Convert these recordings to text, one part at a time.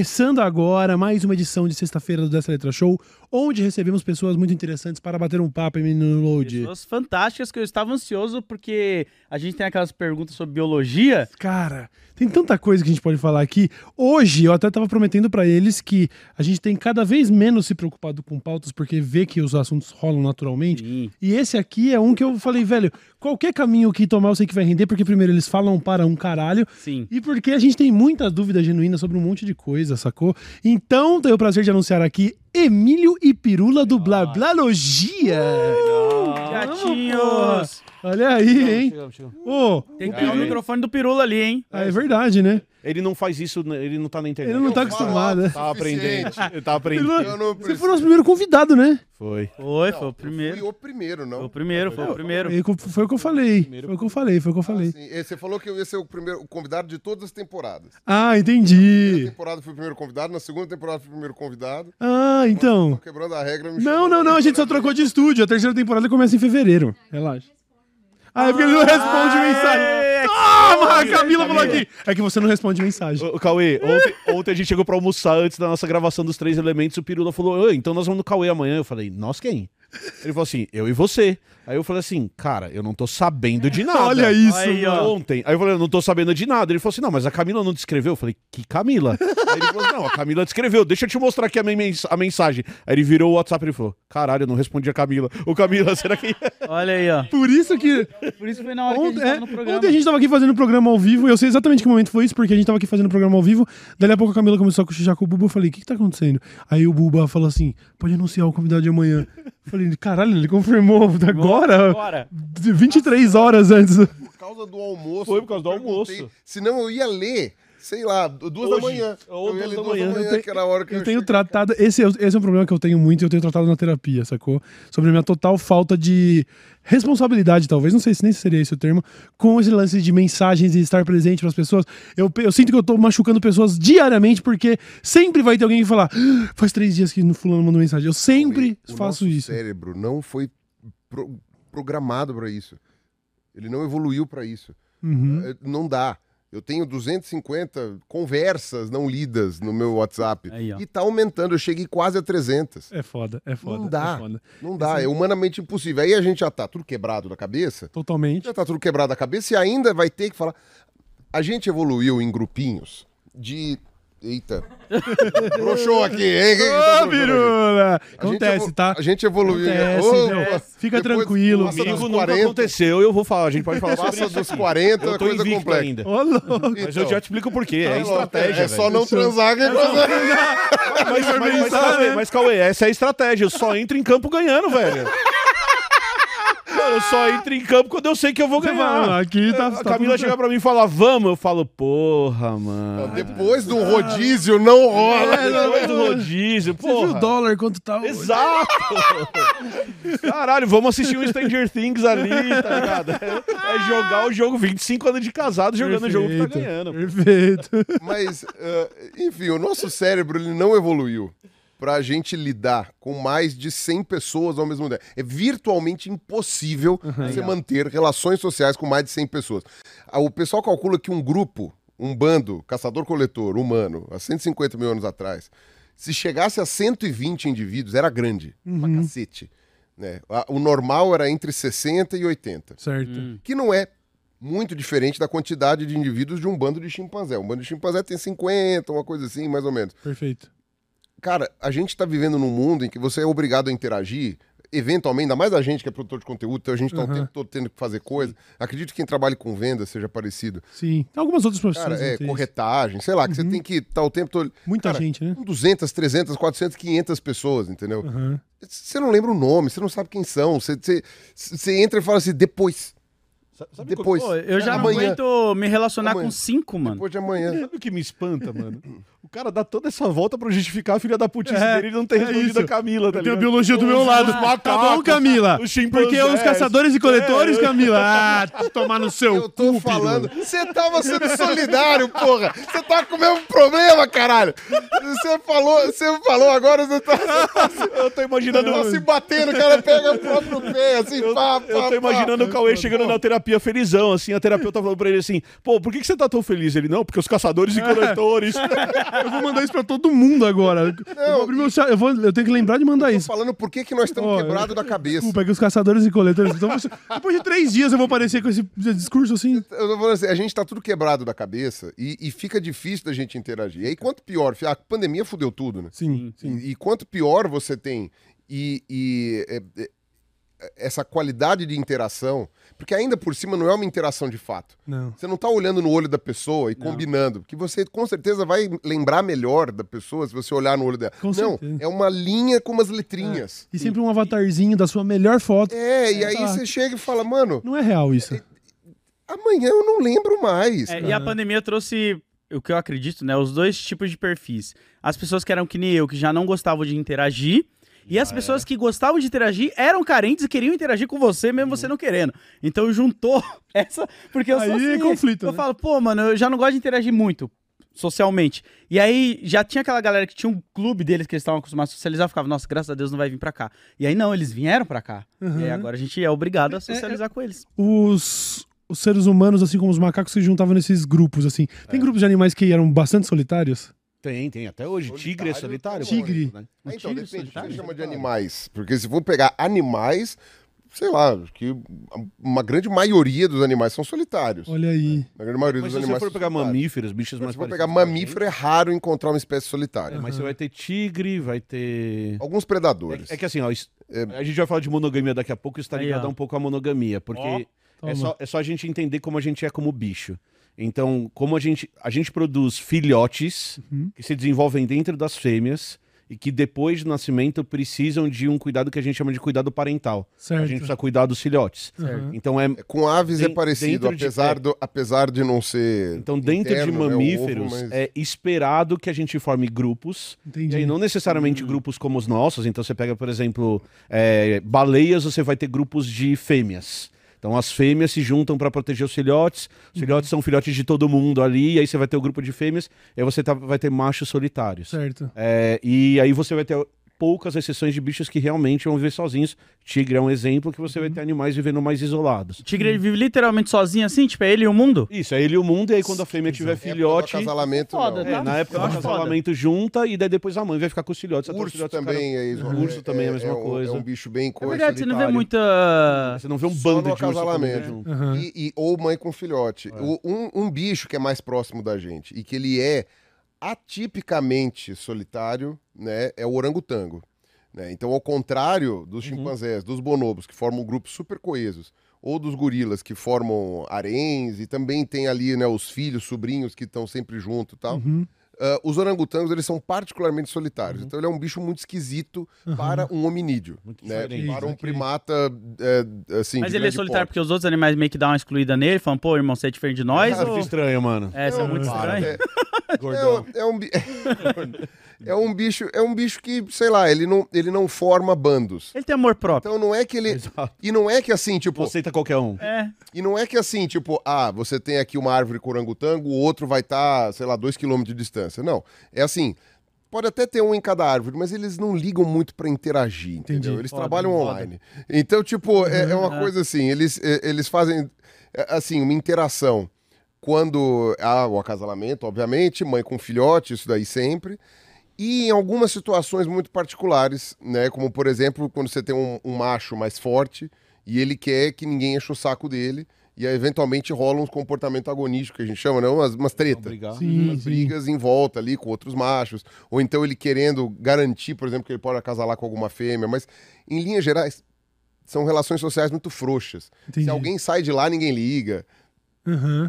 Começando agora mais uma edição de sexta-feira do Dessa Letra Show, onde recebemos pessoas muito interessantes para bater um papo em Menino Load. Pessoas fantásticas que eu estava ansioso porque a gente tem aquelas perguntas sobre biologia. Cara, tem tanta coisa que a gente pode falar aqui. Hoje eu até estava prometendo para eles que a gente tem cada vez menos se preocupado com pautas porque vê que os assuntos rolam naturalmente. Sim. E esse aqui é um que eu falei, velho, qualquer caminho que tomar eu sei que vai render, porque primeiro eles falam para um caralho Sim. e porque a gente tem muita dúvida genuína sobre um monte de coisa, sacou? Então tenho o prazer de anunciar aqui Emílio e Pirula do Blá Blalogia. Gatinhos! Olha aí, hein? Chegamos, chegamos. Ô, Tem que pegar o microfone do Pirula ali, hein? ah, é verdade, né? Ele não faz isso, né? ele não tá na internet. Ele não tá acostumado, né? Tá aprendendo. Ele tá aprendendo. Você foi o nosso primeiro convidado, né? Foi. Foi, Não, foi o primeiro. Fui o primeiro, não. Foi o primeiro, foi o primeiro. Foi foi o que eu falei. Foi o que eu falei, foi o que eu falei. Sim, Você falou que eu ia ser o primeiro o convidado de todas as temporadas. Ah, Na entendi. temporada fui o primeiro convidado, na segunda temporada fui o primeiro convidado. Ah, então. Tô quebrando a regra. me Não, não, não, a gente só trocou de estúdio. A terceira temporada começa em fevereiro. Relaxa. Ah, é porque ele não responde mensagem. Toma, a Camila falou aqui. É que você não responde mensagem. Ô, Cauê, ontem, ontem a gente chegou pra almoçar antes da nossa gravação dos Três Elementos. O Pirula falou: "Oi, então nós vamos no Cauê amanhã. Eu falei: Nós quem? Ele falou assim: Eu e você. Aí eu falei assim: Cara, eu não tô sabendo de nada. Olha isso, Aí. Ontem. Aí eu falei: Eu não tô sabendo de nada. Ele falou assim: Não, mas a Camila não te escreveu. Eu falei: Que Camila? Aí ele falou Não, a Camila te escreveu. Deixa eu te mostrar aqui a, minha mens- a mensagem. Aí ele virou o WhatsApp e ele falou: Caralho, eu não respondi a Camila. Ô Camila, será que. Olha aí, ó. Por isso que. Por isso foi na hora que a gente Ontem, tava é, no programa. ontem a gente tava aqui fazendo o programa ao vivo, e eu sei exatamente que momento foi isso, porque a gente tava aqui fazendo o programa ao vivo. Daí a pouco a Camila começou a cochichar com o Buba. Eu falei, o que que tá acontecendo? Aí o Buba falou assim: pode anunciar o convidado de amanhã. Eu falei, caralho, ele confirmou agora, Agora. 23 horas antes. Por causa do almoço. Foi por causa do almoço. Senão eu ia ler, sei lá, duas Hoje. da manhã. Ou eu ia duas ler da duas da manhã. manhã, Eu tenho- que era a hora que eu, Eu tenho tratado. Esse, é o- esse é um problema que eu tenho muito e eu tenho tratado na terapia, sacou? Sobre a minha total falta de responsabilidade, talvez, não sei se nem seria esse o termo, com esse lance de mensagens e estar presente pras pessoas. Eu, eu sinto que eu tô machucando pessoas diariamente, porque sempre vai ter alguém que falar. "Ah, Faz três dias que no fulano mandou mensagem. Eu sempre o faço nosso isso. cérebro não foi programado para isso. Ele não evoluiu para isso. Uhum. É, Não dá. Eu tenho 250 conversas não lidas no meu WhatsApp. Aí. E tá aumentando. Eu cheguei quase a 300. É foda, é foda. Não dá. É foda. Não dá, é humanamente impossível. Aí a gente já tá tudo quebrado da cabeça. Totalmente. Já tá tudo quebrado da cabeça e ainda vai ter que falar. A gente evoluiu em grupinhos de. Eita. Broxou aqui, hein? Tá Ô, aqui? Virula! Acontece, tá? A gente evoluiu. Acontece, Ô, velho. pô, Fica depois tranquilo. passa Comigo dos nunca 40, aconteceu, eu vou falar. A gente pode falar sobre Passa isso. dos aqui. 40 Eu tô coisa complexa. ainda. Ô, louco! Mas eu já te explico por quê. É, É, estratégia. é só velho. não transar que é coisa. Mas, mas, mas, Cauê, mas, Cauê, essa é a estratégia. Eu só entro em campo ganhando, velho. Mano, eu só entro em campo quando eu sei que eu vou ganhar. vai, aqui tá- a tá Camila tudo- chega pra mim e fala, vamos. Eu falo, porra, mano. Depois do rodízio não rola. É, Depois do rodízio, Você viu o dólar quanto tá? hoje? Exato! Caralho, vamos assistir um Stranger Things ali, tá ligado? É jogar o jogo 25 anos de casado jogando o jogo que tá Perfeito, ganhando. Perfeito. Mas, eh, enfim, o nosso cérebro ele não evoluiu pra gente lidar com mais de 100 pessoas ao mesmo tempo. É virtualmente impossível você manter relações sociais com mais de 100 pessoas. Ah, O pessoal calcula que um grupo, um bando, caçador-coletor, humano, há 150 mil anos atrás, se chegasse a 120 indivíduos, era grande, pra cacete. Né? A- O normal era entre 60 e 80 Certo. que não é muito diferente da quantidade de indivíduos de um bando de chimpanzé. Um bando de chimpanzé tem 50, uma coisa assim, mais ou menos. Perfeito. Cara, a gente tá vivendo num mundo em que você é obrigado a interagir, eventualmente, ainda mais a gente que é produtor de conteúdo, então a gente tá o Uhum. tempo todo tendo que fazer coisa. Acredito que quem trabalha com venda seja parecido. Sim. Tem algumas outras Cara, profissões. é ter isso. corretagem, sei lá, que você tem que estar o tempo todo. Muita Cara, gente, né? com 200, 300, 400, 500 pessoas, entendeu? Você não lembra o nome, você não sabe quem são. Você, entra e fala assim, depois. Sabe Depois. Pô, eu já não Amanhã. aguento me relacionar Amanhã. com cinco, mano. Depois de amanhã. Sabe o que me espanta, mano? O cara dá toda essa volta pra justificar a filha da putice É, dele e não ter é respondido isso. a Camila, tá Eu tenho a biologia do meu lado. macacos, Tá bom, Camila? Porque os caçadores e coletores, É. Camila. Ah, tomar no seu Eu tô cu, falando. Você tava sendo solidário, porra! Você tá com o mesmo problema, caralho! Você falou, você falou agora, você tá, Eu tô imaginando... tá se batendo, o cara pega o próprio pé, assim, pá, pá, Eu tô pá. imaginando o Cauê chegando na terapia terapia felizão, assim, a terapeuta falando pra ele assim, pô, por que, que você tá tão feliz? Ele, não, porque os caçadores e coletores. Eu vou mandar isso pra todo mundo agora. eu, vou abrir meu chat, eu, vou, eu tenho que lembrar de mandar Tô isso. falando por que, que nós estamos Ó, quebrados da cabeça. Desculpa, é que os caçadores e coletores. Então, depois de três dias eu vou aparecer com esse discurso assim. Eu tô falando assim, a gente tá tudo quebrado da cabeça e, e fica difícil da gente interagir. E aí, quanto pior, a pandemia fudeu tudo, né? Sim, sim. E, e quanto pior você tem e, e, é, é, essa qualidade de interação, porque ainda por cima não é uma interação de fato. Não. Você não tá olhando no olho da pessoa e combinando, que você com certeza vai lembrar melhor da pessoa se você olhar no olho dela. Com não, certeza. é uma linha com umas letrinhas. E sempre um avatarzinho da sua melhor foto. É, e aí Exato. você chega e fala, mano, Não é real isso. amanhã eu não lembro mais. É, e a pandemia trouxe o que eu acredito, né? Os dois tipos de perfis. As pessoas que eram que nem eu, que já não gostavam de interagir. E as pessoas que gostavam de interagir eram carentes e queriam interagir com você, mesmo você não querendo. Então juntou essa. Porque eu sou Aí é assim, conflito, Eu né? falo, pô, mano, eu já não gosto de interagir muito socialmente. E aí já tinha aquela galera que tinha um clube deles que eles estavam acostumados a socializar, ficava, nossa, graças a Deus não vai vir pra cá. E aí não, eles vieram pra cá. Uhum. E aí agora a gente é obrigado a socializar com eles. Os, os seres humanos, assim como os macacos, se juntavam nesses grupos, assim. Tem grupos de animais que eram bastante solitários? Tem, tem, até hoje. Tigre é solitário. Tigre. exemplo, né? Ah, então, tigre depende, que solitário? você chama de animais. Porque se for pegar animais, sei lá, acho que uma grande maioria dos animais são solitários. Olha aí. A grande maioria Mas dos se você animais for são pegar solitários. mamíferos, bichos Mas mais se for pegar mamífero, é raro encontrar uma espécie solitária. Mas você vai ter tigre, vai ter... Alguns predadores. É, é que assim, ó, isso- a gente vai falar de monogamia daqui a pouco, isso tá Aí, ligado ó. um pouco à monogamia, porque Ó, é, só, é só a gente entender como a gente é como bicho. Então, como a gente, a gente produz filhotes Uhum. que se desenvolvem dentro das fêmeas e que depois do nascimento precisam de um cuidado que a gente chama de cuidado parental. Certo. A gente precisa cuidar dos filhotes. Uhum. Então, é, Com aves é parecido, dentro de- apesar, é. do, apesar de não ser. então dentro interno, de né, o ovo, mamíferos, mas- é esperado que a gente forme grupos Entendi. E aí, não necessariamente grupos como os nossos. Então, você pega, por exemplo, é, baleias, você vai ter grupos de fêmeas. Então, as fêmeas se juntam para proteger os filhotes. Os filhotes são filhotes de todo mundo ali. E aí, você vai ter o grupo de fêmeas. E aí, você tá- vai ter machos solitários. Certo. É, e aí, você vai ter poucas exceções de bichos que realmente vão viver sozinhos. Tigre é um exemplo que você vai ter animais vivendo mais isolados. O tigre ele vive literalmente sozinho assim, tipo, é ele e o mundo? Isso, é ele e o mundo. E aí, quando a fêmea tiver Época do filhote... acasalamento, Foda, não. É, na época do acasalamento junta, e daí depois a mãe vai ficar com os filhotes. até os Urso filhotes ficarem- também é isso. Urso também é a mesma um- coisa. É um bicho bem É coisa. verdade, você não vê solitário. muita. Você não vê um Só bando de urso acasalamento. junto. Aham. E, e- ou mãe com filhote. O- um, um bicho que é mais próximo da gente e que ele é atipicamente solitário, né, é o orangotango. né? Então, ao contrário dos chimpanzés, dos bonobos, que formam grupos super coesos, ou dos gorilas, que formam haréns, e também tem ali né, os filhos, sobrinhos que estão sempre junto e tal. Uhum. Ah, os orangotangos, eles são particularmente solitários. Então, ele é um bicho muito esquisito para um hominídeo. Né? diferente, Para um primata, é, assim, Mas de ele é solitário porte. porque os outros animais meio que dão uma excluída nele, falando, pô, irmão, você é diferente de nós? Cara, ou... estranho, mano. É, isso é muito para. estranho. É, Gordão. é um, bi- é um bicho, é um bicho que, sei lá, ele não, ele não forma bandos. Ele tem amor próprio. Então não é que ele Exato. e não é que assim, tipo, aceita qualquer um. É. e não é que assim, tipo, ah, você tem aqui uma árvore com orangotango, o outro vai estar, sei lá, dois quilômetros de distância. Não, é assim. Pode até ter um em cada árvore, mas eles não ligam muito pra interagir, entendeu? Entendi. Eles Foda, trabalham foda. online. Então, tipo, é, é uma Uhum. coisa assim, eles, é, eles fazem, é, assim, uma interação quando há o acasalamento, obviamente, mãe com filhote, isso daí sempre. E em algumas situações muito particulares, né? Como, por exemplo, quando você tem um, um macho mais forte e ele quer que ninguém enche o saco dele. E aí, eventualmente, rola um comportamento agonístico, que a gente chama, né? Umas, umas tretas. Sim, Umas sim. brigas em volta ali com outros machos. Ou então ele querendo garantir, por exemplo, que ele pode acasalar com alguma fêmea. Mas, em linhas gerais, são relações sociais muito frouxas. Entendi. Se alguém sai de lá, ninguém liga.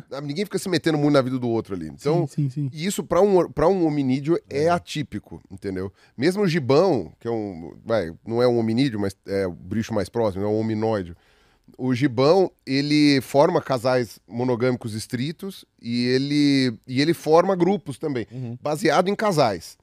Sabe? Ninguém fica se metendo muito na vida do outro ali. Então, sim, sim, sim. isso para um, pra um hominídeo é atípico, entendeu? Mesmo o gibão, que é um. Vai, não é um hominídeo, mas é o bicho mais próximo, é um hominóide. O gibão, ele forma casais monogâmicos estritos e ele, e ele forma grupos também, baseado em casais.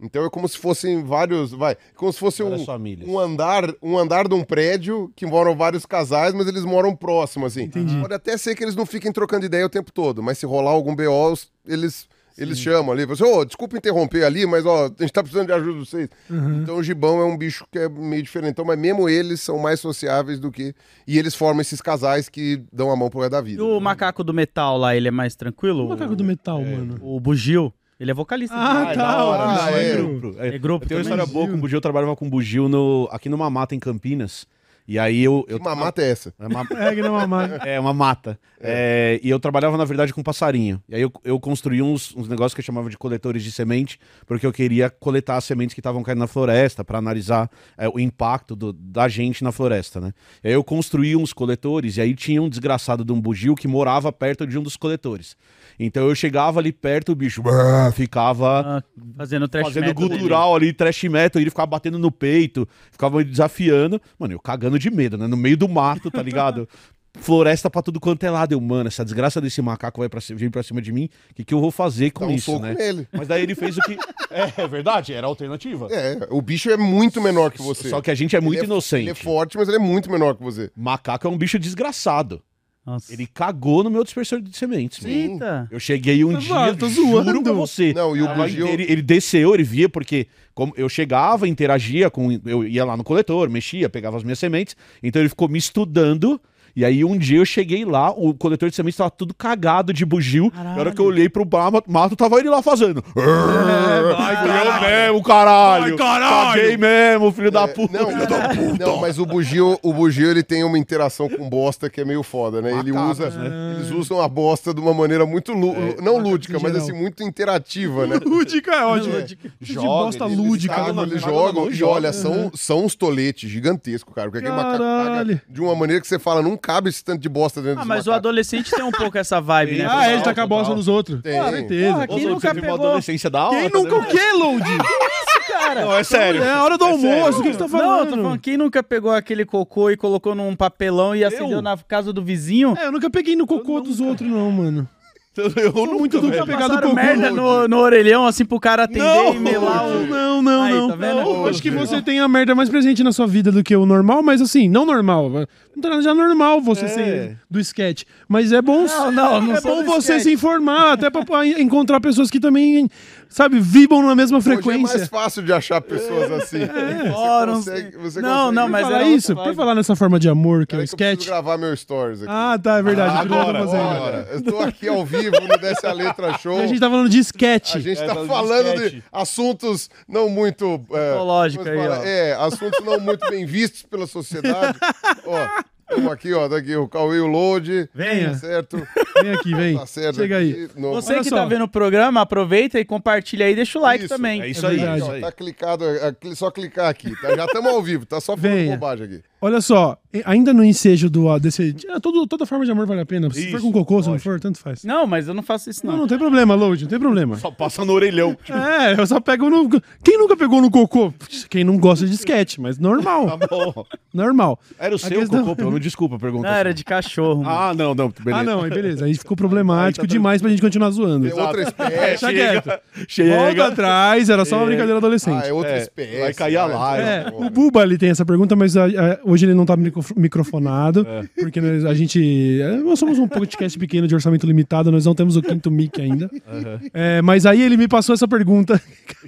Então é como se fossem vários. Vai, como se fosse um, famílias. um andar, um andar de um prédio que moram vários casais, mas eles moram próximos, assim. Entendi. Pode até ser que eles não fiquem trocando ideia o tempo todo, mas se rolar algum BO, eles, Eles chamam ali, você, ô, desculpa interromper ali, mas ó, a gente tá precisando de ajuda de vocês. Uhum. Então o gibão é um bicho que é meio diferentão, mas mesmo eles são mais sociáveis do que. E eles formam esses casais que dão a mão pro resto da E vida. o macaco do metal lá, ele é mais tranquilo? O macaco do metal, mano. O bugio. Ele é vocalista. Ah, de- tá, Ah, né? é. grupo. É. É grupo tenho uma história boa com o Bugio. Eu trabalhava com o Bugio no, aqui numa mata em Campinas. E aí eu. eu Que mamata é essa? É uma, É, que não é uma é uma mata. É, e eu trabalhava, na verdade, com passarinho. E aí eu, eu construí uns, uns negócios que eu chamava de coletores de semente, porque eu queria coletar as sementes que estavam caindo na floresta, para analisar é, o impacto do- da gente na floresta, né? E aí eu construí uns coletores, e aí tinha um desgraçado de um bugio que morava perto de um dos coletores. Então eu chegava ali perto, o bicho brrr, ficava Ah, fazendo trash fazendo metal dele. gutural ali, trash metal, e ele ficava batendo no peito, ficava me desafiando. Mano, eu cagando de medo, né? No meio do mato, tá ligado? Floresta pra tudo quanto é lado. Eu, mano, essa desgraça desse macaco vai pra, vir pra cima de mim, o que, que eu vou fazer com Dá um isso, soco né? nele. Mas daí ele fez o que. É, é verdade, era a alternativa. É, o bicho é muito menor que você. Só que a gente é muito Ele inocente. Ele é forte, mas ele é muito menor que você. Macaco é um bicho desgraçado. Nossa. Ele cagou no meu dispersor de sementes. mano. Eita. Eu cheguei um dia, bom, tô juro zoando. pra você. Não, e o Tava bugio- ele, ele desceu, ele via, porque como eu chegava, interagia com. Eu ia lá no coletor, mexia, pegava as minhas sementes. Então ele ficou me estudando. E aí um dia eu cheguei lá, o coletor de sementes tava tudo cagado de bugio. Na hora que eu olhei pro ba- mato, tava ele lá fazendo. Ai, eu mesmo, caralho. Vai, caralho. Caguei mesmo, filho da puta. Não, não, mas o bugio, o bugio ele tem uma interação com bosta que é meio foda, né? Ele usa, né? eles usam a bosta de uma maneira muito lu- não lúdica, mas geral. assim muito interativa, né? Lúdica é ótimo. Lúdica. De Joga, bosta eles- lúdica. eles eles jogam e olha, são, são uns toletes gigantescos, cara. Porque aquele macaco Caralho. caga de uma maneira que você fala, não cabe esse tanto de bosta dentro Ah, mas o adolescente tem um pouco essa vibe, né? Ah, ele tá com a bosta nos outros. Tem. Com certeza. Porra, Quem nunca pegou? adolescência da hora? Quem tá nunca o quê, Load? cara. Não, é sério. É a hora do É almoço, sério. o que você tá Não, eu falando? tô falando, quem nunca pegou aquele cocô e colocou num papelão e acendeu na casa do vizinho? É, eu nunca peguei no cocô dos outros, não, mano. Eu Sou muito do velho. pegado cocô. merda no, no orelhão, assim, pro cara atender Não, e melar o... Não, não, Aí, não. tá vendo? Eu acho que você tem a merda mais presente na sua vida do que o normal, mas assim, não normal. Não tá já normal você É. ser do sketch. Mas é bom, Não, não, não é bom você sketch. se informar, até pra encontrar pessoas que também, sabe, vibram na mesma Hoje é frequência. mais fácil de achar pessoas assim. Você Oh, não consegue- sei. você Não, consegue- não, Por mas falar era isso, vibe. falar nessa forma de amor que é o que eu preciso sketch. gravar meu stories aqui. Ah, tá, é verdade. eu tô Agora, fazendo. Ora, eu tô aqui ao vivo no Desce a Letra Show. A gente tá falando de sketch. A gente É, tá tá falando sketch. de assuntos não muito. É, se aí, ó. É, assuntos não muito bem vistos pela sociedade. ó, estamos aqui, ó, tá aqui o Cauê e o Load. Venha. Certo? Vem aqui, vem. Tá certo. Chega aí. aqui no- Você Olha que só. tá vendo o programa, aproveita e compartilha aí e deixa o like Isso, também. É isso É aí, isso aí. tá clicado, é, é, só clicar aqui, tá? Já estamos ao vivo, tá só falando Venha. bobagem aqui. Olha só, ainda no ensejo do desse. ah, todo, toda forma de amor vale a pena. Se for Isso, com cocô, se não for, tanto faz. Não, mas eu não faço isso, Não, não. não tem problema, Load, não tem problema. Só passa no orelhão. Tipo, É, eu só pego no. Quem nunca pegou no cocô? Quem não gosta de sketch, mas normal. tá bom. Normal. Era o seu questão- cocô, pelo menos desculpa a pergunta. Não, era de cachorro. mano. Ah, não, não, beleza. Ah, não, aí beleza. Aí ficou problemático Aí tá demais pra gente continuar zoando. É outra espécie. Deixa quieto. Chega. Volta atrás, era só uma brincadeira adolescente. Ah, é outra É, espécie. vai cair a live. É, o Buba ali tem essa pergunta, mas ah, ah, hoje ele não tá micro- microfonado, porque nós- a gente. eh, Nós somos um podcast pequeno de orçamento limitado, nós não temos o quinto mic ainda. É, mas aí ele me passou essa pergunta,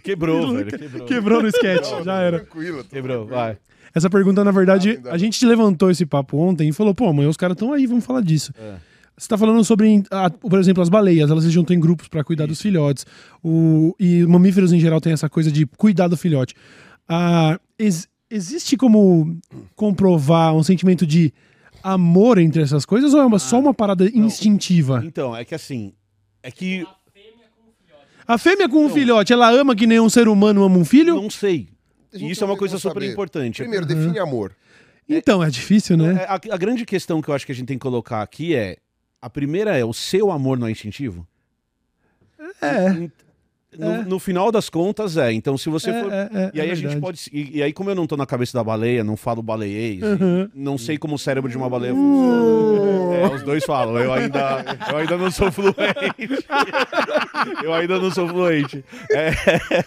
Quebrou, velho. Quebrou. quebrou no sketch, Não, já era. Tranquilo. Quebrou, tranquilo. vai. Essa pergunta, na verdade, Ainda a gente levantou esse papo ontem e falou, pô, amanhã os caras estão aí, vamos falar disso. É. Você tá falando sobre, ah, por exemplo, as baleias, elas se juntam em grupos pra cuidar dos filhotes. O, e mamíferos em geral tem essa coisa de cuidar do filhote. Ah, ex- existe como comprovar um sentimento de amor entre essas coisas ou é uma- só uma parada instintiva? Então, é que assim. É que. A fêmea com um filhote, ela ama que nem um ser humano ama um filho? Não sei. A gente Isso é não uma coisa super saber. importante. Primeiro, define amor. Então, é difícil, né? É, a, a grande questão que eu acho que a gente tem que colocar aqui é: a primeira é o seu amor não é instintivo? É. No, É. no final das contas, é. Então, se você É, for. é, é, E aí é a gente pode. E, e aí, como eu não tô na cabeça da baleia, não falo baleiês, Uhum. não sei como o cérebro de uma baleia funciona. É, os dois falam. Eu ainda, eu ainda não sou fluente. eu ainda não sou fluente. É,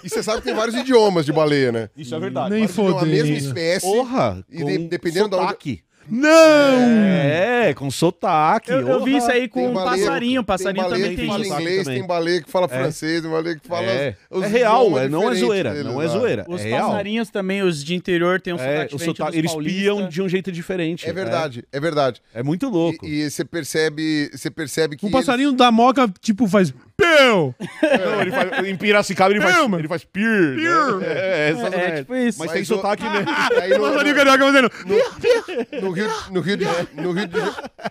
E você sabe que tem vários idiomas de baleia, né? isso é verdade. Nem idiomas, A mesma espécie. Porra! E de- dependendo da onde- sotaque. Não! É, com sotaque. Eu, eu vi isso aí com Tem um baleia- passarinho. Passarinho tem baleia também que tem fala isso. inglês, também. tem baleia que fala francês, tem baleia que fala É, os é real, é, não é zoeira, deles não é zoeira. Os é real. passarinhos também, os de interior, tem um É, sotaque o diferente sotaque- dos eles piam de um jeito diferente. É verdade, é verdade. É, é muito louco. E, você percebe, você percebe que Um passarinho da moca, tipo, faz. Peu! Não, ele faz, em Piracicaba ele faz, ele faz pir. Pir. né? É, essas É, tipo isso. Mas, Mas tem sotaque mesmo. Aí no, Passarinho no, carioca fazendo. no Rio, no, Rio de, no, Rio de,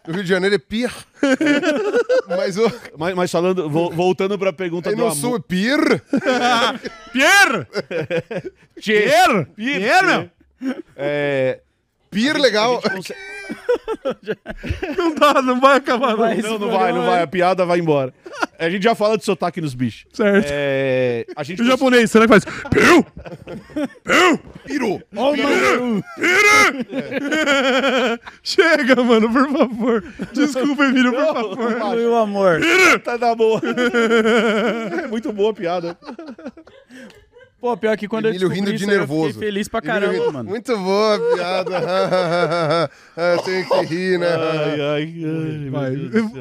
no Rio de Janeiro é pir. Mas o, Mas, mas falando, vo- voltando pra pergunta aí do no amor. sul é pir. Pierre! Pierre! Pir, Pierre, meu! É, Pir legal. consegue- Não dá, não vai acabar, não. Vai. Não, não vai, não vai. A piada vai embora. A gente já fala de sotaque nos bichos. Certo. É, a gente E o japonês, será que faz? Peu! Peu! Pirou. Chega, mano, por favor. Desculpa, Emílio, por favor. Meu amor. tá da boa. É muito boa a piada. Pô, pior que quando Emílio eu descobri rindo de isso, aí, eu nervoso. fiquei feliz pra caramba, rindo- mano. Muito boa a piada. Eu tenho que rir, né? Ai, ai, ai, Vai.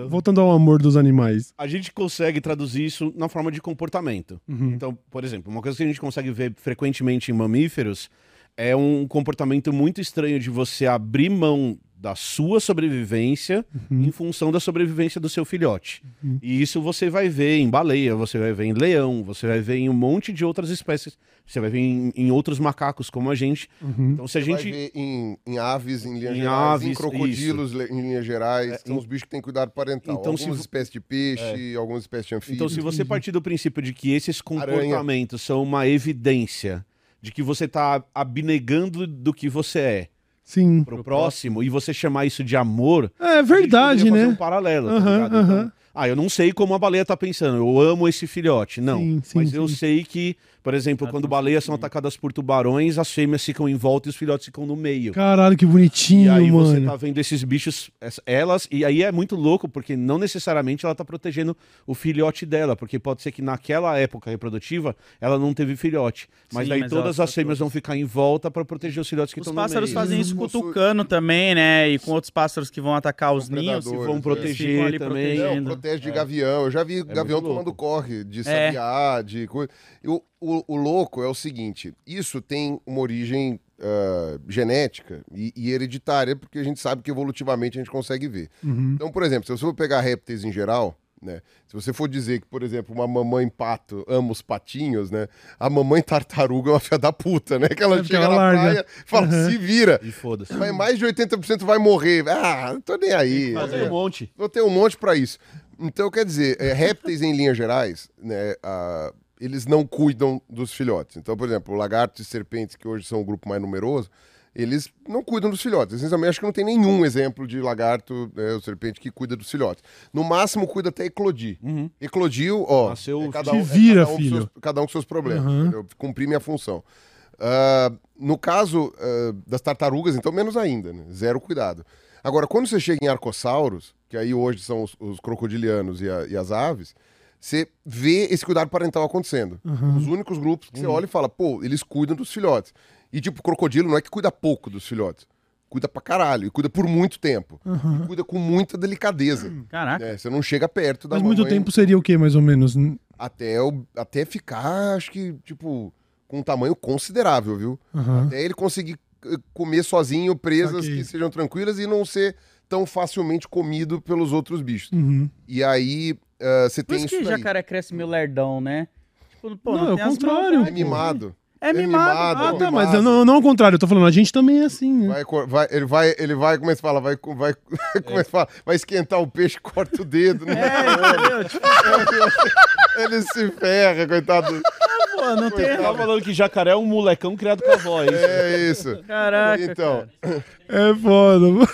Voltando ao amor dos animais. A gente consegue traduzir isso na forma de comportamento. Então, por exemplo, uma coisa que a gente consegue ver frequentemente em mamíferos é um comportamento muito estranho de você abrir mão da sua sobrevivência em função da sobrevivência do seu filhote. E isso você vai ver em baleia, você vai ver em leão, você vai ver em um monte de outras espécies, você vai ver em, em outros macacos como a gente. Então, se a Vai gente ver em, em aves, em linhas Em gerais, em aves, crocodilos, le- em linhas gerais, são em- os bichos que têm cuidado parental. Então, se algumas vo- espécies de peixe, algumas espécies de anfíbios. Então, se você partir do princípio de que esses comportamentos são uma evidência de que você está abnegando do que você é Sim. pro próximo e você chamar isso de amor, É verdade, poderia fazer né? um paralelo, tá Aham, ligado? aham. Então, ah, eu não sei como a baleia tá pensando, eu amo esse filhote. Não, Sim, sim, mas eu sim. sei que, por exemplo, quando baleias são atacadas por tubarões, as fêmeas ficam em volta e os filhotes ficam no meio. Caralho, que E bonitinho, aí você mano. tá vendo esses bichos, elas, e aí é muito louco, porque não necessariamente ela tá protegendo o filhote dela, porque pode ser que naquela época reprodutiva ela não teve filhote. Mas Sim, daí mas todas as fêmeas vão ficar em volta pra proteger os filhotes que Os estão no pássaros meio. fazem isso com o tucano também, né? E com outros pássaros que vão atacar os ninhos. predadores, vão é. proteger ali também. Não, protege de gavião. Eu já vi gavião muito tomando corre, de É. sabiá, de coisa. E O, o, louco é o seguinte: isso tem uma origem ah, genética e, e hereditária, porque a gente sabe que evolutivamente a gente consegue ver. Uhum. Então, por exemplo, se você for pegar répteis em geral. Né? Se você for dizer que, por exemplo, uma mamãe pato ama os patinhos, né? A mamãe tartaruga é uma filha da puta, né? Que ela É chega ela na larga. praia e fala, se vira. E foda-se. Mas mais de 80% vai morrer. Ah, não tô nem aí. Fazer um monte. Vou ter um monte pra isso. Então, quer dizer, é, répteis em linhas gerais, né, ah, eles não cuidam dos filhotes. Então, por exemplo, lagartos e serpentes, que hoje são o grupo mais numeroso, eles não cuidam dos filhotes. Essencialmente, acho que não tem nenhum exemplo de lagarto né, ou serpente que cuida dos filhotes. No máximo, cuida até eclodir. Eclodiu, ó. Nasceu, é cada te um, é vira, cada um com filho. seus- cada um com seus problemas. Uhum. entendeu? Cumpri minha função. Ah, no caso ah, das tartarugas, então, menos ainda, né? Zero cuidado. Agora, quando você chega em arcossauros, que aí hoje são os, os crocodilianos e, a- e as aves, você vê esse cuidado parental acontecendo. Os únicos grupos que você olha e fala, pô, eles cuidam dos filhotes. E, tipo, crocodilo não é que cuida pouco dos filhotes. Cuida pra caralho. E cuida por muito tempo. E cuida com muita delicadeza. Caraca. né? Você não chega perto da Mas muito mamãe tempo seria o quê, mais ou menos? até, o- até ficar, acho que, tipo, com um tamanho considerável, viu? Aham. Até ele conseguir eh, comer sozinho presas Saquei. que sejam tranquilas e não ser tão facilmente comido pelos outros bichos. Uhum. E aí, eh, você Por tem isso isso que jacaré cresce meio lerdão, né? Tipo, pô, Não, é o contrário. É mimado. É mimado. Ah, é tá, mas mimado. não, não ao contrário, eu tô falando, a gente também é assim, né? Vai, vai- ele vai, ele vai, como é que fala? Vai, vai, como é que fala? Vai esquentar o peixe, corta o dedo. Né? É? Tipo, Ele se ferra, coitado. pô, não tem. Tava falando que jacaré é um molecão criado com a voz. É isso. Caraca. Então, cara. É foda. mano.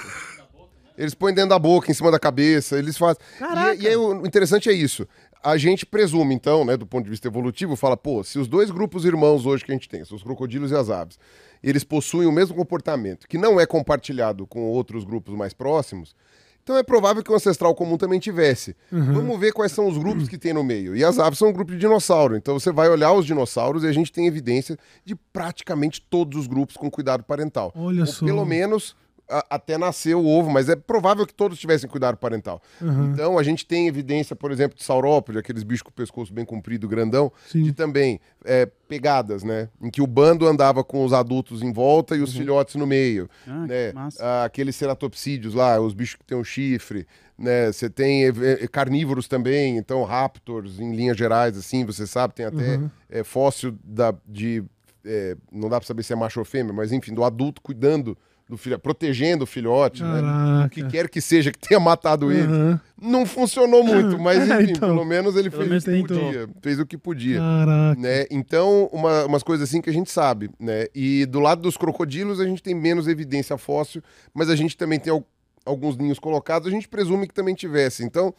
Eles põem dentro da boca, em cima da cabeça, eles fazem. Caraca. E, e aí, o interessante é isso. A gente presume, então, né, do ponto de vista evolutivo, fala, pô, se os dois grupos irmãos hoje que a gente tem, são os crocodilos e as aves, eles possuem o mesmo comportamento, que não é compartilhado com outros grupos mais próximos, então é provável que o ancestral comum também tivesse. Vamos ver quais são os grupos que tem no meio. E as aves são um grupo de dinossauro. Então você vai olhar os dinossauros e a gente tem evidência de praticamente todos os grupos com cuidado parental. Olha Ou só. pelo menos a- até nascer o ovo, mas é provável que todos tivessem cuidado parental. Então a gente tem evidência, por exemplo, de saurópode, aqueles bichos com o pescoço bem comprido, grandão, Sim. de também é, pegadas, né? Em que o bando andava com os adultos em volta e os filhotes no meio. Ah, né? Ah, aqueles ceratopsídeos lá, os bichos que têm um chifre, né? Você tem eh, eh, carnívoros também, então raptors, em linhas gerais, assim, você sabe, tem até eh, fóssil da, de... eh, não dá pra saber se é macho ou fêmea, mas enfim, do adulto cuidando do filho, protegendo o filhote, né? O que quer que seja que tenha matado ele. Aham. Não funcionou muito, mas É, enfim, então. pelo menos ele Pelo fez o menos que tentou. podia. Fez o que podia. Caraca. Né? Então, uma- umas coisas assim que a gente sabe, né? E do lado dos crocodilos a gente tem menos evidência fóssil, mas a gente também tem al- alguns ninhos colocados, a gente presume que também tivesse. Então,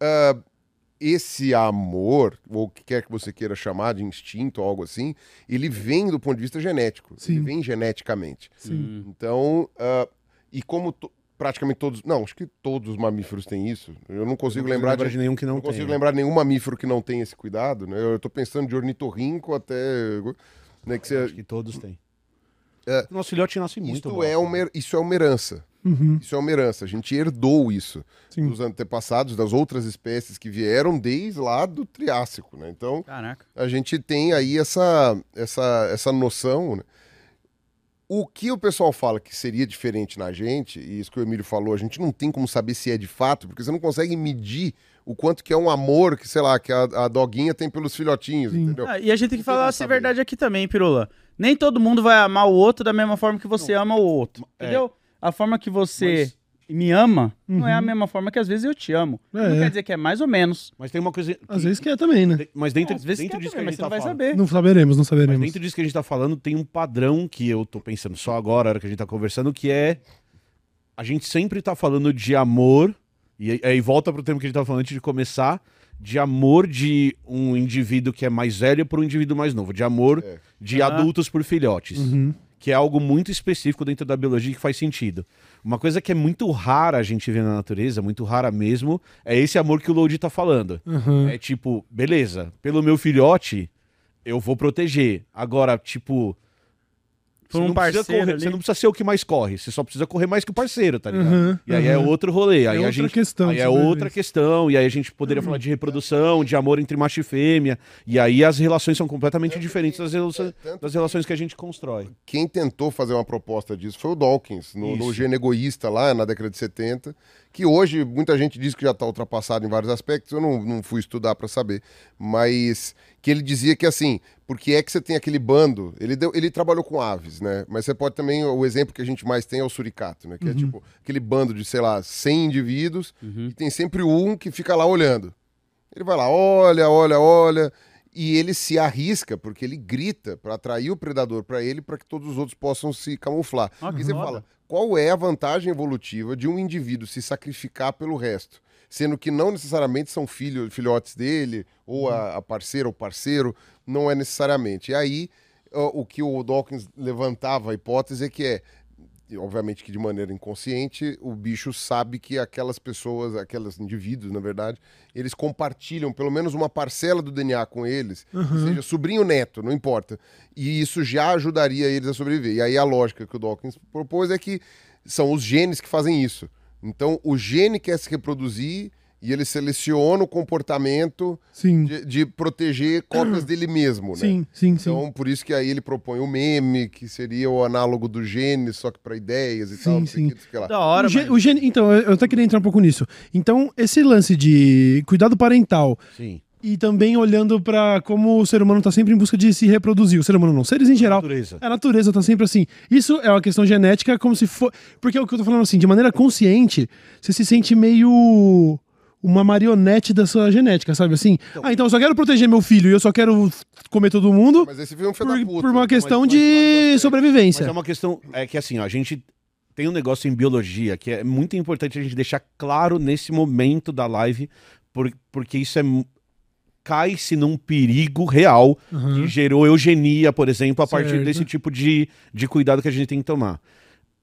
ah, esse amor, ou o que quer que você queira chamar de instinto ou algo assim, ele vem do ponto de vista genético, ele Sim. vem geneticamente. Sim. Então, ah, e como to- praticamente todos, não, acho que todos os mamíferos têm isso. Eu não consigo Não lembrar lembra de nenhum que não, não tem. consigo lembrar de nenhum mamífero que não tem esse cuidado, né? Eu tô pensando de ornitorrinco até. Né, que Acho você, que todos têm. É. Nosso filhote nasce muito. isso, é uma, isso é uma herança. Uhum. Isso é uma herança. A gente herdou isso Sim. dos antepassados, das outras espécies que vieram desde lá do Triássico, né? Então, Caraca. a gente tem aí essa, essa, essa noção. Né? O que o pessoal fala que seria diferente na gente, e isso que o Emílio falou, a gente não tem como saber se é de fato, porque você não consegue medir o quanto que é um amor que, sei lá, que a, a doguinha tem pelos filhotinhos, Sim. entendeu? Ah, e a gente tem que Não falar como a saber. verdade aqui também, Pirula. Nem todo mundo vai amar o outro da mesma forma que você ama o outro. É. Entendeu? A forma que você me ama não é a Uhum. mesma forma que às vezes eu te amo. É, não é. quer dizer que é mais ou menos. Mas tem uma coisa. que- Às vezes que é também, né? Mas dentro, às vezes dentro disso também, que a mas gente você tá não vai falando. saber. Não saberemos, não Mas saberemos. dentro disso que a gente tá falando, tem um padrão que eu tô pensando só agora, a hora que a gente tá conversando, que é. A gente sempre tá falando de amor, e aí- volta pro tema que a gente tava falando antes de começar, de amor de um indivíduo que é mais velho por um indivíduo mais novo, de amor É. de Ah. adultos por filhotes. Uhum. Que é algo muito específico dentro da biologia que faz sentido. Uma coisa que é muito rara a gente ver na natureza, muito rara mesmo, é esse amor que o Lodi tá falando. Uhum. É tipo, beleza, pelo meu filhote, eu vou proteger. Agora, tipo. Por um não precisa parceiro correr-. Você não precisa ser o que mais corre, você só precisa correr mais que o parceiro, tá ligado? Uhum, E aí é uhum. outro rolê. Aí É a outra gente. questão, Aí é sobrevivência. outra questão. E aí a gente poderia falar de reprodução, de amor entre macho e fêmea. E aí as relações são completamente diferentes das relações, tanto das relações que a gente constrói. Quem tentou fazer uma proposta disso foi o Dawkins, no, no Isso. Gene Egoísta, lá na década de 70, que hoje muita gente diz que já está ultrapassado em vários aspectos, eu não, não fui estudar para saber, mas que ele dizia que assim, porque é que você tem aquele bando, ele, deu, ele trabalhou com aves, né? Mas você pode também, o exemplo que a gente mais tem é o suricato, né? Que é tipo aquele bando de, sei lá, 100 indivíduos, e tem sempre um que fica lá olhando. Ele vai lá, olha, olha, olha, e ele se arrisca porque ele grita para atrair o predador para ele, para que todos os outros possam se camuflar. Ah, e você foda. fala, qual é a vantagem evolutiva de um indivíduo se sacrificar pelo resto? Sendo que não necessariamente são filho, filhotes dele, ou a, a parceira ou parceiro, não é necessariamente. E aí, o que o Dawkins levantava a hipótese é que é, obviamente que de maneira inconsciente, o bicho sabe que aquelas pessoas, aqueles indivíduos, na verdade, eles compartilham pelo menos uma parcela do DNA com eles, que seja sobrinho neto, não importa. E isso já ajudaria eles a sobreviver. E aí a lógica que o Dawkins propôs é que são os genes que fazem isso. Então o gene quer se reproduzir e ele seleciona o comportamento Sim. de, de proteger cópias dele mesmo, né? Sim, sim, sim. Então, por isso que aí ele propõe o meme, que seria o análogo do gene, só que para ideias e Sim, tal, sim. lá. Da hora, o, mano. o gene- então, eu eu até queria entrar um pouco nisso. Então, esse lance de cuidado parental Sim. E também olhando pra como o ser humano tá sempre em busca de se reproduzir. O ser humano não, seres em geral. Natureza. A natureza tá sempre assim. Isso é uma questão genética, como se for. Porque é o que eu tô falando assim, de maneira consciente, você se sente meio. Uma marionete da sua genética, sabe assim? ah, então eu só quero proteger meu filho e eu só quero comer todo mundo Mas esse filme é um filho por, da puta. por uma questão mas- de mas- Mas sobrevivência. é uma questão. É que assim, ó, a gente tem um negócio em biologia que é muito importante a gente deixar claro nesse momento da live, por- porque isso é. Cai-se num perigo real que gerou eugenia, por exemplo, a partir Certo. desse tipo de, de cuidado que a gente tem que tomar.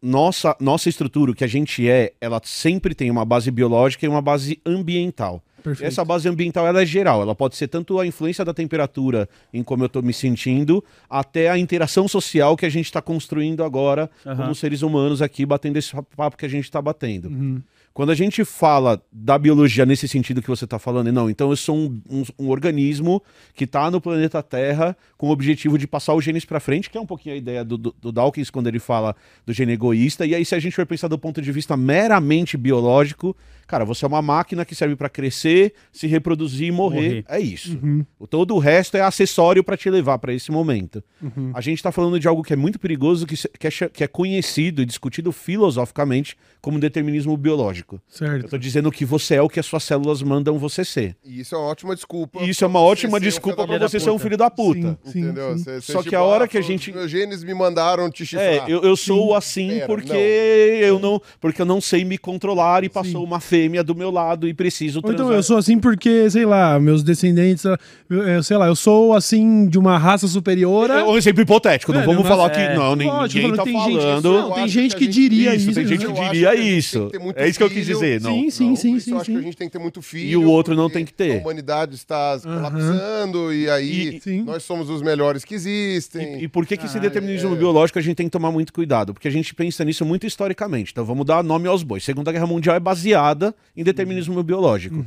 Nossa, nossa estrutura, o que a gente é, ela sempre tem uma base biológica e uma base ambiental. Perfeito. Essa base ambiental ela é geral, ela pode ser tanto a influência da temperatura em como eu estou me sentindo, até a interação social que a gente está construindo agora Aham. como seres humanos aqui, batendo esse papo que a gente está batendo. Uhum. Quando a gente fala da biologia nesse sentido que você está falando, não, então eu sou um, um- um organismo que está no planeta Terra com o objetivo de passar os genes para frente, que é um pouquinho a ideia do, do, do Dawkins quando ele fala do gene egoísta. E aí, se a gente for pensar do ponto de vista meramente biológico, cara, você é uma máquina que serve para crescer, se reproduzir e morrer. Morrer. É isso. Uhum. O Todo o resto é acessório para te levar para esse momento. A gente está falando de algo que é muito perigoso, que, que é, que é conhecido e discutido filosoficamente como determinismo biológico. Eu Certo. tô dizendo que você é o que as suas células mandam você ser. E isso é uma ótima desculpa. E isso é uma você ótima um desculpa da você ser um filho da puta. Sim, sim, Entendeu? sim. Cê- cê Só que tipo, a hora ah, que a gente- Meus genes me mandaram te chifrar. É, eu, eu sou assim Pera, porque não. eu não, porque eu não sei me controlar e passou uma fêmea do meu lado e preciso Ou transar. então eu sou assim porque, sei lá, meus descendentes, eu- eu- sei lá, eu sou assim de uma raça superior. É um exemplo hipotético, não É, vamos mas- falar é. que não, nem- Lógico, ninguém tá tem gente- falando. não, tem gente que gente- diria isso, isso. tem gente né? que Eu diria gente isso. que ter muito É isso que eu quis dizer, não. Sim, sim, Não, sim, isso sim, eu acho que a gente tem que ter muito filho. E o outro não tem que ter. A humanidade está colapsando e aí E- nós somos os melhores que existem. E, e por que, que esse Caralho, determinismo é. biológico a gente tem que tomar muito cuidado? Porque a gente pensa nisso muito historicamente. Então vamos dar nome aos bois. Segunda Guerra Mundial é baseada em determinismo biológico.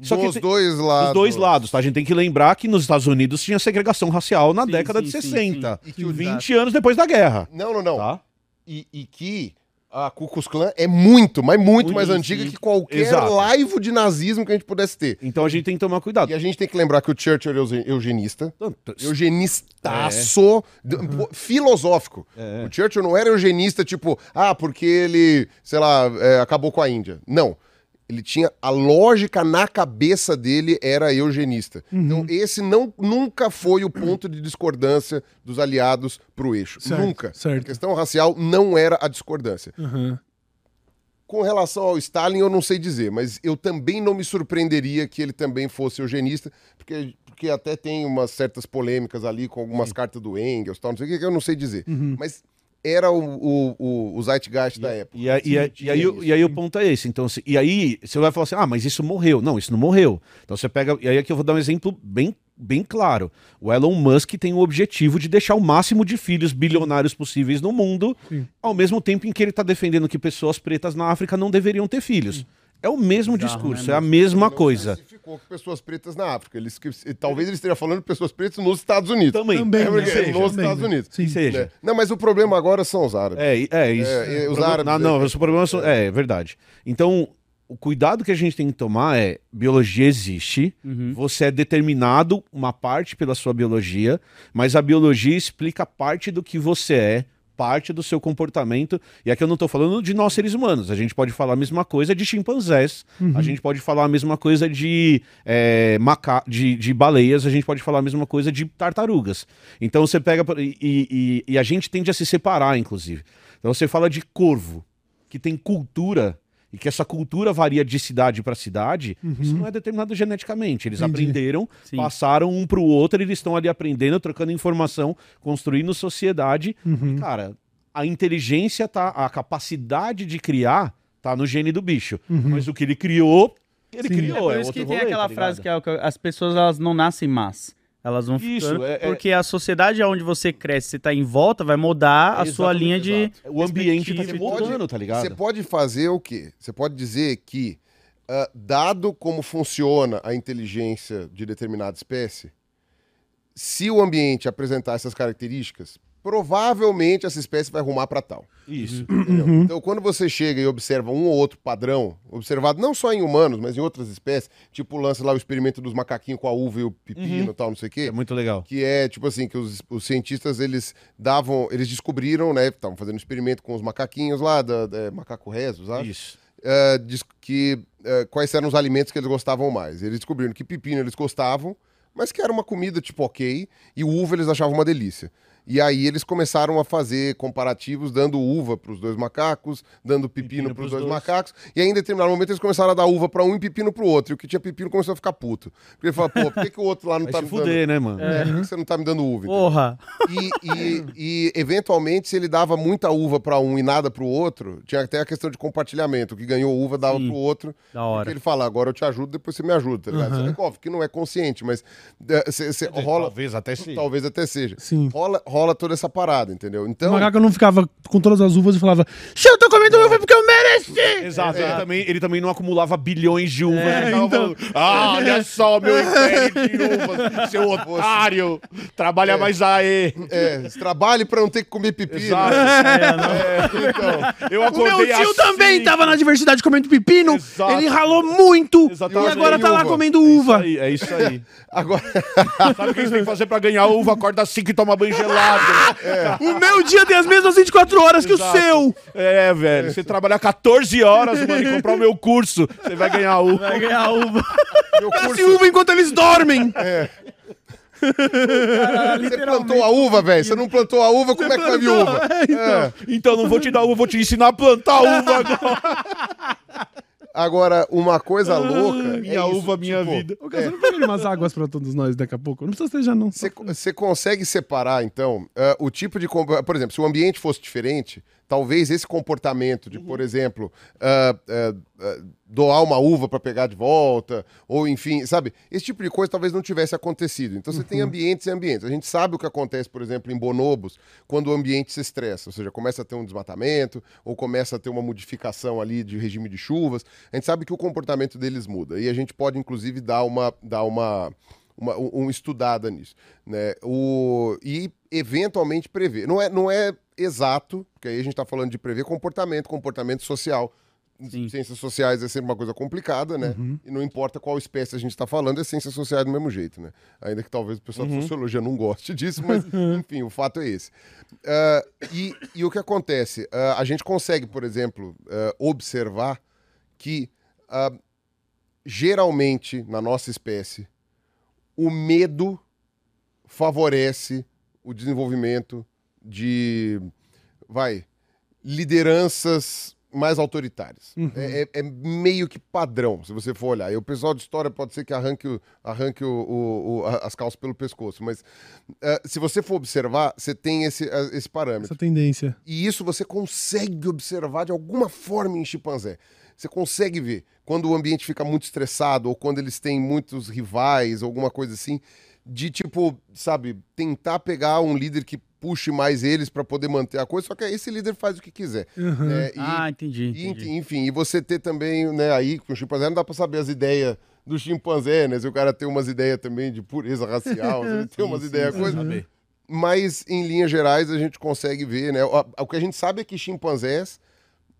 Só que Dos tem- dois lados. Dos dois lados, tá? A gente tem que lembrar que nos Estados Unidos tinha segregação racial na Sim, década sim, de sim, 60. sim. E que o- 20 anos depois da guerra. Não, não, não. Tá? E, e que a Ku Klux Klan é muito, mas muito mais antiga que qualquer Exato. laivo de nazismo que a gente pudesse ter. Então a gente tem que tomar cuidado. E a gente tem que lembrar que o Churchill era euge- eugenista. Tanto- Eugenistaço, d- pô, filosófico. É. O Churchill não era eugenista, tipo, ah, porque ele, sei lá, é, acabou com a Índia. Não. Ele tinha a lógica na cabeça dele era eugenista. Uhum. Então, esse não, nunca foi o ponto de discordância dos aliados pro eixo. Certo, nunca. A certo. questão racial não era a discordância. Aham. Com relação ao Stalin, eu não sei dizer, mas eu também não me surpreenderia que ele também fosse eugenista, porque, porque até tem umas certas polêmicas ali com algumas cartas do Engels, tal, não sei o que, que eu não sei dizer. Uhum. Mas era o, o, o, o zeitgeist da época. E, aí- e aí- e aí, o- e aí o ponto é esse. Então, se- e aí você vai falar assim: ah, mas isso morreu. Não, isso não morreu. Então você pega. E aí aqui eu vou dar um exemplo bem, bem claro. O Elon Musk tem o objetivo de deixar o máximo de filhos bilionários possíveis no mundo, Sim. ao mesmo tempo em que ele está defendendo que pessoas pretas na África não deveriam ter filhos. É o mesmo Bizarro, discurso, né, é a mesma Não coisa. especificou que pessoas pretas na África. Ele, esque- talvez ele esteja falando de pessoas pretas nos Estados Unidos. Também. Também, É, né? seja, nos também, Estados né? Unidos. Sim. Seja. né? Não, mas o problema agora são os árabes. É, é isso. É, é, os O problema- árabes, Não, não, é. os problemas são. É, verdade. Então, o cuidado que a gente tem que tomar é: biologia existe, Uhum. você é determinado uma parte pela sua biologia, mas a biologia explica parte do que você é. Parte do seu comportamento, e aqui eu não tô falando de nós seres humanos, a gente pode falar a mesma coisa de chimpanzés, a gente pode falar a mesma coisa de, é, maca de, de baleias, a gente pode falar a mesma coisa de tartarugas. Então você pega. E, e- e a gente tende a se separar, inclusive. Então você fala de corvo, que tem cultura, e que essa cultura varia de cidade para cidade, isso não é determinado geneticamente. Eles Entendi. aprenderam, Sim. passaram um para o outro, eles estão ali aprendendo, trocando informação, construindo sociedade. Uhum. E, cara, a inteligência tá, a capacidade de criar tá no gene do bicho. Mas o que ele criou, ele Sim. criou. É por é isso outro que tem rolê, aquela tá frase que, é, o que as pessoas elas não nascem más. Elas vão Isso, ficando. é- é- Porque a sociedade onde você cresce, você tá em volta, vai mudar a sua linha de. exato. O ambiente tá se mudando, tá ligado? Você pode fazer o quê? Você pode dizer que, ah, dado como funciona a inteligência de determinada espécie, se o ambiente apresentar essas características, provavelmente essa espécie vai rumar para tal. Isso. entendeu? Então, quando você chega e observa um ou outro padrão, observado não só em humanos, mas em outras espécies, tipo lança lá o experimento dos macaquinhos com a uva e o pepino e tal, não sei o quê. É muito legal. Que é, tipo assim, que os, os cientistas, eles davam, eles descobriram, né, estavam fazendo experimento com os macaquinhos lá, da, da- macaco rezos, acho Isso. eh, diz que eh, quais eram os alimentos que eles gostavam mais. Eles descobriram que pepino eles gostavam, mas que era uma comida tipo ok, e uva eles achavam uma delícia. E aí eles começaram a fazer comparativos, dando uva para os dois macacos, dando pepino, Pepino para os pros dois, dois. macacos. E aí, em determinado momento, eles começaram a dar uva para um e pepino para o outro. E o que tinha pepino começou a ficar puto. Porque ele falou, pô, por que, que o outro lá não Vai tá se me fuder, né, mano? dando... É, por que você não tá me dando uva? Porra. E, e- e, eventualmente, se ele dava muita uva para um e nada para o outro, tinha até a questão de compartilhamento. O que ganhou uva dava para o outro. Da hora. Porque ele fala, agora eu te ajudo, depois você me ajuda, tá ligado? Aham. Você- Óbvio que não é consciente, mas é, cê- cê- rola, Talvez até sim. talvez até seja. Sim. Rola, rola toda essa parada, entendeu? O Então, macaco não ficava com todas as uvas e falava: "Xe, eu tô comendo uva porque eu mereci! Exato, ele, também, ele também não acumulava bilhões de uvas. É, ele tava então. falando, ah, olha só, meu império de uvas, seu otário, trabalha mais aí. é, trabalhe pra não ter que comer pepino. Exato. É, então, Eu O acordei meu tio assim. também tava na diversidade comendo pepino, Exato. ele ralou muito Exatamente. e agora tá lá Uva. comendo É isso uva. aí, é isso aí. agora, Sabe o que eles têm que fazer pra ganhar uva? Acorda assim que toma banho gelado. O meu dia tem as mesmas 24 horas que Exato. o seu. É, velho. Você trabalhar 14 horas, mano, e comprar o meu curso, você vai ganhar uva. Vai ganhar uva. meu curso, uva enquanto eles dormem. você plantou a uva, velho. Você não plantou a uva, como é que vai vir uva? É, então. É. Então não vou te dar uva, vou te ensinar a plantar uva agora. Agora, uma coisa louca. Minha é isso, uva, minha tipo, vida. Ô, cara, você não pegaria umas águas pra todos nós daqui a pouco? Não precisa ter já, não. Você, você consegue separar, então, ah, o tipo de. Por exemplo, se o ambiente fosse diferente, talvez esse comportamento de, por exemplo, ah, ah, ah, doar uma uva para pegar de volta, ou enfim, sabe? Esse tipo de coisa talvez não tivesse acontecido. Então você tem ambientes e ambientes. A gente sabe o que acontece, por exemplo, em bonobos, quando o ambiente se estressa, ou seja, começa a ter um desmatamento, ou começa a ter uma modificação ali de regime de chuvas. A gente sabe que o comportamento deles muda. E a gente pode, inclusive, dar uma. Dar uma uma, um, um estudada nisso, né? O, e eventualmente prever. Não é, não é exato, porque aí a gente está falando de prever comportamento, comportamento social. Sim. Ciências sociais é sempre uma coisa complicada, né? E não importa qual espécie a gente está falando, é ciências sociais do mesmo jeito, né? Ainda que talvez o pessoal da sociologia não goste disso, mas enfim, o fato é esse. Ah, e, e o que acontece? Ah, a gente consegue, por exemplo, ah, observar que geralmente na nossa espécie o medo favorece o desenvolvimento de, vai, lideranças mais autoritárias. É, é- é meio que padrão, se você for olhar. E o pessoal de história pode ser que arranque, o- arranque o- o- o- as calças pelo pescoço, mas eh, se você for observar, você tem esse, eh, esse parâmetro. Essa tendência. E isso você consegue observar de alguma forma em chimpanzé. Você consegue ver quando o ambiente fica muito estressado ou quando eles têm muitos rivais, alguma coisa assim, de tipo, sabe, tentar pegar um líder que puxe mais eles para poder manter a coisa, só que aí esse líder faz o que quiser. né? E- Ah, entendi. e, entendi. enfim, e você ter também, né, aí com o chimpanzé não dá pra saber as ideias do chimpanzé, né? Se o cara tem umas ideias também de pureza racial, se ele tem umas ideias, coisa. Saber. Mas, em linhas gerais, a gente consegue ver, né? O, o que a gente sabe é que chimpanzés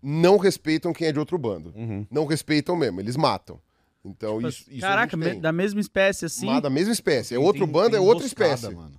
não respeitam quem é de outro bando. Uhum. Não respeitam mesmo, eles matam. Então, isso, isso a Caraca, gente me- tem. da mesma espécie assim. Mas da mesma espécie. É outro tem- bando, tem é outra espécie. mano.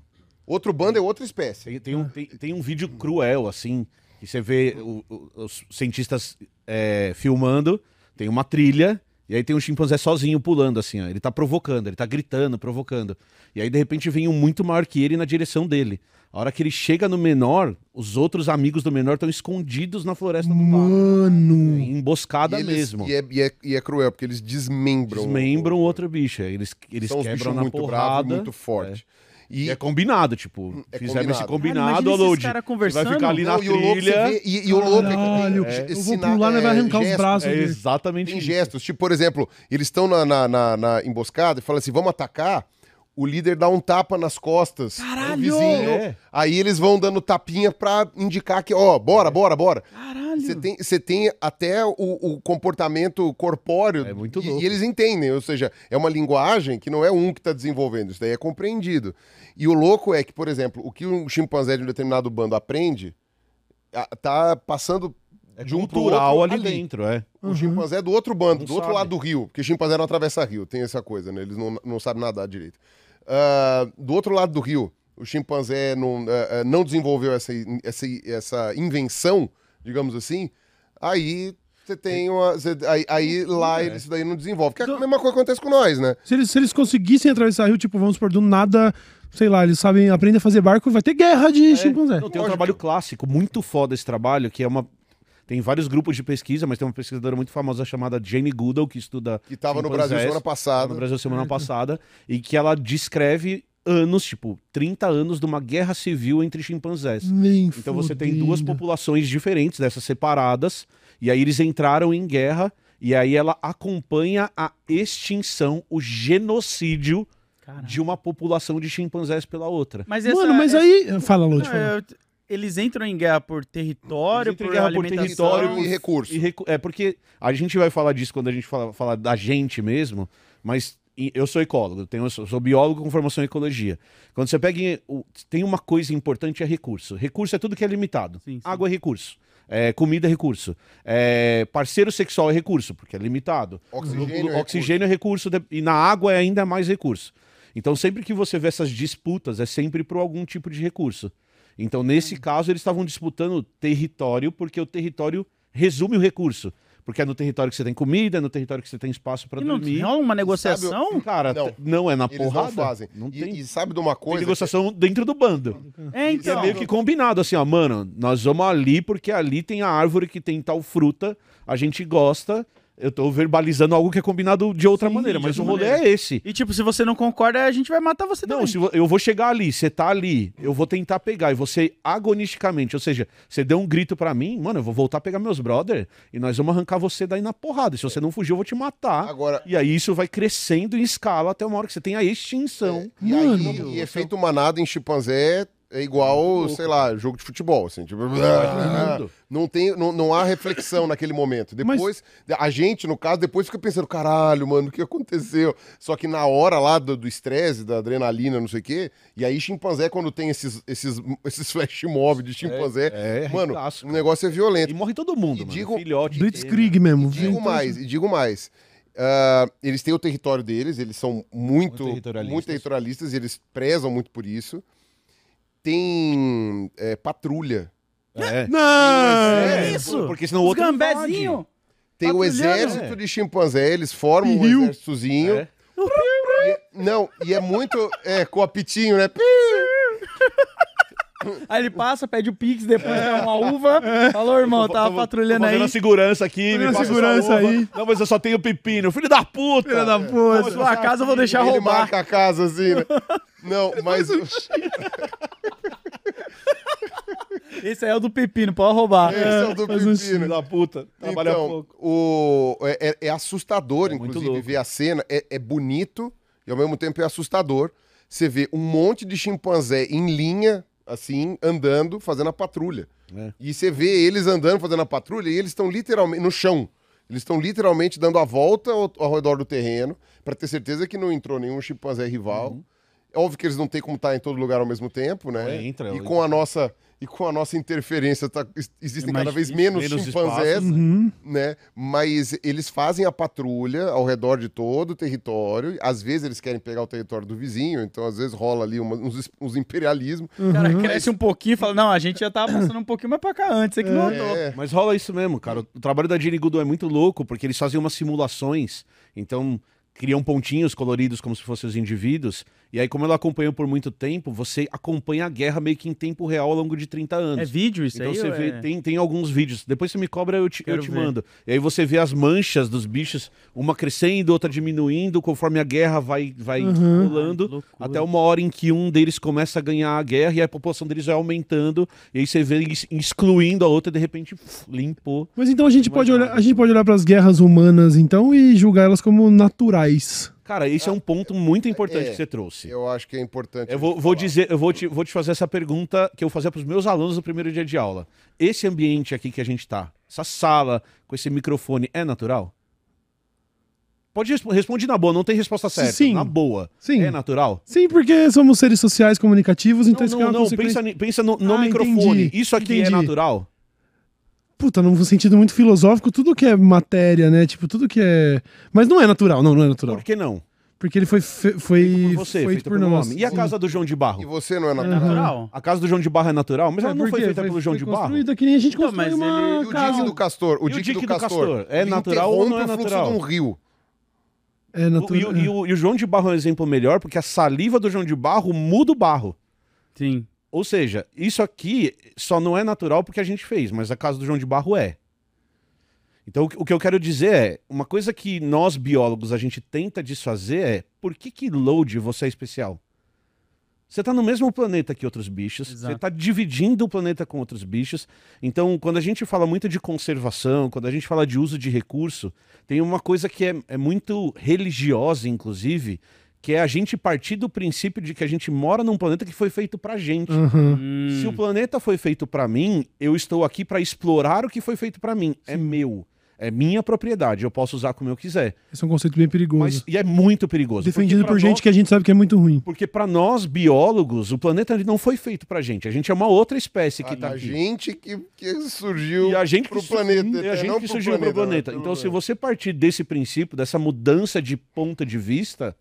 Outro bando é outra espécie. Tem, tem um, tem, tem um vídeo cruel, assim, que você vê o- o- os cientistas é, filmando, tem uma trilha, e aí tem um chimpanzé sozinho pulando, assim, ó. Ele tá provocando, ele tá gritando, provocando. E aí, de repente, vem um muito maior que ele na direção dele. A hora que ele chega no menor, os outros amigos do menor estão escondidos na floresta do. Mano. Emboscada E eles- mesmo. E é, e, é, e é cruel, porque eles desmembram. Desmembram o outro bicho. Eles, eles São quebram na muito porrada. bravos e muito fortes. E E, é combinado, tipo, É fizeram esse combinado. combinado, Cara, Load. vai conversando. ficar ali Não, na e o louco, você trilha. vê- e, e o louco Caralho, é que tem, eu é, vou pular, né, vai é, arrancar os gestos, braços É dele. exatamente Tem isso. gestos. Tipo, por exemplo, eles estão na, na, na- na emboscada e falam assim: vamos atacar. O líder dá um tapa nas costas Caralho! do vizinho. É. Aí eles vão dando tapinha pra indicar que, ó, bora, bora, bora. Caralho. Você tem, você tem até o, o comportamento corpóreo. É muito e, louco. e eles entendem, ou seja, é uma linguagem que não é um que está desenvolvendo, isso daí é compreendido. E o louco é que, por exemplo, o que um chimpanzé de um determinado bando aprende a- tá passando É de um pro cultural outro ali, dentro, é. o chimpanzé é do outro bando, Não do outro sabe. lado do rio, porque chimpanzé não atravessa rio, tem essa coisa, né? Eles não, não sabem nadar direito. Ah, do outro lado do rio, o chimpanzé não, ah, não desenvolveu essa, essa, essa invenção, digamos assim, aí Você tem uma. você- aí, aí lá isso daí não desenvolve. Que é a mesma coisa que acontece com nós, né? Se eles, se eles conseguissem atravessar rio, tipo, vamos supor, do nada, sei lá, eles sabem, aprendem a fazer barco, vai ter guerra de chimpanzé. Não, tem um Lógico. trabalho clássico, muito foda esse trabalho, que é uma. Tem vários grupos de pesquisa, mas tem uma pesquisadora muito famosa chamada Jane Goodall, que estuda. Que tava no Brasil semana passada. no Brasil semana passada, e que ela descreve anos, tipo, 30 anos de uma guerra civil entre chimpanzés. Nem Então você tem duas populações diferentes, dessas separadas, e aí eles entraram em guerra, e aí ela acompanha a extinção, o genocídio Caralho. de uma população de chimpanzés pela outra. Mas essa, Mano, mas essa- aí. Fala, fala. Eles entram em guerra por território, Eles entram em por guerra por território, E recurso. E recu- É porque a gente vai falar disso quando a gente fala, fala da gente mesmo, mas eu sou ecólogo, eu, tenho, eu sou biólogo com formação em ecologia. Quando você pega. em- o- tem uma coisa importante: é recurso. Recurso é tudo que é limitado. Sim, sim. Água é recurso. É, comida é recurso. É, parceiro sexual é recurso, porque é limitado. Oxigênio O- é oxigênio é recurso. e na água é ainda mais recurso. Então, sempre que você vê essas disputas, é sempre por algum tipo de recurso. Então, Hum. nesse caso, eles estavam disputando território, porque o território resume o recurso. Porque é no território que você tem comida, é no território que você tem espaço para E não dormir. rola uma negociação? Cara, Não. não é na Eles porrada. não fazem. Não E- tem, e, sabe de uma tem coisa? negociação dentro do bando. É, E então. é meio que combinado, assim, ó, mano, nós vamos ali porque ali tem a árvore que tem tal fruta, a gente gosta. Eu tô verbalizando algo que é combinado de outra Sim, maneira, de mas o outra rolê maneira. é esse. E tipo, se você não concorda, a gente vai matar você Não, também. se vo- eu vou chegar ali, você tá ali, eu vou tentar pegar, e você agonisticamente, ou seja, você deu um grito pra mim, mano, eu vou voltar a pegar meus brother, e nós vamos arrancar você daí na porrada. E se você não fugir, eu vou te matar. Agora, E aí isso vai crescendo em escala até uma hora que você tem a extinção. E, Mano. aí, e efeito manada em chimpanzé é igual, sei lá, jogo de futebol, assim, tipo, não tem, não, não há reflexão naquele momento. Depois, a gente, no caso, depois fica pensando, caralho, mano, o que aconteceu? Só que na hora lá do estresse, da adrenalina, não sei o quê, e aí chimpanzé, quando tem esses, esses, esses flash mob de chimpanzé, é, mano, ricaço, o negócio é violento. E morre todo mundo, E mano. digo- Filhote, Blitzkrieg mesmo. Digo Então, mais, e digo mais. Ah, eles têm o território deles, eles são muito, Muito territorialistas. muito territorialistas e eles prezam muito por isso. Tem é, patrulha. É. Não! É isso? Porque senão o outro gambezinho. Tem o exército de chimpanzé, eles formam um Rio. exércitozinho. É. E é- não, e é muito. É, com apitinho, né? Aí ele passa, pede o Pix, depois dá uma uva. Falou, irmão, tava tô- patrulhando tô fazendo aí. a segurança aqui, Fazendo me passa segurança aí. Não, mas eu só tenho pepino. Filho da puta! Filha da Não, puta. mas Sua casa eu vou deixar Ele roubar. marca a casa assim, né? Não, mas. Esse aí é o do pepino, pode roubar. Esse é o do faz um Filho pepino. da puta. Trabalha então, pouco. O, é, é- é assustador, É inclusive, louco. ver a cena. É, é bonito e ao mesmo tempo é assustador. Você vê um monte de chimpanzé em linha, assim, andando, fazendo a patrulha. É. E você vê eles andando, fazendo a patrulha, e eles estão literalmente no chão. Eles estão literalmente dando a volta ao, ao redor do terreno, para ter certeza que não entrou nenhum chimpanzé rival. Uhum. É óbvio que eles não têm como estar em todo lugar ao mesmo tempo, né? É, entra, e entra. com a nossa e com a nossa interferência tá- existem É mais cada vez menos, menos chimpanzés, Uhum. né? Mas eles fazem a patrulha ao redor de todo o território. Às vezes eles querem pegar o território do vizinho, então às vezes rola ali uma- uns, uns imperialismos. O cara cresce um pouquinho e fala, não, a gente já tava passando um pouquinho mais pra cá antes, é que não notou. É, Mas rola isso mesmo, cara. O trabalho da Jane Goodall é muito louco, porque eles fazem umas simulações, então criam pontinhos coloridos como se fossem os indivíduos, e aí como ela acompanhou por muito tempo, você acompanha a guerra meio que em tempo real ao longo de 30 anos. É vídeo isso Então aí? você ou vê, é- tem, tem alguns vídeos. Depois você me cobra, eu te, eu te ver. mando. E aí você vê as manchas dos bichos, uma crescendo, outra diminuindo, conforme a guerra vai, vai Uhum. rolando. Ai, até uma hora em que um deles começa a ganhar a guerra e a população deles vai aumentando. E aí você vê eles excluindo a outra e de repente pff, limpou. Mas então a gente pode olhar, nada. a gente pode olhar para as guerras humanas então e julgar elas como naturais. Cara, esse é um ponto muito importante É, que você trouxe. eu acho que é importante. Eu vou, vou dizer, eu vou te, vou te fazer essa pergunta que eu fazia para os meus alunos no primeiro dia de aula. Esse ambiente aqui que a gente tá, essa sala com esse microfone, é natural? Pode respo- responde na boa, não tem resposta certa. Sim. Na boa. Sim. É natural? Sim, porque somos seres sociais comunicativos, então não, isso não, é uma não. consequência. Pensa, pensa no, no Ah, microfone. entendi. Isso aqui é Entendi. natural? Puta, num sentido muito filosófico, tudo que é matéria, né? Tipo, tudo que é. Mas não é natural, não, não é natural. Por que não? Porque ele foi, fe- foi Feito por você, feito, feito por pelo nós. homem. E a casa do João de E Barro? você não é É natural. natural. A casa do João de Barro é natural, mas ela É, não por foi feita pelo João de Barro. construída que nem a gente Então, constrói mas uma E o casa. dique do castor? O E o dique dique do do castor? castor? É Ele natural ou não é interrompe o fluxo natural? de um rio. É O- natural. e, o, e o- e o João de Barro é um exemplo melhor, porque a saliva do João de Barro muda o barro. Sim. Ou seja, isso aqui só não é natural porque a gente fez, mas a casa do João de Barro é. Então, o que- eu quero dizer é, uma coisa que nós biólogos a gente tenta desfazer é, por que que load você é especial? Você está no mesmo planeta que outros bichos, você Exato. está dividindo o planeta com outros bichos. Então, quando a gente fala muito de conservação, quando a gente fala de uso de recurso, tem uma coisa que é, é muito religiosa, inclusive, que é a gente partir do princípio de que a gente mora num planeta que foi feito pra gente. Aham. Hum. Se o planeta foi feito pra mim, eu estou aqui pra explorar o que foi feito pra mim. É meu. É minha propriedade. Eu posso usar como eu quiser. Esse é um conceito bem perigoso. Mas, e é muito perigoso. Defendido por gente nós- que a gente sabe que é muito ruim. Porque pra nós, biólogos, o planeta não foi feito pra gente. A gente é uma outra espécie que A, tá a aqui. gente que, que surgiu E a gente pro que planeta. E a até, gente não que surgiu pro planeta, planeta. né? Então, se você partir desse princípio, dessa mudança de ponto de vista,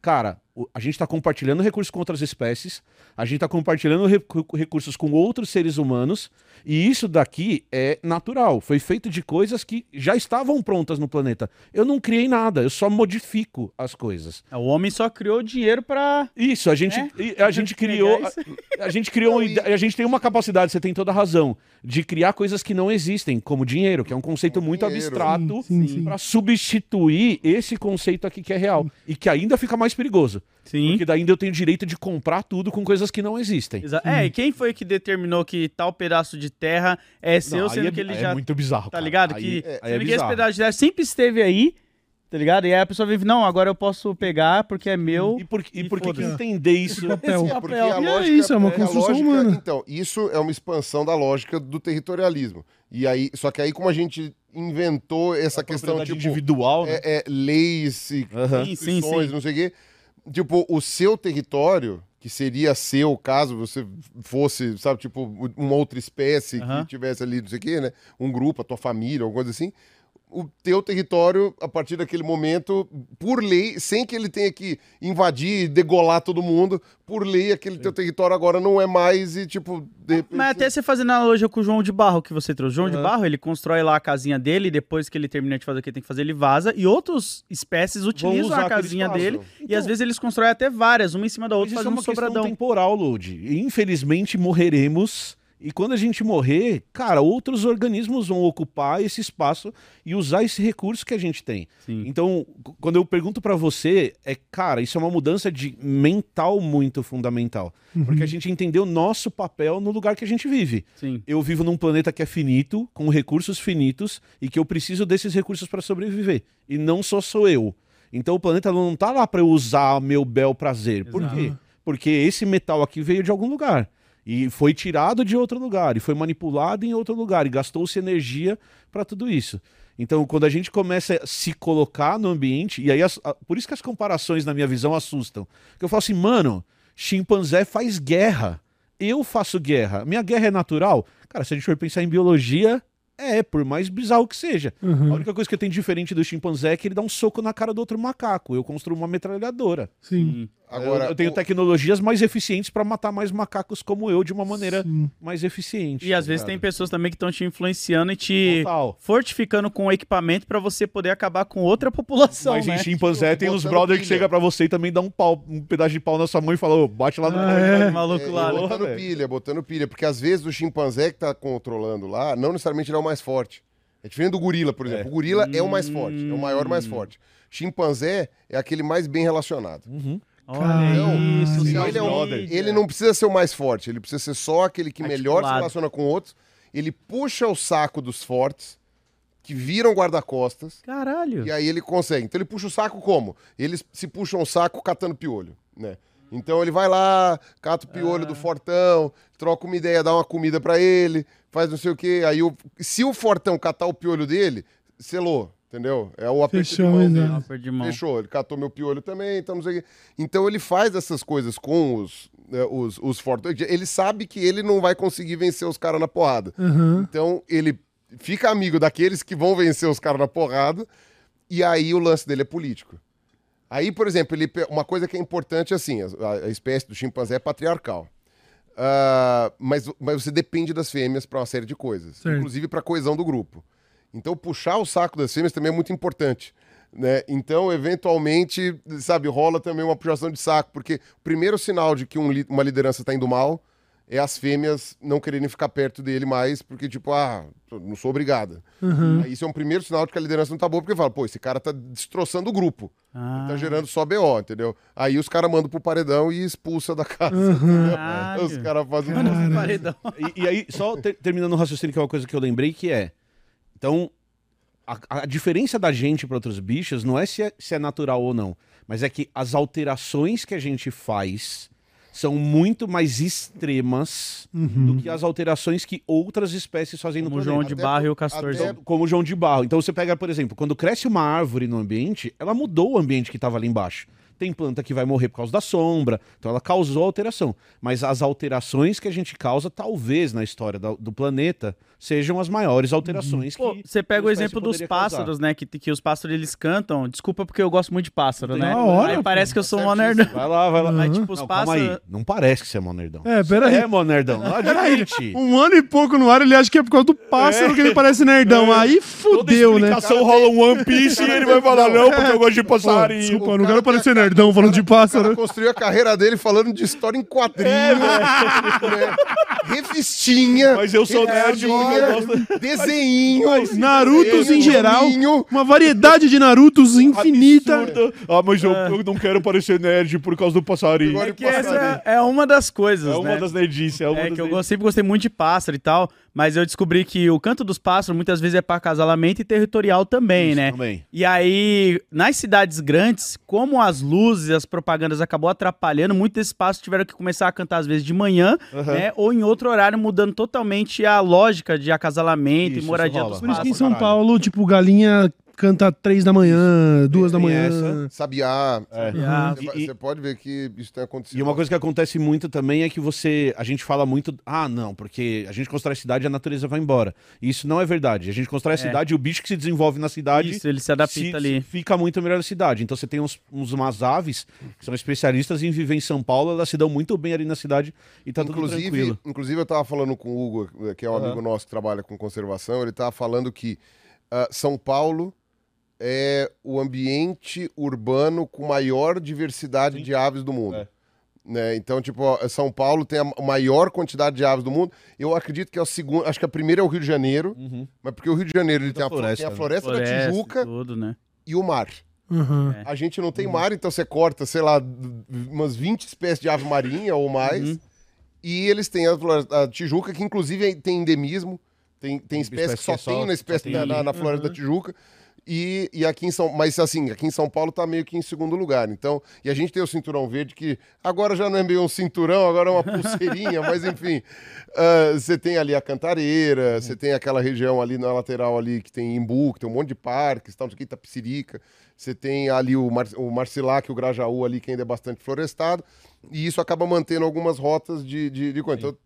cara, a gente está compartilhando recursos com outras espécies, a gente está compartilhando recu- recursos com outros seres humanos, e isso daqui é natural. Foi feito de coisas que já estavam prontas no planeta. Eu não criei nada, eu só modifico as coisas. O homem só criou dinheiro pra. Isso, a gente, É? e a gente criou, a, a gente criou, e- a gente tem uma capacidade, você tem toda a razão, de criar coisas que não existem, como dinheiro, que é um conceito muito dinheiro. abstrato para substituir esse conceito aqui que é real e que ainda fica mais perigoso, Sim. porque daí ainda eu tenho direito de comprar tudo com coisas que não existem. Exa- É, e quem foi que determinou que tal pedaço de terra é seu, Não, sendo é, que ele é já. muito bizarro, Tá cara. ligado? Aí- que aí é sendo que esse pedaço de terra sempre esteve aí, tá ligado? E aí a pessoa vive, não, agora eu posso pegar porque é meu. E por, e E por que, que entender isso? papel. Esse É, porque papel. a E é lógica, isso, é uma a construção lógica- humana. Então, isso é uma expansão da lógica do territorialismo. E aí, só que aí como a gente inventou essa questão propriedade tipo individual, né? é, é, leis e sim. não sei o quê. Tipo, o seu território, que seria seu caso você fosse, sabe, tipo, uma outra espécie Aham. que tivesse ali, não sei o quê, né? Um grupo, a tua família, alguma coisa assim. O teu território, a partir daquele momento, por lei, sem que ele tenha que invadir e degolar todo mundo, por lei, aquele teu território agora não é mais e, tipo, de repente. Mas até você fazendo analogia com o João de Barro que você trouxe. O João de Aham. Barro, ele constrói lá a casinha dele, depois que ele termina de fazer o que tem que fazer, ele vaza. E outras espécies utilizam a casinha dele. e Então- às vezes eles constroem até várias, uma em cima da outra, isso é fazendo uma um questão sobradão. temporal, Load. E, Infelizmente morreremos. E quando a gente morrer, cara, outros organismos vão ocupar esse espaço e usar esse recurso que a gente tem. Sim. Então, quando eu pergunto pra você, é, cara, isso é uma mudança de mental muito fundamental. Porque a gente entendeu o nosso papel no lugar que a gente vive. Sim. Eu vivo num planeta que é finito, com recursos finitos, e que eu preciso desses recursos para sobreviver. E não só sou eu. Então o planeta não tá lá para eu usar meu bel prazer. Por Exato. quê? Porque esse metal aqui veio de algum lugar. E foi tirado de outro lugar, e foi manipulado em outro lugar, e gastou-se energia para tudo isso. Então, quando a gente começa a se colocar no ambiente, e aí, as- a- por isso que as comparações, na minha visão, assustam. Porque eu falo assim, mano, chimpanzé faz guerra. Eu faço guerra. Minha guerra é natural? Cara, se a gente for pensar em biologia, é, por mais bizarro que seja. A Uhum. única coisa que tem diferente do chimpanzé é que ele dá um soco na cara do outro macaco. Eu construo uma metralhadora. Sim. Agora, eu, eu tenho o- tecnologias mais eficientes para matar mais macacos como eu de uma maneira Sim. mais eficiente. E às tá vezes tem pessoas também que estão te influenciando e te Total. fortificando com o equipamento pra você poder acabar com outra população, Mas né? em chimpanzé tem uns Botando brother que chega pra você e também dá um pau, um pedaço de pau na sua mão e fala, ô, bate lá no Ah, é? Maluco É, lá, né? botando velho. pilha, botando pilha, porque às vezes o chimpanzé que tá controlando lá, não necessariamente ele é o mais forte. É diferente do gorila, por exemplo. O gorila é o mais forte, é o maior mais forte. Chimpanzé é aquele mais bem relacionado. Uhum. Olha Não, isso, ele é um- ele não precisa ser o mais forte, ele precisa ser só aquele que melhor se Articulado. relaciona com outros. Ele puxa o saco dos fortes, que viram guarda-costas, Caralho. e aí ele consegue. Então ele puxa o saco como? Eles se puxam o saco catando piolho, né? Então ele vai lá, cata o piolho Ah. do fortão, troca uma ideia, dá uma comida pra ele, faz não sei o quê. Aí o, se o fortão catar o piolho dele, selou, entendeu? É o aperto de Fechou, mão exato. dele. Ah, perdi mão. Fechou, ele catou meu piolho também, então não sei o quê. Então ele faz essas coisas com os, né, os, os fortões. Ele sabe que ele não vai conseguir vencer os caras na porrada. Aham. Então ele fica amigo daqueles que vão vencer os caras na porrada, e aí o lance dele é político. Aí, por exemplo, ele, uma coisa que é importante assim, a, a espécie do chimpanzé é patriarcal. Ah, mas, mas você depende das fêmeas para uma série de coisas, Certo. inclusive para a coesão do grupo. Então, puxar o saco das fêmeas também é muito importante. Né? Então, eventualmente, sabe, rola também uma puxação de saco, porque o primeiro sinal de que um li- uma liderança está indo mal é as fêmeas não quererem ficar perto dele mais, porque, tipo, ah, não sou obrigada. Aí Isso é um primeiro sinal de que a liderança não tá boa, porque fala, pô, esse cara tá destroçando o grupo. Ah, Tá gerando só BO, entendeu? Aí os caras mandam pro paredão e expulsa da casa. Caralho. Os caras fazem Mano, um... paredão. E, e aí, só ter- terminando o raciocínio, que é uma coisa que eu lembrei, que é. Então, a, a diferença da gente para outros bichos não é se, é se é natural ou não, mas é que as alterações que a gente faz são muito mais extremas do que as alterações que outras espécies fazem no Como o planeta. João de Barro e o Castorzinho. até- Como o João de Barro. Então você pega, por exemplo, quando cresce uma árvore no ambiente, ela mudou o ambiente que estava ali embaixo. Tem planta que vai morrer por causa da sombra, então ela causou alteração. Mas as alterações que a gente causa, talvez na história da- do planeta, sejam as maiores alterações Pô, que. você pega o exemplo dos poderia causar. pássaros, né? Que, que os pássaros eles cantam. Desculpa porque eu gosto muito de pássaro, né? Da hora, Aí pô. parece que eu sou um Certíssimo. nerdão. Vai lá, vai lá. Mas, tipo, os Não, calma aí. pássaros. Não parece que você é mó nerdão. É, peraí. É mó nerdão. Admite. Um ano e pouco no ar, ele acha que é por causa do pássaro que ele parece nerdão. Aí fudeu, né? explicação rola um One Piece e ele vai falar, não, porque eu gosto de passarinho. Desculpa, não quero tem parecer a- nerdão falando de pássaro. construiu a carreira dele falando de história em quadrinhos, né? revistinha, Mas eu sou nerd porque eu gosto. desenhinho, Narutos em geral. Uma variedade de Narutos infinita. Absurda. Ah, mas eu, eu não quero parecer nerd por causa do passarinho. É que essa é uma das coisas, É uma né? das nerdices. É, uma É das que eu nerdices. sempre gostei muito de pássaro e tal, mas eu descobri que o canto dos pássaros muitas vezes é para acasalamento e territorial também, Isso, né? também. E aí, nas cidades grandes, como as luzes, as propagandas acabou atrapalhando, muitos desses pássaros tiveram que começar a cantar às vezes de manhã, Aham. né? Ou em outro horário, mudando totalmente a lógica de acasalamento Isso, e moradia dos Por isso que em pássaros. São caralho. Paulo, tipo, galinha canta três da manhã, duas da manhã. essa. Sabiá. É. Sabiá. Você, E- você pode ver que isso tem acontecido. E uma coisa que acontece muito também é que você. A gente fala muito. Ah, não, porque a gente constrói cidade e a natureza vai embora. E isso não é verdade. A gente constrói a É. cidade e o bicho que se desenvolve na cidade. Isso, ele se adapta se- ali. Fica muito melhor na cidade. Então você tem uns, uns umas aves que são especialistas em viver em São Paulo, elas se dão muito bem ali na cidade e tá tudo inclusive, tranquilo. inclusive, eu tava falando com o Hugo, que é um Aham. amigo nosso que trabalha com conservação, ele tava falando que ah, São Paulo é o ambiente urbano com maior diversidade Sim. de aves do mundo. É. Né? Então, tipo, ó, São Paulo tem a maior quantidade de aves do mundo. Eu acredito que é o segundo. Acho que a primeira é o Rio de Janeiro, Uhum. mas porque o Rio de Janeiro ele tem a, floresta, tem a né? floresta, da Floresta, Tijuca tudo, né? e o mar. Aham. É. A gente não tem mar, então você corta, sei lá, umas 20 espécies de ave marinha ou mais. Uhum. E eles têm a, floresta- a Tijuca, que inclusive tem endemismo. Tem, tem espécie que só espécie que é tem só- na espécie só tem na, na, na floresta da Tijuca. E, e aqui em São mas assim, aqui em São Paulo tá meio que em segundo lugar. Então, e a gente tem o cinturão verde que agora já não é meio um cinturão, agora é uma pulseirinha, mas enfim. ah, Você tem ali a Cantareira, você tem aquela região ali na lateral ali que tem Imbu, que tem um monte de parques, tal, que, Itapecirica. Você tem ali o, Mar, o Marcilac, o Grajaú ali, que ainda é bastante florestado. E isso acaba mantendo algumas rotas de, de, de coisa. Então,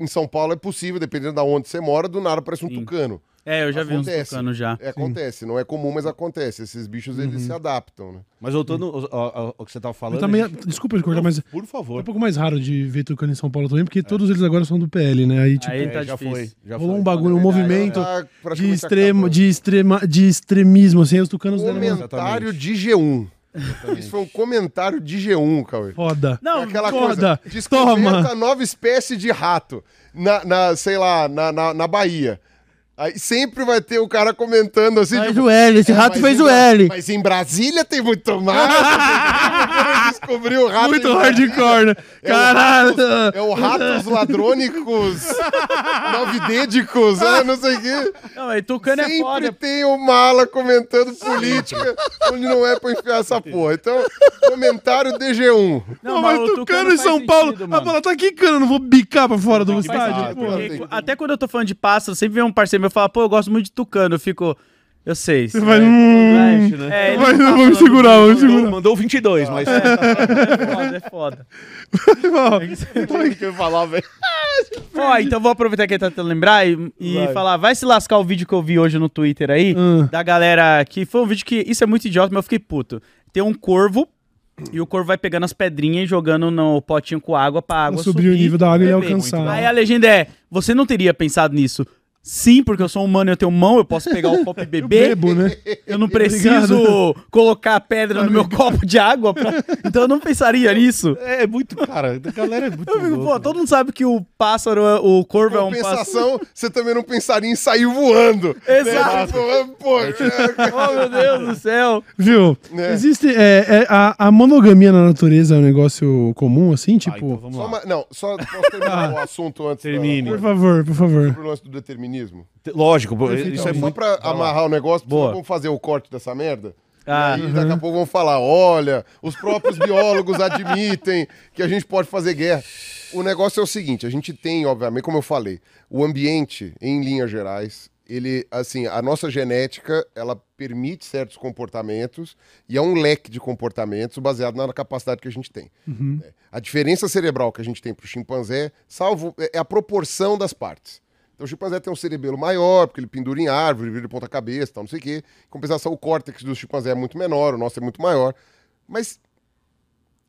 em São Paulo é possível, dependendo de onde você mora, do nada parece um Sim. tucano. É, eu já vi uns Acontece. tucanos já. É, acontece, não é comum, mas acontece. Esses bichos, eles se adaptam, né? Mas voltando ao, ao- ao- ao que você tava falando. Eu também, gente- desculpa de cortar, mas é Por um favor. pouco mais raro de ver tucano em São Paulo também, porque todos eles agora são do PL, né? Aí, tipo, Aí É, tá já difícil. foi. Já rolou foi. um bagulho, um verdade, movimento tá de, extremo, de, extrema, de extremismo, assim, os tucanos Comentário Exatamente. de G1. Isso foi um comentário de G1, Cauê. foda. Não, É aquela foda. coisa. Descoberta Toma. nova espécie de rato. Na, na, sei lá, na, na, na Bahia. Aí sempre vai ter o cara comentando assim. Faz tipo, o L, esse "É, rato fez em o L. Mas em Brasília tem muito mais. Descobriu o rato. Muito em hardcore, né? É o Caralho. É o ratos ladrônicos, novidêdicos, ah, não sei o quê. Não, aí tucano é Sempre foda. tem o mala comentando política onde não é pra enfiar essa porra. Então, comentário DG1. Não, mas o tucano em São Paulo, sentido, a bola tá quicando, eu não vou bicar pra fora do estádio. sentido, tem- até quando eu tô falando de pássaro, sempre vem um parceiro meu falar, pô, eu gosto muito de tucano. Eu fico, eu sei. Você vai, hum, é, ele Vai, não tá vamos falando segurar, vamos Mandou, segurar. mandou 22, mas. É foda, é foda. o que eu ia falar, velho. Ó, então vou aproveitar que ele tá tentando lembrar e, e Vai. falar, vai se lascar o vídeo que eu vi hoje no Twitter aí, Hum. da galera que foi um vídeo que, isso é muito idiota, mas eu fiquei puto. tem um corvo e o corvo vai pegando as pedrinhas e jogando no potinho com água pra água Pra subir o nível da água e ele alcançar. Aí a legenda é: você não teria pensado nisso? Sim, porque eu sou humano e eu tenho mão, eu posso pegar o copo e Eu beber. bebo, né? Eu não preciso colocar pedra no meu copo de água. pra- Então eu não pensaria nisso. É, é muito, cara, a galera é muito Eu fico, pô, todo mundo sabe que o pássaro, o corvo é um pássaro. Compensação, você também não pensaria em sair voando. Exato. Né? Pô, é, Oh, meu Deus do céu. Viu? É. Existe. é, é, a, a monogamia na natureza é um negócio comum, assim? Tipo. Ah, então vamos só lá. uma- não, só posso terminar o assunto antes. da- Termine. Por favor, por favor. Sobre o lance do determinismo. Lógico, pô, isso é Perfeitamente. Só muito... pra amarrar o negócio, Boa. vamos fazer o corte dessa merda. Ah, e aí, daqui a pouco vão falar: olha, os próprios biólogos admitem que a gente pode fazer guerra. O negócio é o seguinte: a gente tem, obviamente, como eu falei, o ambiente, em linhas gerais, ele, assim, a nossa genética, ela permite certos comportamentos e é um leque de comportamentos baseado na capacidade que a gente tem. É. A diferença cerebral que a gente tem para o chimpanzé, salvo, é a proporção das partes. Então o chimpanzé tem um cerebelo maior, porque ele pendura em árvore, vira de ponta cabeça, tal, não sei o quê. Em compensação, o córtex do chimpanzé é muito menor, o nosso é muito maior. Mas,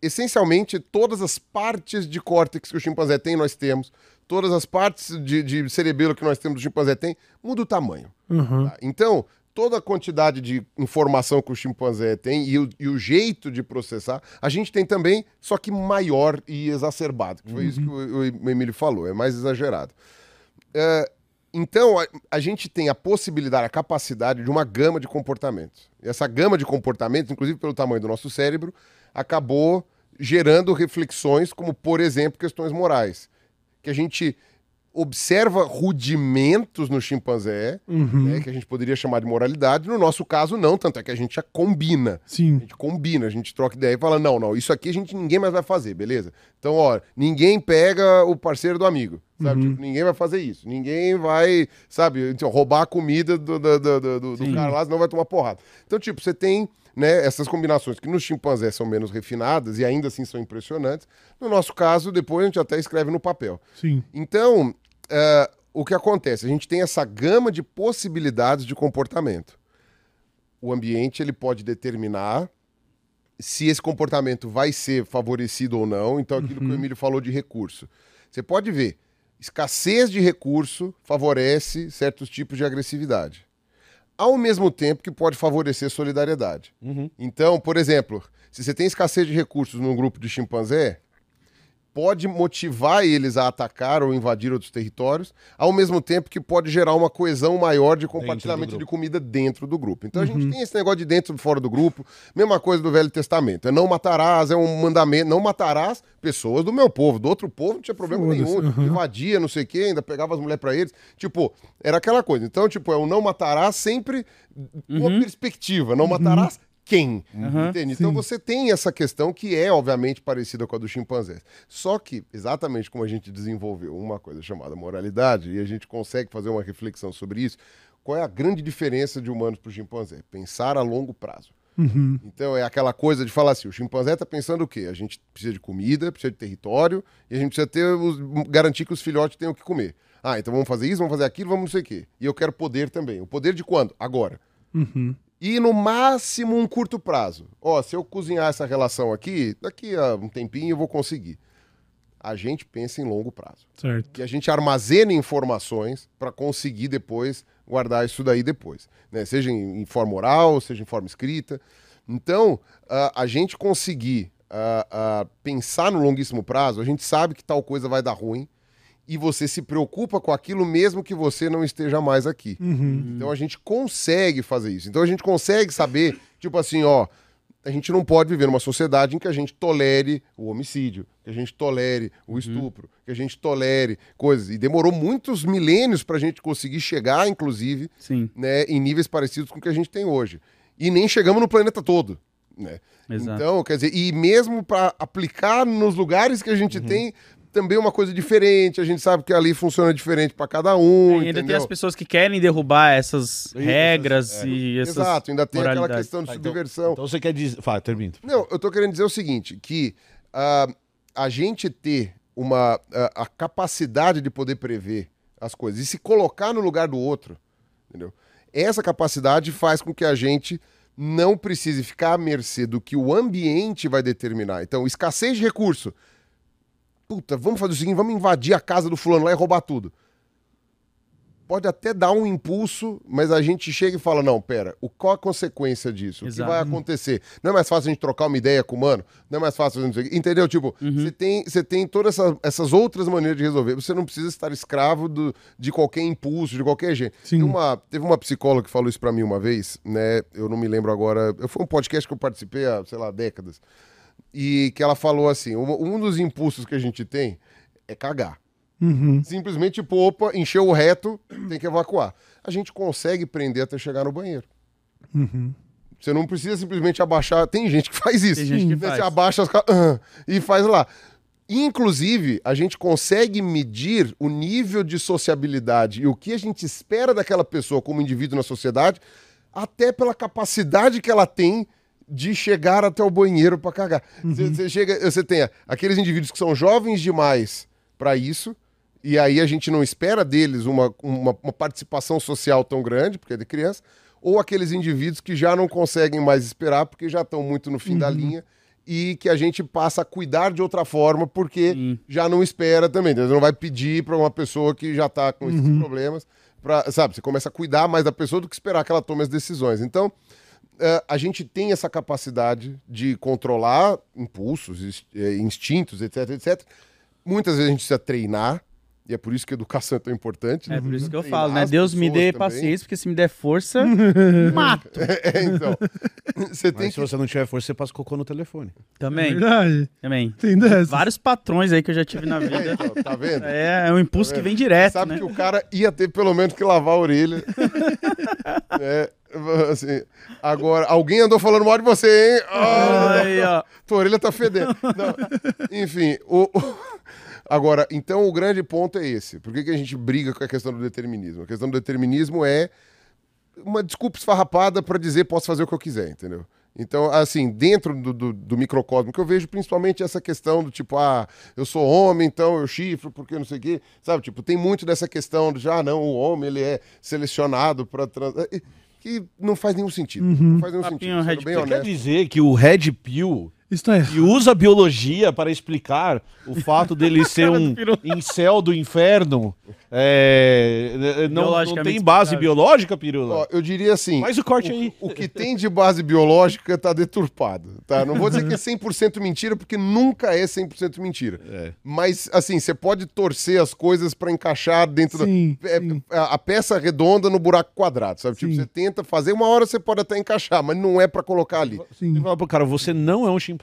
essencialmente, todas as partes de córtex que o chimpanzé tem, nós temos. Todas as partes de, de cerebelo que nós temos do chimpanzé tem, muda o tamanho. Uhum. Tá? Então, toda a quantidade de informação que o chimpanzé tem e o, e o jeito de processar, a gente tem também, só que maior e exacerbado. Que foi isso que o, o Emílio falou, é mais exagerado. É, então, a, a gente tem a possibilidade, a capacidade de uma gama de comportamentos. E essa gama de comportamentos, inclusive pelo tamanho do nosso cérebro, acabou gerando reflexões como, por exemplo, questões morais. Que a gente observa rudimentos no chimpanzé, né, que a gente poderia chamar de moralidade. No nosso caso, não, tanto é que a gente já combina. A Sim. gente combina, a gente troca ideia e fala: não, não, isso aqui a gente ninguém mais vai fazer, beleza? Então, ó, ninguém pega o parceiro do amigo, sabe? Tipo, ninguém vai fazer isso. Ninguém vai, sabe, então, roubar a comida do, do, do, do- do- cara lá, senão vai tomar porrada. Então, tipo, você tem. Né, essas combinações que nos chimpanzés são menos refinadas e ainda assim são impressionantes. No nosso caso, depois a gente até escreve no papel. Sim. Então, é, o que acontece? A gente tem essa gama de possibilidades de comportamento. O ambiente ele pode determinar se esse comportamento vai ser favorecido ou não. Então, aquilo que o Emílio falou de recurso. Você pode ver, escassez de recurso favorece certos tipos de agressividade. Ao mesmo tempo que pode favorecer solidariedade. Então, por exemplo, se você tem escassez de recursos num grupo de chimpanzé, pode motivar eles a atacar ou invadir outros territórios, ao mesmo tempo que pode gerar uma coesão maior de compartilhamento de comida dentro do grupo. Então a gente tem esse negócio de dentro e fora do grupo, mesma coisa do Velho Testamento. É não matarás, é um mandamento, não matarás pessoas do meu povo, do outro povo não tinha problema Foda-se, nenhum, aham. invadia, não sei o quê, ainda pegava as mulheres pra eles. Tipo, era aquela coisa. Então, tipo, é o não matarás sempre com a perspectiva, não matarás quem? Entende? Então você tem essa questão que é, obviamente, parecida com a do chimpanzé. Só que, exatamente como a gente desenvolveu uma coisa chamada moralidade, e a gente consegue fazer uma reflexão sobre isso, qual é a grande diferença de humanos para o chimpanzé? Pensar a longo prazo. Uhum. Então é aquela coisa de falar assim: o chimpanzé está pensando o quê? A gente precisa de comida, precisa de território, e a gente precisa ter os- garantir que os filhotes tenham o que comer. Ah, então vamos fazer isso, vamos fazer aquilo, vamos não sei o quê. E eu quero poder também. O poder de quando? Agora. Uhum. E no máximo um curto prazo. Ó, se eu cozinhar essa relação aqui, daqui a um tempinho eu vou conseguir. A gente pensa em longo prazo. Certo. Que a gente armazena informações para conseguir depois guardar isso daí depois. né? Seja em, em forma oral, seja em forma escrita. Então, a- a gente conseguir ah, ah, pensar no longuíssimo prazo, a gente sabe que tal coisa vai dar ruim e você se preocupa com aquilo mesmo que você não esteja mais aqui. Então a gente consegue fazer isso. Então a gente consegue saber, tipo assim, ó, a gente não pode viver numa sociedade em que a gente tolere o homicídio, que a gente tolere o estupro, que a gente tolere coisas. E demorou muitos milênios para a gente conseguir chegar, inclusive, Sim, né, em níveis parecidos com o que a gente tem hoje. E nem chegamos no planeta todo. Né? Então, quer dizer, e mesmo para aplicar nos lugares que a gente tem, também é uma coisa diferente. A gente sabe que ali funciona diferente para cada um. É, e ainda tem entendeu? as pessoas que querem derrubar essas regras é. e essas Exato, ainda tem aquela moralidades. questão de Tá, então- subversão. Então você quer dizer... Fala, termina. Não, eu tô querendo dizer o seguinte, que ah, a gente ter uma a, a capacidade de poder prever as coisas e se colocar no lugar do outro, entendeu? Essa capacidade faz com que a gente não precise ficar à mercê do que o ambiente vai determinar. Então, escassez de recurso. Puta, vamos fazer o seguinte, vamos invadir a casa do fulano lá e roubar tudo. Pode até dar um impulso, mas a gente chega e fala: não, pera, o, qual a consequência disso? Exato. O que vai acontecer? Não é mais fácil a gente trocar uma ideia com o mano? Não é mais fácil a gente. Entendeu? Tipo, você tem, você tem todas essa- essas outras maneiras de resolver. Você não precisa estar escravo do- de qualquer impulso, de qualquer jeito. Sim. Tem uma, teve uma psicóloga que falou isso pra mim uma vez, né? Eu não me lembro agora. Foi um podcast que eu participei há, sei lá, décadas. E que ela falou assim: um, um dos impulsos que a gente tem é cagar. Uhum. Simplesmente, tipo, opa, encheu o reto, tem que evacuar. A gente consegue prender até chegar no banheiro. Uhum. Você não precisa simplesmente abaixar. Tem gente que faz isso. Tem gente que Você faz. abaixa as ah, e faz lá. Inclusive, a gente consegue medir o nível de sociabilidade e o que a gente espera daquela pessoa como indivíduo na sociedade, até pela capacidade que ela tem de chegar até o banheiro para cagar. Você você chega, você tem aqueles indivíduos que são jovens demais para isso, e aí a gente não espera deles uma, uma, uma participação social tão grande, porque é de criança, ou aqueles indivíduos que já não conseguem mais esperar, porque já estão muito no fim da linha, e que a gente passa a cuidar de outra forma, porque Sim. já não espera também. Você não vai pedir para uma pessoa que já está com esses problemas, pra, sabe? Você começa a cuidar mais da pessoa do que esperar que ela tome as decisões. Então, a gente tem essa capacidade de controlar impulsos, eh, instintos, etc, etc. Muitas vezes a gente precisa treinar, e é por isso que a educação é tão importante. É por isso que eu falo, né? Deus me dê também. paciência, porque se me der força, mato. É, então. Você tem Mas se que. você não tiver força, você passa cocô no telefone. Também, Verdade. também. Tem dessas. Vários patrões aí que eu já tive na É, vida. então, tá vendo? É, é um impulso Tá que vem direto, Sabe né? que o cara ia ter pelo menos que lavar a orelha. É, assim, agora, alguém andou falando mal de você, hein? Ah, Aí, ó. tua orelha tá fedendo. Não, Enfim, o, o- agora, então o grande ponto é esse. Por que, que a gente briga com a questão do determinismo? A questão do determinismo é uma desculpa esfarrapada para dizer posso fazer o que eu quiser, entendeu? Então, assim, dentro do, do, do microcosmo que eu vejo principalmente essa questão do tipo, ah, eu sou homem, então eu chifro, porque não sei o quê. Sabe, tipo, tem muito dessa questão de, ah, não, o homem, ele é selecionado para trans... Que não faz nenhum sentido. Não faz nenhum Papinho sentido. Bem. Quer honesto. dizer que o Red Pill Isso tá e errado. usa a biologia para explicar o fato dele ser um incel do inferno. É, não, não tem base biológica, Pirula? Ó, eu diria assim. Faz o corte aí. O que tem de base biológica tá deturpado, tá? Não vou dizer que é 100% mentira, porque nunca é 100% mentira. É. Mas, assim, você pode torcer as coisas pra encaixar dentro Sim, da... é, sim. a, a peça redonda no buraco quadrado, sabe? Tipo, você tenta fazer, uma hora você pode até encaixar, mas não é pra colocar ali. Sim. Você fala pro cara, você não é um chimpanzé.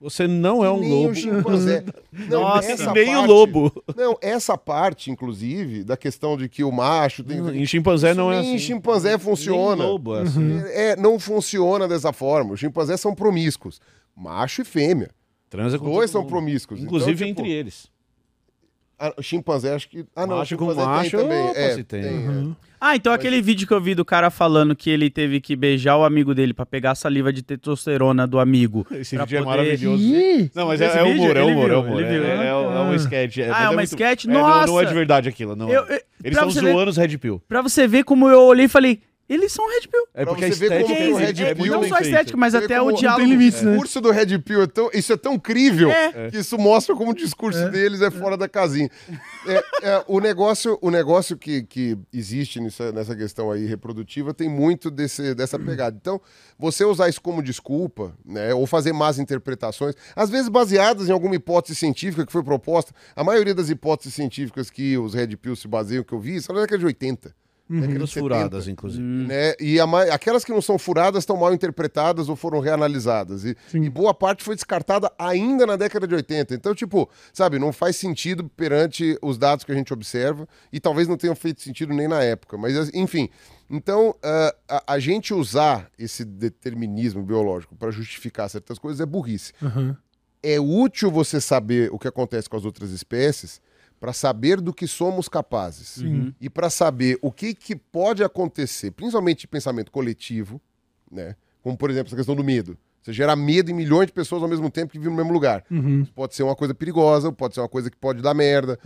Você não é um Nem lobo. o chimpanzé. Não, Nossa, essa nem o parte- lobo. Não, essa parte, inclusive, da questão de que o macho tem... Em chimpanzé não é Nem assim. em chimpanzé funciona. Nem lobo é assim. É, não funciona dessa forma. Os chimpanzés são promíscuos. Macho e fêmea. Transa com Dois são mundo. promíscuos. Inclusive Então, tipo, entre eles. ah, o chimpanzé, acho que. Ah, não. Macho o com chimpanzé macho, tem também. opa, É, se tem. tem, é. Ah, então aquele vídeo que eu vi do cara falando que ele teve que beijar o amigo dele pra pegar a saliva de testosterona do amigo. Esse vídeo é poder- maravilhoso. Ih, Não, mas é, é humor, é ele humor, é viu, humor. ele É, viu. é, é, é um sketch. é, Ah, mas é uma muito- sketch? é, não- Não, é Nossa! de verdade aquilo, não. é. Eu- eu- Eles estão você ver- zoando os Red Pill. Pra você ver como eu olhei e falei, eles são Red Pill. É porque a você ver como o é- Red é Pill, não só a estética, mas vê até como o diálogo. tem limites, O né? discurso do Red Pill é tão, isso é tão crível É. que isso mostra como o discurso deles é fora da casinha. É, é, o negócio, o negócio que, que existe nessa, nessa questão aí reprodutiva tem muito desse, dessa pegada. Então, você usar isso como desculpa, né, ou fazer más interpretações, às vezes baseadas em alguma hipótese científica que foi proposta. A maioria das hipóteses científicas que os Red Pill se baseiam, que eu vi, são da década de 80. De Todas 70 furadas, inclusive. né? E a ma- aquelas que não são furadas estão mal interpretadas ou foram reanalisadas. E, e boa parte foi descartada ainda na década de 80. Então, tipo, sabe, não faz sentido perante os dados que a gente observa e talvez não tenham feito sentido nem na época. Mas, enfim. Então, ah, a, a gente usar esse determinismo biológico para justificar certas coisas é burrice. aham. É útil você saber o que acontece com as outras espécies para saber do que somos capazes e para saber o que, que pode acontecer, principalmente de pensamento coletivo, né? Como por exemplo essa questão do medo. Você gera medo em milhões de pessoas ao mesmo tempo que vivem no mesmo lugar. Uhum. Pode ser uma coisa perigosa, pode ser uma coisa que pode dar merda,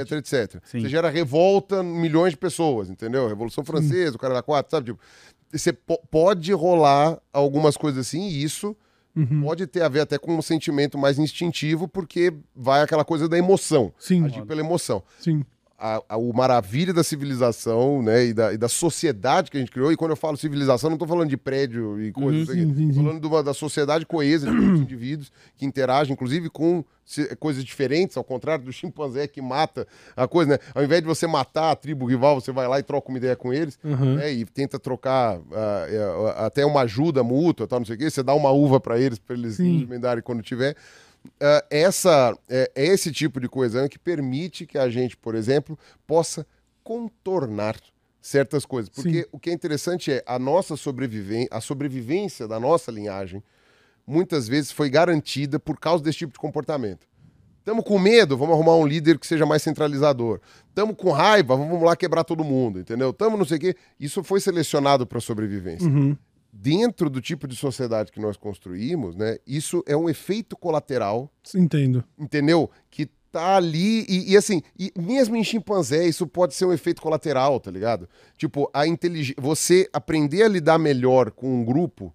etc, etc. Sim. Você gera revolta em milhões de pessoas, entendeu? Revolução Francesa, o cara da quatro, sabe? Tipo, você po- pode rolar algumas coisas assim, e isso Uhum. pode ter a ver até com um sentimento mais instintivo, porque vai aquela coisa da emoção. Sim, Agir pela emoção. sim. A, a- o maravilha da civilização, né, e da, e da sociedade que a gente criou, e quando eu falo civilização, não estou falando de prédio e coisas sim. falando de uma, da sociedade coesa, de indivíduos que interagem, inclusive, com coisas diferentes, ao contrário do chimpanzé que mata a coisa, né? Ao invés de você matar a tribo rival, você vai lá e troca uma ideia com eles, Uhum. né, e tenta trocar ah, é, até uma ajuda mútua, tal, não sei o quê, você dá uma uva para eles, para eles Sim. quando tiver. Ah, essa, é, é esse tipo de coesão que permite que a gente, por exemplo, possa contornar certas coisas. Porque Sim. o que é interessante é a nossa sobrevivência, a sobrevivência da nossa linhagem, muitas vezes foi garantida por causa desse tipo de comportamento. Estamos com medo, vamos arrumar um líder que seja mais centralizador. Estamos com raiva, vamos lá quebrar todo mundo, entendeu? Estamos não sei o quê. Isso foi selecionado para sobrevivência Uhum. Dentro do tipo de sociedade que nós construímos, né, isso é um efeito colateral, Entendo. entendeu? Que tá ali e, e assim, e mesmo em chimpanzé isso pode ser um efeito colateral, tá ligado? Tipo, a inteligência, você aprender a lidar melhor com um grupo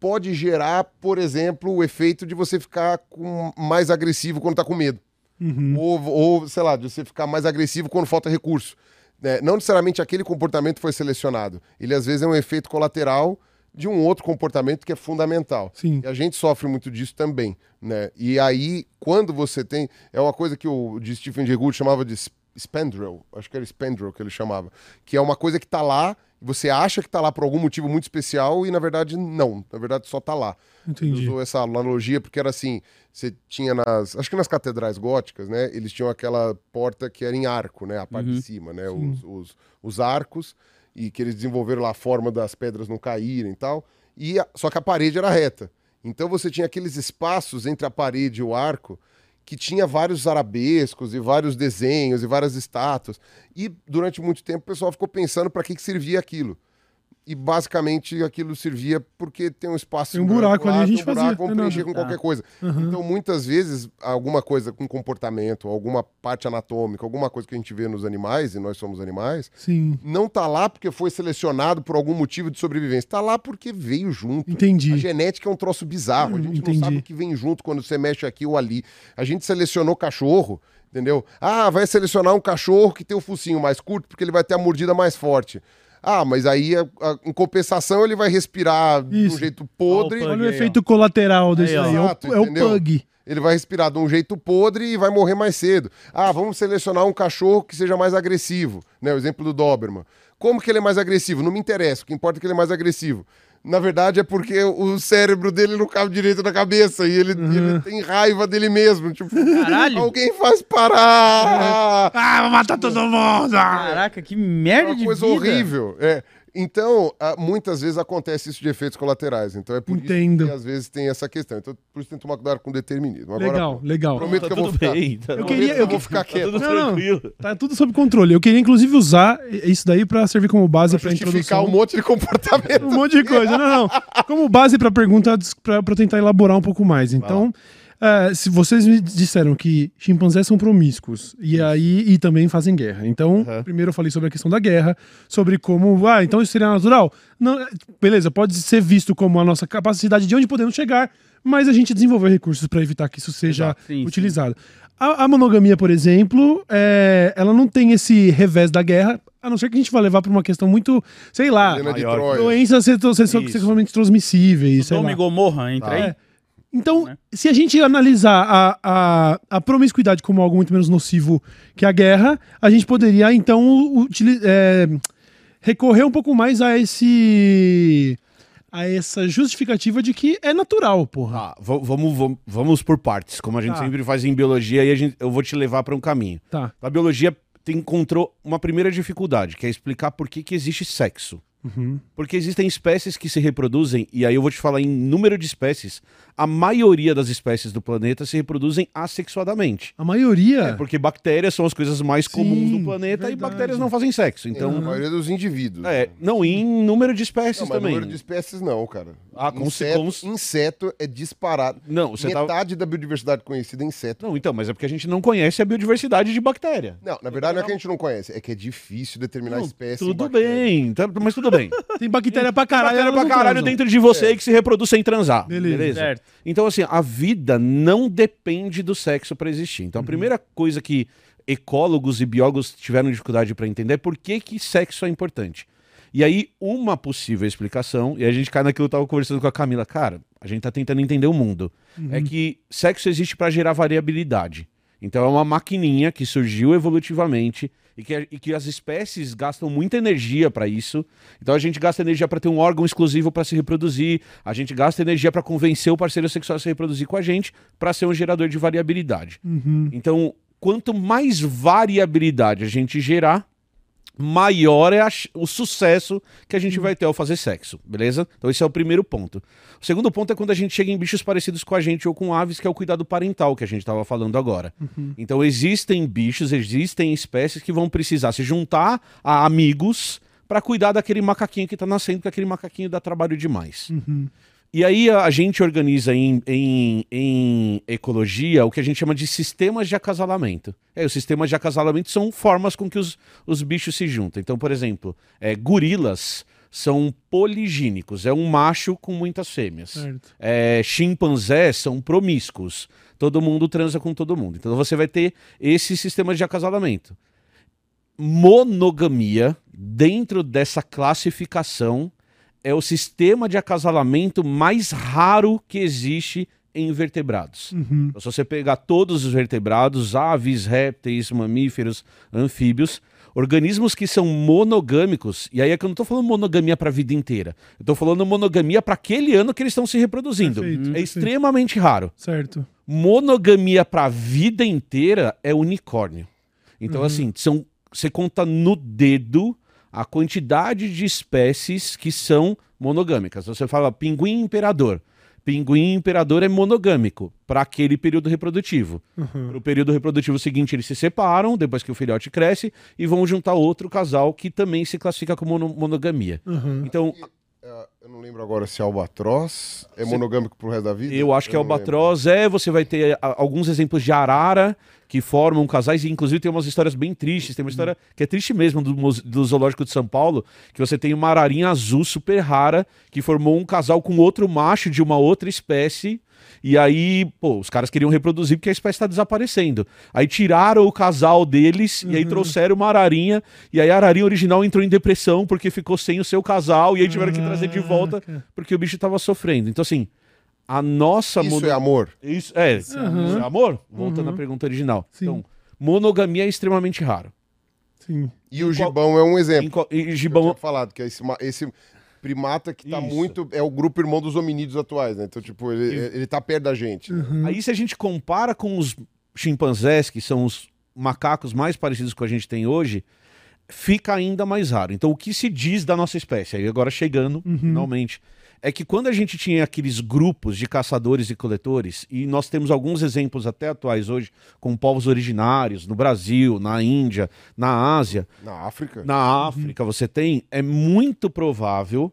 pode gerar, por exemplo, o efeito de você ficar com, mais agressivo quando tá com medo. Uhum. Ou, ou, sei lá, de você ficar mais agressivo quando falta recurso. né? Não necessariamente aquele comportamento foi selecionado. Ele, às vezes, é um efeito colateral de um outro comportamento que é fundamental. Sim. E a gente sofre muito disso também. Né? E aí, quando você tem. É uma coisa que o de Stephen Jay Gould chamava de spandrel. Acho que era spandrel que ele chamava. Que é uma coisa que tá lá, você acha que tá lá por algum motivo muito especial e, na verdade, não. Na verdade, só tá lá. Ele Entendi. usou essa analogia porque era assim, você tinha nas, acho que nas catedrais góticas, né, eles tinham aquela porta que era em arco, né, a parte de cima, né, os, os, os arcos e que eles desenvolveram lá a forma das pedras não caírem e tal, e a- só que a parede era reta. Então você tinha aqueles espaços entre a parede e o arco que tinha vários arabescos e vários desenhos e várias estátuas. E durante muito tempo o pessoal ficou pensando para que, que servia aquilo. E basicamente aquilo servia porque tem um espaço. Tem um buraco ali, a gente um buraco, fazia, vamos não é preencher nada. com qualquer coisa. Uhum. Então, muitas vezes, alguma coisa com comportamento, alguma parte anatômica, alguma coisa que a gente vê nos animais, e nós somos animais, Sim. não tá lá porque foi selecionado por algum motivo de sobrevivência. Tá lá porque veio junto. A Entendi. genética é um troço bizarro. A gente Entendi. não sabe o que vem junto quando você mexe aqui ou ali. A gente selecionou cachorro, entendeu? Ah, vai selecionar um cachorro que tem o focinho mais curto porque ele vai ter a mordida mais forte. Ah, mas aí, a- a- em compensação, ele vai respirar de Isso. um jeito podre. Ó, o Olha o aí, efeito colateral desse Aí, aí. É o- Exato, é o entendeu? pug. Ele vai respirar de um jeito podre e vai morrer mais cedo. Ah, vamos selecionar um cachorro que seja mais agressivo. Né? O exemplo do Doberman. Como que ele é mais agressivo? Não me interessa. O que importa é que ele é mais agressivo. Na verdade, é porque o cérebro dele não cabe direito na cabeça e ele, ele tem raiva dele mesmo. Tipo, Caralho. alguém faz parar! Ah, vou matar todo mundo! Caraca, que É merda uma de coisa vida. horrível. É. Então, muitas vezes acontece isso de efeitos colaterais. Então é por Entendo. isso que às vezes tem essa questão. Então, por isso tem que tomar cuidado com determinismo. Agora, Legal, legal. prometo Tá que eu vou ficar. bem. Tá Eu queria- bem. eu vou ficar Tá quieto. tudo Não, não. tranquilo. Tá tudo sob controle. Eu queria, inclusive, usar isso daí pra servir como base pra justificar introdução. um monte de comportamento. Um monte de coisa. Não, não. Como base pra pergunta, pra, pra tentar elaborar um pouco mais. Então, é, se vocês me disseram que chimpanzés são promíscuos e aí e também fazem guerra. Então, Uhum. primeiro eu falei sobre a questão da guerra, sobre como, ah, então isso seria natural. Não, é, beleza, pode ser visto como a nossa capacidade de onde podemos chegar, mas a gente desenvolveu recursos para evitar que isso seja. Sim, sim. utilizado. A, a monogamia, por exemplo, é, ela não tem esse revés da guerra, a não ser que a gente vá levar para uma questão muito, sei lá, doenças sexualmente transmissíveis. e Gomorra, entra Tá. aí. É. Então, Né? se a gente analisar a, a, a promiscuidade como algo muito menos nocivo que a guerra, a gente poderia, então, é, recorrer um pouco mais a esse. a essa justificativa de que é natural, porra. Va- vamos, vamos, vamos por partes, como a gente Tá. sempre faz em biologia, e a gente, eu vou te levar para um caminho. Tá. A biologia encontrou uma primeira dificuldade, que é explicar por que, que existe sexo. Uhum. Porque existem espécies que se reproduzem, e aí eu vou te falar em número de espécies. A maioria das espécies do planeta se reproduzem assexuadamente. A maioria. É, porque bactérias são as coisas mais comuns Sim, do planeta e verdade. bactérias não fazem sexo. Então, a Então, maioria dos indivíduos. é, não, e em número de espécies Não, mas também. número de espécies não, cara. Ah, com- inseto, com- inseto é disparado. Não, você tá. Metade da biodiversidade conhecida é inseto. Não, então, mas é porque a gente não conhece a biodiversidade de bactéria. Não, na verdade não é que a gente não conhece, é que é difícil determinar Não, espécie. tudo bem, tá- mas tudo bem. Tem bactéria pra caralho. Bactéria pra não caralho transam. dentro de você aí que se reproduz sem transar. Beleza. Beleza? Certo. Então, assim, a vida não depende do sexo pra existir. Então, a primeira coisa que ecólogos e biólogos tiveram dificuldade pra entender é por que, que sexo é importante. E aí, uma possível explicação, e a gente cai naquilo que eu tava conversando com a Camila, cara, a gente tá tentando entender o mundo. É que sexo existe pra gerar variabilidade. Então, é uma maquininha que surgiu evolutivamente e que, e que as espécies gastam muita energia pra isso. Então, a gente gasta energia pra ter um órgão exclusivo pra se reproduzir, a gente gasta energia pra convencer o parceiro sexual a se reproduzir com a gente pra ser um gerador de variabilidade. Uhum. Então, quanto mais variabilidade a gente gerar, maior é a o sucesso que a gente vai ter ao fazer sexo, beleza? Então esse é o primeiro ponto. O segundo ponto é quando a gente chega em bichos parecidos com a gente ou com aves, que é o cuidado parental que a gente estava falando agora. Então existem bichos, existem espécies que vão precisar se juntar a amigos para cuidar daquele macaquinho que está nascendo, porque aquele macaquinho dá trabalho demais. Uhum. E aí a gente organiza em, em, em ecologia o que a gente chama de sistemas de acasalamento. É, os sistemas de acasalamento são formas com que os, os bichos se juntam. Então, por exemplo, é, gorilas são poligínicos, é um macho com muitas fêmeas. É, chimpanzés são promíscuos. Todo mundo transa com todo mundo. Então você vai ter esses sistemas de acasalamento. Monogamia, dentro dessa classificação, é o sistema de acasalamento mais raro que existe em vertebrados. Uhum. Então, se você pegar todos os vertebrados, aves, répteis, mamíferos, anfíbios, organismos que são monogâmicos, e aí é que eu não estou falando monogamia para a vida inteira, eu estou falando monogamia para aquele ano que eles estão se reproduzindo. Perfeito, é perfeito. extremamente raro. Certo. Monogamia para a vida inteira é unicórnio. Então, assim, são, você conta no dedo a quantidade de espécies que são monogâmicas. Você fala pinguim imperador. Pinguim imperador é monogâmico para aquele período reprodutivo. Uhum. Para o período reprodutivo seguinte, eles se separam depois que o filhote cresce e vão juntar outro casal que também se classifica como mono- monogamia. Uhum. Então, É, eu não lembro agora se albatroz é monogâmico pro resto da vida. Eu acho que é não lembro. albatroz é, você vai ter a- alguns exemplos de arara que formam casais, e inclusive tem umas histórias bem tristes. Tem uma história que é triste mesmo do, do Zoológico de São Paulo, que você tem uma ararinha azul super rara que formou um casal com outro macho de uma outra espécie. E aí, pô, os caras queriam reproduzir porque a espécie está desaparecendo. Aí tiraram o casal deles e aí trouxeram uma ararinha. E aí a ararinha original entrou em depressão porque ficou sem o seu casal. E aí tiveram que trazer de volta porque o bicho tava sofrendo. Então, assim, a nossa Isso mono- é amor. Isso, é, isso Uhum. é amor? Voltando Uhum. à pergunta original. Sim. Então, monogamia é extremamente raro. Sim. E o Em qual- gibão é um exemplo. Em co- e Eu tinha gibão, falado que é esse, esse primata que tá Isso. muito. É o grupo irmão dos hominídeos atuais, né? Então, tipo, ele, ele tá perto da gente. né? Uhum. aí se a gente compara com os chimpanzés, que são os macacos mais parecidos com a gente tem hoje, fica ainda mais raro. Então, o que se diz da nossa espécie, aí agora chegando, Uhum. finalmente, é que quando a gente tinha aqueles grupos de caçadores e coletores, e nós temos alguns exemplos até atuais hoje, com povos originários, no Brasil, na Índia, na Ásia, Na África. na África você tem, é muito provável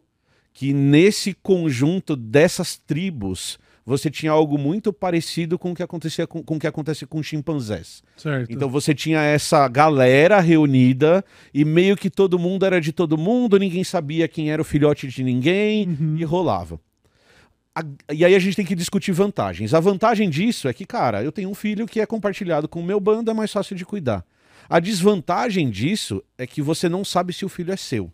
que nesse conjunto dessas tribos você tinha algo muito parecido com o que acontecia com, com o que acontece com chimpanzés. Certo. Então você tinha essa galera reunida e meio que todo mundo era de todo mundo, ninguém sabia quem era o filhote de ninguém Uhum. e rolava. A- e aí a gente tem que discutir vantagens. A vantagem disso é que, cara, eu tenho um filho que é compartilhado com o meu bando, é mais fácil de cuidar. A desvantagem disso é que você não sabe se o filho é seu.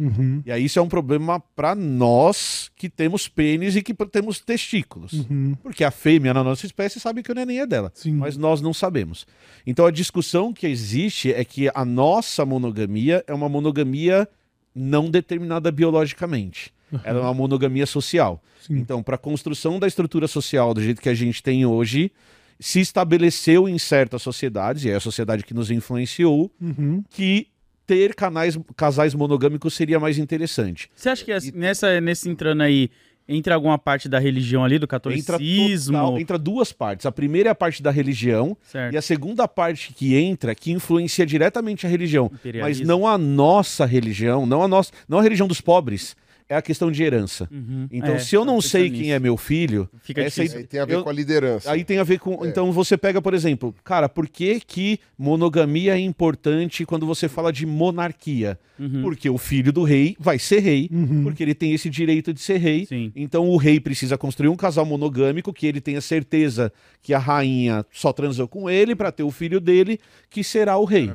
Uhum. E aí isso é um problema para nós que temos pênis e que temos testículos. Uhum. Porque a fêmea na nossa espécie sabe que o neném é dela, Sim. mas nós não sabemos. Então a discussão que existe é que a nossa monogamia é uma monogamia não determinada biologicamente. Ela é uma monogamia social. Sim. Então, para a construção da estrutura social do jeito que a gente tem hoje, se estabeleceu em certas sociedades, e é a sociedade que nos influenciou, Uhum. que ter canais, casais monogâmicos seria mais interessante. Você acha que assim, nessa, nesse entrando aí, entra alguma parte da religião ali, do Entra, catolicismo? total- entra duas partes. A primeira é a parte da religião Certo. e a segunda parte que entra, que influencia diretamente a religião. Mas não a nossa religião, não a nossa, não a religião dos pobres, é a questão de herança. Uhum. Então, É, se eu não sei pensando quem nisso. é meu filho, Fica essa difícil. Aí tem a ver eu- com a liderança. Aí tem a ver com. Então você pega, por exemplo, cara, por que, que monogamia é importante quando você fala de monarquia? Uhum. Porque o filho do rei vai ser rei, porque ele tem esse direito de ser rei. Sim. Então o rei precisa construir um casal monogâmico que ele tenha certeza que a rainha só transou com ele para ter o filho dele, que será o rei.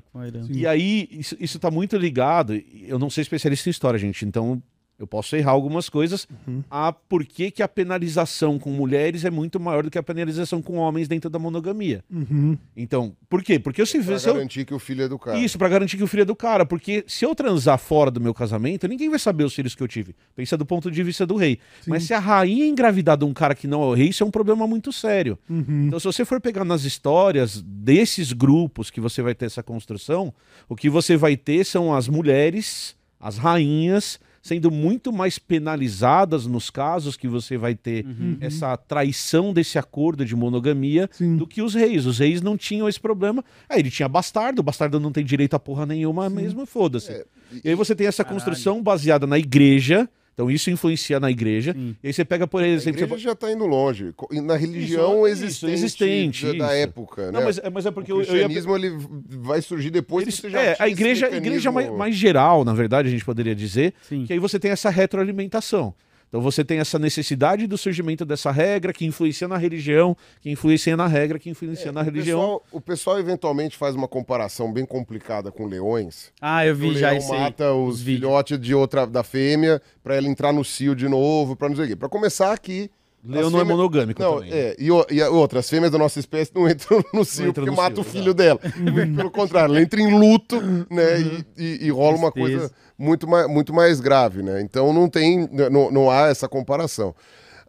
E aí, isso, isso tá muito ligado. Eu não sou especialista em história, gente, então eu posso errar algumas coisas. A por que, que a penalização com mulheres é muito maior do que a penalização com homens dentro da monogamia. Uhum. Então, por quê? Porque eu se Pra vê. se eu- garantir que o filho é do cara. Isso, pra garantir que o filho é do cara. Porque se eu transar fora do meu casamento, ninguém vai saber os filhos que eu tive. Pensa do ponto de vista do rei. Mas se a rainha engravidar de um cara que não é o rei, isso é um problema muito sério. Uhum. Então, se você for pegar nas histórias desses grupos que você vai ter essa construção, o que você vai ter são as mulheres, as rainhas, sendo muito mais penalizadas nos casos que você vai ter essa traição desse acordo de monogamia Sim. do que os reis. Os reis não tinham esse problema. Aí ele tinha bastardo, o bastardo não tem direito a porra nenhuma mesmo, foda-se. É, E aí você tem essa construção baseada na igreja. Então isso influencia na igreja. Sim. E aí você pega, por A exemplo. igreja você- já está indo longe. Na religião Isso, existente, existente, da, época. Não, né? mas, é- mas é porque o eu, eu ia- cristianismo ele vai surgir depois Eles- que você já é, tinha a esse igreja, a igreja mais, mais geral, na verdade, a gente poderia dizer, Sim. que aí você tem essa retroalimentação. Então você tem essa necessidade do surgimento dessa regra que influencia na religião, que influencia na regra, que influencia na O religião. pessoal, o pessoal eventualmente faz uma comparação bem complicada com leões. Ah, eu o vi já leão isso aí. mata os vídeos. filhotes de outra da fêmea para ela entrar no cio de novo, para não sei o quê. Para começar aqui, Leão não é monogâmico Não, também. é, e, o- e a outra, as fêmeas da nossa espécie não entram no cio porque no mata cio, o filho dela. Pelo contrário, ela entra em luto, né? E, e- e rola uma Tristeza. coisa muito mais, muito mais grave, né? Então não tem, não, não há essa comparação.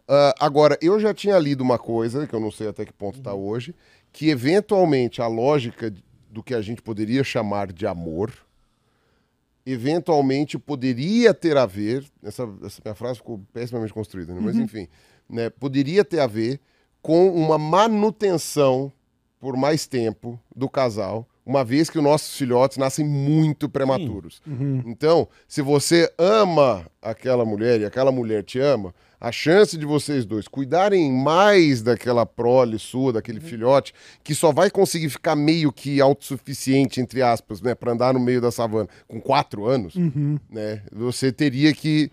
Ah, agora, eu já tinha lido uma coisa, que eu não sei até que ponto está hoje, que eventualmente a lógica do que a gente poderia chamar de amor, eventualmente poderia ter a ver, essa, essa minha frase ficou pessimamente construída, né? mas enfim, né, poderia ter a ver com uma manutenção por mais tempo do casal, uma vez que os nossos filhotes nascem muito prematuros. Então, se você ama aquela mulher e aquela mulher te ama, a chance de vocês dois cuidarem mais daquela prole sua, daquele filhote, que só vai conseguir ficar meio que autossuficiente, entre aspas, né, para andar no meio da savana com quatro anos, né, você teria que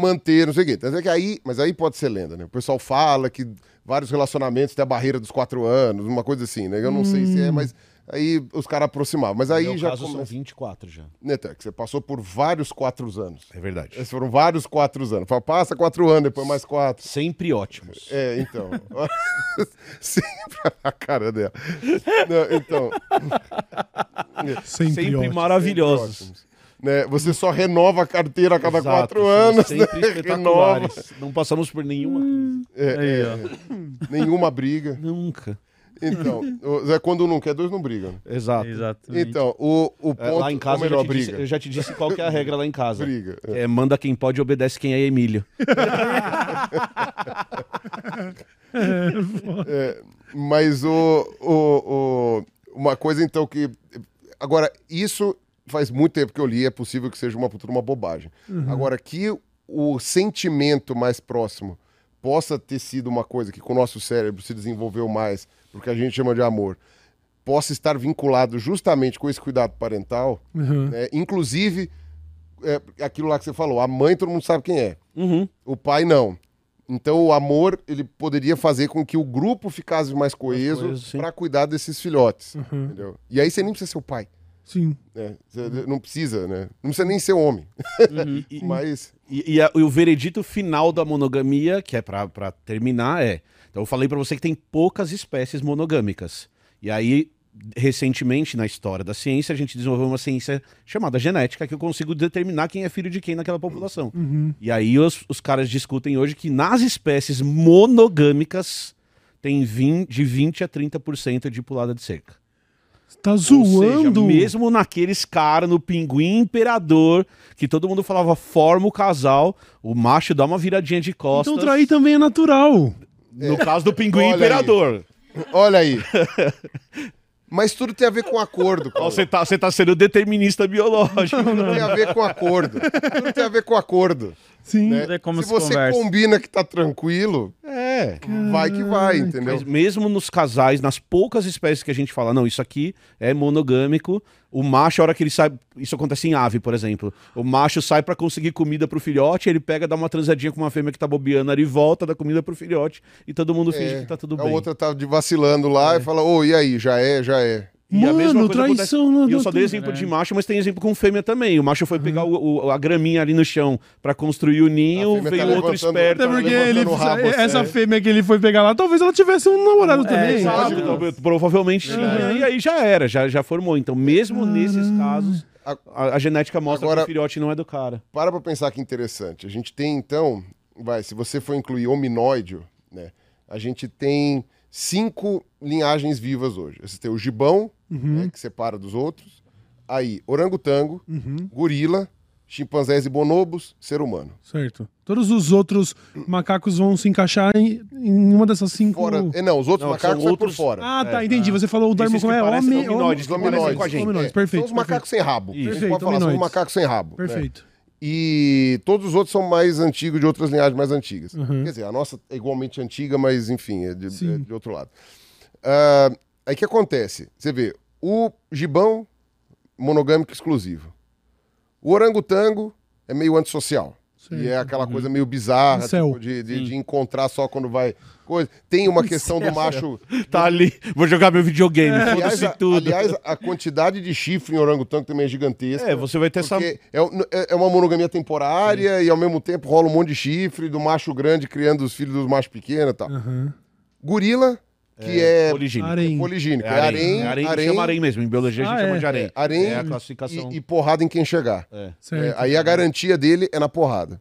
manter, não sei o quê. Tanto é que aí, mas aí pode ser lenda, né? O pessoal fala que vários relacionamentos têm a barreira dos quatro anos, uma coisa assim, né? Eu não sei se é, mas aí os caras aproximavam. Mas aí no meu já caso são começa... 24 já. Né, Té, que você passou por vários quatro anos. É verdade. Esses foram vários quatro anos. Fala, Passa quatro anos, depois mais quatro. Sempre ótimos. É, então. Sempre a cara dela. Não, então, Sempre, Sempre ótimo. maravilhosos. Né, você só renova a carteira a cada Exato, quatro anos. Sempre né, renova. Não passamos por nenhuma Hum. crise. É, é, ó. nenhuma briga. Nunca. Então, é quando não quer, dois não brigam. Exato. Exatamente. Então, o, o ponto. É, lá em casa ou eu melhor, já, te disse, briga. eu já te disse qual que é a regra lá em casa. Briga. É, manda quem pode e obedece quem é Emílio. É, mas o, o, o- uma coisa então que agora isso faz muito tempo que eu li, é possível que seja uma puta uma bobagem. Agora que o sentimento mais próximo possa ter sido uma coisa que com o nosso cérebro se desenvolveu mais, porque a gente chama de amor, possa estar vinculado justamente com esse cuidado parental, Uhum. né? inclusive é, aquilo lá que você falou, a mãe todo mundo sabe quem é. Uhum. O pai não. Então o amor ele poderia fazer com que o grupo ficasse mais coeso para cuidar desses filhotes, Uhum. entendeu? E aí você nem precisa ser o pai, Sim. Você não precisa, né? Não precisa nem ser homem, E, mas e- e a- e o veredito final da monogamia, que é pra, pra terminar, é. Então eu falei pra você que tem poucas espécies monogâmicas. E aí, recentemente, na história da ciência, a gente desenvolveu uma ciência chamada genética, que eu consigo determinar quem é filho de quem naquela população. Uhum. E aí os, os caras discutem hoje que nas espécies monogâmicas tem vin- de 20 a 30% de pulada de cerca. Tá Ou seja, zoando? mesmo naqueles caras, no pinguim imperador, que todo mundo falava forma o casal, o macho dá uma viradinha de costas. Então trair também é natural. No caso do pinguim Olha aí. imperador. Olha aí. Mas tudo tem a ver com acordo. Paulo. Você tá, você tá sendo determinista biológico. Tudo tem a ver com acordo. Tudo tem a ver com acordo. Sim. né? É como se se você conversa. combina que tá tranquilo, É. vai que vai, entendeu? Mas mesmo nos casais, nas poucas espécies que a gente fala, não, isso aqui é monogâmico, o macho, a hora que ele sai. Isso acontece em ave, por exemplo. O macho sai pra conseguir comida pro filhote, ele pega, dá uma transadinha com uma fêmea que tá bobeando ali, volta, dá comida pro filhote e todo mundo finge que tá tudo a bem. outra tá vacilando lá e fala, ô, e aí, já é, já é. E a mesma Mano, coisa acontece- traição na E eu só dei exemplo de macho, mas tem exemplo com fêmea também. O macho foi pegar o- o- a graminha ali no chão pra construir o ninho, veio tá outro esperto. Até porque ele, rabo, essa assim. fêmea que ele foi pegar lá, talvez ela tivesse um namorado também. exato. Exato, então, provavelmente tinha. E aí já era, já, já formou. Então, mesmo nesses casos, A- a, a genética mostra Agora- que o filhote não é do cara. Para pra pensar que interessante. A gente tem, então, vai, se você for incluir hominóide, né? A gente tem cinco linhagens vivas hoje. Você tem o gibão, né, que separa dos outros. Aí, orangotango, gorila, chimpanzés e bonobos, ser humano. Certo. Todos os outros macacos vão se encaixar em, em uma dessas cinco. Fora, é, não, os outros Não, macacos são outros- por fora. Ah, tá, entendi. Você falou o Darmo como é homem. hominoides, homem- que parecem Hominoides. com a gente. Hominoides, É, perfeito. São os macacos sem rabo. Isso. A gente Perfeito, pode falar, são os hominoides. macacos sem rabo. né? E todos os outros são mais antigos, de outras linhagens mais antigas. Uhum. Quer dizer, a nossa é igualmente antiga, mas enfim, é de, é de outro lado. Ah, aí o que acontece? Você vê, o gibão, monogâmico exclusivo. O orangotango é meio antissocial. Certo. E é aquela coisa meio bizarra, tipo, de, de, de encontrar só quando vai. Coisa. Tem uma questão do macho. Tá ali, vou jogar meu videogame, Aliás, foda-se a, tudo. aliás, a quantidade de chifre em orangotango também é gigantesca. é, você vai ter essa. É, é- é uma monogamia temporária e ao mesmo tempo rola um monte de chifre do macho grande criando os filhos dos machos pequenos e tal. Aham. Gorila, que é, Poligínico. Harém. poligínico. É É harém. harém, Harém, harém, chama harém mesmo. Em biologia a gente Ah, chama é. de harém. harém É a classificação. e, e porrada em quem chegar. É. É, aí a garantia dele é na porrada.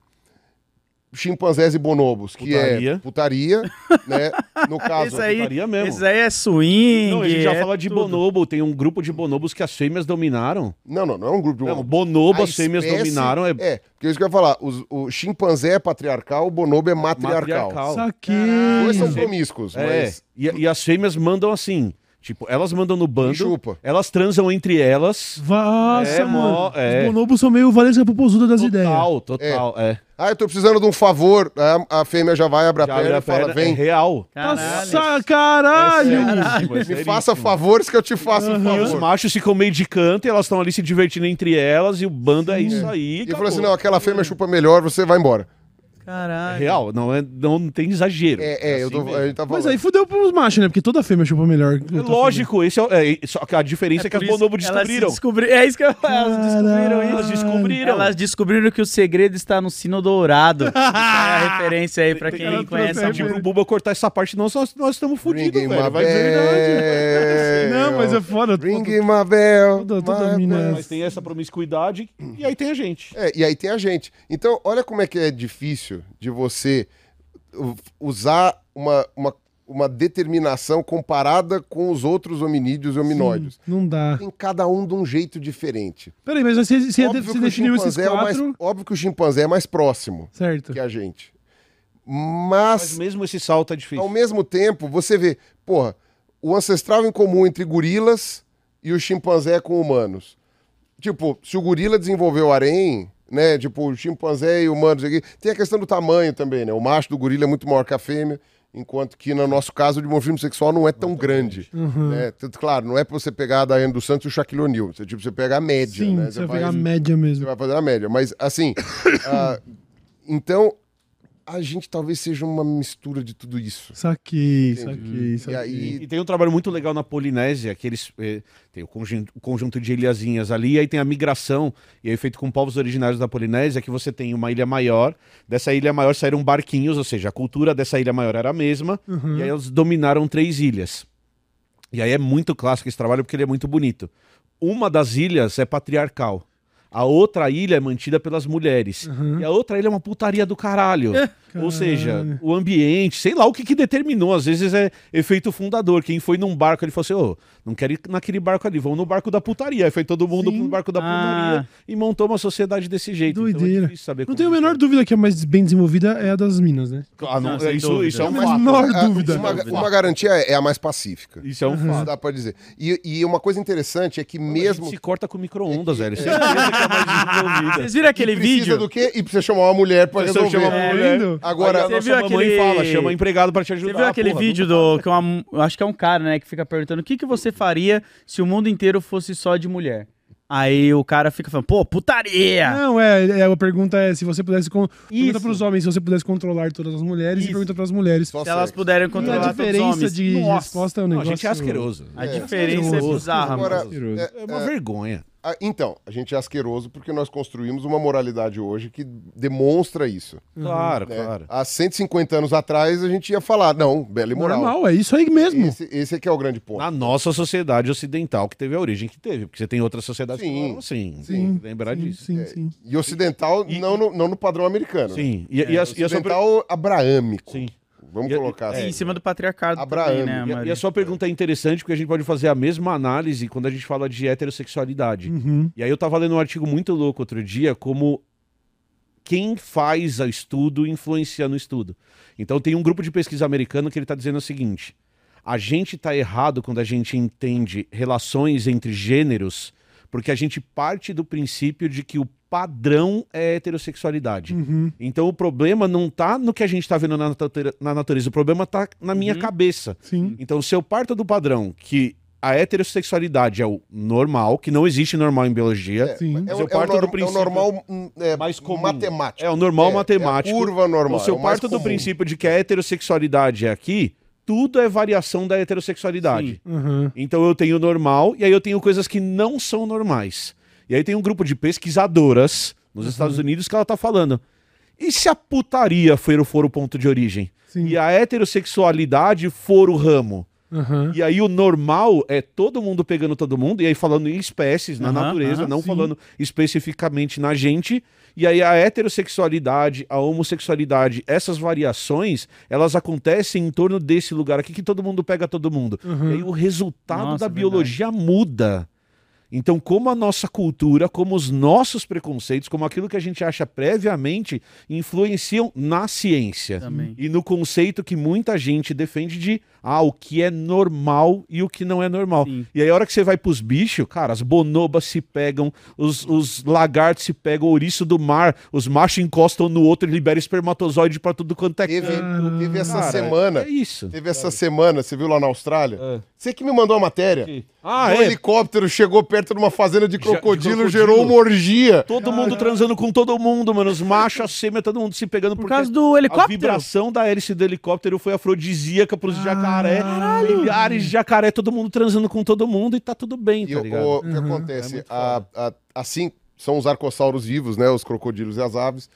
Chimpanzés e bonobos, que Putaria. é putaria, né? No caso, Esse aí, putaria mesmo. esse aí é swing. Não, a gente já é fala de tudo. bonobo. Tem um grupo de bonobos que as fêmeas dominaram. não, não, não é um grupo de Não, bonobo, A as fêmeas espécie- dominaram. É É, porque é isso que eu ia falar. Os- o chimpanzé é patriarcal, o bonobo é matriarcal. matriarcal. Saquei. Os dois são promíscuos, É, mas e, e as fêmeas mandam assim. Tipo, elas mandam no bando, chupa. elas transam entre elas. Nossa, É, mano. é. Os bonobos são meio Valência Popozuda das ideias. Total, total, é. Ah, eu tô precisando de um favor. A, a fêmea já vai, abre a Já perna e fala, é vem, real. Caralho. Nossa, caralho! É seríssimo, é me faça favores que eu te faço um E os favor. machos ficam meio de canto e elas estão ali se divertindo entre elas e o bando é isso aí. E falou assim, não, aquela fêmea chupa melhor, você vai embora. Caralho. Real, não, é, não tem exagero. É, é, eu assim tô, mesmo. a gente tá falando. Mas aí fudeu pros machos, né? Porque toda fêmea chupa melhor. É Lógico, esse é, o- é, só que a diferença é, que as bonobos se descobriram. descobri- É isso que eu Elas descobriram isso. Elas descobriram. Elas descobriram que o segredo está no sino dourado. Aí a referência aí pra quem Elas conhece a trouxeram Pedir música. pro Buba cortar essa parte, não, nós, nós estamos fodidos, Ringing velho. Vai bell. Não, mas é foda. Ringing my bell. Toda- toda my mina é bell. Mas tem essa promiscuidade e aí tem a gente. É, e aí tem a gente. Então, olha como é que é difícil de você usar uma, uma, uma determinação comparada com os outros hominídeos e hominóides. Não dá. Tem cada um de um jeito diferente. Peraí, mas você, você, Óbvio você o definiu esses chimpanzé é o mais- quatro. óbvio que o chimpanzé é mais próximo Certo. que a gente. Mas Mas, mesmo esse salto é difícil. ao mesmo tempo, você vê, porra, o ancestral em comum entre gorilas e o chimpanzé com humanos. Tipo, se o gorila desenvolveu harém, né? Tipo, o chimpanzé e o humano, isso aqui, tem a questão do tamanho também, né? O macho do gorila é muito maior que a fêmea, enquanto que no nosso caso o dimorfismo sexual não é tão grande. Né? Tanto, claro, não é pra você pegar a Daiane dos Santos e o Shaquille O'Neal. Você, tipo, você pega a média, Sim, né? você vai faz- pegar a média mesmo. você vai fazer a média. Mas, assim, ah, então, a gente talvez seja uma mistura de tudo isso. Saquei, Entendi. saquei, E saquei. aí, E tem um trabalho muito legal na Polinésia, que eles eh, tem o conjunto, o conjunto de ilhazinhas ali, e aí tem a migração, e aí feito com povos originários da Polinésia, que você tem uma ilha maior, dessa ilha maior saíram barquinhos, ou seja, a cultura dessa ilha maior era a mesma, Uhum. e aí eles dominaram três ilhas. E aí é muito clássico esse trabalho porque ele é muito bonito. Uma das ilhas é patriarcal. A outra ilha é mantida pelas mulheres. Uhum. E a outra ilha é uma putaria do caralho. Ou seja, o ambiente, sei lá o que, que determinou. Às vezes é efeito fundador. Quem foi num barco, ele falou assim: ô, não quero ir naquele barco ali, vamos no barco da putaria. Aí foi todo mundo Sim. pro barco da Ah. putaria e montou uma sociedade desse jeito. Então é Doideira. difícil saber Não tenho a menor isso dúvida que a mais bem desenvolvida é a das minas, né? é. Ah, não, Não, isso, dúvida. isso é um fato. menor Ah, dúvida. Uma, uma garantia é é a mais pacífica. Isso é um Isso fato. dá pra dizer. E, e uma coisa interessante é que A gente mesmo. se corta com micro-ondas, velho. É mais desenvolvida. Vocês viram aquele E precisa vídeo? do quê? E precisa chamar uma mulher pra resolver. chamar uma É, mulher. Agora, Aí a Você nossa viu mamãe aquele- fala, chama empregado pra te ajudar. Você viu aquele porra, vídeo do. Que é uma, eu acho que é um cara, né, que fica perguntando o que, que você faria se o mundo inteiro fosse só de mulher. Aí o cara fica falando, pô, putaria! Não, é, é, a pergunta é se você pudesse. Con... Pergunta Isso. pros homens se você pudesse controlar todas as mulheres Isso. e pergunta pras mulheres. Só Se elas sexo. puderem E controlar a todos os diferença homens. de Nossa, resposta é um Não, a negócio. gente é asqueroso. A É. diferença é Asqueroso. bizarra, Agora, mano. É, É uma vergonha. Ah, então, a gente é asqueroso porque nós construímos uma moralidade hoje que demonstra isso. Claro, né? claro. Há 150 anos atrás a gente ia falar, não, bela e moral. Normal, é isso aí mesmo. Esse, esse é que é o grande ponto. Na nossa sociedade ocidental, que teve a origem que teve. Porque você tem outras sociedades que Sim. não eram assim. Sim. Lembrar Sim, disso. sim, sim. E ocidental, não, no, não no padrão americano. Sim. E, e a, e a sua per- Ocidental abraâmico. Sim. Vamos E a- colocar É, assim. em cima do patriarcado Abraão. também, né, E a, e a sua pergunta é interessante porque a gente pode fazer a mesma análise quando a gente fala de heterossexualidade. Uhum. E aí eu tava lendo um artigo muito louco outro dia, como quem faz o estudo influencia no estudo. Então tem um grupo de pesquisa americano que ele está dizendo o seguinte: a gente está errado quando a gente entende relações entre gêneros, porque a gente parte do princípio de que o padrão é heterossexualidade. Uhum. Então o problema não tá no que a gente está vendo na, na natureza, o problema tá na minha cabeça. Sim. Então, se eu parto do padrão que a heterossexualidade é o normal, que não existe normal em biologia, Sim. É, Mas o, eu é o parto do norm- é o princípio normal hum, é, mais comum. matemático. é o normal É, matemático. É a curva normal. Então, se eu é o mais parto do comum. princípio de que a heterossexualidade é aqui, tudo é variação da heterossexualidade. Uhum. Então eu tenho normal e aí eu tenho coisas que não são normais. E aí tem um grupo de pesquisadoras nos Estados Unidos que ela tá falando. E se a putaria for, for o ponto de origem? Sim. E a heterossexualidade for o ramo? Uhum. E aí o normal é todo mundo pegando todo mundo, e aí falando em espécies, na Aham, natureza, aham, não sim. falando especificamente na gente. E aí a heterossexualidade, a homossexualidade, essas variações, elas acontecem em torno desse lugar aqui que todo mundo pega todo mundo. Uhum. E aí o resultado Nossa, da verdade. biologia muda. Então, como a nossa cultura, como os nossos preconceitos, como aquilo que a gente acha previamente, influenciam na ciência. Também. E no conceito que muita gente defende de ah, o que é normal e o que não é normal. Sim. E aí, a hora que você vai pros bichos, cara, as bonobas se pegam, os, os lagartos se pegam, o ouriço do mar, os machos encostam no outro e libera espermatozoide pra tudo quanto é Teve, canto. teve essa Cara, semana. É isso. Teve essa semana, você viu lá na Austrália? Você que me mandou a matéria. Ah, um é. helicóptero chegou perto de uma fazenda de de crocodilo, crocodilo. gerou uma orgia. Todo mundo transando com todo mundo, mano. Os machos, as fêmeas, todo mundo se pegando Por causa do a helicóptero. vibração da hélice do helicóptero foi afrodisíaca pros jacaré. Milhares de jacaré, todo mundo transando com todo mundo e tá tudo bem, E tá o, ligado? o que É acontece? muito A- a- assim, são os arcossauros vivos, né? Os crocodilos e as aves.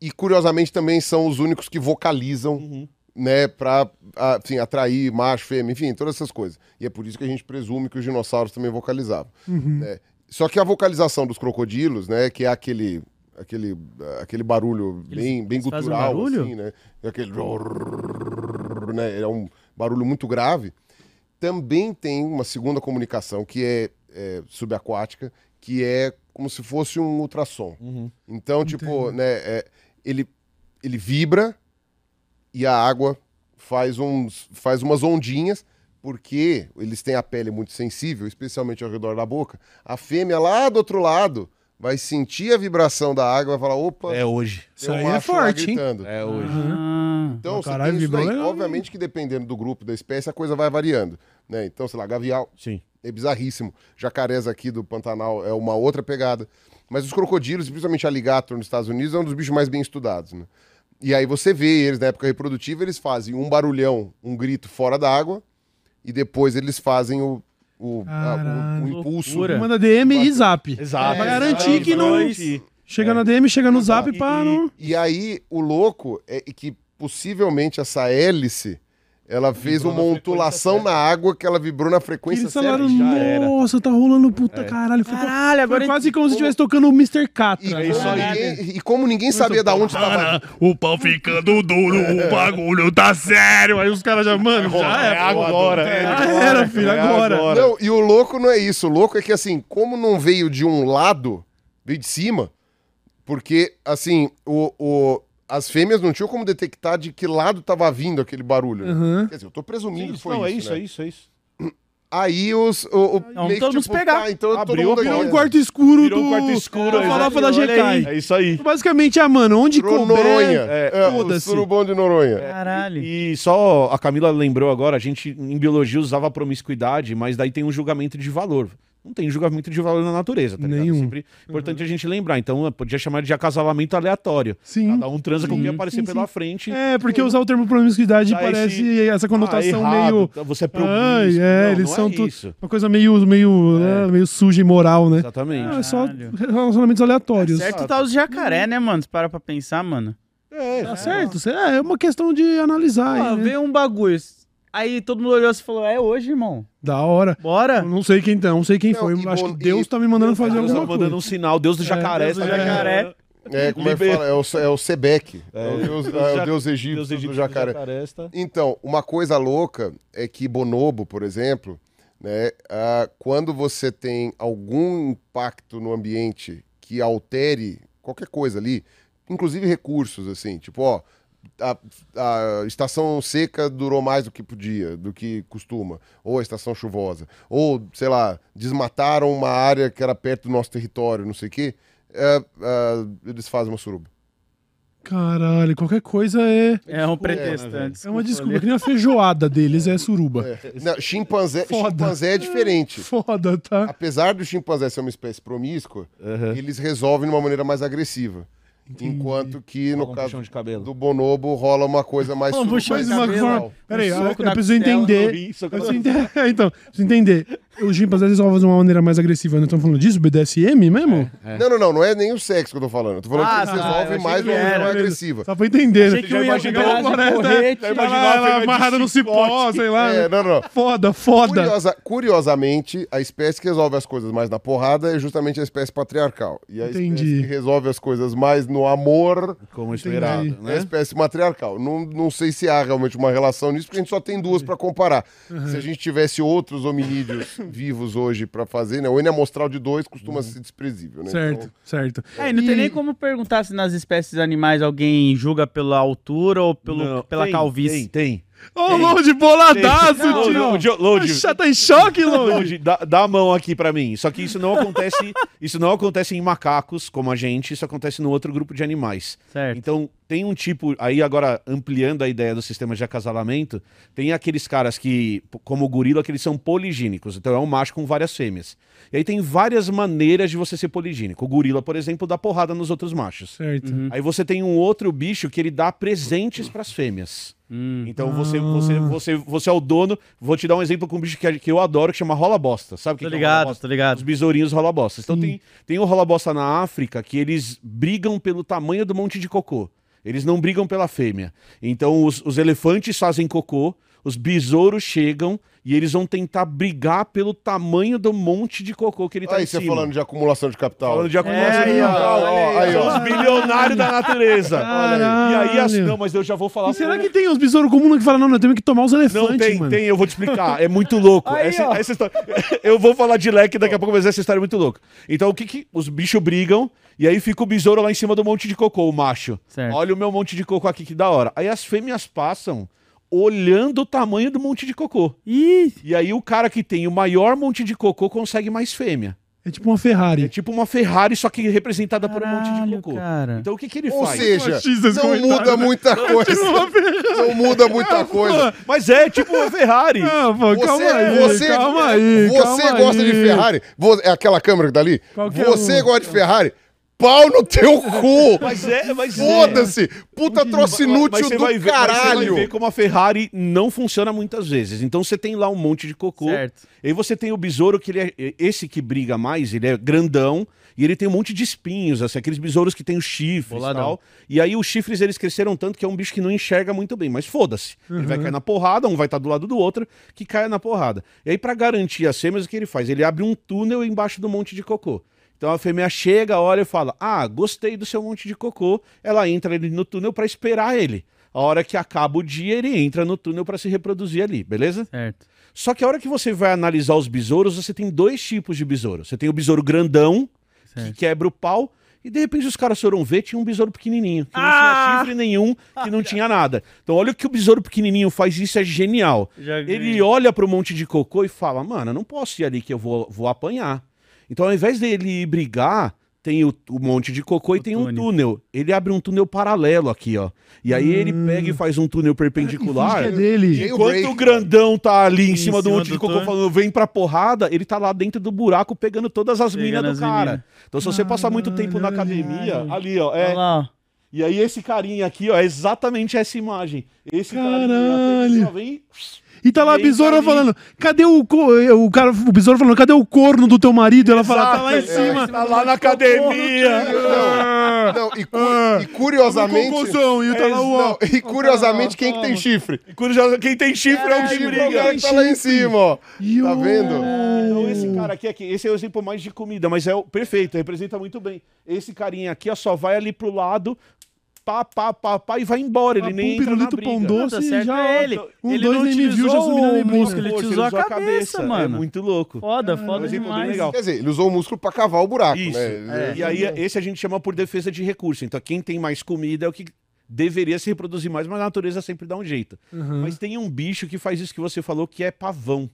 E curiosamente também são os únicos que vocalizam, Uhum. né? Pra a- enfim, atrair macho, fêmea, enfim, todas essas coisas. E é por isso que a gente presume que os dinossauros também vocalizavam. né? Só que a vocalização dos crocodilos, né? Que é aquele. Aquele, aquele barulho bem, bem eles fazem um gutural, barulho? assim, né? É Aquele. Né? É um barulho muito grave também tem uma segunda comunicação que é, é, subaquática, que é como se fosse um ultrassom. Uhum. Então, tipo, né, é, ele, ele vibra e a água faz, uns, faz umas ondinhas, porque eles têm a pele muito sensível, especialmente ao redor da boca. A fêmea lá do outro lado vai sentir a vibração da água e vai falar: opa, É hoje. Isso aí é forte, hein? É hoje. Ah, Então, você caralho, tem isso vibrou daí. legal, Obviamente que dependendo do grupo, da espécie, a coisa vai variando. Né? Então, sei lá, gavial Sim. é bizarríssimo. Jacarés aqui do Pantanal é uma outra pegada. Mas os crocodilos, principalmente alligator nos Estados Unidos, é um dos bichos mais bem estudados. Né? E aí você vê eles na época reprodutiva, eles fazem um barulhão, um grito fora da água, e depois eles fazem o, o, a- o- o Caralho. impulso. Loucura. Manda DM e zap. Exato. Pra É, garantir que não. Chega na DM, chega no zap E- pra e- não. E aí, o louco é que possivelmente essa hélice ela fez Vibrou uma na ondulação na água que ela vibrou na frequência certa. nossa, tá rolando puta caralho. Foi, Caralho, foi agora quase como se estivesse tocando o Mr. Catra. E, É ninguém, e como ninguém sabia da onde tava. o pau ficando duro, o bagulho tá sério. Aí os caras já, mano, já É agora. É Já agora. era, filho, É agora. Não, e o louco não é isso. O louco é que, assim, como não veio de um lado, veio de cima, porque, assim, o, o- as fêmeas não tinham como detectar de que lado tava vindo aquele barulho. né? Aham. Quer dizer, eu tô presumindo que foi Não, é isso. isso, né? é isso, é isso. Aí os. O, o, Não, meio que, todos tipo, pegar. tá, então todo Abriu Virou porta. um quarto escuro Virou do... um quarto escuro, da exato. farofa da. Jecai. É isso aí. Basicamente, ah, mano, onde couber... Noronha. É, É, surubão de Noronha. Caralho. E só a Camila lembrou agora, a gente em biologia usava promiscuidade, mas daí tem um julgamento de valor. Não tem julgamento de valor na natureza, tá ligado? Nenhum. É sempre importante a gente lembrar. Então, podia chamar de acasalamento aleatório. Sim. Cada um transa com quem aparecer sim, pela sim. frente. É, porque usar o termo promiscuidade Dá parece esse- essa Ah, conotação errado, meio... Você é promíscuo. Ai, é, Não, eles não são é tudo- isso. Uma coisa meio, meio, né, meio suja e moral, né? Exatamente. Não, é só relacionamentos aleatórios. Certo tá os jacaré, né, mano? Se para pra pensar, mano. É, Tá certo, cê- é uma questão de analisar. Pô, aí, né? veio um bagulho. Aí todo mundo olhou e falou: É hoje, irmão. Da hora. Bora. Eu não sei quem não sei quem Não, foi. e Acho bom- que Deus e- tá me mandando fazer Deus tá alguma mandando coisa. um sinal, Deus do jacaré. Deus do tá jacaré. É, como é que Liber- fala? É o, é o Sebec. É, o deus, é o deus egípcio, Deus do egípcio jacaré. tá? Então, uma coisa louca é que bonobo, por exemplo, né, ah, quando você tem algum impacto no ambiente que altere qualquer coisa ali, inclusive recursos, assim, tipo, ó, a, a estação seca durou mais do que podia, do que costuma, ou a estação chuvosa, ou, sei lá, desmataram uma área que era perto do nosso território, não sei o quê, é, ah, eles fazem uma suruba. Caralho, qualquer coisa é. É um né, pretexto. velho? É uma desculpa. Que nem a feijoada deles é suruba. Não, chimpanzé, chimpanzé é diferente. Foda, tá? apesar do chimpanzé ser uma espécie promíscua, Aham. eles resolvem de uma maneira mais agressiva. Enquanto que no um caso puxão de cabelo. do bonobo rola uma coisa mais Um puxão Mas uma forma. Peraí, eu, eu preciso entender. Eu preciso entender. então, preciso entender. Os chimpanzés resolvem de uma maneira mais agressiva. Nós estamos falando disso? BDSM mesmo? Não, não, não, não é nem o sexo que eu tô falando. Eu tô falando Ah, que eles tá, resolvem mais de uma maneira agressiva. Só pra entender, né? Achei que eu ia chegar a de fêmea de amarrada no cipó, sei lá. É, não, não. Foda, foda. Curiosa- curiosamente, a espécie que resolve as coisas mais na porrada é justamente a espécie patriarcal. E a Entendi. espécie que resolve as coisas mais no amor Como esperado, é a né? espécie matriarcal. Não, não sei se há realmente uma relação nisso, porque a gente só tem duas para comparar. Se a gente tivesse outros hominídeos vivos hoje para fazer, né? O N amostral de dois costuma ser desprezível, né? Certo, Então, certo. É, e não tem nem como perguntar se nas espécies animais alguém julga pela altura ou pelo, Não, pela tem, calvície. Tem, tem. Ô, Load, boladaço, tio. Dio- Load. Já tá em choque, Load? Load, dá, dá a mão aqui pra mim. Só que isso não acontece, isso não acontece em macacos como a gente, isso acontece no outro grupo de animais. Certo. Então, tem um tipo, aí agora ampliando a ideia do sistema de acasalamento, tem aqueles caras que, como o gorila, que eles são poligínicos. Então é um macho com várias fêmeas. E aí tem várias maneiras de você ser poligínico. O gorila, por exemplo, dá porrada nos outros machos. Certo. Aí você tem um outro bicho que ele dá presentes pras fêmeas. Hum. Então você, você, você, você é o dono. Vou te dar um exemplo com um bicho que, que eu adoro, que chama rola bosta. Sabe o que Tô que é ligado, rola bosta? tô ligado. Os besourinhos rola bosta. Então Sim. tem, tem o rola bosta na África que eles brigam pelo tamanho do monte de cocô. Eles não brigam pela fêmea. Então os, os elefantes fazem cocô, os besouros chegam e eles vão tentar brigar pelo tamanho do monte de cocô que ele tá Aí em você cima. falando de acumulação de capital. Falando de acumulação É, de aí, ó, capital, ó, aí, são os bilionários da natureza. Caralho. E aí, assim, não, mas eu já vou falar. E será que tem uns besouros comuns que falam, não, nós temos que tomar os elefantes, não tem, mano? tem, eu vou te explicar. É muito louco. Aí, essa, essa história. Eu vou falar de leque daqui a pouco, mas essa história é muito louca. Então, o que que. Os bichos brigam, e aí fica o besouro lá em cima do monte de cocô, o macho. Certo. Olha o meu monte de cocô aqui, que da hora. Aí as fêmeas passam olhando o tamanho do monte de cocô. Ih, E aí o cara que tem o maior monte de cocô consegue mais fêmea. É tipo uma É Ferrari. tipo uma Ferrari, só que representada por um monte de caralho, cocô. cara. Então o que que ele Ou faz? seja, Machista esse não muda né? muita coisa. não muda muita coisa. Mas é tipo uma Ferrari. Ah, pô, Você, calma aí, você, calma aí, você calma gosta aí. de Ferrari? É aquela câmera que tá ali? Qualquer Você um. gosta de Ferrari? Pau no teu cu! Mas é, mas Foda-se! Puta troço inútil do vai ver, mas você vai caralho! ver como a Ferrari não funciona muitas vezes. Então você tem lá um monte de cocô. Certo. E aí você tem o besouro, que ele é. Esse que briga mais, ele é grandão. E ele tem um monte de espinhos, assim, aqueles besouros que tem os chifres e tal. E aí os chifres eles cresceram tanto que é um bicho que não enxerga muito bem, mas foda-se. Ele vai cair na porrada, um vai estar do lado do outro, que caia na porrada. E aí, pra garantir as fêmeas, o que ele faz? Ele abre um túnel embaixo do monte de cocô. Então a fêmea chega, olha e fala: Ah, gostei do seu monte de cocô. Ela entra ali no túnel pra esperar ele. A hora que acaba o dia, ele entra no túnel pra se reproduzir ali, beleza? Certo. Só que a hora que você vai analisar os besouros, você tem dois tipos de besouro. Você tem o besouro grandão, que Certo. quebra o pau, e de repente os caras foram ver, tinha um besouro pequenininho, que não Ah! tinha chifre nenhum, que não tinha nada. Então olha o que o besouro pequenininho faz, isso é genial. Ele olha para um monte de cocô e fala, mano, eu não posso ir ali que eu vou, vou apanhar. Então ao invés dele brigar, tem o, o monte de cocô e O tem um túnel. túnel. Ele abre um túnel paralelo aqui, ó. E aí ele pega e faz um túnel perpendicular. É dele. Enquanto o grandão tá ali em, cima do monte do de cocô túnel. falando vem pra porrada, ele tá lá dentro do buraco pegando todas as minas as do cara. Então se você passar muito tempo na academia, olha. ali ó, Olha é, lá, ó. e aí esse carinha aqui ó, é exatamente essa imagem. Esse Caralho. carinha só vem E tá lá a besoura falando, cadê o, co- o cara, o besouro falando, cadê o corno do teu marido? Ela fala, tá lá em Exato, é, cima. tá lá na academia. Não, não, e, cu- Ah. e curiosamente. Conclusão, e tá lá o... Não, e curiosamente, quem que tem chifre? Quem tem chifre é o que Chifre é o briga. cara que tá lá em cima, ó. Tá vendo? Então esse cara aqui, aqui, esse é o exemplo mais de comida, mas é o perfeito, representa muito bem. Esse carinha aqui, ó, só vai ali pro lado, pá, pá, pá, pá, e vai embora. Ele nem entra na pirulito, briga. pão Não, doce, tá certo já é ele. Um, ele dois não nem me viu, já utilizou subi na músculo, ele utilizou a cabeça, É mano. muito louco. Foda, É foda bem demais. legal. Quer dizer, ele usou o músculo pra cavar o buraco, Isso. né? E aí, esse a gente chama por defesa de recurso. Então, quem tem mais comida é o que deveria se reproduzir mais, mas a natureza sempre dá um jeito. Uhum. Mas tem um bicho que faz isso que você falou, que é pavão.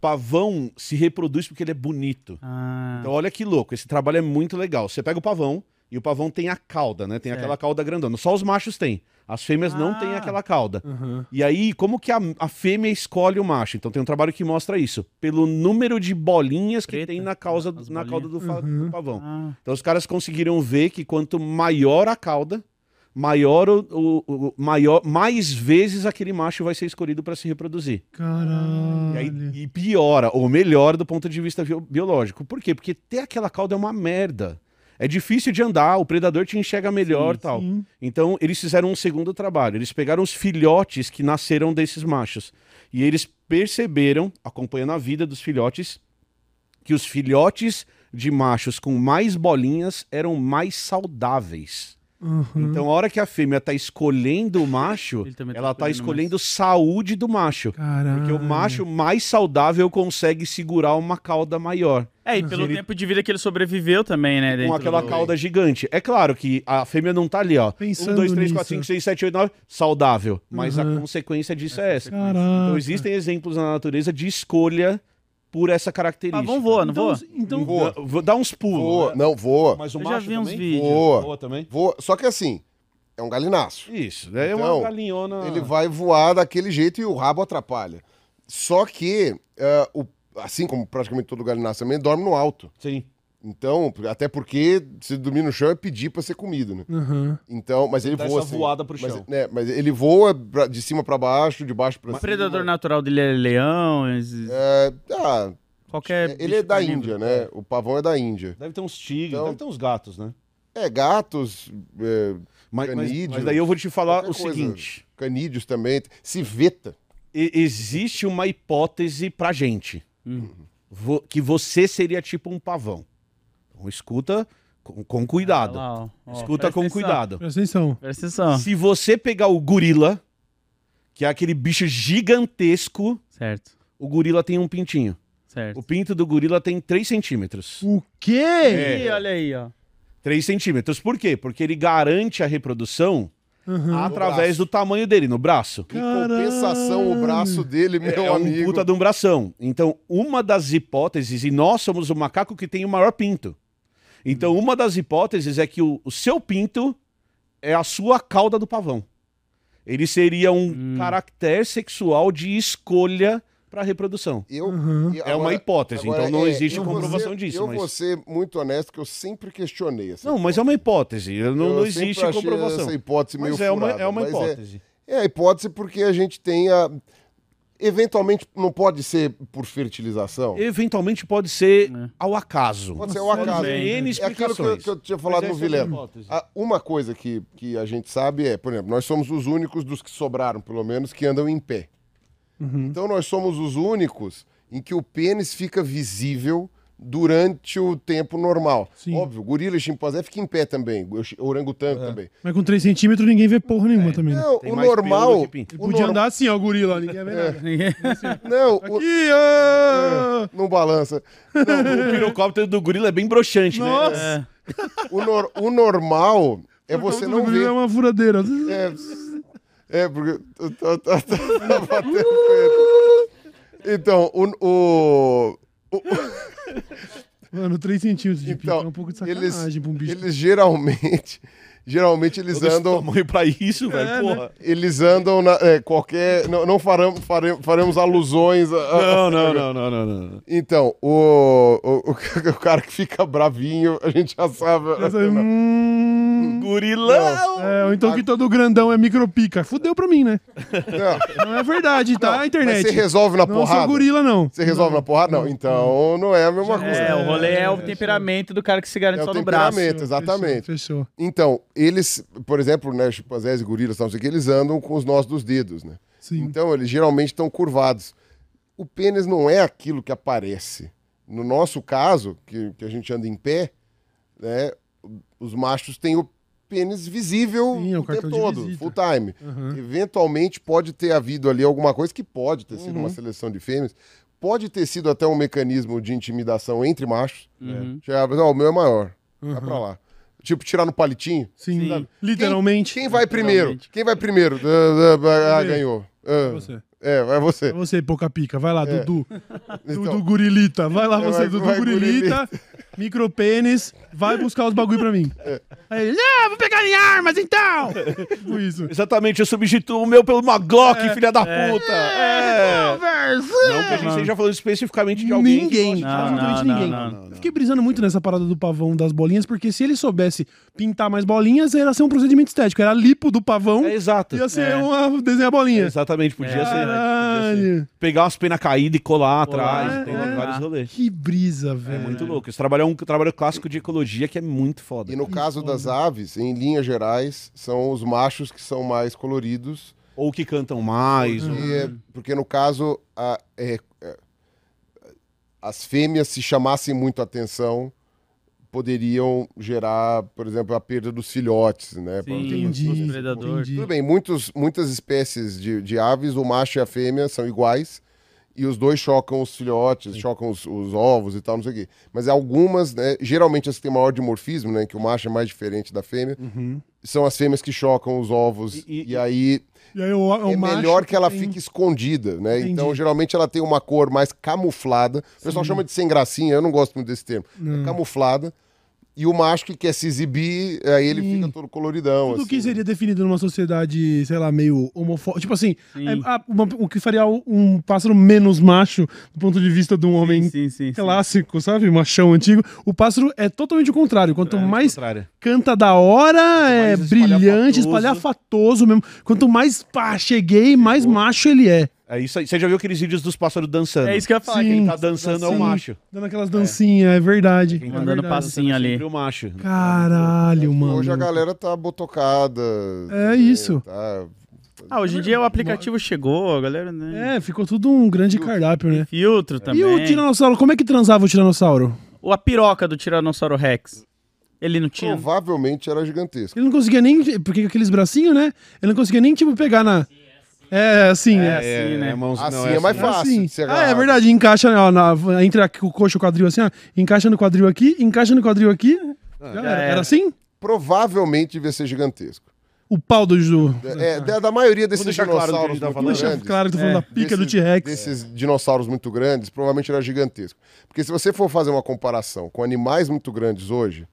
Pavão se reproduz porque ele é bonito. Ah, Então, olha que louco. Esse trabalho é muito legal. Você pega o pavão e o pavão tem a cauda, né? Tem Certo. aquela cauda grandona. Só os machos têm. As fêmeas não têm Ah. aquela cauda. Uhum. E aí, como que a, a fêmea escolhe o macho? Então tem um trabalho que mostra isso. Pelo número de bolinhas que Preta. tem na, causa, As na bolinhas. cauda do, Uhum. do pavão. ah. Então os caras conseguiram ver que quanto maior a cauda, maior o, o- o- maior, mais vezes aquele macho vai ser escolhido para se reproduzir. Caralho. E, aí, e piora, ou melhora do ponto de vista bio- biológico. Por quê? Porque ter aquela cauda é uma merda. É difícil de andar, o predador te enxerga melhor Sim, tal. sim. Então, eles fizeram um segundo trabalho. Eles pegaram os filhotes que nasceram desses machos. E eles perceberam, acompanhando a vida dos filhotes, que os filhotes de machos com mais bolinhas eram mais saudáveis. Uhum. Então, a hora que a fêmea tá escolhendo o macho, tá ela tá escolhendo escolhendo saúde do macho. Caralho. Porque o macho mais saudável consegue segurar uma cauda maior. É, e pelo Ele- tempo de vida que ele sobreviveu também, né? Com aquela do- cauda gigante. É claro que a fêmea não tá ali, ó. Pensando um, dois, três, nisso. quatro, cinco, seis, sete, oito, nove. Saudável. Mas a Uhum. consequência disso é essa. Caraca. Então existem exemplos na natureza de escolha por essa característica. Pavão voa, não Então, voa? então Voa. Vou dar uns pulos. Voa. né? Não, voa. Mas o Eu já macho vi uns também? vídeos. Voa. Voa também? Voa. Só que assim, é um galinaço. Isso. É Então, uma galinhona. Ele vai voar daquele jeito e o rabo atrapalha. Só que, eh, o- assim como praticamente todo galináceo também, dorme no alto. Sim. Então, até porque se dormir no chão é pedir pra ser comido, né? Uhum. Então, mas ele Dá voa essa assim. voada pro mas, chão. né, mas ele voa pra- de cima pra baixo, de baixo pra O cima. predador natural dele é leão, esses- É, ah, qualquer. ele é da. Índia, né? O pavão é da Índia. Deve ter uns tigres, Então- deve ter uns gatos, né? É, gatos, é, Mas, mas- Canídeos, mas daí eu vou te falar o coisa. seguinte. canídeos também, civeta. E- existe uma hipótese pra gente. Hum. Vo- que você seria tipo um pavão. Então escuta com, com cuidado. Olha lá, ó. Ó, escuta com atenção, cuidado. Presta atenção. Presta atenção. Se você pegar o gorila, que é aquele bicho gigantesco, Certo, o gorila tem um pintinho. certo. O pinto do gorila tem 3 centímetros. O quê? É. Ih, olha aí, ó. 3 centímetros. Por quê? Porque ele garante a reprodução Uhum. através do tamanho dele, no braço. Em compensação, o braço dele, meu é um amigo. puta de um bração. Então, uma das hipóteses, e nós somos o macaco que tem o maior pinto. Então, uma das hipóteses é que o, o seu pinto é a sua cauda do pavão. Ele seria um Hum. caractere sexual de escolha pra reprodução. Eu, e É uma hipótese, agora, então não é, existe comprovação ser- disso. Eu mas... vou ser muito honesto que eu sempre questionei essa Não, mas é uma hipótese. eu Não, Eu não existe achei comprovação. Essa hipótese meio Mas é uma, furada, é uma mas hipótese. É, a hipótese porque a gente tem a... Eventualmente, não pode ser por fertilização. Eventualmente pode ser É. ao acaso. Pode ser ao Pode acaso. N É aquilo que eu, que eu tinha falado no é Vilema. Ah, Uma coisa que, que a gente sabe é, por exemplo, nós somos os únicos dos que sobraram, pelo menos, que andam em pé. Então nós somos os únicos em que o pênis fica visível durante o tempo normal. Sim. Óbvio, gorila e chimpanzé fica em pé também, o orangotango também. Mas com 3 centímetros ninguém vê porra nenhuma também. né? Não, Tem o normal... do que pinto. Ele o podia andar assim, ó, o gorila, ninguém vê nada. Não, o- Aqui, ó! não balança. O pirocóptero do gorila é bem broxante, né? Nossa! O, nor- o normal é você O não gorila É ver. uma furadeira. É, é porque. tô- tô- tô- tô batendo. Então, o. o- o- Mano, 3 centímetros de Então, pica é um pouco de eles, sacanagem pra um bicho. eles geralmente. Geralmente eles Todo andam. tamanho pra isso, velho. É, Porra. Eles andam na. é, qualquer. Não, não faremos, faremos, faremos alusões. a- a- Não, não, não, não, não, não. Então, o, o, o cara que fica bravinho, a gente já sabe. Essa- hum, Gorilão! é, então que todo grandão é micropica. Fudeu pra mim, né? Não, Não é verdade, tá? A mas internet. você resolve na não porrada? sou gorila, não. Você resolve na porrada? Não, então não é a mesma coisa. É, o rolê é o temperamento do cara que se garante É só no braço. temperamento, exatamente. Fechou. fechou. Então, eles, por exemplo, né, chimpanzés e gorilas, não sei o que, eles andam com os nós dos dedos, né? Sim. Então, eles geralmente estão curvados. O pênis não é aquilo que aparece. No nosso caso, que, que a gente anda em pé, né, os machos têm o pênis visível Sim, é o o tempo todo, full time. Aham. Eventualmente pode ter havido ali alguma coisa que pode ter sido Uhum. uma seleção de fêmeas, pode ter sido até um mecanismo de intimidação entre machos. Uhum. Chegava, não, o meu é maior, vai Uhum. pra lá. Tipo, tirar no palitinho. Sim, Sim. literalmente. Quem vai primeiro? Literalmente. Quem vai primeiro? Ah, ah, ah, Vê. ganhou. Ah, você. É, vai você. É você, pouca pica. Vai lá, Dudu. Então, Dudu Gurilita. Vai lá, É, você, vai- Dudu vai, Gurilita. Micropênis. Vai buscar os bagulho pra mim. Aí ele, ah, vou pegar em armas então. tipo isso. Exatamente, eu substituo o meu pelo uma Glock, filha da puta. É. Não que a gente esteja falando especificamente de alguém. Ninguém. Não, absolutamente não, ninguém. não, não, não. Eu Fiquei brisando muito nessa parada do pavão das bolinhas, porque se ele soubesse pintar mais bolinhas, era ser um procedimento estético. Era lipo do pavão, É exato. ia ser É. uma desenhar bolinha. Exatamente, podia ser. Podia ser. Caralho. Pegar umas penas caídas e colar Colar, atrás. Tem é. vários rolês. Que brisa, É velho. muito louco. Esse trabalho é um trabalho clássico de ecologia que é muito foda. E no caso das aves, em linhas gerais, são os machos que são mais coloridos. Ou que cantam mais. ou- E é- porque no caso, a- é- é, as fêmeas, se chamassem muito atenção, poderiam gerar, por exemplo, a perda dos filhotes, né? Sim, Entendi. os predadores. entendi. Tudo bem, muitos, muitas espécies de, de aves, o macho e a fêmea são iguais e os dois chocam os filhotes, chocam os, os ovos e tal, não sei o quê. Mas algumas, né, geralmente as que têm maior dimorfismo, né, que o macho é mais diferente da fêmea, são as fêmeas que chocam os ovos E- e, e- aí aí, o, o é melhor que ela tem- fique escondida, né? Entendi. Então, geralmente ela tem uma cor mais camuflada. O pessoal chama de sem gracinha, eu não gosto muito desse termo. É camuflada. E o macho que quer se exibir, aí ele Sim. fica todo coloridão. Tudo assim. que seria definido numa sociedade, sei lá, meio homofóbica. Tipo assim, Sim. é, a- uma- o que faria um pássaro menos macho do ponto de vista de um homem Sim, sim, sim, sim. clássico, sabe? Machão antigo. O pássaro é totalmente o contrário. Quanto mais Contrário. canta da hora, é brilhante, espalhafatoso. mesmo. Quanto mais pá, cheguei, mais macho ele é. É isso aí. Você já viu aqueles vídeos dos pássaros dançando? É isso que eu ia falar. Sim. Quem tá dançando é o macho. Dando aquelas dancinhas, é verdade. Quem é tá dando verdade. passinho ali. O macho. Caralho, mano. Hoje a galera tá botocada. É isso. Tá... Ah, hoje em dia o aplicativo chegou, a galera, né? É, ficou tudo um grande cardápio, né? Filtro também. E o tiranossauro, como é que transava o tiranossauro? Ou a piroca do Tiranossauro Rex. Ele não tinha. Provavelmente era gigantesco. Ele não conseguia nem. Porque aqueles bracinhos, né? Ele não conseguia nem, tipo, pegar na. É, assim, É, é. assim, né? mãos- Assim não, é mais É fácil assim. de ser Ah, é verdade, encaixa ó, na, entre a- o coxo e o quadril assim, ó, encaixa no quadril aqui, encaixa no quadril aqui. Já era. era. Era assim? Provavelmente devia ser gigantesco. O pau do. do É, da, da maioria desses claro a dinossauros tá muito grandes. claro que tô falando É, da pica do T-Rex. Desses dinossauros muito grandes, provavelmente era gigantesco. Porque se você for fazer uma comparação com animais muito grandes hoje,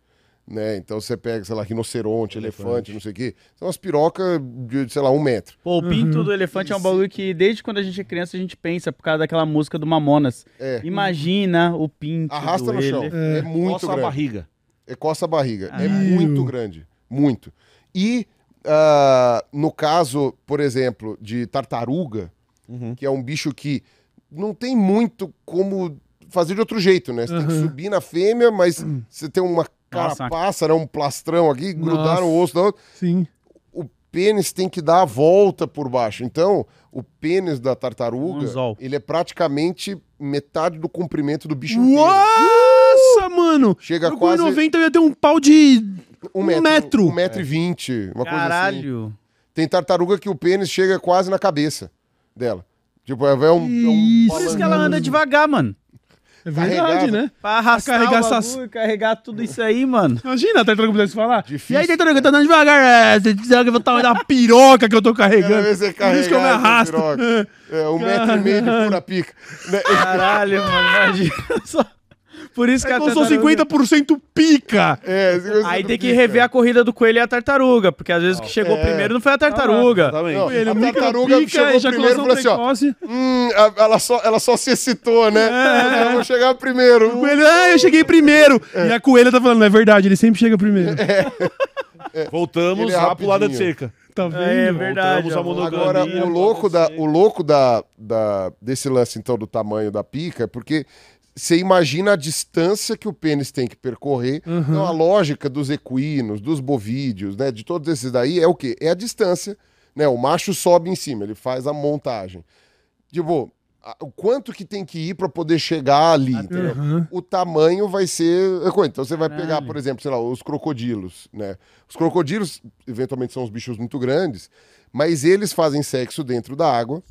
né? Então você pega, sei lá, rinoceronte, elefante, não sei o quê. São umas pirocas de, sei lá, um metro. Pô, o pinto do elefante é um bagulho que desde quando a gente é criança a gente pensa, por causa daquela música do Mamonas. É. Imagina o pinto Arrasta do no chão. elefante. É, muito Coça a grande. barriga. É coça a barriga. É muito grande. Muito. E ah, no caso, por exemplo, de tartaruga, Uhum. que é um bicho que não tem muito como fazer de outro jeito, né? Você tem que Aham. subir na fêmea, mas você tem uma Nossa. carapaça, né? um plastrão aqui, grudar no Nossa. osso da outra. Sim. O pênis tem que dar a volta por baixo. Então, o pênis da tartaruga, Anzol. ele é praticamente metade do comprimento do bicho inteiro. Nossa, mano! Chega quase com 90 eu ia ter um pau de. um um metro. metro. Um metro e vinte, uma coisa assim. Caralho. Tem tartaruga que o pênis chega quase na cabeça dela. Tipo, é um, é um. Por isso que ela anda devagar, mano. É verdade, Carregava. né? Pra arrastar carregar o essas- bagulho, carregar tudo isso aí, mano. Imagina a tartaruga pudesse falar. Difícil. E aí, tartaruga, tá andando devagar. É, você sabe que o tamanho da piroca que eu tô carregando. você Por isso que eu me arrasto. É, um metro e meio de pura pica. Né? Caralho, mano, imagina só. Por isso que a Eu sou tartaruga- 50% pica. É, você Aí do tem que pica. rever a corrida do coelho e a tartaruga, porque às vezes o que chegou É. primeiro não foi a tartaruga. Exatamente. Não, Ele, a tartaruga pica, chegou primeiro e falou assim, ó. Hum, a- ela, só, ela só se excitou, né? É. Eu vou chegar primeiro. O coelho, ah, eu cheguei primeiro. E a coelha tá falando, não é verdade, ele sempre chega primeiro. Voltamos é à pulada de rapidinho. cerca. Tá vendo? É verdade. Voltamos ó. monogamia. Agora, o louco, da, o louco da, da, desse lance, então, do tamanho da pica, é porque você imagina a distância que o pênis tem que percorrer. Então, a lógica dos equinos, dos bovídeos, né, de todos esses daí, é o quê? É a distância. Né? O macho sobe em cima, ele faz a montagem. Tipo, a- o quanto que tem que ir para poder chegar ali? Aham. o tamanho vai ser. Então você vai Caralho. pegar, por exemplo, sei lá, os crocodilos, né? Os crocodilos, eventualmente, são os bichos muito grandes, mas eles fazem sexo dentro da água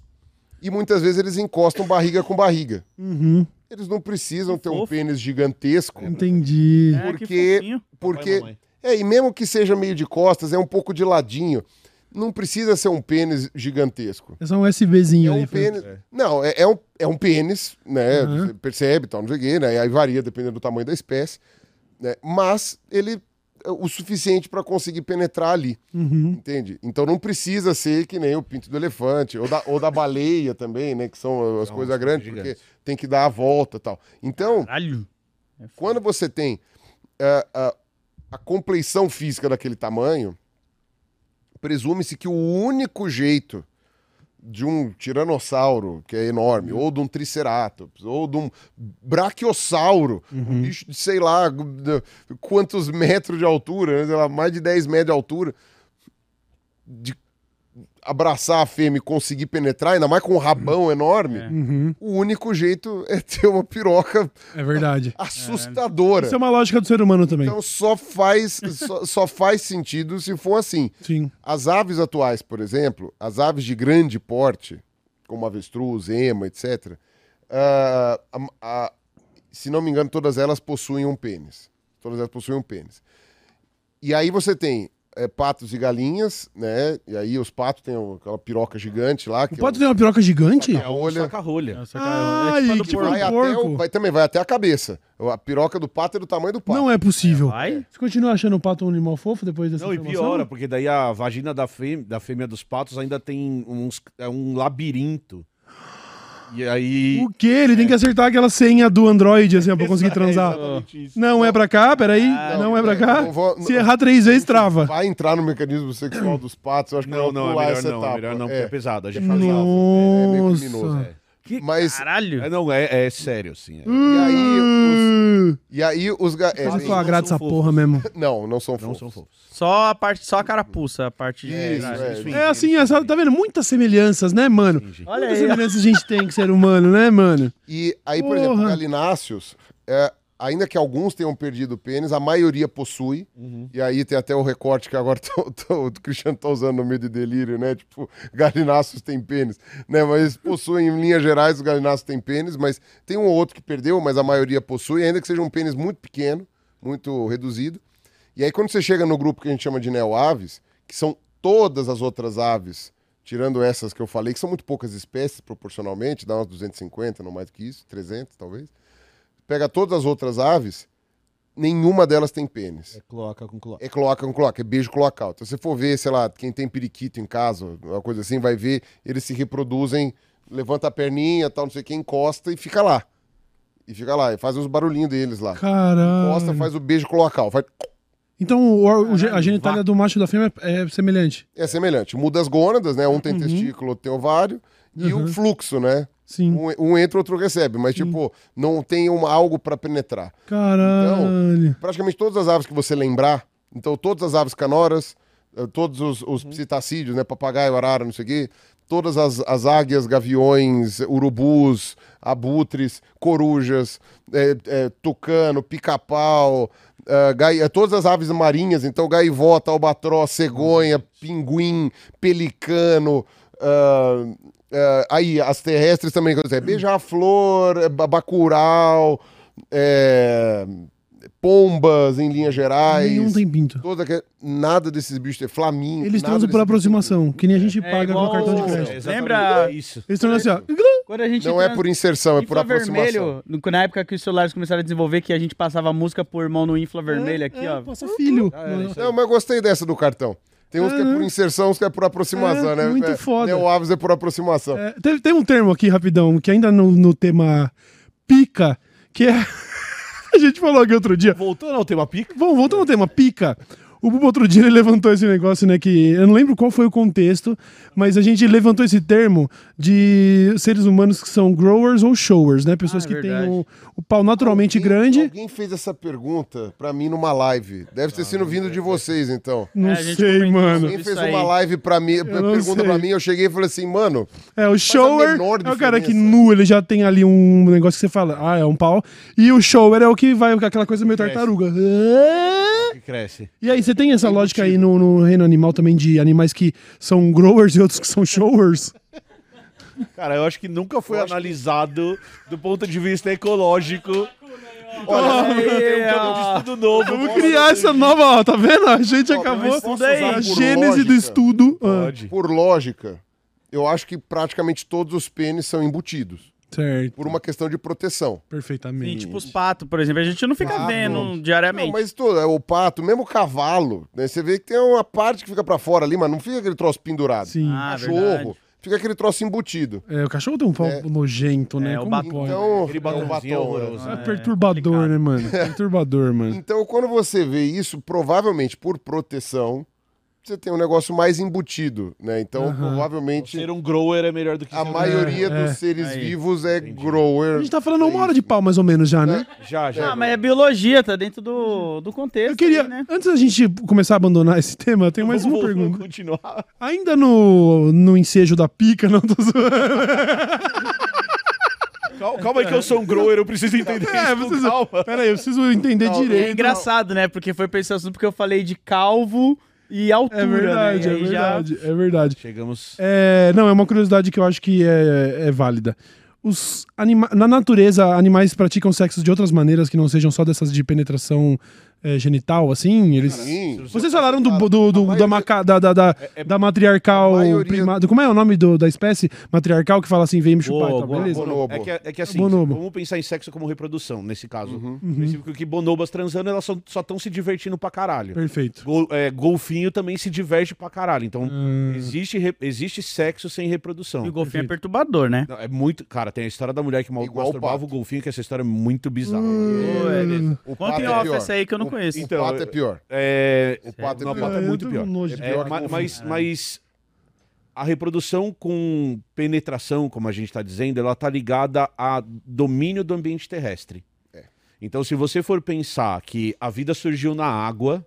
e muitas vezes eles encostam barriga com barriga. Uhum. Eles não precisam ter um fofo. pênis gigantesco, Entendi. É, que Porque- fofinho. porque. mamãe. É, e mesmo que seja meio de costas, é um pouco de ladinho. Não precisa ser um pênis gigantesco. É só um USBzinho É um pênis. Não, é, é um, é um pênis, né? Uhum. Você percebe, tal, não sei o quê, né? Aí varia dependendo do tamanho da espécie. Né? Mas ele é o suficiente para conseguir penetrar ali, Uhum. entende? Então não precisa ser que nem o pinto do elefante, ou da, ou da baleia também, né? Que são as São coisas as grandes, gigantes. porque tem que dar a volta tal. Então, Caralho. quando você tem é, a, a compleição física daquele tamanho, presume-se que o único jeito de um tiranossauro, que é enorme, ou de um triceratops, ou de um braquiossauro, um bicho de sei lá quantos metros de altura, né, sei lá, mais de 10 metros de altura, de abraçar a fêmea e conseguir penetrar, ainda mais com um rabão enorme, É. Uhum. o único jeito é ter uma piroca É verdade. assustadora. Isso é uma lógica do ser humano também. Então só faz, só, só faz sentido se for assim. Sim. As aves atuais, por exemplo, as aves de grande porte, como avestruz, ema, etc., ah, a- a- se não me engano, todas elas possuem um pênis. Todas elas possuem um pênis. E aí você tem eh, patos e galinhas, né? E aí os patos têm aquela piroca gigante lá. Que O pato tem uma piroca gigante? A rolha Saca-rolha. Nossa, Ai, cara, é tipo porco. vai, até o- vai- também vai até a cabeça. A piroca do pato é do tamanho do pato. Não é possível. Vai? Você continua achando o pato um animal fofo depois dessa Não, e informação? piora, porque daí a vagina da fêmea, da fêmea dos patos ainda tem uns, é um labirinto. E aí. O quê? Ele tem que acertar aquela senha do Android, assim, pra conseguir É transar. isso. Não é pra cá? Peraí. Ah, não é pra cá? Se errar três vezes, trava. Vai entrar no mecanismo sexual dos patos, eu acho que Não, não, é melhor não, é melhor não, porque É. é pesado. A gente É faz lá. É meio criminoso. É. Que Mas- caralho. É, não, é, é sério, assim. é. E aí, os, e aí os é, que eu agrado essa fofos. porra mesmo. Não, não são Não fofos. são fofos. Só a parte, só a carapuça, a parte de Isso, é. É assim, é, só- tá vendo? Muitas semelhanças, né, mano? entendi. Olha Muitas aí. semelhanças a gente tem com ser humano, né, mano? E aí, por exemplo, Porra. galináceos, é, ainda que alguns tenham perdido o pênis, a maioria possui. Uhum. E aí tem até o recorte que agora tô- tô- o Cristiano tá usando no meio de delírio, né? Tipo, galináceos têm pênis. Né? Mas possuem, em linhas gerais, os galináceos têm pênis, mas tem um ou outro que perdeu, mas a maioria possui, ainda que seja um pênis muito pequeno, muito reduzido. E aí, quando você chega no grupo que a gente chama de neoaves, que são todas as outras aves, tirando essas que eu falei, que são muito poucas espécies proporcionalmente, dá umas 250, não mais do que isso, 300 talvez. Pega todas as outras aves, nenhuma delas tem pênis. É cloaca com cloaca. É cloaca com cloaca, é beijo cloacal. Então, se você for ver, sei lá, quem tem periquito em casa, uma coisa assim, vai ver, eles se reproduzem, levanta a perninha, tal, não sei o que, encosta e fica lá. E fica lá, e faz os barulhinhos deles lá. Caralho. Encosta, faz o beijo cloacal. Faz... Então o, o a genitália do macho e da fêmea é, é semelhante. É semelhante. Muda as gônadas, né? Um tem testículo, outro tem ovário. E o fluxo, né? Sim. Um, um entra, outro recebe. Mas, tipo, não tem uma, algo pra penetrar. Caralho. praticamente todas as aves que você lembrar, então todas as aves canoras, eh, todos os, os psitacídeos, né, papagaio, arara, não sei o quê, todas as, as águias, gaviões, urubus, abutres, corujas, eh, eh, tucano, pica-pau, gai- eh, todas as aves marinhas, então gaivota, albatroz, cegonha, pinguim, pelicano, ah, ah, aí as terrestres também, quer dizer, beija-flor, eh, ba- bacurau, eh, pombas em linhas gerais. Nenhum tem pinto. Toda. Nada desses bichos tem flamingo. Eles transam por aproximação, que nem a gente É paga igual com cartão de crédito. Lembra- isso. Eles transam assim, ó. Quando a gente Não é trans- por inserção, é por Infla aproximação. vermelho, no- na época que os celulares começaram a desenvolver, que a gente passava música por mão no infla vermelho aqui, É, ó. Passa filho. isso Não, mas eu gostei dessa do cartão. Tem uns que é por inserção, uns que é por aproximação, É, né? muito É, foda. Neo Aves é por aproximação. É, tem, tem um termo aqui, rapidão, que ainda no, no tema pica, que é. a gente falou aqui outro dia. Voltando ao tema pica. Vamos, voltando ao tema pica. O Bubu outro dia ele levantou esse negócio, né? Que eu não lembro qual foi o contexto, mas a gente levantou esse termo de seres humanos que são growers ou showers, né? Pessoas Ah, é que têm o, o pau naturalmente Alguém- grande. Alguém fez essa pergunta pra mim numa live. Deve ter sido vindo de vocês, então. Não É, sei, mano. Alguém fez uma live pra mim, pergunta sei. pra mim, eu cheguei e falei assim, mano, É, o shower é o cara que nu, ele já tem ali um negócio que você fala, ah, é um pau. E o shower é o que vai com aquela coisa meio tartaruga. É. Que cresce. E aí, você tem essa lógica aí no, no reino animal também de animais que são growers e outros que são showers? Cara, eu acho que nunca foi analisado do ponto de vista ecológico. olha, Tem um ó. estudo novo. Vamos criar essa nova, ó, tá vendo? A gente Ó, acabou posso usar a por gênese do lógica? estudo. Ah, Pode. Por lógica, eu acho que praticamente todos os pênis são embutidos. Certo. Por uma questão de proteção. Perfeitamente. Sim, tipo os patos, por exemplo. A gente não fica Pato. vendo diariamente. Não, mas todo, é o pato, mesmo o cavalo, né? Você vê que tem uma parte que fica pra fora ali, mas não fica aquele troço pendurado. Sim. Ah, Cachorro, verdade. fica aquele troço embutido. É, o cachorro tem um pau nojento, né? É, o Como batom. pode? Então, Aquele é o batomzinho batom, horroroso. né? É perturbador, né, mano? Perturbador, mano. Então, quando você vê isso, provavelmente por proteção, você tem um negócio mais embutido, né? Então, provavelmente, Ser um grower é melhor do que a ser um- maioria É, dos seres Aí. vivos é A grower. gente tá falando uma hora de pau, mais ou menos, já, né? Já, já. Ah, mas é biologia, tá dentro do, do contexto. Eu queria, aí, né? antes da gente começar a abandonar esse tema, eu tenho mais uma pergunta. continuar. Ainda no, no ensejo da pica, não tô zoando. Calma, calma aí que eu sou um grower, eu preciso entender É, isso. preciso- Calma. Pera aí, eu preciso entender Não, direito. É engraçado, né? Porque foi pensando assunto porque eu falei de calvo e altura, É verdade, né? é E aí já- verdade, é verdade. Chegamos. É, não, é uma curiosidade que eu acho que é, é válida. Os anima na natureza, animais praticam sexo de outras maneiras que não sejam só dessas de penetração é, genital, assim? Eles. Sim. Vocês falaram do, do, do- maioria- da, maca- da, da, da, da matriarcal maioria- primada. Como é o nome do- da espécie matriarcal que fala assim, vem me chupar e tal, Boa, beleza? bonobo. É que, é que assim, Bonobo. vamos pensar em sexo como reprodução, nesse caso. Uhum. Específico que bonobas transando, elas só estão se divertindo pra caralho. Perfeito. Gol- é, golfinho também se diverte pra caralho. Então, Hum. existe, re- existe sexo sem reprodução. E o golfinho é perturbador, né? Não, é muito. Cara, tem a história da mulher que mal masturbava o golfinho, que essa história é muito bizarra. É- O Conta em é off pior. essa aí que eu não O- conheço. Então, o pato é pior. É, O pato é não, pior. pato é muito pior. É, pior ma- que mas, mas a reprodução com penetração, como a gente está dizendo, ela está ligada a domínio do ambiente terrestre. É. Então, se você for pensar que a vida surgiu na água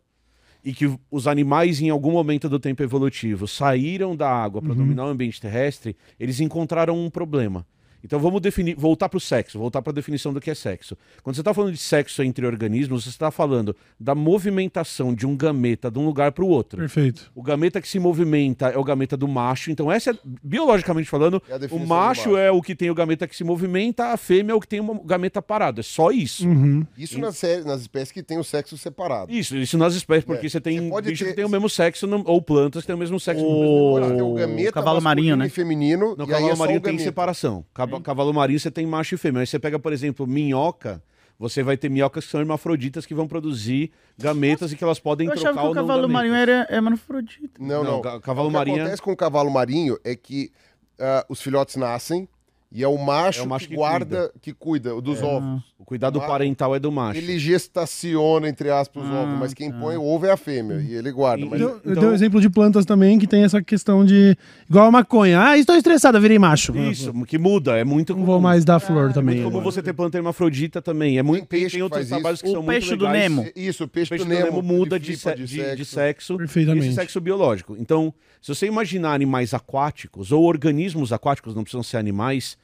e que os animais, em algum momento do tempo evolutivo, saíram da água para dominar o ambiente terrestre, eles encontraram um problema. Então vamos definir, voltar para o sexo, voltar para a definição do que é sexo. Quando você está falando de sexo entre organismos, você está falando da movimentação de um gameta de um lugar para o outro. Perfeito. O gameta que se movimenta é o gameta do macho. Então, essa é, biologicamente falando, É o macho, macho. é o que tem o gameta que se movimenta, a fêmea é o que tem o gameta parado. É só isso. Uhum. Isso nas, sé- nas espécies que têm o sexo separado. Isso, isso nas espécies, porque É, você tem você pode bicho ter- que tem o mesmo sexo, no- ou plantas que têm o mesmo sexo no O- mesmo Pode lugar. ter o gameta cavalo masculino marinho, né? e feminino. No e aí cavalo é só marinho o tem gameta. separação. Cava- Cavalo marinho você tem macho e fêmea. Aí você pega, por exemplo, minhoca. você vai ter minhocas que são hermafroditas que vão produzir gametas e que elas podem Eu trocar achava que o ou não cavalo gametas. marinho era é hermafrodita. Não, Não, não. ca- cavalo o que marinho é- acontece com o cavalo marinho é que ah, os filhotes nascem e é o macho, É o macho que, que guarda, que cuida dos ovos. O cuidado Ma- parental é do macho. Ele gestaciona, entre aspas, os Ah, ovos, mas quem tá. põe o ovo é a fêmea e ele guarda. Mas Eu, eu Então- dei um exemplo de plantas também que tem essa questão de. Igual a maconha. Ah, estou estressada, virei macho. Isso, que muda, é muito Não vou mais dar flor também. Muito comum você ter planta hermafrodita também. É muito, Tem tem, peixe que outros trabalhos isso. que O são peixe muito do legais. Nemo. Isso, o peixe, O peixe do do Nemo, Nemo muda de, se- de- sexo. de sexo, Perfeitamente. esse sexo biológico. Então, se você imaginar animais aquáticos ou organismos aquáticos, não precisam ser animais,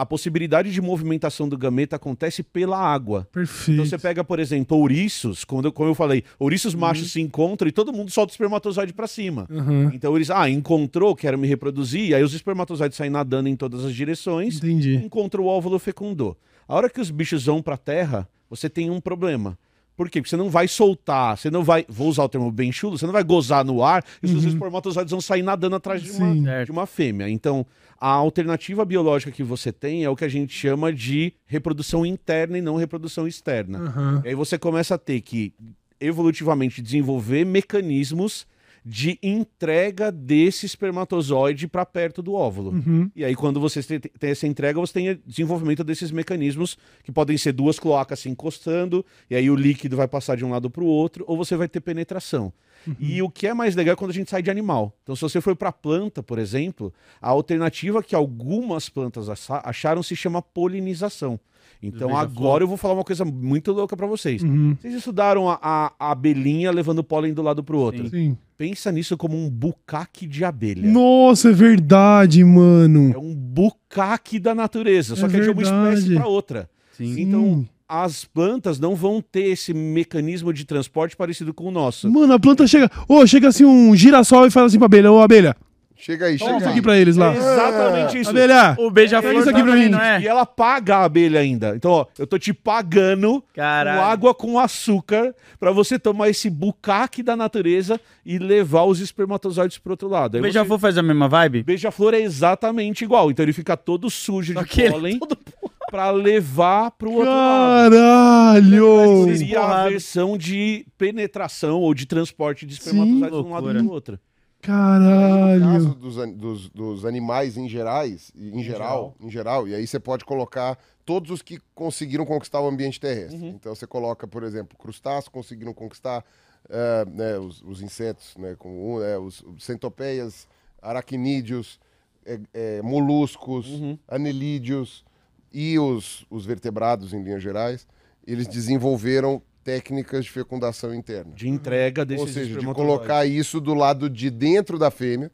a possibilidade de movimentação do gameta acontece pela água. Perfeito. Então você pega, por exemplo, ouriços, quando, como eu falei, ouriços machos se encontram e todo mundo solta o espermatozoide pra cima. Aham. Então eles, ah, encontrou, quero me reproduzir, aí os espermatozoides saem nadando em todas as direções, Entendi. encontra o óvulo fecundou. A hora que os bichos vão pra terra, você tem um problema. Por quê? Porque você não vai soltar, você não vai, vou usar o termo bem chulo, você não vai gozar no ar e os seus espermatozoides vão sair nadando atrás de uma, Sim. de uma fêmea. Então, a alternativa biológica que você tem é o que a gente chama de reprodução interna e não reprodução externa. Aham. E aí você começa a ter que evolutivamente desenvolver mecanismos de entrega desse espermatozoide para perto do óvulo. Uhum. E aí, quando você te- tem essa entrega, você tem desenvolvimento desses mecanismos, que podem ser duas cloacas se encostando, e aí o líquido vai passar de um lado para o outro, ou você vai ter penetração. E o que é mais legal é quando a gente sai de animal. Então, se você for para planta, por exemplo, a alternativa que algumas plantas acha- acharam se chama polinização. Então, agora eu vou falar uma coisa muito louca para vocês. Uhum. Vocês estudaram a, a- a abelhinha levando pólen do lado pro outro. Sim. Pensa nisso como um bucaque de abelha. Nossa, é verdade, mano. É um bucaque da natureza, só É que é de uma espécie para outra. Sim. Então, as plantas não vão ter esse mecanismo de transporte parecido com o nosso. Mano, a planta chega. Ô, chega assim um girassol e fala assim pra abelha: Ô, abelha, Chega aí, toma chega isso aí. aqui pra eles lá. É exatamente isso. Abelha! O beija-flor É isso aqui pra também, mim. não é? E ela paga a abelha ainda. Então, ó, eu tô te pagando Caralho. com água com açúcar pra você tomar esse bucaque da natureza e levar os espermatozoides pro outro lado. O beija-flor faz a mesma vibe? Beija-flor é exatamente igual. Então ele fica todo sujo Só de que ele é pólen todo pra levar pro outro lado. Caralho! Seria a versão de penetração ou de transporte de espermatozoides de um lado Loucura. pro outro. No caso Caralho! dos, dos- dos animais em gerais, e- em, geral, em geral, e aí você pode colocar todos os que conseguiram conquistar o ambiente terrestre. Então você coloca, por exemplo, crustáceos conseguiram conquistar eh, né, os, os insetos, né, como, eh, os, os centopeias, aracnídeos, eh, eh, moluscos, anelídeos e os, os vertebrados em linhas gerais, eles desenvolveram técnicas de fecundação interna. De entrega desses Ou seja, de colocar isso do lado de dentro da fêmea,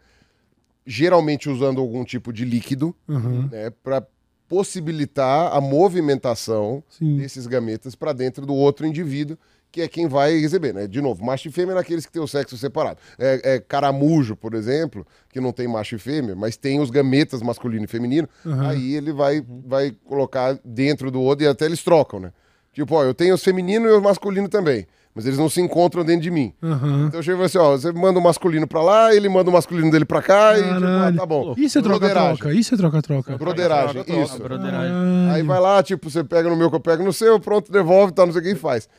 geralmente usando algum tipo de líquido, Uhum. né, para possibilitar a movimentação Sim. desses gametas para dentro do outro indivíduo, que é quem vai receber, né? De novo, macho e fêmea é naqueles que têm o sexo separado. É, é caramujo, por exemplo, que não tem macho e fêmea, mas tem os gametas masculino e feminino, Uhum. aí ele vai, vai colocar dentro do outro e até eles trocam, né? Tipo, ó, eu tenho os femininos e os masculinos também, mas eles não se encontram dentro de mim. Aham. Então chega assim, ó, você manda o masculino pra lá, ele manda o masculino dele pra cá e tipo, ah, Caralho. tá bom. Isso é troca-troca. Isso é troca-troca. Broderagem, Troca, isso. broderagem. Aí vai lá, tipo, você pega no meu que eu pego no seu, pronto, devolve, tá, não sei o que e faz.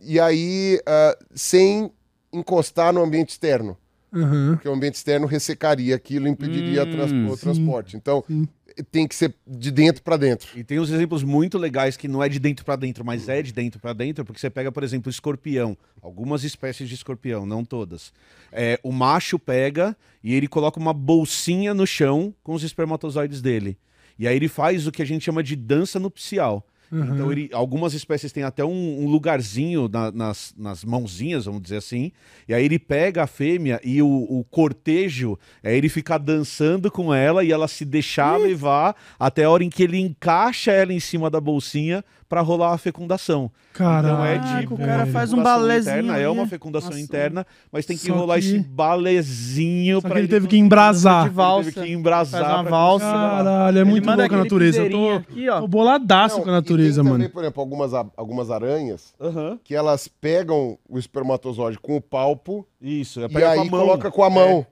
E aí, ah, sem encostar no ambiente externo, Aham. porque o ambiente externo ressecaria aquilo e impediria Hum, o sim, transporte. Então, sim. Tem que ser de dentro pra dentro. E tem uns exemplos muito legais que não é de dentro pra dentro, mas é de dentro pra dentro, porque você pega, por exemplo, o escorpião. Algumas espécies de escorpião, não todas. É, o macho pega e ele coloca uma bolsinha no chão com os espermatozoides dele. E aí ele faz o que a gente chama de dança nupcial. Então, ele, algumas espécies têm até um, um lugarzinho na- nas, nas mãozinhas, vamos dizer assim. E aí ele pega a fêmea e o, o cortejo é ele ficar dançando com ela e ela se deixar levar até a hora em que ele encaixa ela em cima da bolsinha para rolar a fecundação. Caralho. Então é Caraca, de o cara é, faz um interna, é uma fecundação Nossa. interna, mas tem que Só rolar que- esse balezinho que ele ele teve que embrasar. De valsa. Ele teve que embrasar Faz uma valsa. Caralho, é Ele muito manda louco a natureza. Eu tô, aqui, ó. tô boladaço Não, com a natureza, e tem mano. também, por exemplo, algumas, algumas aranhas Aham. que elas pegam o espermatozoide com o palpo Isso, é e aí com a mão. coloca com a mão. é,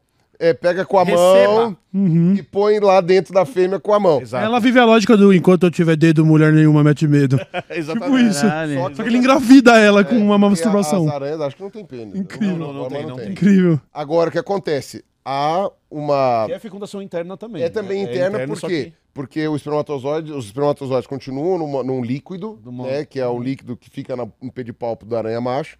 pega com a Receba. mão Uhum. e põe lá dentro da fêmea com a mão. Exato. Ela vive a lógica do enquanto eu tiver dedo, mulher nenhuma mete medo. Exatamente. tipo isso. Caralho. Só que ele engravida ela com uma masturbação. As aranhas acho que não tem pênis. Incrível. Não, não, não tem, não tem. Incrível. Agora, o que acontece? Há uma... E é fecundação interna também. É também né? interna, interno, por só quê? que- Porque o espermatozoide, os espermatozoides continuam numa- num líquido, Numa- né? Que é o líquido que fica na- no pedipalpo da aranha macho.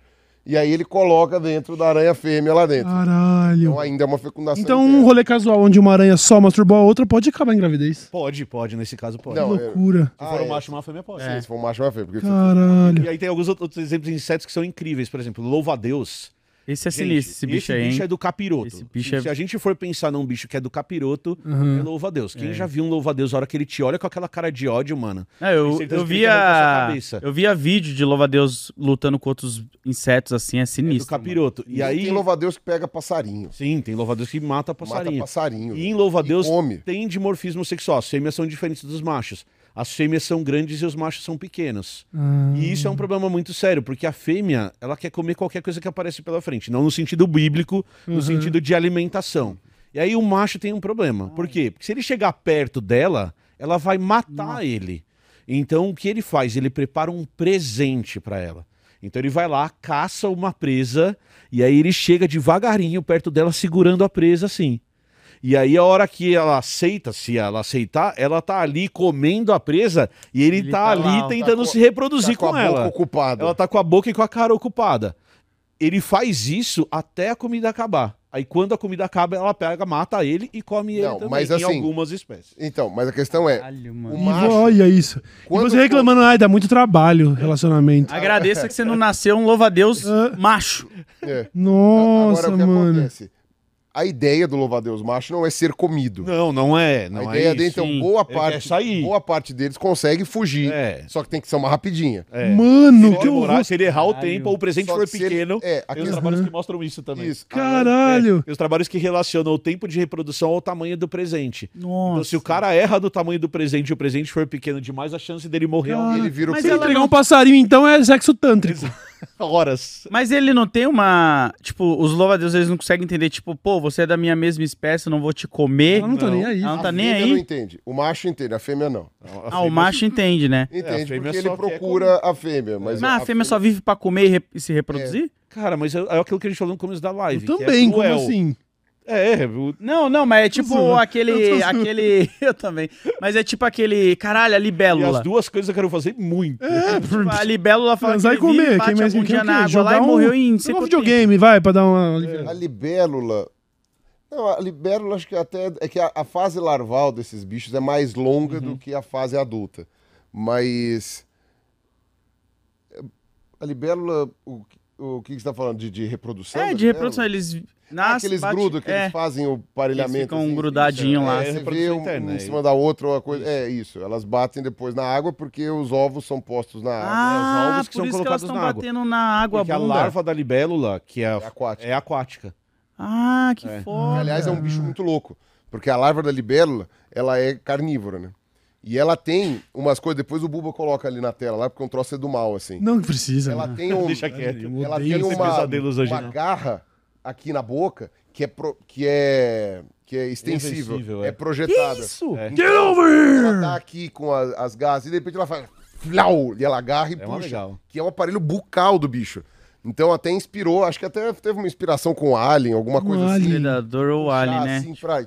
E aí ele coloca dentro da aranha fêmea lá dentro. Caralho. Então ainda é uma fecundação Então, um rolê casual onde uma aranha só masturbou a outra pode acabar em gravidez. Pode, pode, nesse caso pode. Não, Que é- loucura. Se Ah, for um é. macho e uma fêmea, pode. Sim, se for um macho, é uma fêmea. Porque Caralho. E aí tem alguns outros exemplos de insetos que são incríveis. Por exemplo, louva-a-Deus. Esse é Gente, sinistro, esse bicho aí, hein? é do capiroto. Esse bicho se, é- se a gente for pensar num bicho que é do capiroto, Uhum. é louva-a-Deus. Quem É. já viu um louva-a-Deus, a hora que ele te olha com aquela cara de ódio, mano. É, eu, eu via. cabeça. Eu via vídeo de louva-a-Deus lutando com outros insetos assim, é É do sinistro. mano. capiroto. E E aí. tem louva-a-Deus que pega passarinho. Sim, tem louva-a-Deus que mata passarinho. Mata passarinho. E em louva-a-Deus E come. tem dimorfismo sexual. As fêmeas são diferentes dos machos. As fêmeas são grandes e os machos são pequenos. Ah. E isso é um problema muito sério, porque a fêmea, ela quer comer qualquer coisa que aparece pela frente. Não no sentido bíblico, no sentido de alimentação. E aí o macho tem um problema. Por quê? Porque se ele chegar perto dela, ela vai matar ele. Então o que ele faz? Ele prepara um presente para ela. Então ele vai lá, caça uma presa, e aí ele chega devagarinho perto dela, segurando a presa assim. E aí, a hora que ela aceita, se ela aceitar, ela tá ali comendo a presa e ele, Ele tá, tá ali lá, ó. tentando Tá com- se reproduzir Tá com, com, a boca ela. ocupada. Ela tá com a boca e com a cara ocupada. Ele faz isso até a comida acabar. Aí quando a comida acaba, ela pega, mata ele e come ele Não, também, mas em assim, algumas espécies. Então, mas a questão é, Caralho, o mano. Macho... olha isso. E você reclamando, ai, dá muito trabalho relacionamento. Agradeça que você não nasceu um louva-a-Deus Ah. macho. É. Nossa, Agora, o que mano. acontece? A ideia do louva-a-Deus macho não é ser comido. Não, não é. Não a é ideia isso. dele, então, Sim. boa parte, boa parte deles consegue fugir. É. Só que tem que ser uma rapidinha. É. Mano, Se que demorar, horror. se ele errar o Caralho. tempo ou o presente for que se ele- pequeno, é, a tem os trabalhos que mostram isso também. Isso. Caralho. É, os trabalhos que relacionam o tempo de reprodução ao tamanho do presente. Nossa. Então, se o cara erra do tamanho do presente e o presente for pequeno demais, a chance dele morrer é Cara, Ele vira o Mas Se ela entregar não- um passarinho, então, é sexo tântrico. horas. Mas ele não tem uma. Tipo, os louva-a-Deus eles não conseguem entender, tipo, pô, você é da minha mesma espécie, eu não vou te comer. Ela não tá Não. nem aí. Ela não tá a nem fêmea aí. não entende. O macho entende, a fêmea não. Ah, o macho entende, né? Entende fêmea porque ele procura a fêmea. Mas Mas a fêmea só vive pra comer e, re- e se reproduzir? Cara, mas é, é aquilo que a gente falou no começo da live. Eu que também, é como cruel. assim? É, é, o- Não, não, mas é tipo zoando. aquele. Eu aquele. Eu também. Mas é tipo aquele. Caralho, a e libélula. as duas coisas eu quero fazer muito. É, Tipo, a libélula fala que e ele vive, comer. bate Quem mais dia o na água Jogar lá e um- morreu em um videogame, vai, pra dar uma... A libélula. Não, a libélula acho que até. É que a, a fase larval desses bichos é mais longa Uhum. do que a fase adulta. Mas. A libélula. O, o que que você está falando? De, de reprodução? É, de reprodução, eles Ah, nascem. aqueles bate- grudam que é. eles fazem o parelhamento. Eles ficam assim, grudadinhos isso, lá. É, você vê reprodução um, interna, um em é cima da outra, uma coisa. É isso. Elas batem depois na água porque os ovos são postos na água. Ah, os ovos que por são isso que colocados elas estão na água. batendo na água Porque a bunda. larva da libélula, que é, É aquática. é aquática. Ah, que É. foda. Aliás, é um bicho muito louco. Porque a larva da libélula, ela é carnívora, né? E ela tem umas coisas, depois o Buba coloca ali na tela lá, porque é um troço é do mal, assim. Não precisa. Ela né? tem um. Deixa quieto. Ela tem esse uma, uma garra aqui na boca que é, pro- que é, que é extensível, Invencível, é. é. projetada. Isso? É. Get over Ela here! tá aqui com a- as garras e de repente ela faz. Flau, e ela agarra e É puxa. legal. Que é um aparelho bucal do bicho. Então até inspirou, acho que até teve uma inspiração com o Alien, alguma Um coisa assim. Predador ou puxar alien, né? assim pra,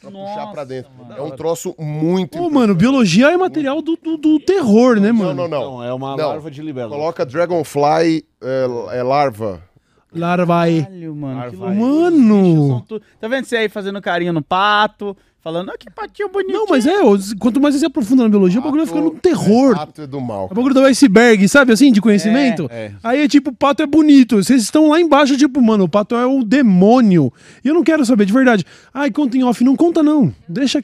pra puxar pra dentro. É um troço muito Ô, mano, biologia é material do, do, do terror, né, Não, mano? não, não. Não, é uma Não. larva de libélula. Coloca Dragonfly é, é larva. Larva aí. Caralho, mano. Mano. Tá vendo você aí fazendo carinho no pato? Falando, ah, que patinho bonitinho. Não, mas é, quanto mais você se aprofunda na biologia, o bagulho vai ficando um terror. Pato é do mal. O bagulho do iceberg, sabe assim, de conhecimento? É, é. Aí é tipo, o pato é bonito. Vocês estão lá embaixo, tipo, mano, o pato é o demônio. E eu não quero saber, de verdade. Ai, conta em off. Não conta, não. Deixa.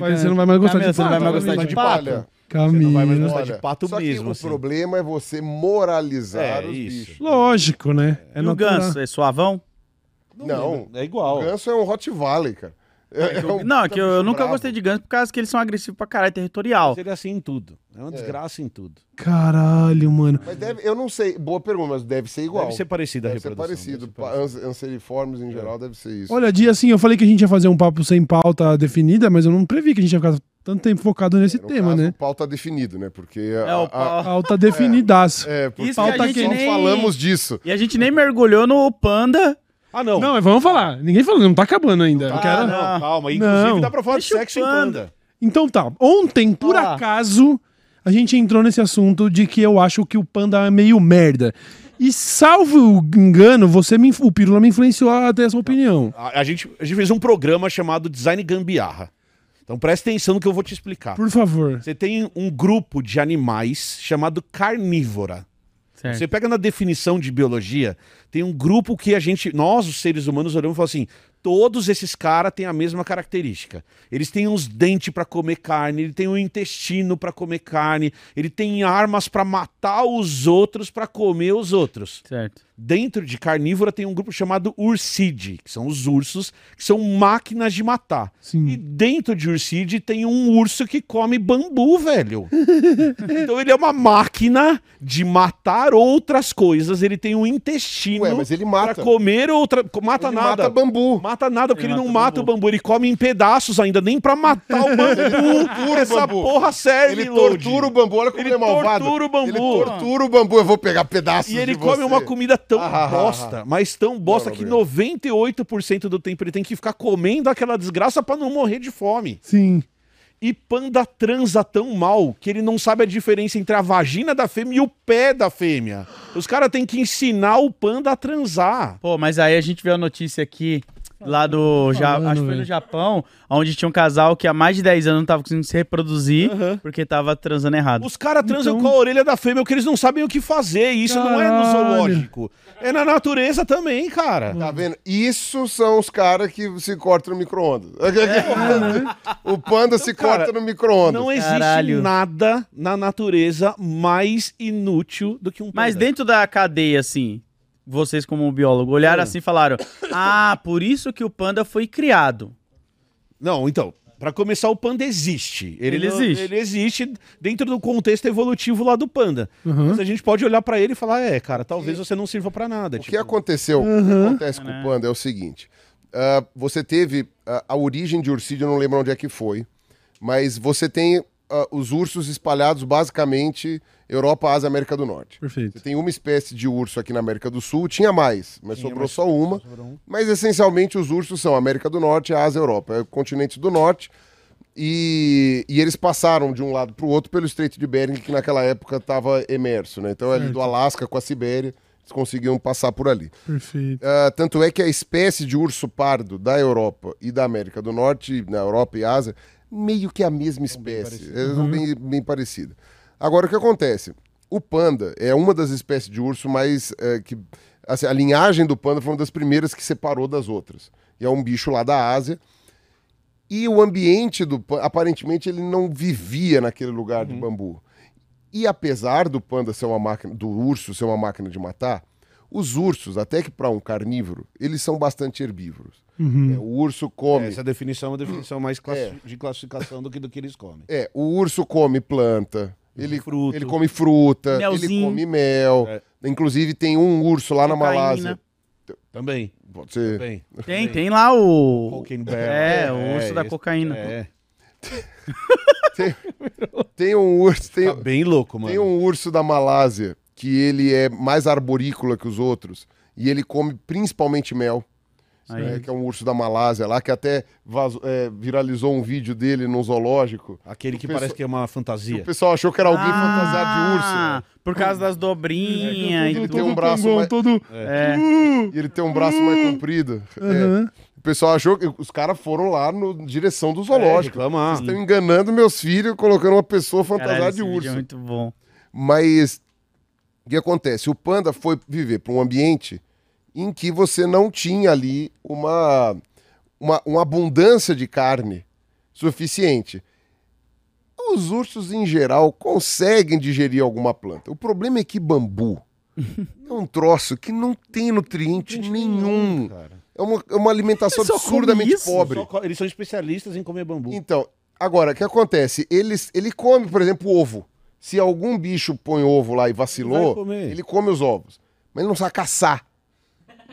Vai, você não vai mais gostar Camila, de você não vai pato, mais gostar de pato? Você não vai mais gostar de pato só mesmo, que o assim. problema é você moralizar É, os isso. bichos. Lógico, né? É E o ganso, é suavão? Não, É igual. o ganso é um Hot Valley, cara. É, é um Não, é que eu, eu nunca brabo. gostei de ganso por causa que eles são agressivos pra caralho, territorial. Mas ele é assim em tudo. É uma desgraça em tudo. Caralho, mano. Mas deve, eu não sei, boa pergunta, mas deve ser igual. Deve ser parecida a Deve ser reprodução. parecido. deve ser parecido. Pa- ans- Anseriformes em geral deve ser isso. Olha, Dia, assim, eu falei que a gente ia fazer um papo sem pauta definida, mas eu não previ que a gente ia ficar tanto tempo focado nesse No tema, caso, né? O pau tá definido, né? Porque É, a, o a- pau- Pauta definidaço. é, porque Isso que a pauta gente nem... falamos disso. E a gente nem mergulhou no panda. Ah, não. Não, mas vamos falar. Ninguém falou, não tá acabando ainda. Eu Ah, quero- não, calma. Inclusive Não. dá pra falar de Deixa o sexo em panda. panda. Então tá. Ontem, por Ah. acaso, a gente entrou nesse assunto de que eu acho que o panda é meio merda. E salvo engano, você me, o Pirula me influenciou a ter essa opinião. A, a gente, a gente fez um programa chamado Design Gambiarra. Então presta atenção no que eu vou te explicar. Por favor. Você tem um grupo de animais chamado carnívora. Certo. Você pega na definição de biologia, tem um grupo que a gente, nós, os seres humanos, olhamos e falamos assim: todos esses caras têm a mesma característica. Eles têm uns dentes para comer carne, ele tem um intestino para comer carne, ele tem armas para matar os outros, para comer os outros. Certo. Dentro de carnívora tem um grupo chamado Urside, que são os ursos, que são máquinas de matar. Sim. E dentro de Urside tem um urso que come bambu, velho. então ele é uma máquina de matar outras coisas. Ele tem um intestino Ué, mas ele mata. pra comer outra. Mata Ele nada. mata bambu. Mata nada, porque Ele ele, não mata mata o bambu, ele come em pedaços ainda, nem pra matar o bambu. tortura o Essa bambu. porra serve, Ele Lodi. tortura o bambu, olha como Ele ele, é malvado. tortura o bambu. Ele tortura o bambu, eu vou pegar pedaços E ele de come você. uma comida tão Ah, ah, ah, bosta, mas tão bosta que não, 98% do tempo ele tem que ficar comendo aquela desgraça pra não morrer de fome. Sim. E panda transa tão mal que ele não sabe a diferença entre a vagina da fêmea e o pé da fêmea. Os caras têm que ensinar o panda a transar. Pô, mas aí a gente viu a notícia aqui lá do. Ja- falando, acho que foi no Japão, onde tinha um casal que há mais de 10 anos não tava conseguindo se reproduzir Aham. porque tava transando errado. Os caras transam Então- com a orelha da fêmea porque eles não sabem o que fazer. E isso não é no Caralho. zoológico. É na natureza também, cara. Tá vendo? Isso são os caras que se cortam no micro-ondas. o panda se Cara, corta no micro-ondas. Não existe Caralho. nada na natureza mais inútil do que um panda. Mas dentro da cadeia, assim, vocês como biólogo olharam assim e falaram: Ah, por isso que o panda foi criado. Não, então, pra começar, o panda existe. Ele, Ele não- existe. Ele existe dentro do contexto evolutivo lá do panda. Uhum. Mas a gente pode olhar pra ele e falar, é, cara, talvez você não sirva pra nada. O tipo, que aconteceu, o que acontece com o panda é o seguinte: ah, você teve ah, a origem de ursídeo, eu não lembro onde é que foi, mas você tem ah, os ursos espalhados basicamente Europa, Ásia, América do Norte. Perfeito. Você tem uma espécie de urso aqui na América do Sul, tinha mais, mas Tinha, sobrou só uma. sobrou um. Mas essencialmente os ursos são América do Norte, Ásia, Europa, é o continente do norte. E, e eles passaram de um lado para o outro pelo Estreito de Bering, que naquela época estava emerso, né? Então ali do Alasca com a Sibéria, eles conseguiam passar por ali. Perfeito. Ah, tanto é que a espécie de urso pardo da Europa e da América do Norte, na Europa e Ásia, meio que a mesma espécie. É bem, bem parecida. Agora, o que acontece? O panda é uma das espécies de urso mais. eh, que, assim, a linhagem do panda foi uma das primeiras que separou das outras. E é um bicho lá da Ásia. E o ambiente do panda, aparentemente, ele não vivia naquele lugar de bambu. E apesar do panda ser uma máquina, do urso ser uma máquina de matar, os ursos, até que para um carnívoro, eles são bastante herbívoros. Uhum. É, o urso come. Essa definição é uma definição mais classi- É. de classificação do que do que eles comem. É, o urso come planta, ele, Fruto. ele come fruta, ele Melzinho. come mel. É. Inclusive tem um urso lá na. Malásia. Também. Pode ser. Também. Tem, tem lá o. Cocaine bear. É, o urso da cocaína. É. Tem um urso, tem, Tá bem louco, mano. tem um urso da Malásia que ele é mais arborícola que os outros e ele come principalmente mel. Aí. né, que é um urso da Malásia lá, que até é, viralizou um vídeo dele num zoológico. Aquele que O pessoal- parece que é uma O fantasia. pessoal achou que era alguém Ah, fantasiado de urso. né? Por causa das dobrinhas Ele e tem um tudo. braço mais- todo... É. E ele tem um braço mais comprido. É. Aham. O pessoal achou que os caras foram lá na direção do É, zoológico. reclamar. Estão enganando meus filhos, colocando uma pessoa fantasiada de vídeo urso. é muito bom. Mas o que acontece? O panda foi viver para um ambiente em que você não tinha ali uma, uma, uma abundância de carne suficiente. Os ursos, em geral, conseguem digerir alguma planta. O problema é que bambu é um troço que não tem nutriente nenhum. cara. É uma, é uma alimentação absurdamente pobre. Só Eles são especialistas em comer bambu. Então, agora, o que acontece? Eles, ele come, por exemplo, ovo. Se algum bicho põe ovo lá e vacilou, ele come os ovos. Mas ele não sabe caçar.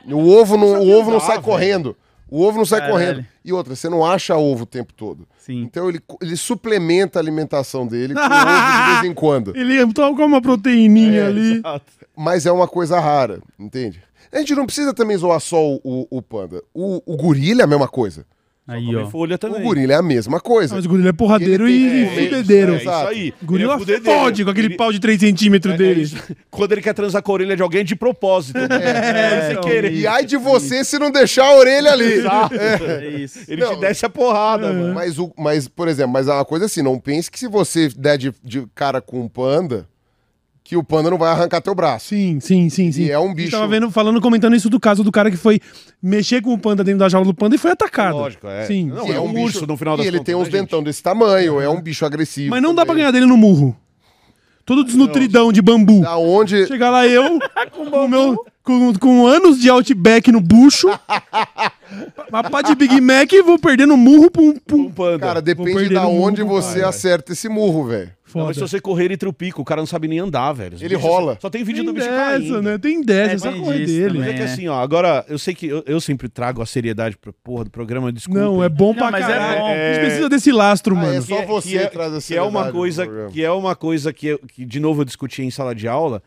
O ovo não, o ovo não sai correndo. O ovo não sai Caralho. correndo. E outra, você não acha ovo o tempo todo. Sim. Então ele, ele suplementa a alimentação dele com ovo de vez em quando. Ele toma uma proteininha ali. Exato. Mas é uma coisa rara, entende? A gente não precisa também zoar só o, o- o panda. O, o gorila é a mesma coisa. Aí, ó. folha O também. gorila é a mesma coisa. Mas o gorila é porradeiro Ele e, tem e que comer- fudedeiro. É isso Exato. aí. O gorila Ele é fudedeiro. fode com aquele Ele- pau de 3 centímetros É, é dele. isso. Quando ele quer transar com a orelha de alguém é de propósito. né? É, sem então, querer. E ai de você se não deixar a orelha ali. Exato. É isso. Ele Não. te desce a porrada, mano. Mas, o, mas, por exemplo, mas é uma coisa assim, não pense que se você der de, de cara com um panda, que o panda não vai arrancar teu braço. Sim, sim, sim, sim. E é um gente bicho. Tava vendo, falando, comentando isso do caso do cara que foi mexer com o panda dentro da jaula do panda e foi atacado. Lógico, é. Sim. Não, E é um urso no final E das ele contas, tem uns né, gente? dentão desse tamanho, é um bicho agressivo. Mas não dá pra também. ganhar dele no murro. Todo desnutridão de bambu. Da onde. Chegar lá eu, com, meu, com, com anos de outback no bucho, uma pá de Big Mac e vou perdendo murro pra um... pra panda. Cara, depende da onde murro, você vai, acerta esse murro, velho. Não, Foda. mas se você correr e trupica, o cara não sabe nem andar, velho. Os Ele bichos- rola. Só tem vídeo Tem do bicho dessa, caindo. né? Tem dessa, É, é só tem correr dele. Mas é também. que É. assim, ó, agora eu sei que eu, eu sempre trago a seriedade pra porra do programa, desculpa. Não, é bom Não, pra mas é caralho. bom. A gente precisa desse lastro, Ah, mano. é só você que é, traz a que é uma seriedade coisa que é uma coisa que, que de novo eu discuti em sala de aula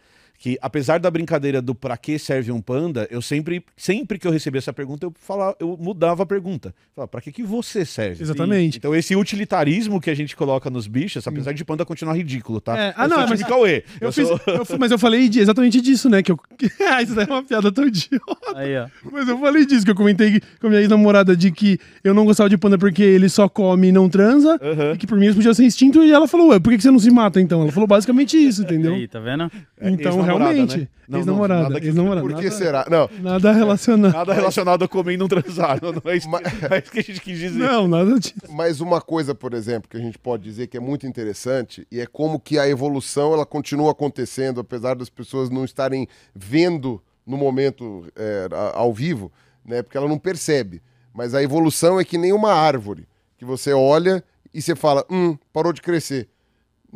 que apesar da brincadeira do pra que serve um panda eu sempre sempre que eu recebia essa pergunta eu falava eu mudava a pergunta falava para que que você serve Exatamente. então esse utilitarismo que a gente coloca nos bichos apesar de panda continuar ridículo tá É, ah, eu não, sou mas- Cauê. Eu Eu fiz, sou- eu mas eu falei exatamente disso, né? Que eu... Ah, Isso daí é uma piada tão idiota. Aí, ó. Mas eu falei disso, que eu comentei com a minha ex-namorada de que eu não gostava de panda porque ele só come e não transa. E que por mim eles podiam ser instinto. E ela falou, ué, por que que você não se mata então? Ela falou basicamente isso, entendeu? Aí, tá vendo? É, então, ex-namorada, realmente. né? Não, não, Ex-namorada. nada que- Ex-namorada. Por que será? Não. Nada relacionado. nada relacionado a comer e não transar não, não é isso, Mas- não é isso que a gente quis dizer Não, nada disso. Mas uma coisa, por exemplo, que a gente pode dizer que é muito interessante e é como que a evolução ela continua acontecendo, apesar das pessoas não estarem vendo no momento é, ao vivo, né? Porque ela não percebe. Mas a evolução é que nem uma árvore que você olha e você fala, hum, parou de crescer.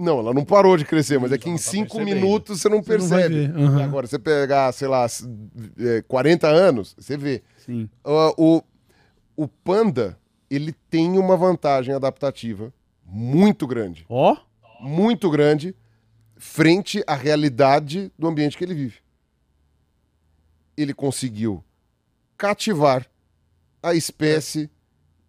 Não, ela não parou de crescer, mas é que em tá cinco percebendo. minutos você não Você não percebe. ver, aham. Agora, você pegar, sei lá, s- é, 40 anos, você vê. Sim. Ah, o, o panda, ele tem uma vantagem adaptativa muito grande. Ó. Muito grande frente à realidade do ambiente que ele vive. Ele conseguiu cativar a espécie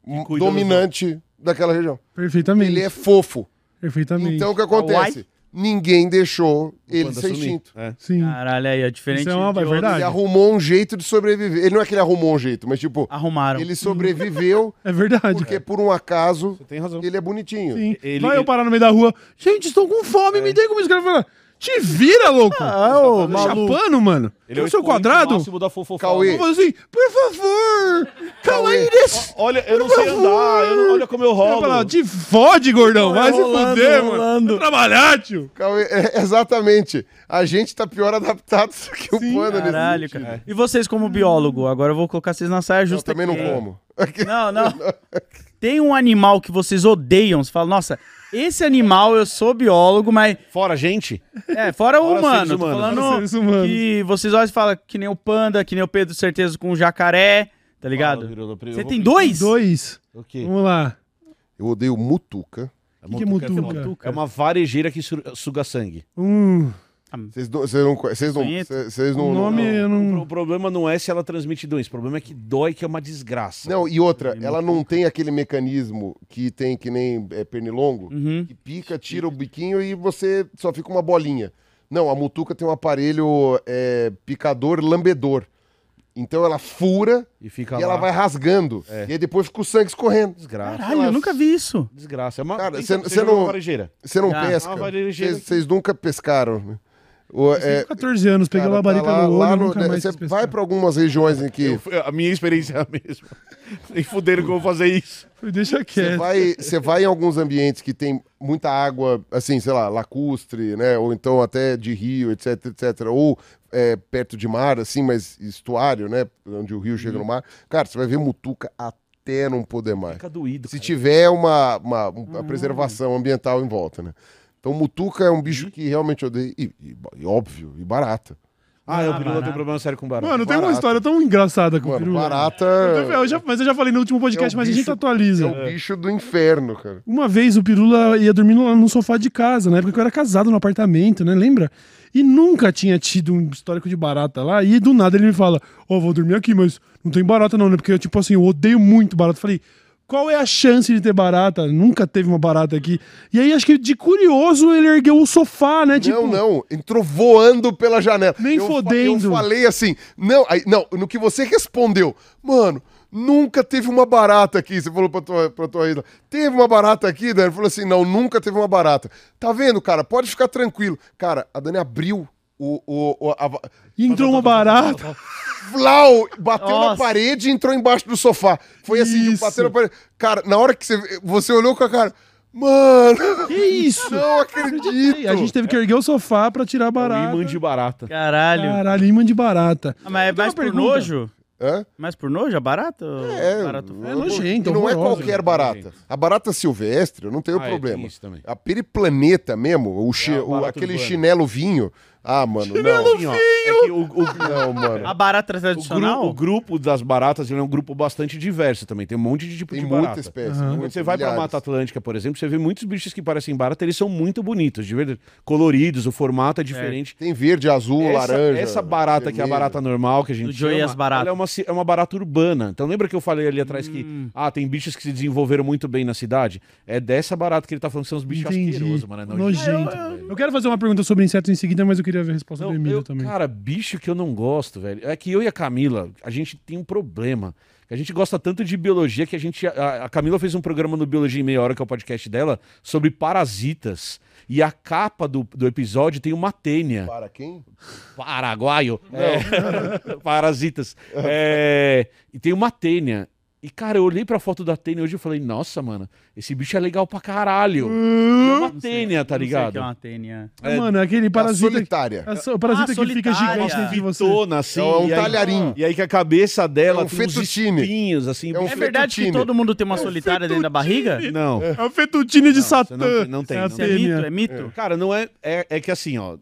dos dominante daquela região. Perfeitamente. Ele é fofo. Perfeitamente. Então o que acontece? Ninguém deixou ele ser sumir. extinto. É. Sim. Caralho, aí, ó. Diferente Isso é uma- de é outros. verdade. Ele arrumou um jeito de sobreviver. Ele não é que ele arrumou um jeito, mas tipo, Arrumaram. ele sobreviveu É verdade. porque por um acaso você tem razão ele é bonitinho. Sim. Ele- Vai eu parar no meio da rua. Gente, estou com fome, me dê caras falam, te vira, louco. Ah, ô, Tá maluco. chapando, mano. Ele é o seu expoente quadrado? máximo da fofofa. Cauê. Eu falo assim, por favor, calma aí desse. Olha, eu não sei andar, eu não, olha como eu Eu rolo. falo, te fode, gordão. Vai se rolando, fuder, rolando. mano. Vai trabalhar, tio. Cauê, é, exatamente. A gente tá pior adaptado do que o panda nesse Caralho, sentido. cara. E vocês, como biólogo, agora eu vou colocar vocês na saia Eu justa. também não aqui. como. Não, não. Tem um animal que vocês odeiam. Você fala, nossa, esse animal eu sou biólogo, mas. Fora gente, É, fora o humano. seres Tô humanos. falando Fora seres humanos. que vocês olham e falam que nem o panda, que nem o Pedro, certeza, com o jacaré, tá ligado? Você tem dois? Dois. O quê? Vamos lá. Eu odeio mutuca. O que, que é mutuca? É uma varejeira que su- suga sangue. Hum, não. Vocês não. Vocês não. Vocês não, o nome não, não... pro- O problema não é se ela transmite doença, o problema é que dói, que é uma desgraça. não, e outra, ela não tem aquele mecanismo que tem que nem é, pernilongo, Uhum. que pica, tira o biquinho e você só fica uma bolinha. Não, a mutuca tem um aparelho é, picador lambedor. Então ela fura E fica e ela vai rasgando. É. E aí depois fica o sangue escorrendo. Desgraça. Caralho, eu nunca vi isso. Desgraça. É uma, Cara, você não- uma varejeira. Você não Ah, pesca? uma varejeira Vocês vocês nunca pescaram. O, é, 14 anos, peguei cara, a labarica tá lá- no lá olho, no- nunca mais Você vai pra algumas regiões em que Eu- a minha experiência é a mesma. Nem fuderam que eu vou fazer isso. Deixa Você quieto. vai, você vai em alguns ambientes que tem muita água, assim, sei lá, lacustre, né? Ou então até de rio, etc, etc. Ou é, perto de mar, assim, mas estuário, né? Onde o rio chega no mar. Cara, você vai ver mutuca até não poder mais. Fica doído. Se cara. tiver uma, uma, uma preservação ambiental em volta, né? Então, mutuca é um bicho Uhum. que realmente eu odeio. E, e- e óbvio, e barata. Ah, é, o Ah, Pirula tem problema sério com barata. Mano, tem uma história tão engraçada com o Mano, pirula. barata Eu já- mas eu já falei no último podcast, É o mas a gente bicho- atualiza. é o bicho do inferno, cara. Uma vez o Pirula ia dormindo lá no sofá de casa, na época que eu era casado no apartamento, né? Lembra? E nunca tinha tido um histórico de barata lá. E do nada ele me fala: Ó, vou dormir aqui, mas não tem barata não, né? Porque, tipo assim, eu odeio muito barata. Eu falei. Qual é a chance de ter barata? Nunca teve uma barata aqui. E aí, acho que de curioso, ele ergueu o sofá, né? Tipo, não, não, entrou voando pela janela. Nem eu, fodendo. Eu falei assim, não, aí, não, no que você respondeu, mano, nunca teve uma barata aqui. Você falou pra tua, pra tua ídola, teve uma barata aqui, Dani? Ele falou assim, não, nunca teve uma barata. Tá vendo, cara? Pode ficar tranquilo. Cara, a Dani abriu o... o, o a, e entrou uma barata. Flau! Bateu na Nossa. parede e entrou embaixo do sofá. Foi assim, Isso. bateu na parede. Cara, na hora que você, você olhou com a cara, mano, Que isso? não acredito. A gente teve que erguer o sofá pra tirar a É um barata. imã de barata. Caralho. Caralho, imã de barata. Ah, mas é tenho mais por pergunta. nojo? Hã? Mais por nojo? A barata? É, barato É nojento, E não é qualquer barata. A barata silvestre, eu não tenho Ah, é, problema. tem isso também. A periplaneta mesmo, o chi- É, o- aquele urbana. chinelo vinho. Ah, mano, não. Assim, ó, é que o, o- Não, mano. A barata o tradicional? gru- o grupo das baratas ele é um grupo bastante diverso também. Tem um monte de tipo Tem de muita barata. espécie. Aham. Quando muito, você vai pra milhares. Mata Atlântica, por exemplo, você vê muitos bichos que parecem barata, eles são muito bonitos, de verdade. Coloridos, o formato é diferente. Tem verde, azul, Essa, laranja. essa barata que é a vermelho. barata normal que a gente Do e chama, as baratas. ela é uma, é uma barata urbana. Então lembra que eu falei ali atrás que ah, tem bichos que se desenvolveram muito bem na cidade? É dessa barata que ele tá falando que são os bichos Entendi. asquerosos, mano. É Nojento. velho. Eu quero fazer uma pergunta sobre insetos em seguida, mas eu queria ver a resposta Não, do Emílio eu- também. Cara, bicho que eu não gosto, velho. É que eu e a Camila, a gente tem um problema. A gente gosta tanto de biologia que a gente. A, a Camila fez um programa no Biologia em Meia Hora, que é o podcast dela, sobre parasitas. E a capa do, do episódio tem uma tênia. Para quem? Paraguaio. É, parasitas. É, e tem uma tênia. E, cara, eu olhei pra foto da tênia hoje e falei, nossa, mano, esse bicho é legal pra caralho. E é uma tênia, tá Não sei o ligado? que é uma tênia. é- Mano, é aquele A parasita. solitária. a so- O parasita Ah, que fica solitária. gigante dentro de você. Fitona, assim. É um e aí- talharim. E aí que a cabeça dela É um tem uns fettuccine. espinhos, assim. É um É verdade que fettuccine. todo mundo tem uma solitária dentro da barriga? Não. É o fettuccine de Satã. não tem- não tem, É não Isso é tênia. mito? É mito? Cara, não é, é. É que assim, ó.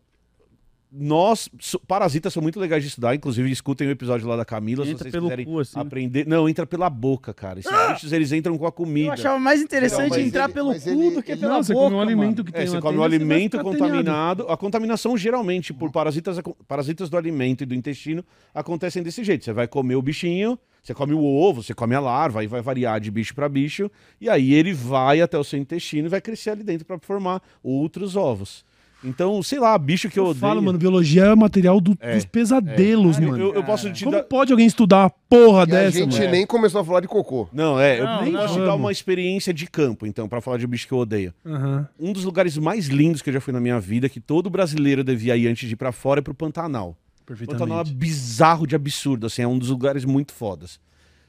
Nós, so- parasitas são muito legais de estudar, inclusive escutem o episódio lá da Camila, se Entra vocês pelo quiserem cu, assim. aprender. Não, entra pela boca, cara. Esses bichos, eles entram com a comida. Eu achava mais interessante Não, entrar ele- pelo cu ele- do que pela Não, você boca, come um alimento que É, tem você na come um você alimento contaminado. A contaminação, geralmente, por parasitas, parasitas do alimento e do intestino, acontecem desse jeito. Você vai comer o bichinho, você come o ovo, você come a larva, aí vai variar de bicho para bicho, e aí ele vai até o seu intestino e vai crescer ali dentro para formar outros ovos. Então, sei lá, bicho que eu Eu odeio. falo, mano, biologia é material do- É, dos pesadelos, Eu- mano. eu, eu posso te Como dar. pode alguém estudar uma porra E a dessa, gente mano? nem começou a falar de cocô. Não, é, Não, eu não. posso te dar uma experiência de campo, então, para falar de bicho que eu odeio. Aham. Um dos lugares mais lindos que eu já fui na minha vida, que todo brasileiro devia ir antes de ir pra fora, é pro Pantanal. Perfeitamente. Pantanal é bizarro de absurdo, assim, é um dos lugares muito fodas.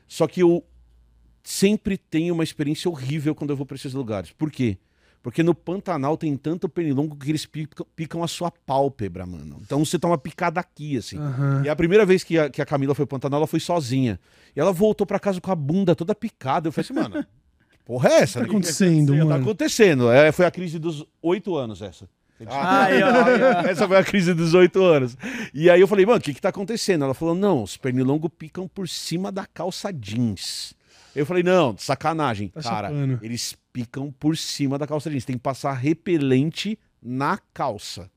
Só que eu sempre tenho uma experiência horrível quando eu vou pra esses lugares. Por quê? Porque no Pantanal tem tanto pernilongo que eles picam, picam a sua pálpebra, mano. Então você toma picada aqui, assim. Aham. E a primeira vez que a, que a Camila foi pro Pantanal, ela foi sozinha. E ela voltou pra casa com a bunda toda picada. Eu falei assim, mano, que porra é essa? Tá acontecendo, Tá mano? acontecendo. É, foi a crise dos oito anos essa. Ai, ó, Essa foi a crise dos oito anos. E aí eu falei, mano, o que que tá acontecendo? Ela falou, não, os pernilongos picam por cima da calça jeans. Eu falei, não, sacanagem. Tá Cara, chapando. eles picam por cima da calça jeans. Tem que passar repelente na calça.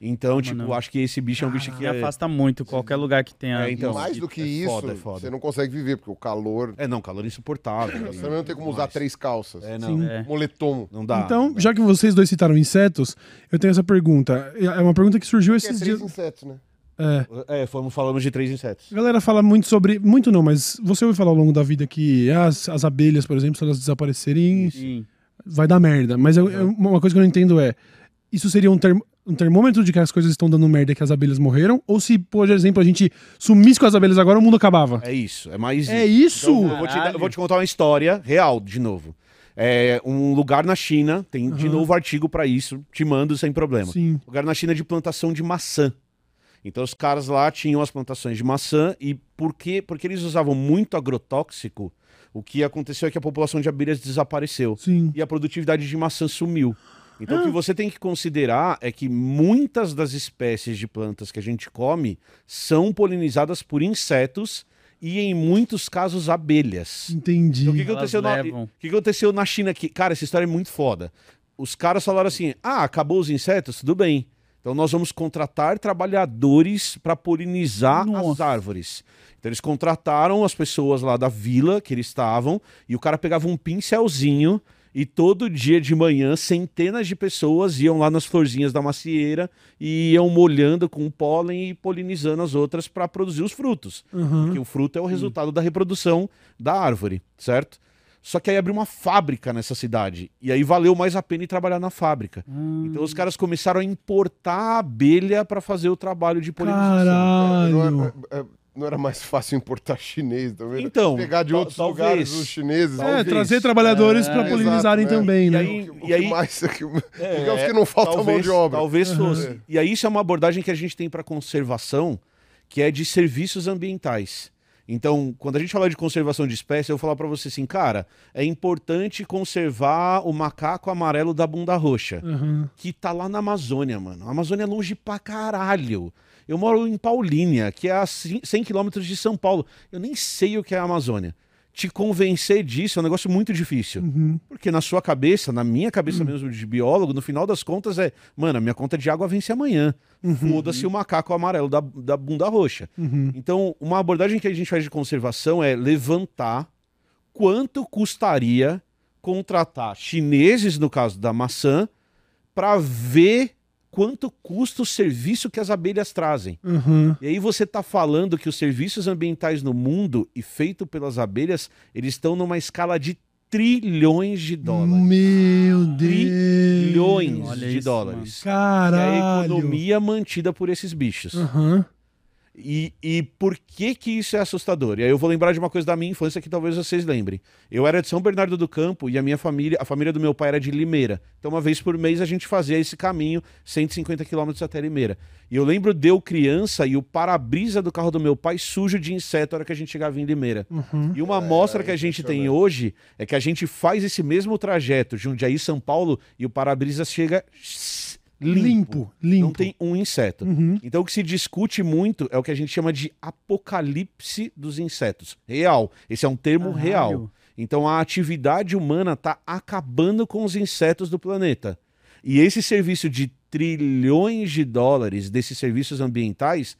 Então, tipo, não. acho que esse bicho é um bicho que Me é... afasta muito qualquer lugar que tenha. É, então. e mais do que é isso, foda, é foda. você não consegue viver, porque o calor. É, não, calor insuportável. Você também não tem como usar três calças. É, não. Sim. É. Moletom. Não dá. Então, já que vocês dois citaram insetos, eu tenho essa pergunta. É uma pergunta que surgiu é esses três dias. insetos, né? É. É, fomos, falamos de três insetos. A galera fala muito sobre. Muito não, mas você ouve falar ao longo da vida que as, as abelhas, por exemplo, se elas desaparecerem, Sim. vai dar merda. Mas eu- eu- uma coisa que eu não entendo é: isso seria um, term- um termômetro de que as coisas estão dando merda e que as abelhas morreram? Ou se, por exemplo, a gente sumisse com as abelhas agora, o mundo acabava? É isso, é mais É isso? Então, eu, vou te, eu vou te contar uma história real, de novo. É um lugar na China, tem de Aham. novo artigo pra isso, te mando sem problema. Sim. Lugar na China de plantação de maçã. Então os caras lá tinham as plantações de maçã e por quê? Porque eles usavam muito agrotóxico, o que aconteceu é que a população de abelhas desapareceu Sim. e a produtividade de maçã sumiu. Então o que você tem que considerar é que muitas das espécies de plantas que a gente come são polinizadas por insetos e em muitos casos abelhas. Entendi. Então, o que, que Elas aconteceu na, levam. o que, que aconteceu na China aqui? Cara, essa história é muito foda. Os caras falaram assim: ah, acabou os insetos? Tudo bem. Então nós vamos contratar trabalhadores para polinizar as Nossa. árvores. Então eles contrataram as pessoas lá da vila que eles estavam e o cara pegava um pincelzinho e todo dia de manhã centenas de pessoas iam lá nas florzinhas da macieira e iam molhando com pólen e polinizando as outras para produzir os frutos. Aham. Porque o fruto é o resultado da reprodução da árvore, certo? Só que aí abriu uma fábrica nessa cidade. E aí valeu mais a pena ir trabalhar na fábrica. Então os caras começaram a importar a abelha para fazer o trabalho de polinização. Não Caralho. era, é, não era mais fácil importar chinês também? Então, Pegar de outros talvez. lugares os chineses. É, Talvez. trazer trabalhadores É, pra polinizarem exato, né? também, E né? aí- O e que aí- mais é que, É, digamos que não falta mão de obra. Talvez fosse. E aí isso é uma abordagem que a gente tem para conservação, que é de serviços ambientais. Então, quando a gente fala de conservação de espécies, eu vou falar para você assim, cara, é importante conservar o macaco amarelo da bunda roxa, Aham. que tá lá na Amazônia, mano. A Amazônia é longe pra caralho. Eu moro em Paulínia, que é a cin- 100 quilômetros de São Paulo. Eu nem sei o que é a Amazônia. Te convencer disso é um negócio muito difícil. Uhum. Porque na sua cabeça, na minha cabeça mesmo de biólogo, no final das contas é, mano, a minha conta de água vence amanhã. Foda-se o macaco amarelo da, da bunda roxa. Uhum. Então, uma abordagem que a gente faz de conservação é levantar quanto custaria contratar chineses, no caso da maçã, para ver quanto custa o serviço que as abelhas trazem. Aham. E aí você está falando que os serviços ambientais no mundo e feito pelas abelhas, eles estão numa escala de trilhões de dólares. Meu Deus. Trilhões Olha de isso, dólares. Que é a Caralho. economia mantida por esses bichos. Aham. E, e por que que isso é assustador? E aí eu vou lembrar de uma coisa da minha infância que talvez vocês lembrem. Eu era de São Bernardo do Campo e a minha família, a família do meu pai era de Limeira. Então uma vez por mês a gente fazia esse caminho, 150 quilômetros até Limeira. E eu lembro de eu criança e o para-brisa do carro do meu pai sujo de inseto na hora que a gente chegava em Limeira. Uhum. E uma amostra que a gente tem hoje é que a gente faz esse mesmo trajeto, Jundiaí, São Paulo, e o para-brisa chega limpo. Limpo, limpo. Não tem um inseto. Uhum. Então o que se discute muito é o que a gente chama de apocalipse dos insetos. Real. Esse é um termo Caralho. real. Então a atividade humana está acabando com os insetos do planeta. E esse serviço de trilhões de dólares desses serviços ambientais,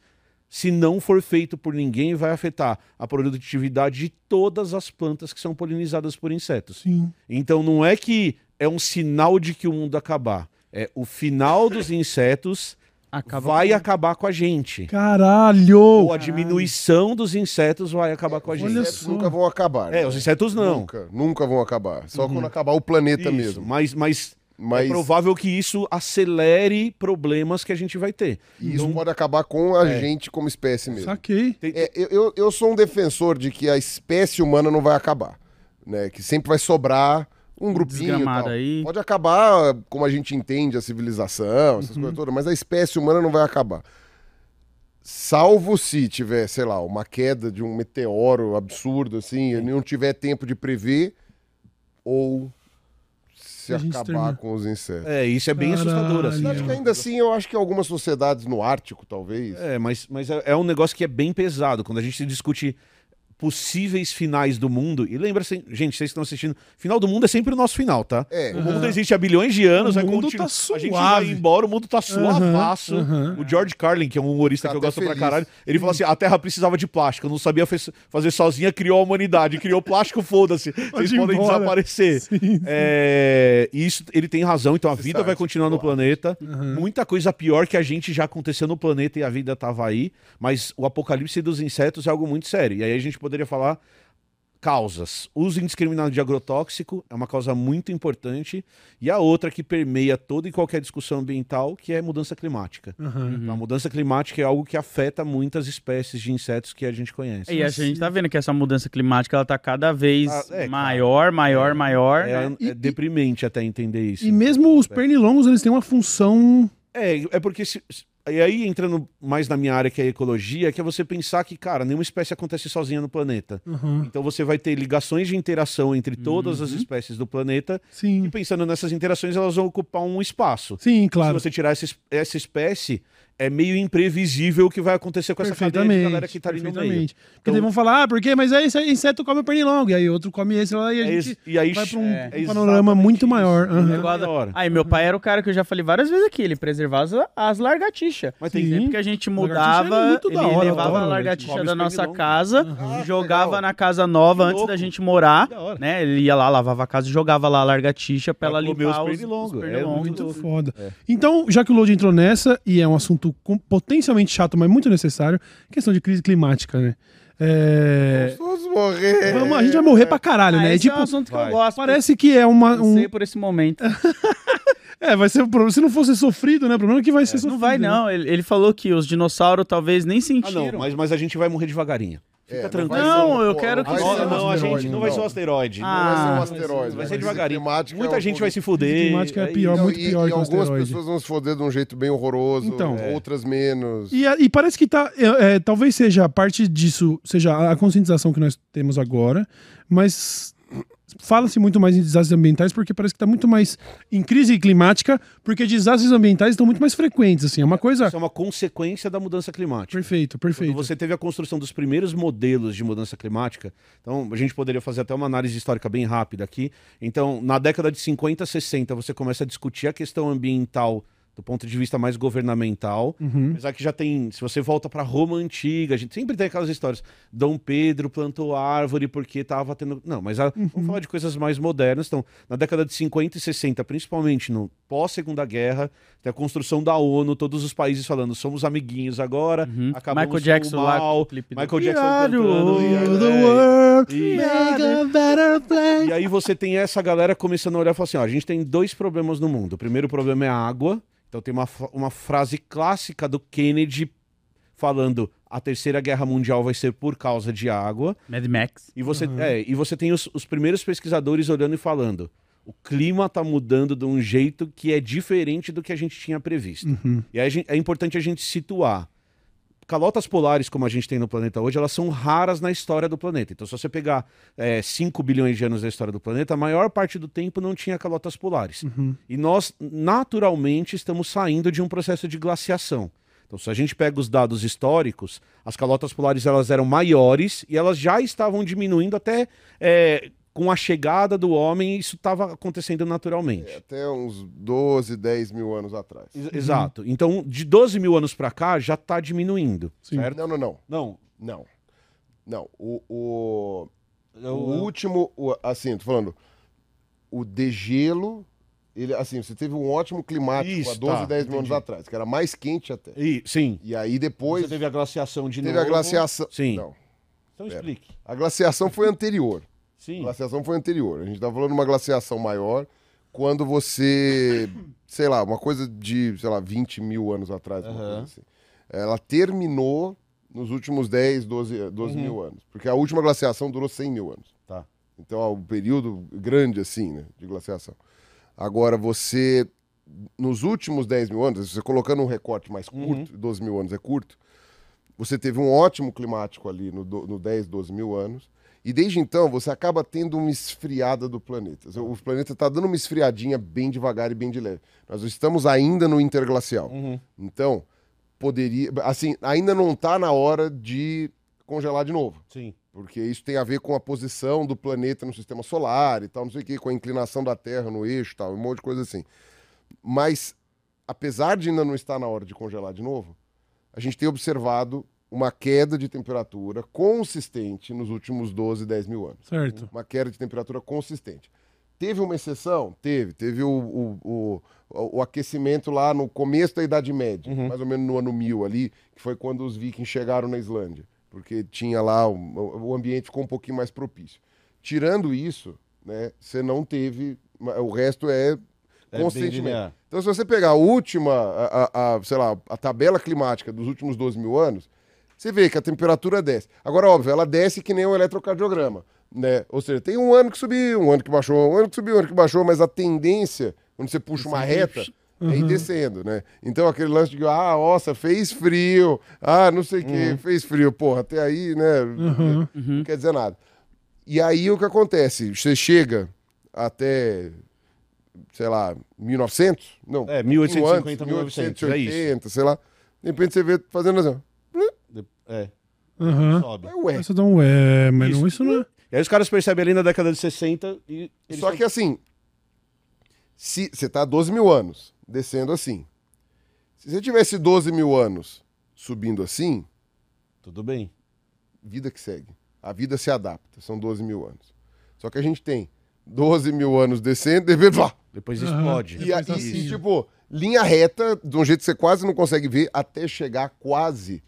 se não for feito por ninguém, vai afetar a produtividade de todas as plantas que são polinizadas por insetos. Sim. Então não é que é um sinal de que o mundo acabar. É o final dos insetos Acaba vai com- acabar com a gente. Caralho. Ou a diminuição dos insetos vai acabar com a Os gente. Olha insetos nunca vão acabar. É, né? os insetos não. Nunca, nunca vão acabar. Só quando acabar o planeta Isso, mesmo. Mas, mas, Mas é provável que isso acelere problemas que a gente vai ter. e isso Então, pode acabar com a É. gente como espécie mesmo. Saquei. É, eu, eu, eu sou um defensor de que a espécie humana não vai acabar. Né? Que sempre vai sobrar um grupinho. aí. Pode acabar como a gente entende a civilização, Uhum. essas coisas todas, mas a espécie humana não vai acabar. Salvo se tiver, sei lá, uma queda de um meteoro absurdo, assim, e não tiver tempo de prever, ou se acabar termina. com os insetos. É, isso é bem Caralho. assustador. Assim. Acho que ainda assim, eu acho que algumas sociedades no Ártico, talvez. É, mas, mas é, é um negócio que é bem pesado. Quando a gente discute possíveis finais do mundo. E lembra, gente, vocês que estão assistindo, final do mundo é sempre o nosso final, tá? É. O mundo existe há bilhões de anos, O vai mundo continuar. tá A gente suave. vai embora, o mundo tá suavaço. aham. O George Carlin, que é um humorista Tá que eu gosto pra feliz. caralho, ele falou assim: a Terra precisava de plástico, não sabia fazer sozinha, criou a humanidade, criou plástico, foda-se. Vocês podem embora. desaparecer. Sim, sim. É, e isso ele tem razão, então a vida sabe, vai continuar no planeta. Muita coisa pior que a gente já aconteceu no planeta e a vida tava aí, mas o apocalipse dos insetos é algo muito sério. E aí a gente poderia falar causas. Uso indiscriminado de agrotóxico é uma causa muito importante e a outra que permeia toda e qualquer discussão ambiental, que é mudança climática. Aham. A mudança climática é algo que afeta muitas espécies de insetos que a gente conhece. E a gente tá vendo que essa mudança climática ela tá cada vez Ah, é, maior, maior, maior. É, né? é deprimente até entender isso. E mesmo os pernilongos, eles têm uma função. É, é porque se- se- e aí, entrando mais na minha área, que é a ecologia, que é você pensar que, cara, nenhuma espécie acontece sozinha no planeta. Aham. Então você vai ter ligações de interação entre todas as espécies do planeta. E Sim. pensando nessas interações, elas vão ocupar um espaço. Sim, claro. Se você tirar essa, es- essa espécie, é meio imprevisível o que vai acontecer com essa cadeia de galera que tá ali no meio. perfeitamente. Porque Então- daí vão falar, ah, por quê? Mas aí esse inseto come o pernilongo. E aí outro come esse lá e a É gente ex- e aí vai pra um, é um panorama muito isso. maior. É hora. Aí, meu pai era o cara que eu já falei várias vezes aqui, ele preservava as, as lagartixas. Mas tem Sim. Sempre que a gente mudava, é muito ele hora, levava a Come da os nossa casa, jogava legal. na casa nova Que antes louco. da gente morar, né? Ele ia lá, lavava a casa e jogava lá a lagartixa pra Pra ela limpar os os, pernilongos. os É Muito foda. É. Então, já que o Load entrou nessa, e é um assunto com- potencialmente chato, mas muito necessário, questão de crise climática, né? É... Vamos morrer. Vamos, a gente vai morrer pra caralho, Ah, né? É esse é tipo, um assunto que vai. eu gosto. parece que é uma. Um... sei por esse momento. É, vai ser um problema. Se não fosse sofrido, né? O problema é que vai ser sofrido. Não vai, né? não. Ele, ele falou que os dinossauros talvez nem Ah, sentiram. não, mas, mas a gente vai morrer devagarinho. Fica É, não tranquilo. Não, um- eu pô, quero que Não, não, a gente não vai ser um asteroide. Ah, Não vai ser um asteroide. vai ser crise devagarinho. Muita é um gente vai se fuder. Climática é aí- pior, muito pior e que algumas pessoas vão se foder de um jeito bem horroroso, Então. outras menos. E, e parece que tá. é, é, talvez seja parte disso, seja a conscientização que nós temos agora, mas fala-se muito mais em desastres ambientais porque parece que tá muito mais em crise climática, porque desastres ambientais estão muito mais frequentes, assim. É uma coisa. Isso é uma consequência da mudança climática. Perfeito, Quando perfeito. você teve a construção dos primeiros modelos de mudança climática, então a gente poderia fazer até uma análise histórica bem rápida aqui. Então, na década de 50, 60, você começa a discutir a questão ambiental do ponto de vista mais governamental. Uhum. Apesar que já tem, se você volta para Roma antiga, a gente sempre tem aquelas histórias. Dom Pedro plantou árvore porque estava tendo. Não, mas a- Uhum. vamos falar de coisas mais modernas. Então, na década de 50 e 60, principalmente no pós-segunda guerra, tem a construção da ONU, todos os países falando, somos amiguinhos agora, Uhum. acabamos Michael Jackson o lá mal. o clipe do- Michael Jackson cantando. e- world, the é, world, e- aí você tem essa galera começando a olhar e falar assim: ó, a gente tem dois problemas no mundo. O primeiro problema é a água. Então tem uma, uma frase clássica do Kennedy falando a terceira guerra mundial vai ser por causa de água. Mad Max. E você, é, e você tem os, os primeiros pesquisadores olhando e falando: o clima está mudando de um jeito que é diferente do que a gente tinha previsto. Uhum. E aí gente- é importante a gente situar. Calotas polares, como a gente tem no planeta hoje, elas são raras na história do planeta. Então, se você pegar é, 5 bilhões de anos da história do planeta, a maior parte do tempo não tinha calotas polares. E nós, naturalmente, estamos saindo de um processo de glaciação. Então, se a gente pega os dados históricos, as calotas polares elas eram maiores e elas já estavam diminuindo até é, com a chegada do homem, isso estava acontecendo naturalmente. Até uns 12, 10 mil anos atrás. Ex- Exato. Então, de 12 mil anos para cá, já está diminuindo, Sim. certo? Não, não, não. Não. Não. Não. O, o, Eu- o eu- último, o- assim, tô falando, o degelo, ele, assim, você teve um ótimo climático Isso, há 12, tá, 10 mil anos atrás, que era mais quente até. E, sim. E aí depois Você teve a glaciação de teve novo. a glaciação. Sim. Não. Então explique. A glaciação foi anterior. A Sim. glaciação foi anterior. A gente tá falando de uma glaciação maior quando você, sei lá, uma coisa de, sei lá, 20 mil anos atrás, coisa assim. Ela terminou nos últimos 10, 12, 12 Uhum. mil anos. Porque a última glaciação durou 100 mil anos. Tá. Então é um período grande assim, né, de glaciação. Agora, você, nos últimos 10 mil anos, você colocando um recorte mais curto, 12 mil anos é curto, você teve um ótimo climático ali no, no 10, 12 mil anos. E desde então você acaba tendo uma esfriada do planeta. O planeta está dando uma esfriadinha bem devagar e bem de leve. Nós estamos ainda no interglacial. Então, poderia. Assim, ainda não está na hora de congelar de novo. Sim. Porque isso tem a ver com a posição do planeta no sistema solar e tal, não sei o quê, com a inclinação da Terra no eixo e tal, um monte de coisa assim. Mas, apesar de ainda não estar na hora de congelar de novo, a gente tem observado uma queda de temperatura consistente nos últimos 12, 10 mil anos. Certo. Uma queda de temperatura consistente. Teve uma exceção? Teve. Teve o, o, o, o aquecimento lá no começo da Idade Média, mais ou menos no ano 1000 ali, que foi quando os vikings chegaram na Islândia. Porque tinha lá, o, o ambiente ficou um pouquinho mais propício. Tirando isso, né, você não teve. O resto é, É linear. Então, se você pegar a última, a, a- a, sei lá, a tabela climática dos últimos 12 mil anos, você vê que a temperatura desce. Agora, óbvio, ela desce que nem um eletrocardiograma, né? Ou seja, tem um ano que subiu, um ano que baixou, um ano que subiu, um ano que baixou, mas a tendência, quando você puxa uma reta, é ir descendo, né? Então aquele lance de, ah, nossa, fez frio, ah, não sei o que, fez frio, porra, até aí, né? Aham. Não quer dizer nada. E aí o que acontece? Você chega até, sei lá, 1900? Não. É, um 1850, antes, 1900, é isso. 1880, sei lá. De repente você vê fazendo assim. É, Aham. sobe. Ué, Aí Você dá um é, mas não, isso não é. E aí os caras percebem ali na década de 60 e. eles Só tão- que assim, se você tá 12 mil anos descendo assim, se você tivesse 12 mil anos subindo assim, Tudo bem. vida que segue. A vida se adapta, são 12 mil anos. Só que a gente tem 12 mil anos descendo, de Depois explode. E, Depois e- assim. e, tipo, linha reta, de um jeito que você quase não consegue ver, até chegar quase,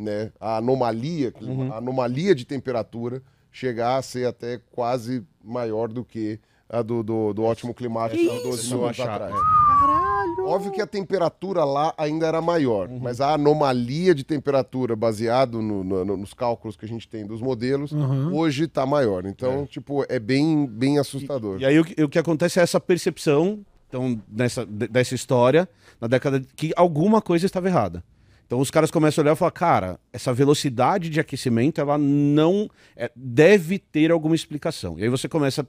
né? A anomalia, Uhum. a anomalia de temperatura chegar a ser até quase maior do que a do, do, do ótimo climático há 12 Essa mil anos atrás. é. Caralho! Óbvio que a temperatura lá ainda era maior, Uhum. mas a anomalia de temperatura baseado no- no- no- nos cálculos que a gente tem dos modelos, Aham. hoje tá maior. Então, tipo, é bem, bem assustador. E aí o que, o que acontece é essa percepção então, nessa, de- dessa história, na década de- que alguma coisa estava errada. Então os caras começam a olhar e falar, cara, essa velocidade de aquecimento, ela não é, deve ter alguma explicação. E aí você começa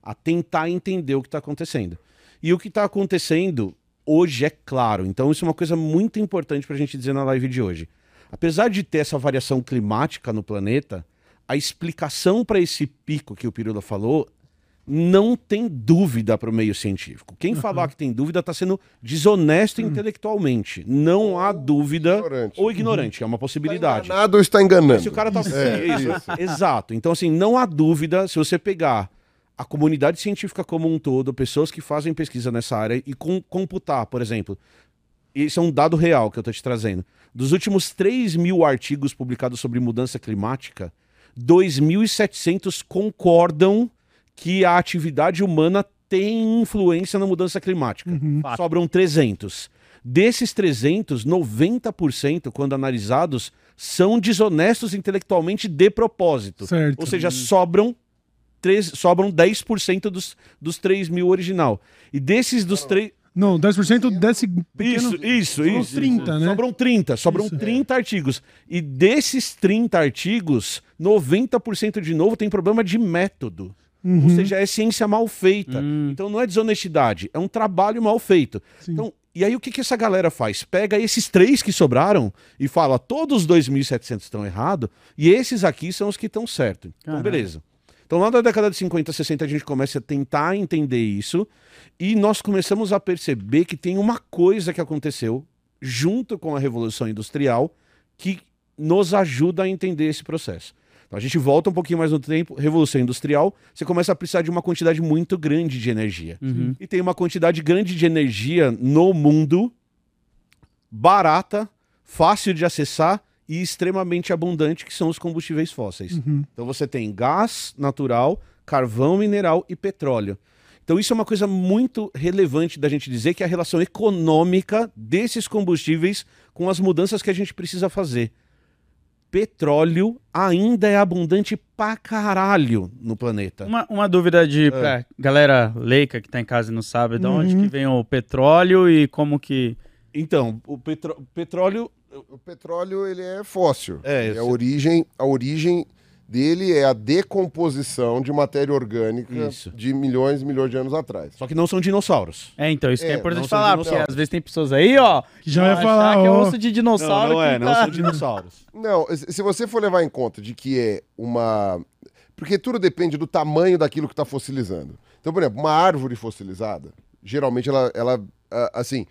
a tentar entender o que está acontecendo. E o que está acontecendo hoje é claro. Então isso é uma coisa muito importante para a gente dizer na live de hoje. Apesar de ter essa variação climática no planeta, a explicação para esse pico que o Pirula falou não tem dúvida para o meio científico. Quem falar que tem dúvida está sendo desonesto intelectualmente. Não há dúvida. ignorante. Ou ignorante, é uma possibilidade. Está enganado ou está enganando? Se o cara tá. É, É, isso. Exato. Então, assim, não há dúvida se você pegar a comunidade científica como um todo, pessoas que fazem pesquisa nessa área e com- computar, por exemplo. Isso é um dado real que eu tô te trazendo. Dos últimos 3 mil artigos publicados sobre mudança climática, 2.700 concordam que a atividade humana tem influência na mudança climática. Fato. Sobram 300. Desses 300, 90%, quando analisados, são desonestos intelectualmente de propósito. Certo. Ou seja, sobram, três, sobram 10% dos, dos 3 mil original. E desses dos 3. Não, 10% desse pequeno... Isso, isso, Sobram isso. 30, né? Sobram 30, sobram Isso. 30 artigos. E desses 30 artigos, 90% de novo tem problema de método. Uhum. Ou seja, é ciência mal feita. Hum. Então não é desonestidade, é um trabalho mal feito. Sim. Então, e aí o que, que essa galera faz? Pega esses três que sobraram e fala, todos os 2.700 estão errados e esses aqui são os que estão certos. Então, beleza. Então lá na década de 50, 60 a gente começa a tentar entender isso e nós começamos a perceber que tem uma coisa que aconteceu junto com a Revolução Industrial que nos ajuda a entender esse processo. Então a gente volta um pouquinho mais no tempo, Revolução Industrial, você começa a precisar de uma quantidade muito grande de energia. Uhum. E tem uma quantidade grande de energia no mundo, barata, fácil de acessar e extremamente abundante, que são os combustíveis fósseis. Uhum. Então você tem gás natural, carvão mineral e petróleo. Então isso é uma coisa muito relevante da gente dizer que é a relação econômica desses combustíveis com as mudanças que a gente precisa fazer. Petróleo ainda é abundante pra caralho no planeta. Uma, uma dúvida de pra galera leica que tá em casa e não sabe de onde Uhum. que vem o petróleo e como que. Então, o petró- petróleo O petróleo ele é fóssil. É, E a origem, a origem dele é a decomposição de matéria orgânica Isso. de milhões e milhões de anos atrás. Só que não são dinossauros. É, então, isso que é É, importante falar, porque às vezes tem pessoas aí, ó. Que já achar falar, que é osso de dinossauro. não, não é, que não tá- são dinossauros. Não, se você for levar em conta de que é uma. Porque tudo depende do tamanho daquilo que está fossilizando. Então, por exemplo, uma árvore fossilizada, geralmente ela, ela ah, assim,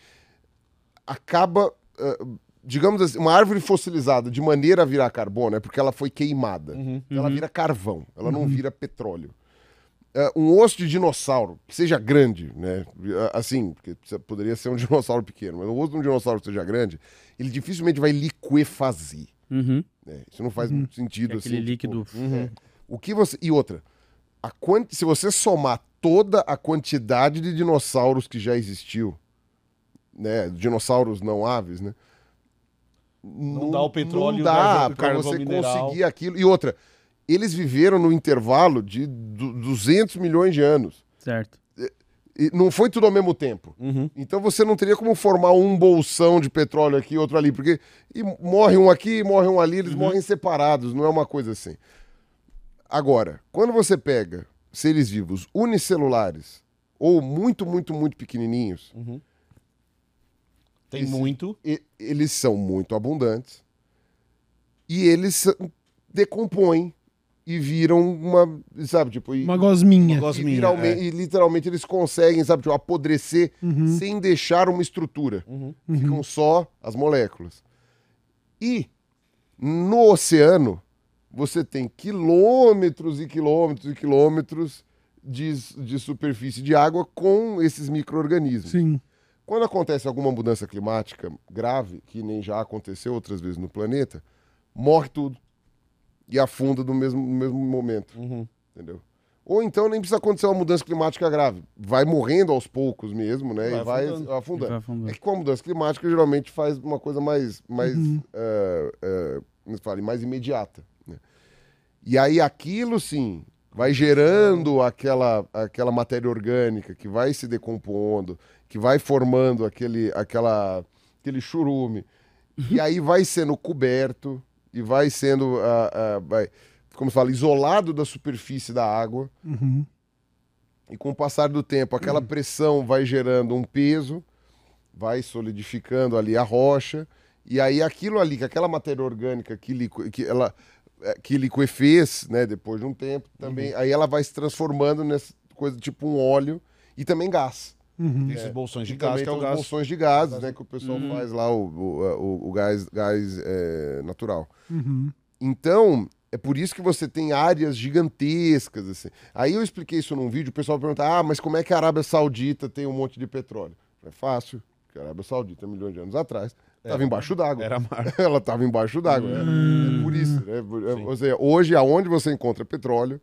acaba. ah, digamos assim, uma árvore fossilizada de maneira a virar carbono é porque ela foi queimada. Então Ela vira carvão, ela não vira petróleo. Ah, um osso de dinossauro, que seja grande, né? Ah, Assim, porque poderia ser um dinossauro pequeno, mas o osso de um dinossauro que seja grande, ele dificilmente vai liquefazer. Uhum. né? Isso não faz muito sentido. É aquele assim, líquido. tipo, é. O que você. E outra, a quanti... se você somar toda a quantidade de dinossauros que já existiu, né? Dinossauros não aves, né? Não, dá o petróleo, Não dá carvão você mineral. conseguir aquilo. E outra, eles viveram no intervalo de du- 200 milhões de anos. Certo. E não foi tudo ao mesmo tempo. Uhum. Então você não teria como formar um bolsão de petróleo aqui, outro ali, porque e morre um aqui, morre um ali, eles morrem separados, não é uma coisa assim. Agora, quando você pega seres vivos unicelulares ou muito, muito, muito pequenininhos, Tem Esse- muito. e- eles são muito abundantes e eles decompõem e viram uma, sabe, tipo, e, Uma gosminha. Uma e, gosminha, literalmente, é. e literalmente eles conseguem, sabe, tipo, apodrecer sem deixar uma estrutura. Uhum. Ficam só as moléculas. E no oceano, você tem quilômetros e quilômetros e quilômetros de, de superfície de água com esses micro-organismos. Sim. Quando acontece alguma mudança climática grave, que nem já aconteceu outras vezes no planeta, morre tudo. E afunda no mesmo, no mesmo momento. Uhum. Entendeu? Ou então nem precisa acontecer uma mudança climática grave. Vai morrendo aos poucos mesmo, né? Vai e vai afundando. afundando. Vai afundando. É que com a mudança climática geralmente faz uma coisa mais, mais, Uhum. como se fala, mais imediata. né? E aí aquilo sim vai gerando aquela, aquela matéria orgânica que vai se decompondo, que vai formando aquele, aquela, aquele churume. E aí vai sendo coberto e vai sendo, ah, ah, vai, como se fala, isolado da superfície da água. Uhum. E com o passar do tempo, aquela pressão vai gerando um peso, vai solidificando ali a rocha, e aí aquilo ali, que aquela matéria orgânica que, liqu- que ela eh, que liquefez, né, depois de um tempo, também, aí ela vai se transformando nessa coisa tipo um óleo e também gás. Uhum. Tem esses bolsões de gás, que é os gás. bolsões de gases, né, que o pessoal faz lá, o, o, o- o gás, gás eh, natural. Uhum. Então, é por isso que você tem áreas gigantescas, assim. Aí eu expliquei isso num vídeo, o pessoal pergunta, ah, mas como é que a Arábia Saudita tem um monte de petróleo? É fácil, porque a Arábia Saudita, milhões de anos atrás, estava embaixo d'água. Era mar. Ela estava embaixo d'água. É, é por isso. né? Por- é, ou seja, hoje, aonde você encontra petróleo,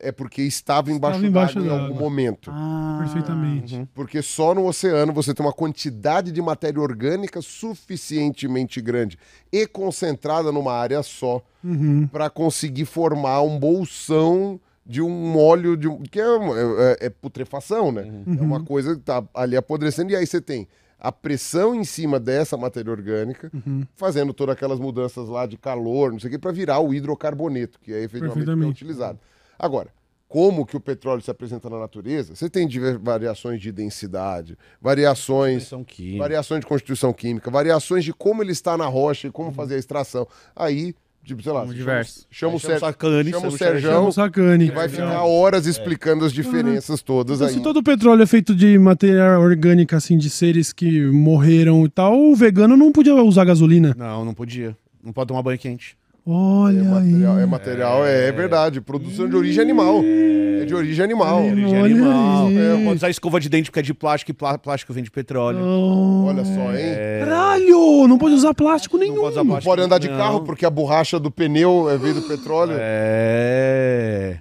é porque estava embaixo, embaixo d'água em algum momento. Ah, Perfeitamente. Porque só no oceano você tem uma quantidade de matéria orgânica suficientemente grande e concentrada numa área só Uhum. para conseguir formar um bolsão de um óleo de um, que é, uma- é- é putrefação, né? É uma coisa que tá ali apodrecendo e aí você tem a pressão em cima dessa matéria orgânica, fazendo todas aquelas mudanças lá de calor, não sei o que, para virar o hidrocarboneto, que é efetivamente que é utilizado. Agora, como que o petróleo se apresenta na natureza? Você tem variações de densidade, variações variações de constituição química, variações de como ele está na rocha e como fazer a extração. Aí, tipo, sei lá, chama, chama o, Sacani, chama o chama o Serjão, Chama o Sacani. que vai ficar horas explicando as diferenças todas Então, aí. se todo o petróleo é feito de matéria orgânica, assim, de seres que morreram e tal, o vegano não podia usar gasolina. Não, não podia. Não pode tomar banho quente. Olha É aí. material, é, material é, é verdade. Produção de origem animal. É de origem animal. Olha Origem aí. animal. É, pode usar escova de dente porque é de plástico e plá- plástico vem de petróleo. Oh, Olha só, hein? Caralho! Não pode usar plástico nenhum. Não pode usar Não plástico. pode andar de não. carro porque a borracha do pneu é veio do petróleo. É.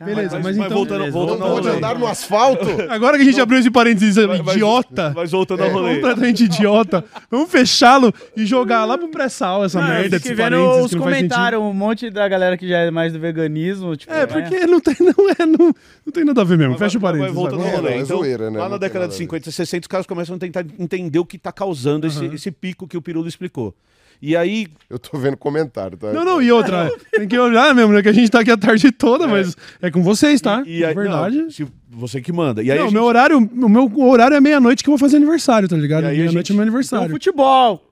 Beleza, mas então- voltando, Beleza, voltando Não ao pode andar no asfalto. Agora que a gente abriu esse parênteses Mas- idiota, Mas voltando ao rolê. completamente idiota, vamos fechá-lo e jogar lá pro pré-sal essa Não, eu merda os que faz sentido. comentários, um monte da galera que já é mais do veganismo. Tipo, É, vai- porque não tem, não é, não, não tem nada a ver mesmo. Mas Fecha o parênteses. voltando vai. ao É, rolê. não, é Então, zoeira, né? Lá na década de a ver. 50 e 60, os caras começam a tentar entender o que tá causando esse, esse pico que o Pirulo explicou. E aí, Eu tô vendo comentário, tá? Não, não, e outra, tem que olhar mesmo, né? Que a gente tá aqui a tarde toda, mas é com vocês, tá? e aí é verdade. não, se você que manda. E aí não, gente- meu horário, o meu horário é meia-noite que eu vou fazer aniversário, tá ligado? E aí Meia-noite gente- é meu Então, aniversário. futebol.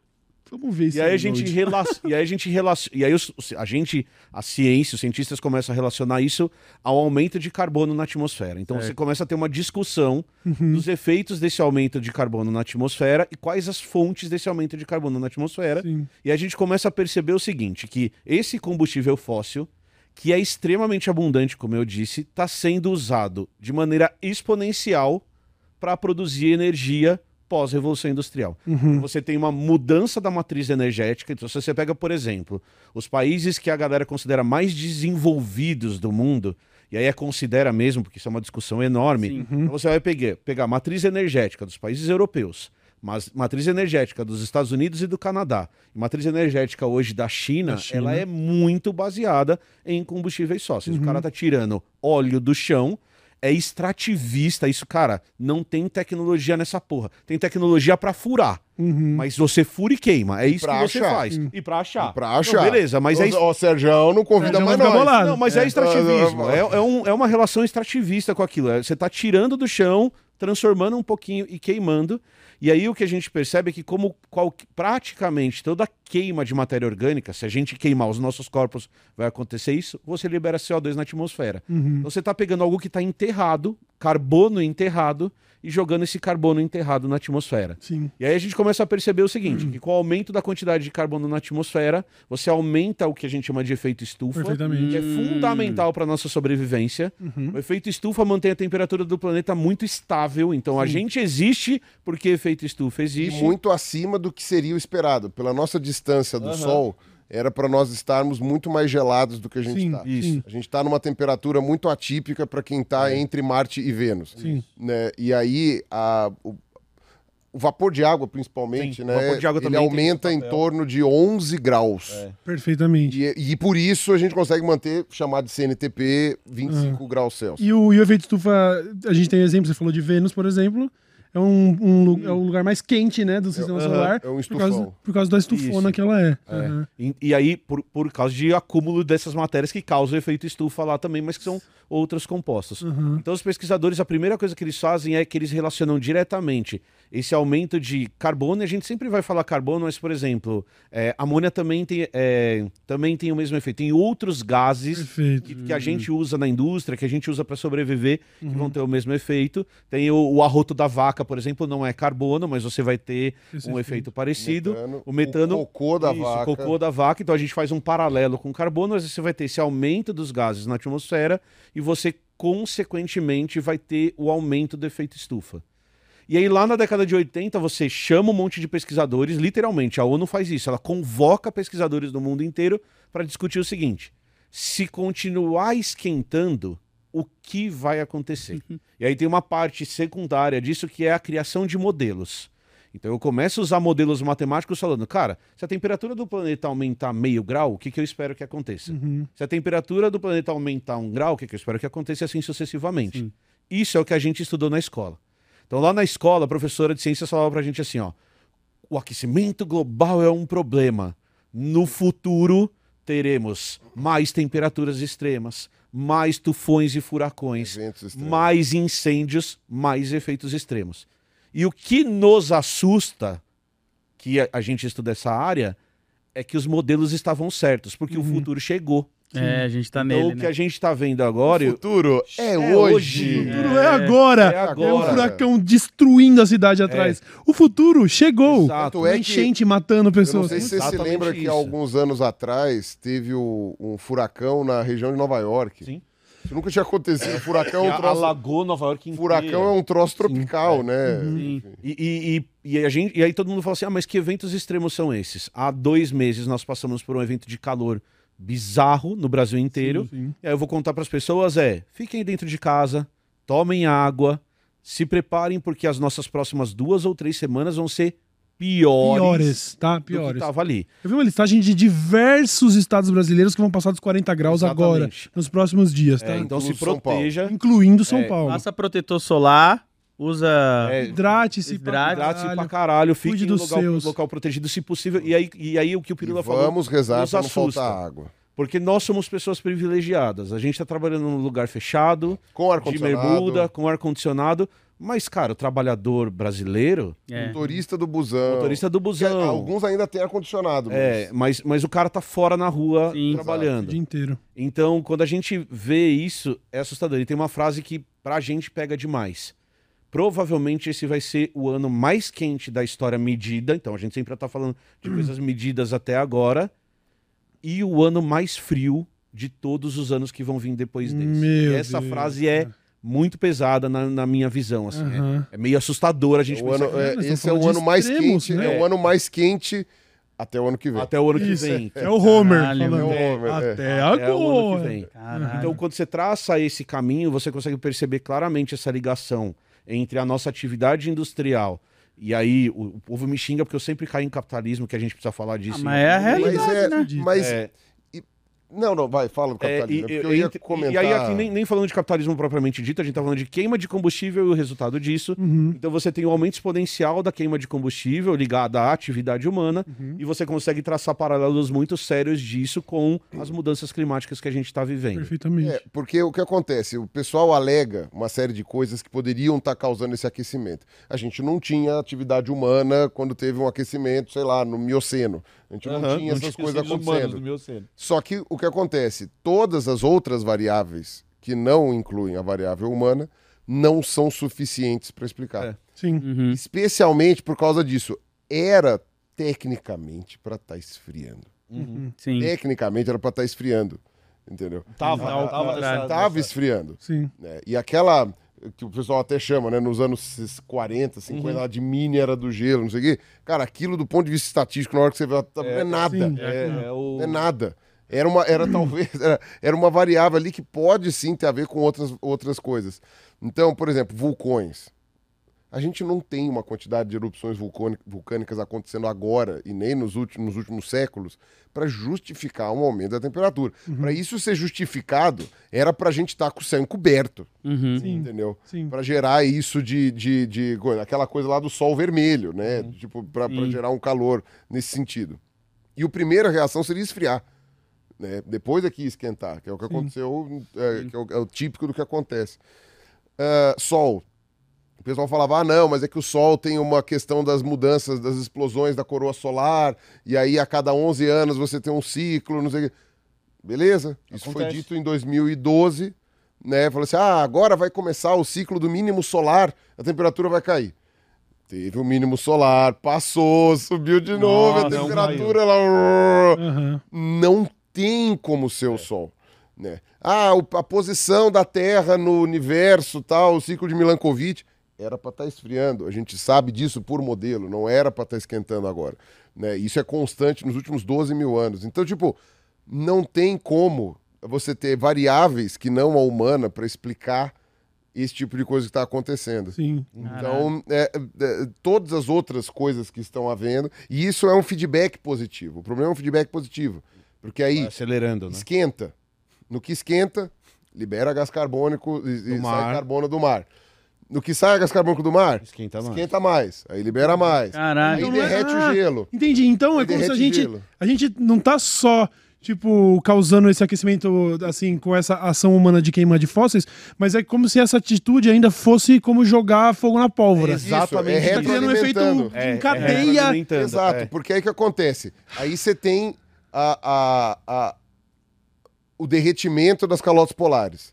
Vamos ver. E aí a gente relaciona, e aí a gente relaciona, e aí os- a gente, a ciência, os cientistas começam a relacionar isso ao aumento de carbono na atmosfera. Então você começa a ter uma discussão Uhum. dos efeitos desse aumento de carbono na atmosfera e quais as fontes desse aumento de carbono na atmosfera. Sim. E a gente começa a perceber o seguinte, que esse combustível fóssil, que é extremamente abundante, como eu disse, está sendo usado de maneira exponencial para produzir energia pós-revolução industrial. Você tem uma mudança da matriz energética. Então, se você pega, por exemplo, os países que a galera considera mais desenvolvidos do mundo, e aí é considera mesmo, porque isso é uma discussão enorme, Sim. então você vai pegar, pegar a matriz energética dos países europeus, mas matriz energética dos Estados Unidos e do Canadá, e matriz energética hoje da China, Da China. ela é muito baseada em combustíveis fósseis. O cara tá tirando óleo do chão é extrativista. Isso, cara, não tem tecnologia nessa porra. Tem tecnologia pra furar. Uhum. Mas você fura e queima. É isso pra que você achar. faz. E pra achar. Pra achar. Não, beleza, mas é. Ó, Sérgio, não convida Sérgio mais ficar nós. Não, mas é, É. extrativismo. Ah, É, é, um- é uma relação extrativista com aquilo. É, Você tá tirando do chão, transformando um pouquinho e queimando. E aí o que a gente percebe é que, como qual- praticamente toda queima de matéria orgânica, se a gente queimar os nossos corpos, vai acontecer isso, você libera CO2 na atmosfera. Uhum. Então você está pegando algo que está enterrado, carbono enterrado, e jogando esse carbono enterrado na atmosfera. Sim. E aí a gente começa a perceber o seguinte, que com o aumento da quantidade de carbono na atmosfera, você aumenta o que a gente chama de efeito estufa, Perfeitamente. que é fundamental para nossa sobrevivência. Uhum. O efeito estufa mantém a temperatura do planeta muito estável, então a gente existe porque efeito estufa E existe. muito acima do que seria o esperado. Pela nossa distância do Aham. Sol, era para nós estarmos muito mais gelados do que a gente está. A gente está numa temperatura muito atípica para quem está entre Marte e Vênus. Sim. Né? E aí, a- o, o vapor de água, principalmente, Sim, o né? vapor de água ele aumenta em torno de 11 graus. É. Perfeitamente. E, e por isso a gente consegue manter, chamado de CNTP, 25 graus Celsius. E o, e o efeito estufa, a gente tem exemplo, você falou de Vênus, por exemplo. É um, um lu- é o lugar mais quente, né, do sistema aham, solar. é um por, causa, estufão. por causa da estufona Isso. que ela é. É. Aham. E, e aí, por, por causa de acúmulo dessas matérias que causam efeito estufa lá também, mas que são outros compostos. Uhum. Então, os pesquisadores, a primeira coisa que eles fazem é que eles relacionam diretamente esse aumento de carbono, e a gente sempre vai falar carbono, mas, por exemplo, é, amônia também tem, é, também tem o mesmo efeito. Tem outros gases que, que a gente usa na indústria, que a gente usa para sobreviver, que Uhum. vão ter o mesmo efeito. Tem o, o arroto da vaca, por exemplo, não é carbono, mas você vai ter Esse um efeito. efeito parecido. Metano, o metano, o cocô da isso, vaca. o cocô da vaca. Então a gente faz um paralelo com o carbono, mas você vai ter esse aumento dos gases na atmosfera e você, consequentemente, vai ter o aumento do efeito estufa. E aí, lá na década de 80, você chama um monte de pesquisadores, literalmente, a ONU faz isso, ela convoca pesquisadores do mundo inteiro para discutir o seguinte: se continuar esquentando, o que vai acontecer? e aí tem uma parte secundária disso que é a criação de modelos. Então eu começo a usar modelos matemáticos falando, cara, se a temperatura do planeta aumentar meio grau, o que, que eu espero que aconteça? Uhum. Se a temperatura do planeta aumentar um grau, o que, que eu espero que aconteça e assim sucessivamente? Isso é o que a gente estudou na escola. Então lá na escola, a professora de ciências falava pra gente assim, ó, o aquecimento global é um problema. No futuro teremos mais temperaturas extremas, mais tufões e furacões, mais incêndios, mais efeitos extremos. E o que nos assusta, que a, a gente estuda essa área, é que os modelos estavam certos, porque o futuro chegou. É, a gente tá Então, nele, o que né? a gente está vendo agora. O futuro é, É hoje. O futuro é agora. É É, agora. um furacão destruindo a cidade atrás. O futuro chegou. Exato. É que- Enchente matando Eu não pessoas. sei se você se lembra que isso. alguns anos atrás teve o- um furacão na região de Nova York. Sim. Isso nunca tinha acontecido. Furacão é que um troço, alagou Nova York inteira. furacão é um troço tropical, né? Sim. E, e, e, e a gente, e aí todo mundo fala assim: ah, mas que eventos extremos são esses? Há dois meses nós passamos por um evento de calor bizarro no Brasil inteiro. Sim. E aí eu vou contar para as pessoas: é, fiquem dentro de casa, tomem água, se preparem, porque as nossas próximas duas ou três semanas vão ser piores, Piores, tá? Piores. tava ali. Eu vi uma listagem de diversos estados brasileiros que vão passar dos 40 graus agora, Exatamente. nos próximos dias, tá? É, então se Incluso São proteja. Incluindo São É, Paulo. Passa protetor solar, usa. É, Hidrate-se pra Hidrate-se Hidrate-se caralho. pra caralho, fique dos local, local protegido se possível. E aí, e aí o que o E Pirula falou. vamos rezar nos pra não faltar água. Porque nós somos pessoas privilegiadas. A gente tá trabalhando num lugar fechado, Com de ar-condicionado. bermuda, com ar-condicionado. Mas, cara, o trabalhador brasileiro, É. Motorista do busão. motorista do Que busão. Alguns ainda têm ar-condicionado. mas- É, mas, mas o cara tá fora na rua Sim. o trabalhando. dia inteiro. Então, quando a gente vê isso, é assustador. E tem uma frase que pra gente pega demais. Provavelmente esse vai ser o ano mais quente da história medida. Então, a gente sempre tá falando de coisas medidas até agora. E o ano mais frio de todos os anos que vão vir depois desse. Meu E essa Deus. frase é muito pesada na, na minha visão. Assim, é- Aham. é, meio assustador a gente O pensar ano- é, nós esse é o ano mais extremos, quente. né? É o ano mais quente até o ano que vem. até o ano que Isso. vem. É o Homer Caralho, falando. meu. É o Homer, é. Até Até o ano que agora. Então, quando você traça esse caminho, você consegue perceber claramente essa ligação entre a nossa atividade industrial. E aí, o, o povo me xinga porque eu sempre caio em capitalismo, que a gente precisa falar disso. Ah, mas é a Mas realidade, é, né? mas É, Não, não, vai, fala do É, capitalismo. e, é ia entre- comentar... e aí aqui nem, nem falando de capitalismo propriamente dito, a gente tá falando de queima de combustível e o resultado disso. Uhum. Então você tem um aumento exponencial da queima de combustível ligada à atividade humana Uhum. e você consegue traçar paralelos muito sérios disso com as mudanças climáticas que a gente está vivendo. Perfeitamente. É, porque o que acontece? O pessoal alega uma série de coisas que poderiam estar causando esse aquecimento. A gente não tinha atividade humana quando teve um aquecimento, sei lá, no Mioceno. A gente não Aham, tinha essas tinha coisas acontecendo. Só que o que acontece? Todas as outras variáveis que não incluem a variável humana não são suficientes para explicar. É. Sim. Uhum. Especialmente por causa disso. Era tecnicamente para estar esfriando. Sim. Tecnicamente era para estar esfriando. Entendeu? Tava, Ao tava, Tava nessa- esfriando. Sim. né? E aquela que o pessoal até chama, né, nos anos 40, 50, lá de mini era do gelo, não sei o quê. Cara, aquilo do ponto de vista estatístico, na hora que você vê, tá- é, nada. sim. É, é o... Não é nada. Era, uma, era talvez, era, era uma variável ali que pode sim ter a ver com outras, outras coisas. Então, por exemplo, vulcões. A gente não tem uma quantidade de erupções vulcânicas acontecendo agora e nem nos últimos, nos últimos séculos para justificar um aumento da temperatura. Para isso ser justificado, era para a gente estar com o céu encoberto, Uhum. Sim. entendeu? Sim. Para gerar isso de, de, de aquela coisa lá do sol vermelho, né? Tipo, para Sim. gerar um calor nesse sentido. E a primeira reação seria esfriar. Né? Depois é que ia esquentar, que é o que aconteceu, é, que é o, é o típico do que acontece. Ah, sol. O pessoal falava, ah, não, mas é que o Sol tem uma questão das mudanças, das explosões da coroa solar, e aí a cada 11 anos você tem um ciclo, não sei o quê. Beleza, isso foi dito em 2012, né? Falou assim, ah, agora vai começar o ciclo do mínimo solar, a temperatura vai cair. Teve o mínimo solar, passou, subiu de novo, a Nossa, não temperatura ela... Aham. Não tem como ser o Sol. Né? Ah, a posição da Terra no universo, tal, o ciclo de Milankovitch, era para estar esfriando. A gente sabe disso por modelo, não era para estar esquentando agora. Né? Isso é constante nos últimos 12 mil anos. Então, tipo, não tem como você ter variáveis que não a humana para explicar esse tipo de coisa que está acontecendo. Sim. Então, é, é, todas as outras coisas que estão havendo, e isso é um feedback positivo. O problema é um feedback positivo. Porque aí Vai acelerando, né? esquenta. No que esquenta, libera gás carbônico e, e sai carbono do mar. No que sai gás carbônico do mar, Esquenta mais. esquenta mais. Aí libera mais. Caralho. Aí Então não é- derrete ah, o gelo. Entendi. Então é Aí como se a gente. gelo. A gente não tá só. Tipo, causando esse aquecimento, assim, com essa ação humana de queima de fósseis, mas é como se essa atitude ainda fosse como jogar fogo na pólvora. É exatamente Isso, é Tá criando um efeito. É, em é cadeia. retroalimentando, Exato, é. porque aí o que acontece? Aí você tem a, a- a- o derretimento das calotas polares.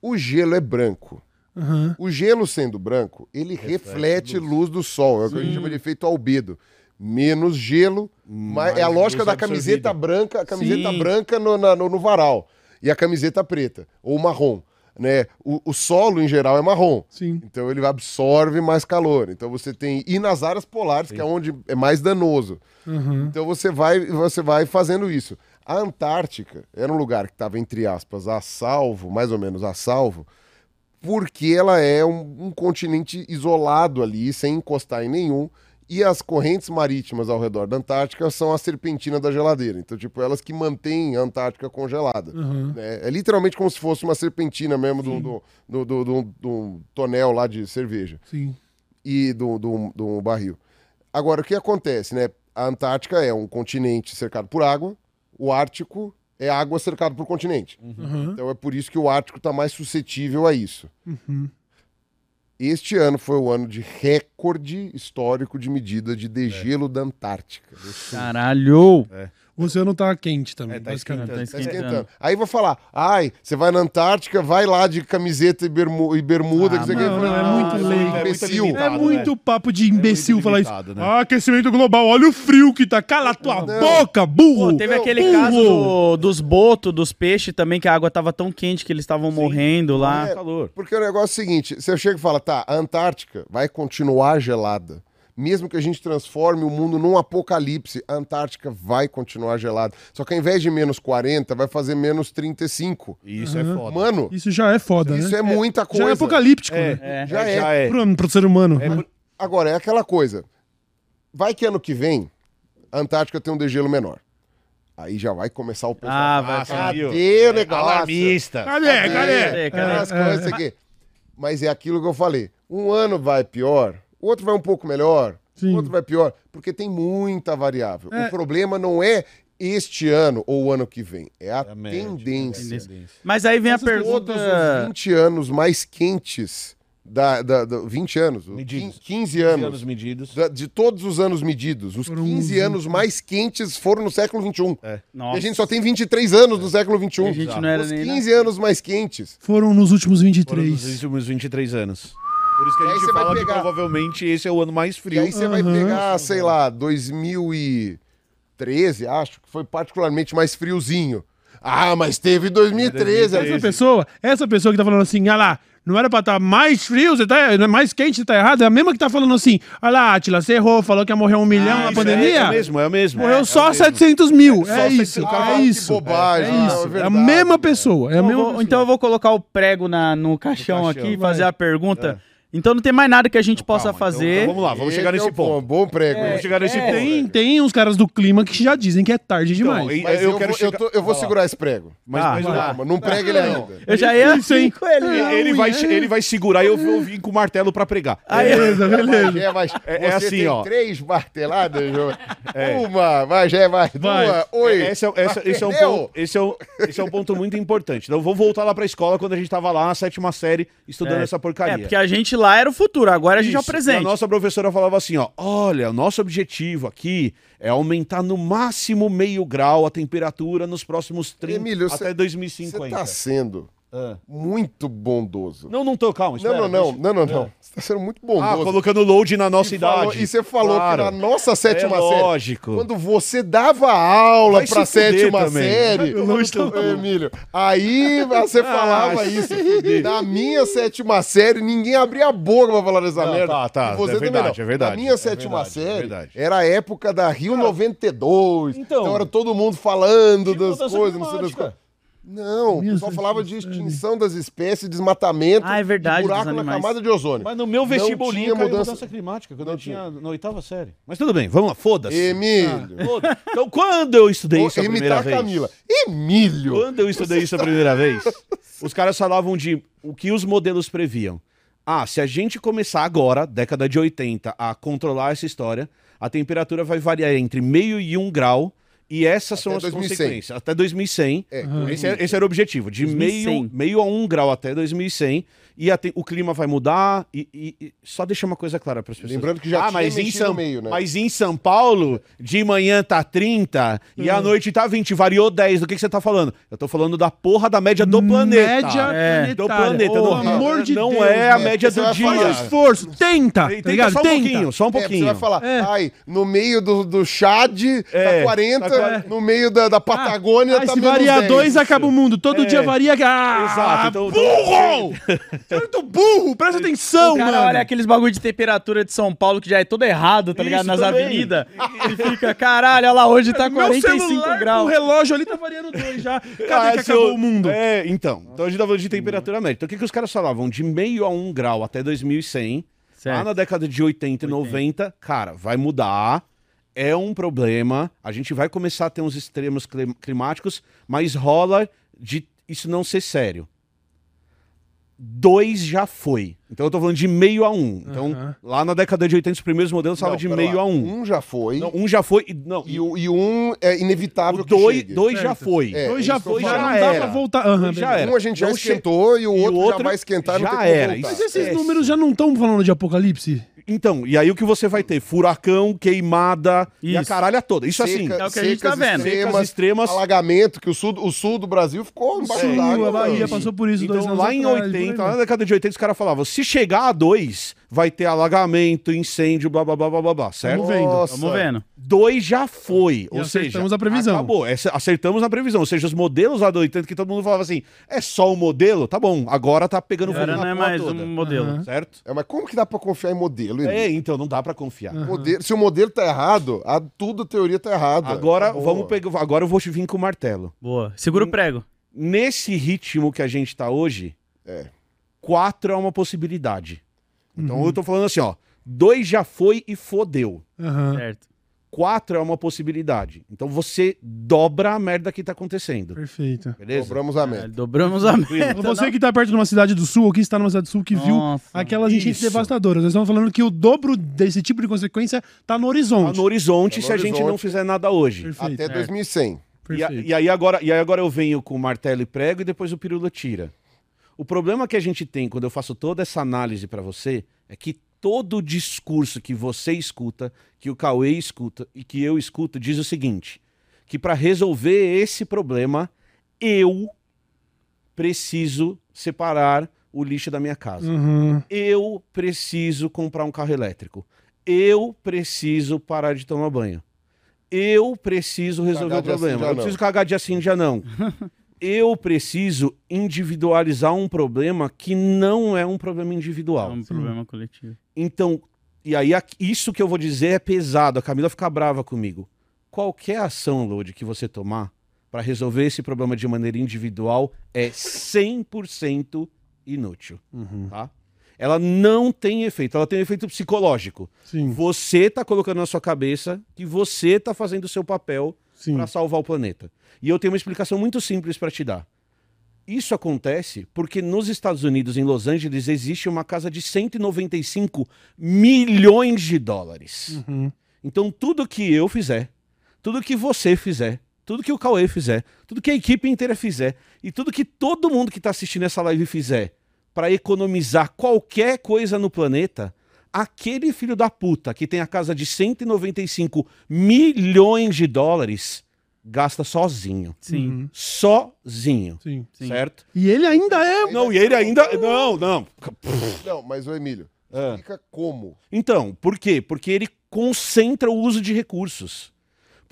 O gelo é branco. Aham. O gelo sendo branco, ele reflete, luz. do sol. É o que a gente chama de efeito albedo. Menos gelo, mais, é a lógica luz da absorvida. camiseta branca, a camiseta Sim. branca no, na- no- no varal e a camiseta preta ou marrom, né? O, o solo em geral é marrom. Sim. Então ele absorve mais calor. Então você tem e nas áreas polares, que é onde é mais danoso. Aham. Então você vai, você vai fazendo isso. A Antártica era um lugar que estava, entre aspas, a salvo, mais ou menos a salvo, porque ela é um, um continente isolado ali, sem encostar em nenhum. E as correntes marítimas ao redor da Antártica são a serpentina da geladeira. Então, tipo, elas que mantêm a Antártica congelada. Aham. né? É literalmente como se fosse uma serpentina mesmo do, do, do, do, do- do tonel lá de cerveja Sim. e do, do, do barril. Agora, o que acontece, né? A Antártica é um continente cercado por água, o Ártico é água cercado por continente. Aham. Então é por isso que o Ártico está mais suscetível a isso. Uhum. Este ano foi o ano de recorde histórico de medida de degelo da Antártica. Caralho. O oceano tá quente também, É, tá basicamente. Tá Tá esquentando. esquentando. Aí vou falar, ai, você vai na Antártica, vai lá de camiseta e, bermu- e bermuda, Ah, que você quer. não, não, é muito Não, leigo. é muito imbecil. limitado. É muito papo de imbecil muito falar isso. né? Ah, aquecimento global, olha o frio que tá. Cala tua boca, burro! Pô, teve Não, aquele burro. caso do- dos botos, dos peixes também, que a água tava tão quente que eles estavam morrendo lá. É, calor. Porque o negócio é o seguinte: você chega e fala, tá, a Antártica vai continuar gelada. Mesmo que a gente transforme o mundo num apocalipse, a Antártica vai continuar gelada. Só que ao invés de menos 40, vai fazer menos 35. Isso é foda. Mano, Isso já é foda, isso né? é muita coisa. Já é apocalíptico, É, né? É. Já é. Já é. Pro, pro ser humano. É né? Agora, é aquela coisa. Vai que ano que vem a Antártica tem um degelo menor. Aí já vai começar o pessoal. Ah, vai. Vai. viu? Cadê o negócio? Alarmista. Cadê? Cadê? Cadê? Cadê? Cadê? As coisas aqui. Mas é aquilo que eu falei. Um ano vai pior, o outro vai um pouco melhor, Sim. o outro vai pior, porque tem muita variável. É. O problema não é este ano ou o ano que vem, é a, a média, tendência. Mas aí vem a Todos pergunta. os 20 anos mais quentes da, da, da 20 anos, Medidos. 15 anos, anos medidos. da- de todos os anos medidos, os Foram 15 uns anos mais quentes foram no século 21. Nossa. E a gente só tem 23 anos no século 21. E a gente não era os nem 15 anos mais quentes. Foram nos últimos Foram nos 23. últimos 23 anos. Por isso que E a aí gente você vai fala que pegar- provavelmente esse é o ano mais E frio. aí você vai Aham. pegar, sei lá, 2013, acho, que foi particularmente mais friozinho. Ah, mas teve 2013. Essa pessoa, essa pessoa que tá falando assim, ah lá, não era pra estar mais frio, você tá, mais quente, você tá errado. É a mesma que tá falando assim, olha lá, Atila, você errou, falou que ia morrer um milhão na Isso pandemia. É, é o mesmo, é o mesmo. Morreu É, só é o mesmo. 700 mil. Só É 700 isso, Ah, é que isso. bobagem. É isso. É a verdade. mesma pessoa. É a Eu mesma vou- pessoa. então eu vou colocar o prego na, no caixão, caixão, aqui e vai. fazer a pergunta. Então não tem mais nada que a gente possa Calma, então- fazer. então vamos lá, vamos Esse chegar é nesse um ponto. Bom prego. É, Vamos chegar nesse é. ponto. Tem, tem uns caras do clima que já dizem que é tarde demais. Então, e- Mas eu, eu, quero vou, chegar... eu, tô- eu vou segurar esse prego. Mas, Ah, mas não- Calma, não prega ele ainda. Eu já ia difícil, hein? com ele. ele, ele vai, ele vai segurar e eu vou vir com o martelo pra pregar. Aí, Beleza, beleza. Magé, mas É- é assim, tem ó. três marteladas, João. Uma, mais Vai. duas, oi. Esse é, esse, esse é um ponto, esse, é um, esse é um ponto muito importante. Então vamos voltar lá pra escola quando a gente tava lá na sétima série estudando É. essa porcaria. é, porque a gente lá era o futuro, agora a gente é o Isso. E presente. A nossa professora falava assim, ó, olha, o nosso objetivo aqui é aumentar no máximo meio grau a temperatura nos próximos 30 Emílio, até cê- Você 2050. tá sendo Ah. muito bondoso. Não, não tô, calma, espera. não, não, não, não, não, não. Você tá sendo muito Ah, bondoso. colocando load na nossa E falou- idade. e você falou Claro. que na nossa sétima é série, lógico. quando você dava aula Vai pra sétima também. série, teu Ô, cu. Emílio, aí você falava Ah, isso. Na minha sétima série, ninguém abria a boca pra falar dessa Não, merda. tá, tá, E você é verdade, não. é verdade, Na minha é sétima verdade, é série, verdade. era a época da Rio 92. então. Então era todo mundo falando das coisas, não sei das coisas. Não, o Minha pessoal falava de extinção das espécies, desmatamento, Ah, é verdade, de buraco dos na animais. camada de ozônio. Mas no meu vestibulinho tinha mudança- mudança climática, quando Não eu tinha na oitava série. Mas tudo bem, vamos lá, foda-se. Emílio. Foda- Então, quando eu estudei isso a primeira vez? Camila. Emílio! Quando eu estudei isso a primeira vez, os caras falavam de o que os modelos previam. Ah, se a gente começar agora, década de 80, a controlar essa história, a temperatura vai variar entre meio e um grau. E essas são as 2100. consequências. Até 2100. É, Esse, é- esse era o objetivo, de 2100. meio, meio a um grau até 2100. E a o clima vai mudar. E, e- e- só deixar uma coisa clara para as pessoas. Lembrando que já ah, tinha mas em São, no meio, né? Mas em São Paulo, de manhã tá 30 e à noite tá 20. Variou 10. Do que, que você tá falando? Eu tô falando da porra da média do planeta. Média É. Do planeta. Pelo não, amor de não Deus. é a média do dia. falar Faz esforço, tenta, Tenta tá só um Tenta. pouquinho, só um É, você pouquinho. vai falar, É. ai, no meio do, do Chad É, tá 40, tá no meio da, da Patagônia Ah, tá se menos variar 10. dois, acaba o mundo. Todo É. dia varia. Ah, Exato, então- burro! Você é muito burro! Presta atenção, O cara mano. olha aqueles bagulho de temperatura de São Paulo que já é todo errado, tá ligado? Isso Nas também. avenidas. E fica, caralho, olha lá, hoje tá Meu 45 celular, graus. O relógio ali tá variando dois já. Cadê Ah, que acabou eu- o mundo? É, então. Então a gente tá falando de temperatura média. Então o que, que os caras falavam? De meio a um grau até 2100. Lá Certo. na década de 80 e 90, cara, vai mudar. É um problema. A gente vai começar a ter uns extremos clim- climáticos, mas rola de isso não ser sério. Dois já foi. Então eu tô falando de meio a um. Então, Aham. lá na década de 80, os primeiros modelos falavam Não, de pera meio lá. a um. Um já foi, Não, um já foi. e- Não, e, o, e um é inevitável o que dois, chegue. dois já Certo. foi. É, Dois já foi, já falo. não dá era. pra voltar. Aham, já beleza. era. Um a gente já Não che- esquentou e o e o outro, já vai esquentar e não já tem como era. voltar. Mas esses Esquece. números já não estão falando de apocalipse? Então, e aí o que você vai ter? Furacão, queimada e a Isso. caralha toda. Isso assim. Seca- É o que a gente tá vendo. Secas Extremas, extremas. alagamento, que o sul, o sul do Brasil ficou embaixo Sim, d'água. a Bahia mano. passou por isso dois Então, anos lá em atrás, 80, por lá na década de 80, os caras falavam: se chegar a dois, vai ter alagamento, incêndio, blá blá blá blá blá, blá certo? Vamos vendo. Nossa. Vamos vendo. Dois já foi. ou acertamos seja, a previsão. Acabou. Acertamos na previsão. Ou seja, os modelos lá do 80 que todo mundo falava assim: é só o modelo? Tá bom, agora tá pegando fogo Agora na não é mais toda. um modelo. Aham. Certo? É, mas como que dá pra confiar em modelo? É, Emílio? então não dá pra confiar. Modelo- se o modelo tá errado, a, tudo a teoria tá errada. Agora, Acabou. vamos pegar, agora eu vou te vir com o martelo. Boa. Segura o prego. Nesse ritmo que a gente tá hoje, É. quatro é uma possibilidade. Então Uhum. eu tô falando assim, ó. Dois já foi e fodeu. Aham. Certo. quatro é uma possibilidade. Então você dobra a merda que tá acontecendo. Perfeito. Beleza? Dobramos a É, meta. dobramos a meta. Você que tá perto de uma cidade do sul, ou que está numa cidade do sul, que viu Nossa. aquelas enchentes devastadoras. Nós estamos falando que o dobro desse tipo de consequência tá no horizonte. Tá no horizonte Tá no se a gente não horizonte. fizer nada hoje. Perfeito. Até 2100. E, a- Perfeito. e aí agora, e aí agora eu venho com o martelo e prego e depois o pirula tira. O problema que a gente tem quando eu faço toda essa análise pra você é que todo o discurso que você escuta, que o Cauê escuta e que eu escuto diz o seguinte: que pra resolver esse problema eu preciso separar o lixo da minha casa. Uhum. Eu preciso comprar um carro elétrico. Eu preciso parar de tomar banho. Eu preciso resolver Cagar o dia sim, problema. Eu não. preciso cagar dia sim, dia não. Eu preciso individualizar um problema que não é um problema É individual. um problema coletivo. Então, e aí isso que eu vou dizer é pesado. A Camila fica brava comigo. Qualquer ação, Lodi, que você tomar para resolver esse problema de maneira individual é 100% inútil, Uhum. tá? Ela não tem efeito, ela tem efeito psicológico. Sim, Você tá colocando na sua cabeça que você tá fazendo o seu papel sim. Para salvar o planeta. E eu tenho uma explicação muito simples para te dar. Isso acontece porque nos Estados Unidos, em Los Angeles, existe uma casa de 195 milhões de dólares. Uhum. Então, tudo que eu fizer, tudo que você fizer, tudo que o Cauê fizer, tudo que a equipe inteira fizer e tudo que todo mundo que está assistindo essa live fizer para economizar qualquer coisa no planeta, aquele filho da puta que tem a casa de 195 milhões de dólares gasta sozinho. Sim. Uhum. Sozinho. Sim. Sim. Certo? E ele ainda é. Não, e ele ainda. Não, não. Não, mas o Emílio, Ah. explica como. Então, por quê? Porque ele concentra o uso de recursos.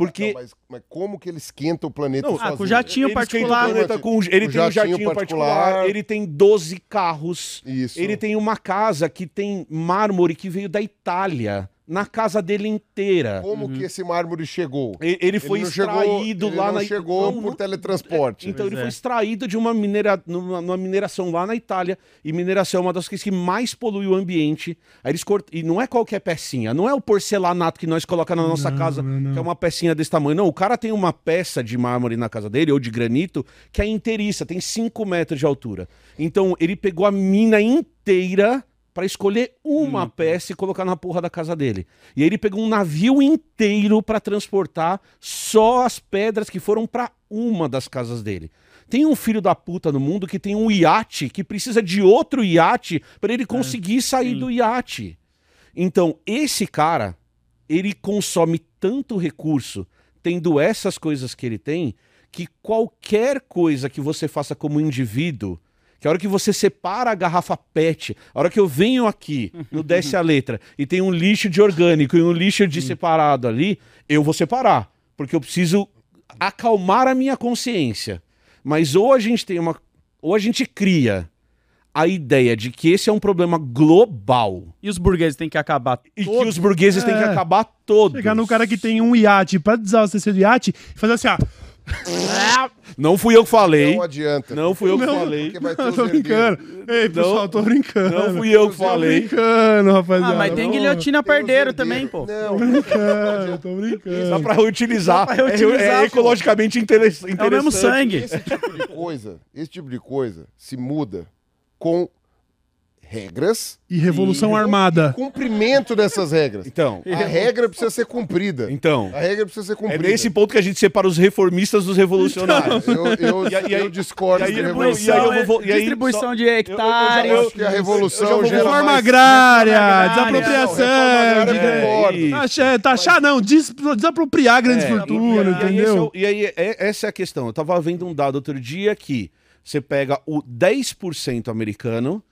Porque. Não, mas, mas como que ele esquenta o planeta Não, Ah, sozinho? com jatinho Ele particular. o planeta com- ele O tem um jatinho jatinho particular, particular. ele tem 12 carros, Isso. ele tem uma casa que tem mármore que veio da Itália, na casa dele inteira. Como que esse mármore chegou? E- Ele foi não extraído chegou, lá ele na não chegou Não, por não- teletransporte. Então Pois ele é. foi extraído de uma, minera... numa, numa mineração lá na Itália. E mineração é uma das coisas que mais polui o ambiente. Aí eles cort... E não é qualquer pecinha, não é o porcelanato que nós colocamos na nossa casa, que é uma pecinha desse tamanho. Não, o cara tem uma peça de mármore na casa dele, ou de granito, que é inteiriça, tem 5 metros de altura. Então ele pegou a mina inteira pra escolher uma peça e colocar na porra da casa dele. E aí ele pegou um navio inteiro pra transportar só as pedras que foram pra uma das casas dele. Tem um filho da puta no mundo que tem um iate que precisa de outro iate pra ele conseguir sair do iate. Então, esse cara, ele consome tanto recurso tendo essas coisas que ele tem, que qualquer coisa que você faça como indivíduo, que a hora que você separa a garrafa PET, a hora que eu venho aqui no Desce a Letra e tem um lixo de orgânico e um lixo de separado ali, eu vou separar, porque eu preciso acalmar a minha consciência. Mas ou a gente tem uma. Ou a gente cria a ideia de que esse é um problema global E os burgueses têm que acabar e que todos. os burgueses têm que É. acabar todos. Chegar no cara que tem um iate pra desabastecer do iate e fazer assim, ó. Não fui eu que falei. Não adianta. Não fui eu que Não. falei. Porque vai ter Eu tô brincando. Ei, pessoal, tô brincando. Não fui eu que Tô falei. brincando, rapaziada. Ah, mas tem guilhotina perdeiro também, pô. Não, Tô brincando, tô brincando. Dá pra reutilizar. Dá pra reutilizar, é, é ecologicamente interess- interessante. É o mesmo sangue. esse tipo de coisa, esse tipo de coisa se muda com regras E Revolução Sim. Armada. cumprimento dessas regras. Então, A regra precisa ser cumprida. então. A regra precisa ser É cumprida. nesse ponto que a gente separa os reformistas dos revolucionários. Eu, eu, E aí- e eu discordo e aí revolução. e aí eu vou- e aí distribuição só- de hectares. Eu acho que a revolução eu gera Reforma mais... agrária, desapropriação. Não, reforma agrária de- eu concordo. isso. Taxar, não, des- desapropriar grandes É, fortunas, e, aí, esse é entendeu? e aí, é- essa é a questão. Eu tava vendo um dado outro dia que você pega o 10% americano,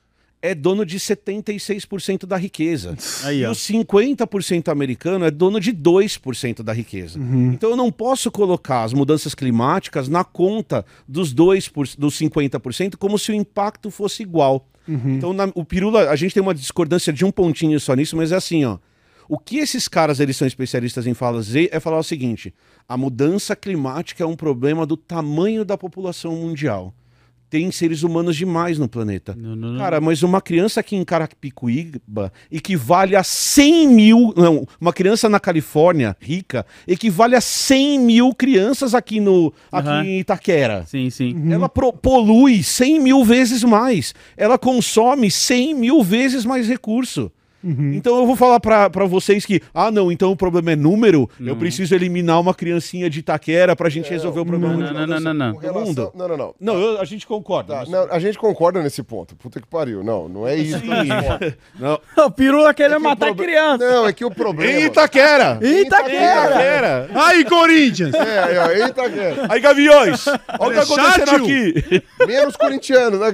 é dono de 76% da riqueza. Aí, e ó. o 50% americano é dono de 2% da riqueza. Então eu não posso colocar as mudanças climáticas na conta dos 2 por, dos 50% como se o impacto fosse igual. Então na- o Pirula, a gente tem uma discordância de um pontinho só nisso, mas é assim, ó. O que esses caras eles são especialistas em falar Z é falar o seguinte: a mudança climática é um problema do tamanho da população mundial. Tem seres humanos demais no planeta. Não, não, não. Cara, mas uma criança aqui em Carapicuíba equivale a 100 mil. Não, uma criança na Califórnia, rica, equivale a 100 mil crianças aqui, no, aqui Aham. em Itaquera. Sim, sim. Uhum. Ela pro- polui 100 mil vezes mais. Ela consome 100 mil vezes mais recurso. Uhum. Então eu vou falar pra pra vocês que, ah, não, então o problema é número, eu preciso eliminar uma criancinha de Itaquera pra gente resolver o problema. não, de não, não, não, não. Relação- mundo. Não, não, não. Não, eu- a gente concorda. Tá, mas- não, a gente concorda nesse ponto. Puta que pariu. Não, não é isso. Não. O pirula querendo É que o matar proble- criança. Não, é que o problema. Em Itaquera! Em Itaquera! Itaquera! Aí, Corinthians! É, aí, ó, em Itaquera. Aí, Gaviões! Olha o que tá acontecendo aqui! Menos corintiano, né?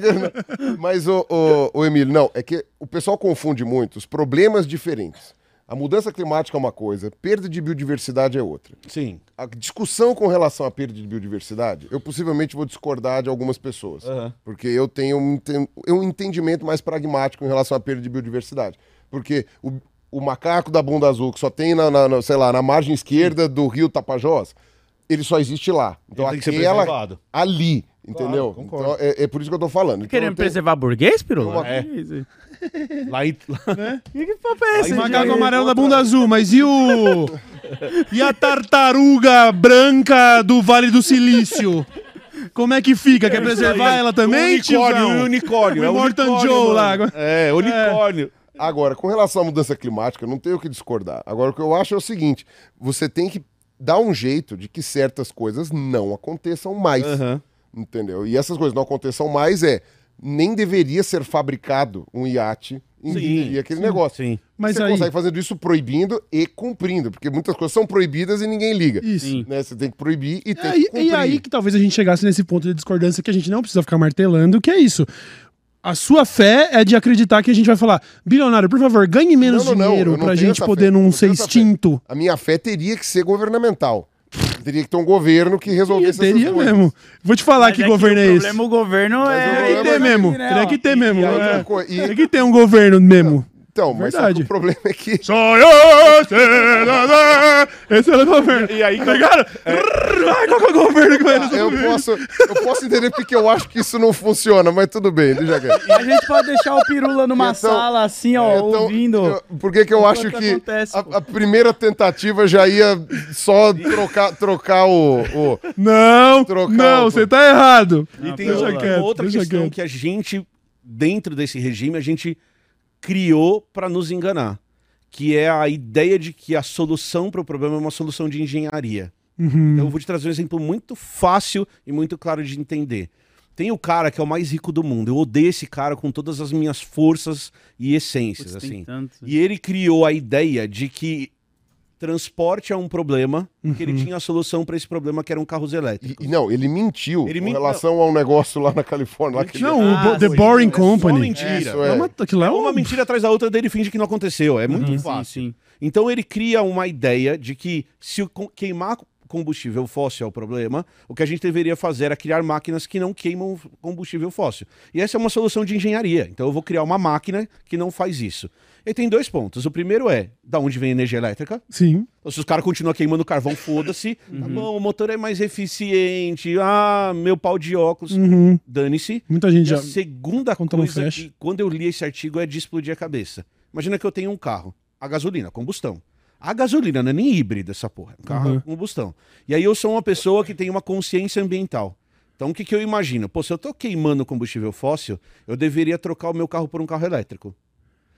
Mas, o, o, o Emílio, não, é que o pessoal confunde muito os problemas diferentes. A mudança climática é uma coisa, perda de biodiversidade é outra. Sim. A discussão com relação à perda de biodiversidade, eu possivelmente vou discordar de algumas pessoas. Aham. Porque eu tenho um, enten- um entendimento mais pragmático em relação à perda de biodiversidade. Porque o, o macaco da bunda azul, que só tem na, na- na, sei lá, na margem esquerda do rio Tapajós, ele só existe lá. Então Ele tem que ser aquela preservado. ali, entendeu? concordo. então é, é por isso que eu tô falando. Então, Querendo tenho- preservar burguês, pirula? Uma- É. Lá em... que papo é esse? O macaco amarelo da bunda azul, mas e o. E a tartaruga branca do Vale do Silício? Como é que fica? Quer preservar ela também, o unicórnio, tiozão? o unicórnio. O é unicórnio, Joe lá. É, unicórnio. Agora, com relação à mudança climática, não tenho o que discordar. Agora, o que eu acho é o seguinte: você tem que dar um jeito de que certas coisas não aconteçam mais. Aham. Entendeu? E essas coisas não aconteçam mais é. Nem deveria ser fabricado um iate em Sim, e aquele negócio. Sim. Mas você aí. consegue fazer isso proibindo e cumprindo, porque muitas coisas são proibidas e ninguém liga. Isso. Sim. Né? Você tem que proibir e tem É, que e, cumprir. e aí que talvez a gente chegasse nesse ponto de discordância que a gente não precisa ficar martelando, que é isso. A sua fé é de acreditar que a gente vai falar, bilionário, por favor, ganhe menos Não, não, dinheiro não pra gente poder fé, não ser extinto. A minha fé teria que ser governamental. Teria que ter um governo que resolvesse Teria essas coisas. mesmo. Vou te falar Mas que é governo o é esse. problema, o governo é... o Teria que ter problema- mesmo. Teria que ter mesmo. E é. outra e- Tem que ter um governo mesmo. Então, mas só que Verdade. o problema é que Só eu sei. Esse é o governo. E aí, Tá ligado? Ai, qual que é o governo que vai Ah, resolver? eu posso, eu posso entender porque eu acho que isso não funciona, mas tudo bem, deixa quieto. A gente pode deixar o pirula numa Então- sala assim, ó, Então, ouvindo. eu- por que que eu acho Enquanto que acontece, a, a primeira tentativa já ia só trocar, trocar o, o- Não, Trocar não, o- você tá errado. E tem Deixa outra, quieto, outra deixa questão quieto. que a gente, dentro desse regime, a gente criou para nos enganar. Que é a ideia de que a solução para o problema é uma solução de engenharia. Uhum. Então eu vou te trazer um exemplo muito fácil e muito claro de entender. Tem o cara que é o mais rico do mundo. Eu odeio esse cara com todas as minhas forças e essências, Putz, assim. E ele criou a ideia de que transporte é um problema, que ele Uhum. tinha a solução para esse problema que eram carros elétricos. e não, ele mentiu Ele men- relação a um negócio lá na Califórnia. Lá que ele- Não, o Ah, Bo- The foi. Boring É Company. mentira. Isso, É é. uma, é É uma uma mentira atrás da outra dele finge que não aconteceu. É muito Sim, fácil. sim, sim. Então ele cria uma ideia de que se o queimar combustível fóssil é o problema, o que a gente deveria fazer é criar máquinas que não queimam combustível fóssil. E essa é uma solução de engenharia. Então eu vou criar uma máquina que não faz isso. E tem dois pontos. O primeiro é, da onde vem a energia elétrica? Sim. Então, se os caras continuam queimando carvão, foda-se. Tá bom, o motor é mais eficiente. Ah, meu pau de óculos. Uhum. Dane-se. Muita gente E já. a segunda coisa que, quando eu li esse artigo, é de explodir a cabeça. Imagina que eu tenho um carro, a gasolina, combustão. A gasolina não é nem híbrida essa porra, é um carro Uhum. a combustão. E aí eu sou uma pessoa que tem uma consciência ambiental. Então o que, que eu imagino? Pô, se eu tô queimando combustível fóssil, eu deveria trocar o meu carro por um carro elétrico.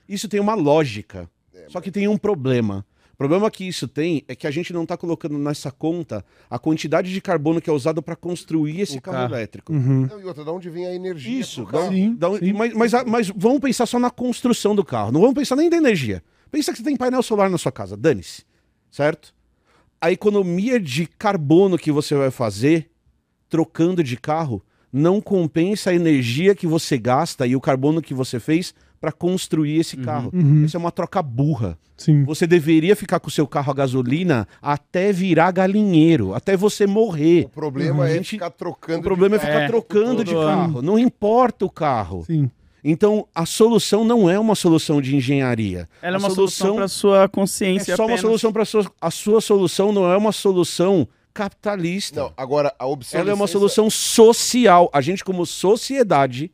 Isso tem uma lógica. Só que tem um problema. O problema que isso tem é que a gente não está colocando nessa conta a quantidade de carbono que é usado para construir esse carro, carro. elétrico. Uhum. Não, e outra, de onde vem a energia? Isso, carro? Sim, um- sim. Mas, mas, mas vamos pensar só na construção do carro. Não vamos pensar nem da energia. Pensa que você tem painel solar na sua casa, dane-se. Certo? A economia de carbono que você vai fazer trocando de carro não compensa a energia que você gasta e o carbono que você fez para construir esse carro. Uhum. Isso é uma troca burra. Sim. Você deveria ficar com o seu carro a gasolina até virar galinheiro, até você morrer. O problema A é gente- ficar trocando O problema é de ficar É, trocando de todo ano. carro. Não importa o carro. Sim. Então, a solução não é uma solução de engenharia. Ela é A uma solução para sua é consciência só uma apenas. solução para sua. A sua solução não é uma solução capitalista. Não, agora a obsolescência... Ela é uma solução social. A gente, como sociedade,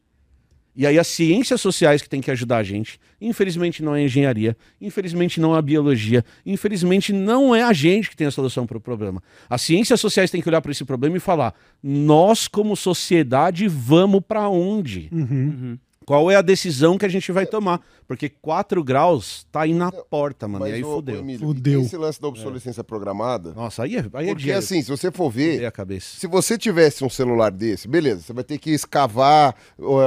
e aí as ciências sociais que tem que ajudar a gente. Infelizmente não é a engenharia, infelizmente não é a biologia, infelizmente não é a gente que tem a solução para o problema. As ciências sociais têm que olhar para esse problema e falar: nós, como sociedade, vamos para onde? Uhum. Qual é a decisão que a gente vai tomar? Porque 4 graus tá aí na porta, mano. Mas, e aí ô, fodeu. Emílio, Fudeu. e esse lance da obsolescência programada... Nossa, aí é, aí é Porque dinheiro. assim, se você for ver, a cabeça. se você tivesse um celular desse, beleza, você vai ter que escavar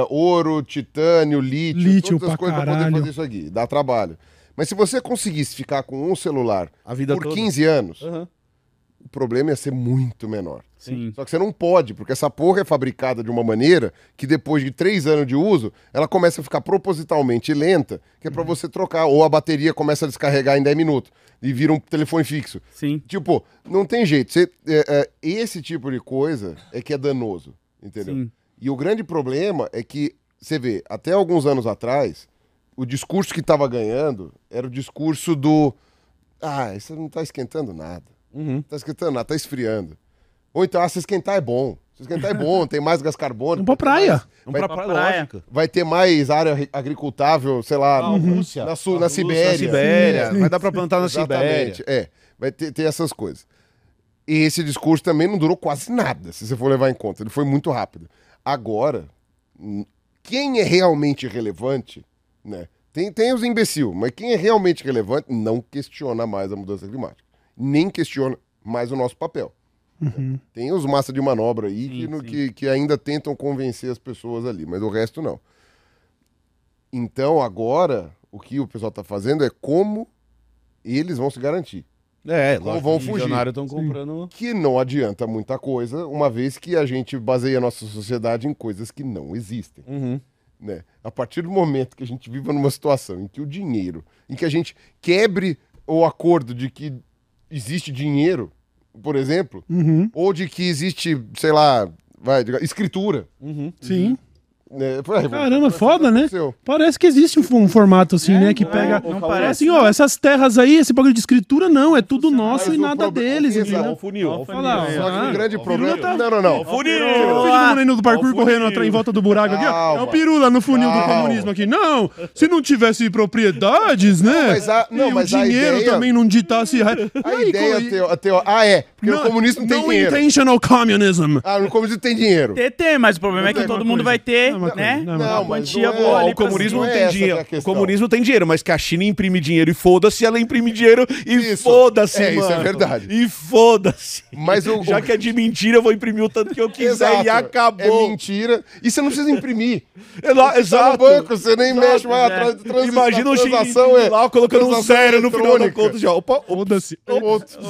ouro, titânio, lítio, Lítio todas as pra coisas pra poder caralho. fazer isso aqui. Dá trabalho. Mas se você conseguisse ficar com um celular A vida por toda. 15 anos, Aham. O problema ia ser muito menor. Sim. Só que você não pode, porque essa porra é fabricada de uma maneira que depois de três anos de uso, ela começa a ficar propositalmente lenta, que é pra você trocar, ou a bateria começa a descarregar em 10 minutos e vira um telefone fixo. Sim. Tipo, não tem jeito. Você- é, é, esse tipo de coisa é que é danoso, entendeu? Sim. E o grande problema é que, você vê, até alguns anos atrás, o discurso que estava ganhando era o discurso do. Ah, isso não tá esquentando nada. Uhum. Tá esquentando nada, tá esfriando. Ou então, ah, se esquentar é bom. Se esquentar é bom, tem mais gás carbônico. Vamos pra praia. Vamos Vai- pra pra praia, lógico. Vai ter mais área ri- agricultável, sei lá, Na Rússia. na, Su- na Na Sibéria. Sibéria. Sim. Vai dar pra plantar na Sibéria. É. Vai ter, ter essas coisas. E esse discurso também não durou quase nada, se você for levar em conta. Ele foi muito rápido. Agora, quem é realmente relevante, né? Tem, tem os imbecil, mas quem é realmente relevante não questiona mais a mudança climática. Nem questiona mais o nosso papel. Tem os massa de manobra aí que, Sim, no- sim. que, que ainda tentam convencer as pessoas ali, mas o resto não. Então, agora, o que o pessoal está fazendo é como eles vão se garantir. É, Como lógico, vão os fugir. estão comprando. Que não adianta muita coisa, uma vez que a gente baseia a nossa sociedade em coisas que não existem. Uhum. Né? A partir do momento que a gente viva numa situação em que o dinheiro, em que a gente quebre o acordo de que existe dinheiro, por exemplo, Uhum. ou de que existe, sei lá, vai, escritura. Uhum. Sim. Revolução Caramba, francesa foda, né? Parece que existe um, um formato assim, né? Que não pega. é, não Fala parece, assim, ó, essas terras aí, esse bagulho de escritura, não, é tudo nosso e nada deles, Exato. o funil, ó o funil. lá. Só que Ah, o grande o problema. Pirula tá- Não, não, não. Ó o funil! O menino do parkour correndo funil. atrás em volta do buraco aqui, ó? É o pirula no funil do comunismo aqui. Não, se não tivesse propriedades, né? mas a- não, e mas o a dinheiro ideia- também não ditasse. A ideia teo, teo, Ah, é. Porque no comunismo não tem no dinheiro. intentional communism. Ah, no comunismo tem dinheiro. Ter, tem, mas o problema é que tem todo mundo vai ter, Não é uma né? não é Uma Não, mas quantia não é- boa o comunismo não é tem é dinheiro. O questão. comunismo tem dinheiro, mas que a China imprime dinheiro e foda-se, ela imprime dinheiro e foda-se, É, mano. isso é verdade. E foda-se. Mas o- Já o- que é de mentira, eu vou imprimir o tanto que eu quiser e Exato. acabou. É mentira. E você não precisa imprimir. É lá, Você tá no exato. banco, você nem Exato, mexe, é. atrás de transi- Imagina o transação Xing é lá colocando um zero no final da conta já. Opa, Foda-se.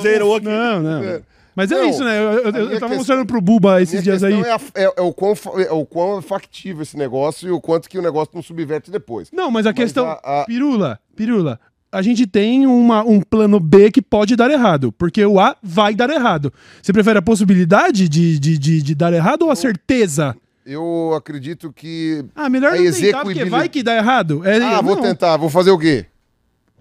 Zerou aqui. Não, não. É. Mas é Não, isso, né? Eu, eu- eu- minha tava questão- mostrando pro Buba esses Minha dias aí. é, a- é- é o quão, é o quão é factível esse negócio e o quanto que o negócio não subverte depois. Não, mas a questão. a- a- Pirula, Pirula. A gente tem uma, um plano B que pode dar errado, porque o A vai dar errado. Você prefere a possibilidade de, de, de, de dar errado ou a certeza? Eu acredito que. Ah, melhor A não tentar, porque vai que dá errado. É, Ah, vou não, tentar, vou fazer o quê?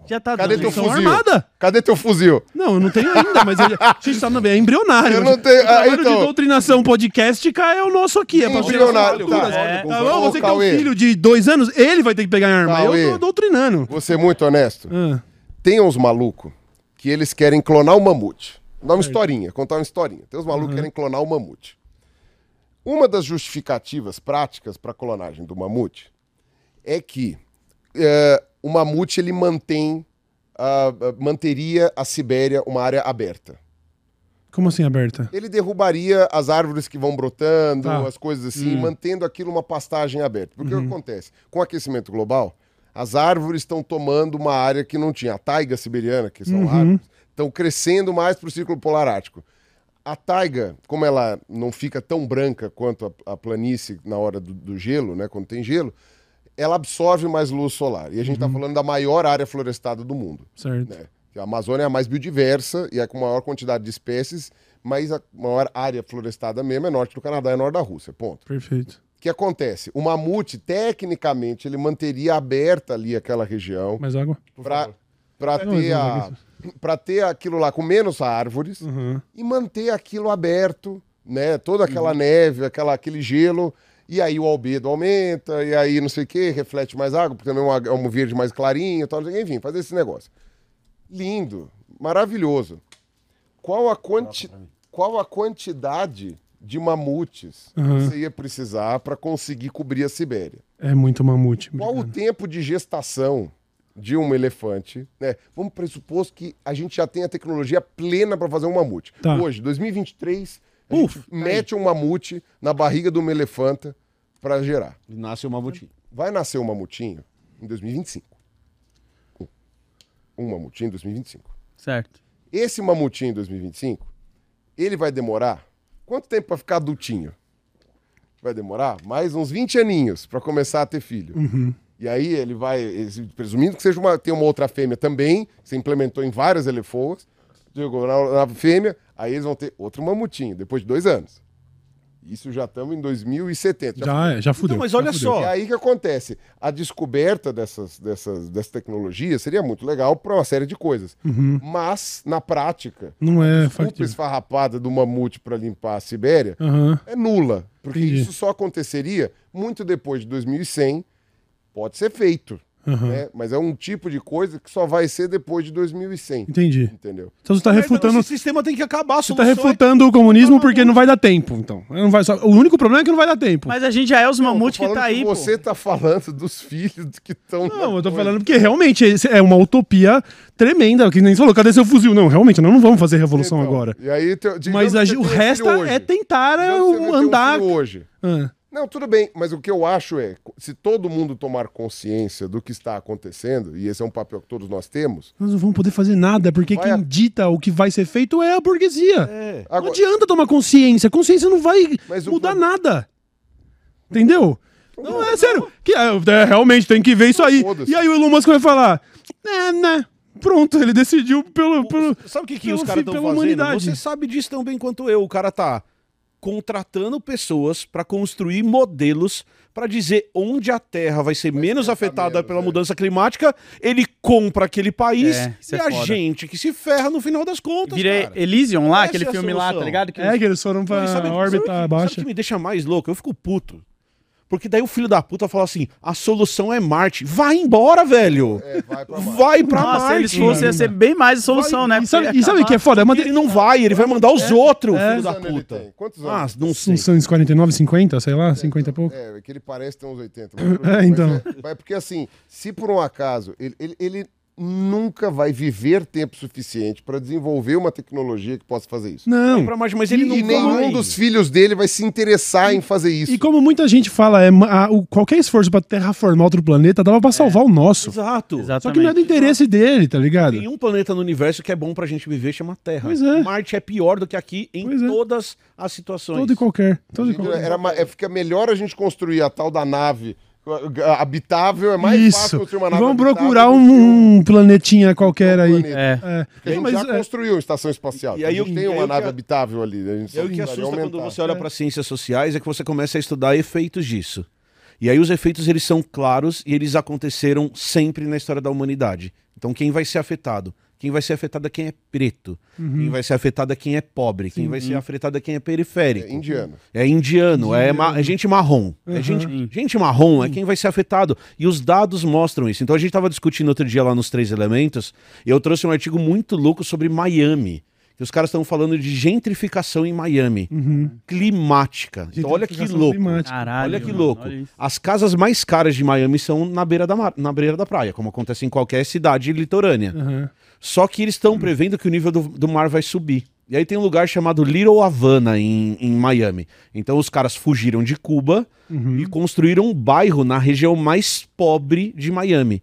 Já tá Cadê dando. teu fuzil? armada. Cadê teu fuzil? Não, eu não tenho ainda, mas ele- a gente tá no, é embrionário. Eu não tenho- O trabalho ah, então. de doutrinação podcastica é o nosso aqui. É pra Embrionário, pegar tá. É. Tá bom? Ô, Você que tem um Cauê. filho de dois anos, ele vai ter que pegar a arma. Cauê. Eu tô doutrinando. Vou ser muito honesto. Ah, Tem uns malucos que eles querem clonar o mamute. Dá uma historinha, contar uma historinha. Tem uns malucos que querem clonar o mamute. Uma das justificativas práticas para a clonagem do mamute é que é, o mamute ele mantém, ah, ah, manteria a Sibéria uma área aberta. como assim aberta? Ele derrubaria as árvores que vão brotando, Tá. as coisas assim, mantendo aquilo uma pastagem aberta. Porque o que acontece? Com o aquecimento global, as árvores estão tomando uma área que não tinha. A taiga siberiana, que são árvores, estão crescendo mais para o círculo polar ártico. A taiga, como ela não fica tão branca quanto a, a planície na hora do, do gelo, né, quando tem gelo, ela absorve mais luz solar. E a gente está falando da maior área florestada do mundo Certo. né? A Amazônia é a mais biodiversa e é com maior quantidade de espécies, mas a maior área florestada mesmo é norte do Canadá e norte da Rússia, ponto. Perfeito. O que acontece? O mamute, tecnicamente, ele manteria aberta ali aquela região Mais água? para ter, a, ter aquilo lá com menos árvores Uhum. e manter aquilo aberto, né? Toda aquela neve, aquela, aquele gelo. E aí o albedo aumenta, e aí não sei o que, reflete mais água, porque também é, é um verde mais clarinho e tal, enfim, fazer esse negócio. Lindo, maravilhoso. Qual a, quanti... Qual a quantidade de mamutes Uhum. você ia precisar para conseguir cobrir a Sibéria? É muito mamute. Qual o tempo de gestação de um elefante? Né? Vamos pressuposto que a gente já tem a tecnologia plena para fazer um mamute. Tá. Hoje, 2023, a Uf, gente mete um mamute na barriga de uma elefanta para gerar. E nasce o mamutinho. Vai nascer um mamutinho em 2025. Um- Um mamutinho em 2025. Certo. Esse mamutinho em 2025, ele vai demorar quanto tempo para ficar adultinho? Vai demorar mais uns 20 aninhos para começar a ter filho. E aí ele vai, presumindo que seja uma, tem uma outra fêmea também, que você implementou em várias elefoas, jogou na, na fêmea, aí eles vão ter outro mamutinho, depois de dois anos. Isso já estamos em 2070. Já Já, é, já fudeu. Não, mas já olha fudeu. só. e aí o que acontece? A descoberta dessas, dessas, dessa tecnologia seria muito legal para uma série de coisas. Mas, na prática, Não é desculpa factível. esfarrapada do mamute para limpar a Sibéria Aham. é nula. Porque Entendi. isso só aconteceria muito depois de 2100. Pode ser feito. Aham. né? Mas é um tipo de coisa que só vai ser depois de 2100. Entendi. Entendeu? Então você tá refutando. Esse sistema tem que acabar. Você tá solução é- refutando o comunismo porque não vai dar tempo, então. Não vai só- O único problema é que não vai dar tempo. Mas a gente já é os mamutes que tá aí, pô. Você tá falando dos filhos que estão. Não, eu tô falando porque realmente é uma utopia tremenda. Que nem você falou, cadê seu fuzil? Não, realmente, nós não vamos fazer revolução agora. E aí, te- Mas a que o resto é tentar é, que um andar. hoje. Ah, Não, tudo bem, mas o que eu acho é, se todo mundo tomar consciência do que está acontecendo, e esse é um papel que todos nós temos, nós não vamos poder fazer nada, porque Vai quem dita o que vai ser feito é a burguesia. É. Não Agora- adianta tomar consciência. Consciência não vai Mas o mudar pro- nada. Entendeu? Não, é sério. Que, é, é, realmente tem que ver isso aí. E aí o Elon Musk vai falar: né, né. Pronto, ele decidiu pelo. pelo Sabe o que, que pelo os caras estão fazendo? humanidade. Você sabe disso tão bem quanto eu. O cara tá contratando pessoas para construir modelos para dizer onde a Terra vai ser menos esquentar afetada menos, pela é. mudança climática. Ele compra aquele país É, e é a foda. gente que se ferra no final das contas. Vira cara. Elysium lá, Essa aquele é filme lá, tá ligado? Que É, que eles foram pra sabe órbita que- Sabe o baixa. que me deixa mais louco? Eu fico puto. Porque daí o filho da puta fala assim: a solução é Marte. Vai embora, velho! é, vai pra Marte. Vai pra Nossa, Marte! se eles fossem, ia ser bem mais a solução, né? E sabe, e sabe o que é foda? É Ele não vai, ele vai mandar os outros, filho da Quantos anos ele puta. tem? Quantos Ah, anos? não sei. São uns 49, 50, sei lá, 50 e pouco. É, que ele parece ter uns 80. Mas, É, então. mas é, mas porque assim, se por um acaso ele, ele, ele nunca vai viver tempo suficiente para desenvolver uma tecnologia que possa fazer isso. Não. Pra Marte, mas ele E- não E nenhum vai. dos filhos dele vai se interessar em fazer isso. E como muita gente fala, é, a- o- qualquer esforço pra terraformar outro planeta dava pra salvar o nosso. Exato. Exatamente. Só que não é do interesse dele, tá ligado? Tem um planeta no universo que é bom pra gente viver, chama Terra. Pois é. Marte é pior do que aqui em Pois é. todas as situações. Todo e qualquer. Todo e qualquer. Era, ma- é, fica melhor a gente construir a tal da nave habitável, é mais fácil Isso. construir uma nave Vamos procurar um, um planetinha qualquer aí. planeta. É. É. Porque a gente Mas, já é, construiu uma estação espacial. E aí a gente eu- tem aí uma nave que- habitável ali. A gente aí só o que assusta quando aumentar. você olha para ciências sociais é que você começa a estudar efeitos disso. E aí os efeitos eles são claros e eles aconteceram sempre na história da humanidade. Então quem vai ser afetado? Quem vai ser afetado é quem é preto. Quem vai ser afetado é quem é pobre. Quem vai ser afetado é quem é periférico. É indiano. É indiano, é, ma- é gente marrom. É gente, gente marrom é quem vai ser afetado. E os dados mostram isso. Então a gente estava discutindo outro dia lá nos Três Elementos, e eu trouxe um artigo muito louco sobre Miami. Que os caras estão falando de gentrificação em Miami. Climática. Então olha que louco. Caralho. Olha que mano, louco. olha. As casas mais caras de Miami são na beira da, mar- na beira da praia, como acontece em qualquer cidade litorânea. Aham. Só que eles estão prevendo que o nível do, do mar vai subir. E aí tem um lugar chamado Little Havana em, em Miami. Então os caras fugiram de Cuba e construíram um bairro na região mais pobre de Miami,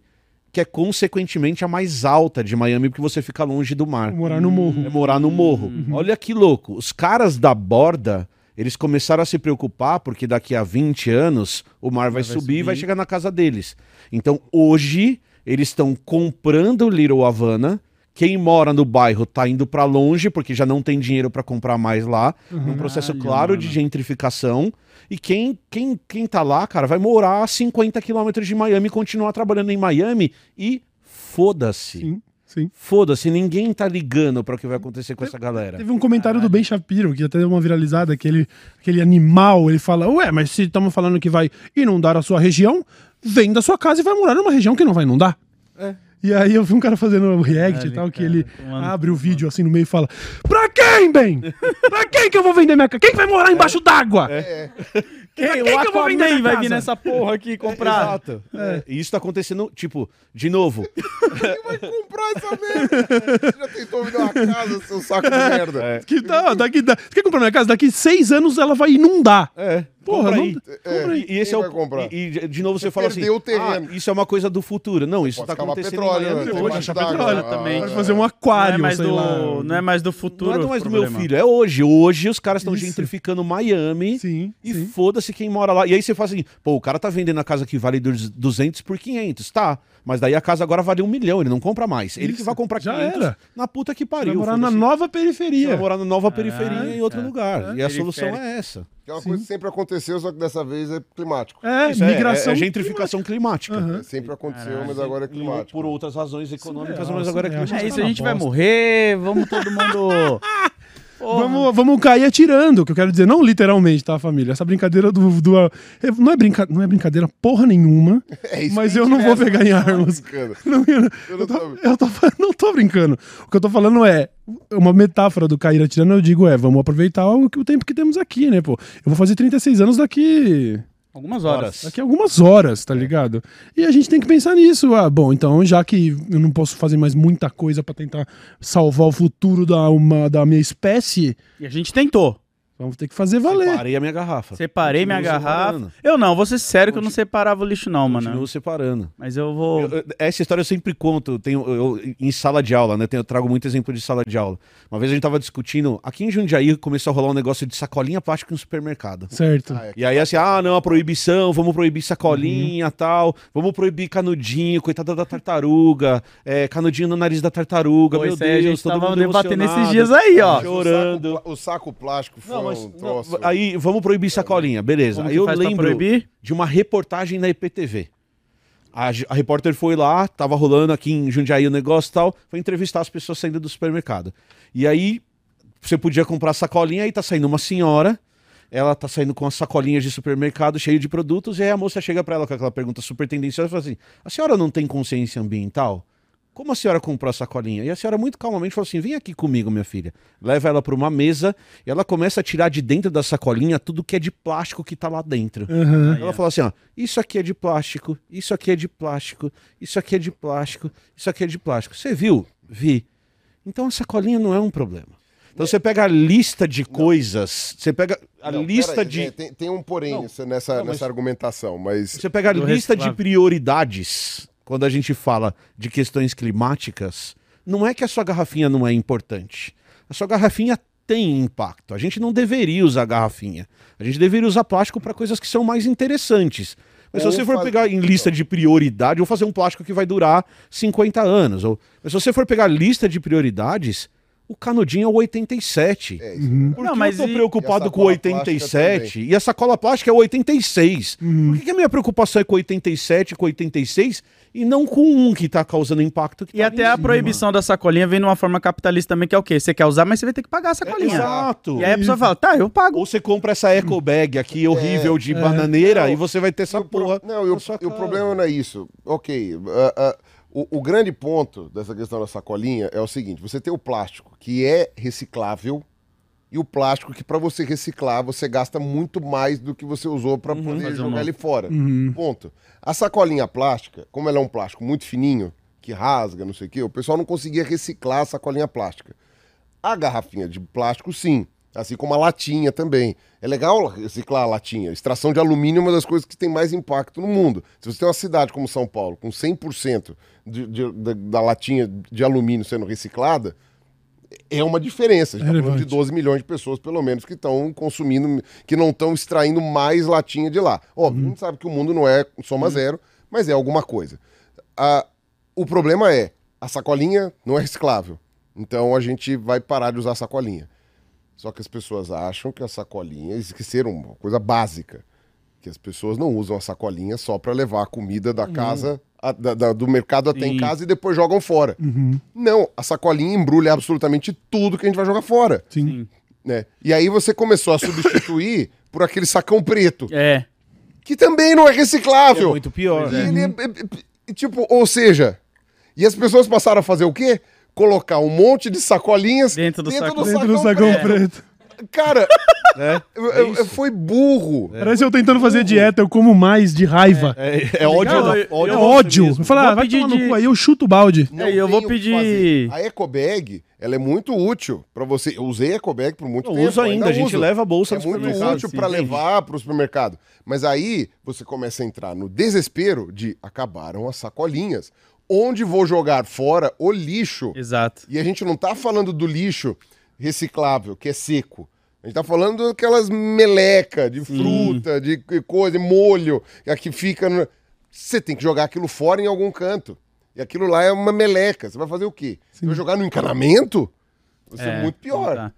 que é consequentemente a mais alta de Miami, porque você fica longe do mar. Morar no morro. É morar no morro. Olha que louco. Os caras da borda, eles começaram a se preocupar porque daqui a 20 anos o mar vai, subir, e vai chegar na casa deles. Então hoje eles estão comprando Little Havana. Quem mora no bairro tá indo para longe porque já não tem dinheiro para comprar mais lá, num processo Caralho, claro de gentrificação. E quem, quem, quem tá lá, cara, vai morar a 50 quilômetros de Miami e continuar trabalhando em Miami e foda-se. Sim. Sim. Foda-se, ninguém tá ligando pra o que vai acontecer com essa galera. Teve um comentário do Ben Shapiro, que até deu uma viralizada, aquele, aquele animal, ele fala, ué, mas se estamos falando que vai inundar a sua região, vem da sua casa e vai morar numa região que não vai inundar. É. E aí eu vi um cara fazendo um react É, e tal, que cara, ele tomando abre o vídeo assim no meio e fala, pra quem, Ben? Pra quem que eu vou vender minha casa? Quem que vai morar embaixo d'água? Quem? quem O que eu vou vender minha vai vir nessa porra aqui comprar. Exato. É. E isso tá acontecendo, tipo, de novo. Quem vai comprar essa merda? Você já tentou vender uma casa, seu saco de merda? É. Que tá, daqui, da, você quer comprar minha casa? Daqui seis anos ela vai inundar. É. Porra, compra não- aí. É, E, e esse é vai o. comprar? E, e, de novo você, Você fala assim: o terreno. "Ah, isso é uma coisa do futuro. Não, isso tá cavar acontecendo petróleo, em Miami né? hoje. Pode achar petróleo também. Pode fazer um aquário, não é mais sei do, lá. Não é mais do futuro. Não é mais do meu filho, é hoje. Hoje os caras estão gentrificando Miami. Sim, E foda-se quem mora lá. E aí você fala assim, pô, o cara tá vendendo a casa que vale dos 200 por 500, tá? Mas daí a casa agora vale um milhão, ele não compra mais. Ele que Isso, vai comprar já 500 era. na puta que Vai pariu. morar na foda-se. nova periferia. vai morar na nova periferia em outro é. lugar. E a solução é essa. Que é uma coisa que sempre aconteceu, só que dessa vez é climático. É, Isso é- migração. é, é gentrificação climática. É, sempre aconteceu, Caralho. mas agora é E climático. Por outras razões econômicas, mas agora é surreal. climática. É isso, Tá a gente vai morrer, vamos todo mundo. Porra. Vamos, vamos cair atirando, que eu quero dizer, não literalmente, tá, família? Essa brincadeira do. do não, é brinca, não é brincadeira porra nenhuma, É mas eu não vou leva, pegar em armas. Não, eu, Eu não tô, eu tô não tô brincando. O que eu tô falando é. Uma metáfora do cair atirando, eu digo, é, vamos aproveitar o, o tempo que temos aqui, né, pô? Eu vou fazer 36 anos daqui. Algumas horas. Horas. Daqui a algumas horas, tá ligado? E a gente tem que pensar nisso. Ah, bom, então, já que eu não posso fazer mais muita coisa pra tentar salvar o futuro da, uma, da minha espécie, E a gente tentou. Vamos ter que fazer valer. Separei a minha garrafa. Separei minha Continuo garrafa. separando. Eu não, vou ser sério que eu não separava o lixo, não, mano. Continuo separando. Mas eu vou. Eu- eu- essa história eu sempre conto, tenho, eu- em sala de aula, né? Tenho- Eu trago muito exemplo de sala de aula. Uma vez a gente tava discutindo, aqui em Jundiaí começou a rolar um negócio de sacolinha plástica no supermercado. Certo. Ah, é. E aí assim, ah, não, a proibição, vamos proibir sacolinha tal, vamos proibir canudinho, coitada da tartaruga, é, canudinho no nariz da tartaruga, Pô, meu a Deus, gente todo tava mundo debatendo esses dias aí, ó. Mas o chorando. saco O saco, plástico Não, mas não, aí vamos proibir sacolinha, beleza. Como aí que eu faz pra lembro proibir? de uma reportagem na IPTV. A, a repórter foi lá, tava rolando aqui em Jundiaí o negócio e tal, foi entrevistar as pessoas saindo do supermercado. E aí você podia comprar sacolinha, aí tá saindo uma senhora, ela tá saindo com as sacolinhas de supermercado cheio de produtos, e aí a moça chega pra ela com aquela pergunta super tendenciosa e fala assim: a senhora não tem consciência ambiental? Como a senhora comprou a sacolinha? E a senhora muito calmamente falou assim: vem aqui comigo, minha filha. Leva ela para uma mesa e ela começa a tirar de dentro da sacolinha tudo que é de plástico que tá lá dentro. Aham. Ela fala assim: ó, isso aqui é de plástico, isso aqui é de plástico, isso aqui é de plástico, isso aqui é de plástico. Você viu? Vi. Então a sacolinha não é um problema. Então você pega a lista de coisas, você pega a Não, lista peraí, de. Tem, tem um porém Não. nessa, nessa, Não, mas- argumentação, mas. Você pega a Do lista de prioridades quando a gente fala de questões climáticas. Não é que a sua garrafinha não é importante. A sua garrafinha tem impacto. A gente não deveria usar garrafinha. A gente deveria usar plástico para coisas que são mais interessantes. Mas se Ou você for faz- pegar em lista de prioridade, ou fazer um plástico que vai durar 50 anos. Ou... Mas se você for pegar lista de prioridades, o canudinho é o 87. É, isso. Por Não, que mas eu tô e- preocupado com o sacola plástica 87 e a sacola plástica é o 86? Por que, que a minha preocupação é com 87, com 86 e não com um que tá causando impacto? Que E tá até a proibição da sacolinha vem numa forma capitalista também, que é o quê? Você quer usar, mas você vai ter que pagar a sacolinha. Exato. E aí a pessoa fala, tá, eu pago. Ou você compra essa eco bag aqui horrível de bananeira Não, e você vai ter essa o pro- porra. Não, e o, o problema não é isso. Ok. ah, ah, o, o grande ponto dessa questão da sacolinha é o seguinte: você tem o plástico que é reciclável e o plástico que, para você reciclar, você gasta muito mais do que você usou para poder Fazer jogar uma- ele fora. Uhum. Ponto. A sacolinha plástica, como ela é um plástico muito fininho, que rasga, não sei o quê, o pessoal não conseguia reciclar a sacolinha plástica. A garrafinha de plástico, sim. Assim como a latinha também. É legal reciclar a latinha. Extração de alumínio é uma das coisas que tem mais impacto no mundo. Se você tem uma cidade como São Paulo, com 100% de, de, da, da latinha de alumínio sendo reciclada, é uma diferença. A gente tá falando de Relevante. 12 milhões de pessoas, pelo menos, que estão consumindo, que não estão extraindo mais latinha de lá. Óbvio, a gente sabe que o mundo não é soma zero, mas é alguma coisa. Ah, o problema é, a sacolinha não é reciclável. Então a gente vai parar de usar a sacolinha. Só que as pessoas acham que a sacolinha, esqueceram uma coisa básica, que as pessoas não usam a sacolinha só para levar a comida da casa, a- da- da- do mercado até em casa e depois jogam fora. Uhum. Não, a sacolinha embrulha absolutamente tudo que a gente vai jogar fora. Sim. Né? E aí você começou a substituir por aquele sacão preto, É. que também não é É reciclável. muito pior. E ele é- é- é- tipo, ou seja, e as pessoas passaram a fazer o quê? Colocar um monte de sacolinhas Dentro do saco- Dentro do sacão preto. Cara, É, eu- é eu- foi burro. Parece eu tentando fazer dieta, eu como mais de raiva. É, é ódio, Legal, da- eu- ódio É a ódio. Eu falo, ah, Vou vai pedir tomar no de- cu aí, eu chuto o balde. Não É, eu vou o pedir-. A ecobag, ela é muito útil pra você. Eu usei a ecobag por muito Eu tempo. uso ainda, a gente uso. leva a bolsa É no muito útil sim, pra sim. levar pro supermercado. Mas aí você começa a entrar no desespero de acabaram as sacolinhas. Onde vou jogar fora o lixo? Exato. E a gente não tá falando do lixo reciclável, que é seco. A gente tá falando daquelas meleca de fruta, de coisa, de molho, que fica. no- Você tem que jogar aquilo fora em algum canto. E aquilo lá é uma meleca. Você vai fazer o quê? Você vai jogar no encanamento? Vai ser É, muito pior. tá.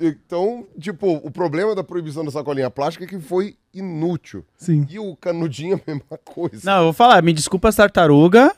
Então, tipo, o problema da proibição da sacolinha plástica é que foi inútil. Sim. E o canudinho é a mesma coisa. Não, eu vou falar, me desculpa as tartaruga.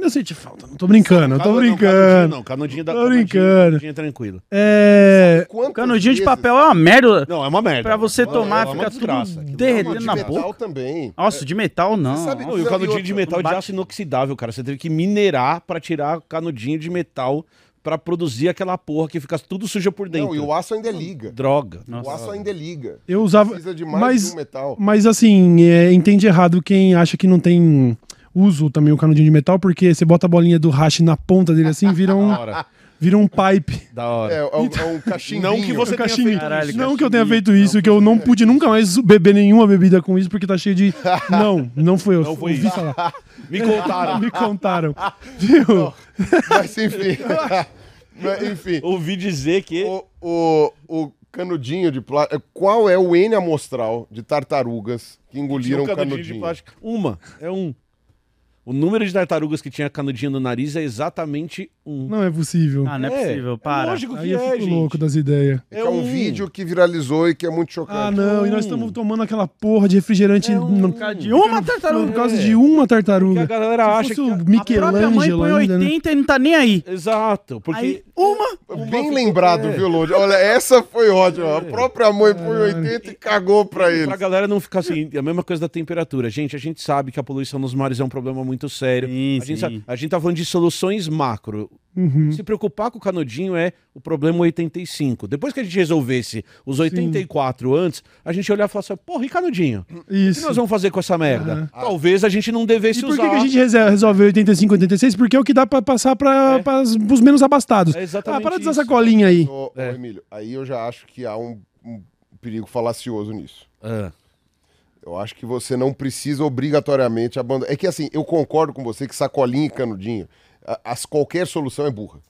Eu senti falta, não tô brincando, eu tô não, brincando. Canudinho não, canudinho da Tô canudinho- brincando. canudinho é tranquilo. É. Quantas Canudinho de vezes- papel é uma merda. Não, é uma merda. Pra você Não, tomar, é uma fica desgraça. tudo derretendo de na metal boca. também. Nossa, de metal não. Você sabe- Não, e o Não, e canudinho outra, de metal de bate- aço inoxidável, cara. Você teve que minerar pra tirar canudinho de metal pra produzir aquela porra que fica tudo suja por dentro. Não, e o aço ainda é liga. Droga. Nossa. O aço ainda é liga. Eu usava. Precisa de mais Mas, de um metal. mas assim, é, entende errado quem acha que não tem uso também o canudinho de metal, porque você bota a bolinha do hash na ponta dele assim, vira um, vira um pipe. Da hora. É, é um, é um cachimbinho. Não que você tenha feito Caralho, isso. não que eu tenha feito isso, que eu não pude nunca mais beber nenhuma bebida com isso, porque tá cheio de. Não, não foi eu. Não foi ouvi isso. falar. Me contaram. Me contaram. Viu? Mas enfim. Mas, enfim. Ouvi dizer que. O, o, o canudinho de plástico. Qual é o N amostral de tartarugas que engoliram um o canudinho canudinho? de plástico. Uma. É um. O número de tartarugas que tinha canudinho no nariz é exatamente um. Não é possível. Ah, não é, É, possível, é para. lógico que Aí eu é, fico gente. louco das ideias. É, é um vídeo que viralizou e que é muito chocante. Ah, não, e nós estamos tomando aquela porra de refrigerante É um- no- Por causa de uma tartaruga. por causa de uma Porque a tartaruga. galera Se acha fosse que. o a- A própria mãe Michelangelo põe ainda, né? 80 e não tá nem aí. Exato. Porque. Aí, uma. Bem ficou- lembrado, é. viu, Lodi? Olha, essa foi ótima. A própria mãe põe 80 e cagou pra Pra eles. galera não ficar assim, é a mesma coisa da temperatura. Gente, a gente sabe que a poluição nos mares é um problema muito sério. Sim, a, gente sim. sabe- a gente tá falando de soluções macro. Uhum. Se preocupar com o canudinho é o problema 85. Depois que a gente resolvesse os 84 antes, a gente olhar e falar assim, porra, e canudinho? O que Isso. nós vamos fazer com essa merda? Talvez a gente não E devesse por que, usar. que a gente rese- resolve 85, 86? Porque é o que dá pra passar pra, É. pros menos abastados. É exatamente ah, para de usar isso. essa colinha aí. Ô, ô, É. Emílio, aí eu já acho que há um, um perigo falacioso nisso. Ah, Eu acho que você não precisa obrigatoriamente abandonar. É que assim, eu concordo com você que sacolinha e canudinho, as, qualquer solução é burra.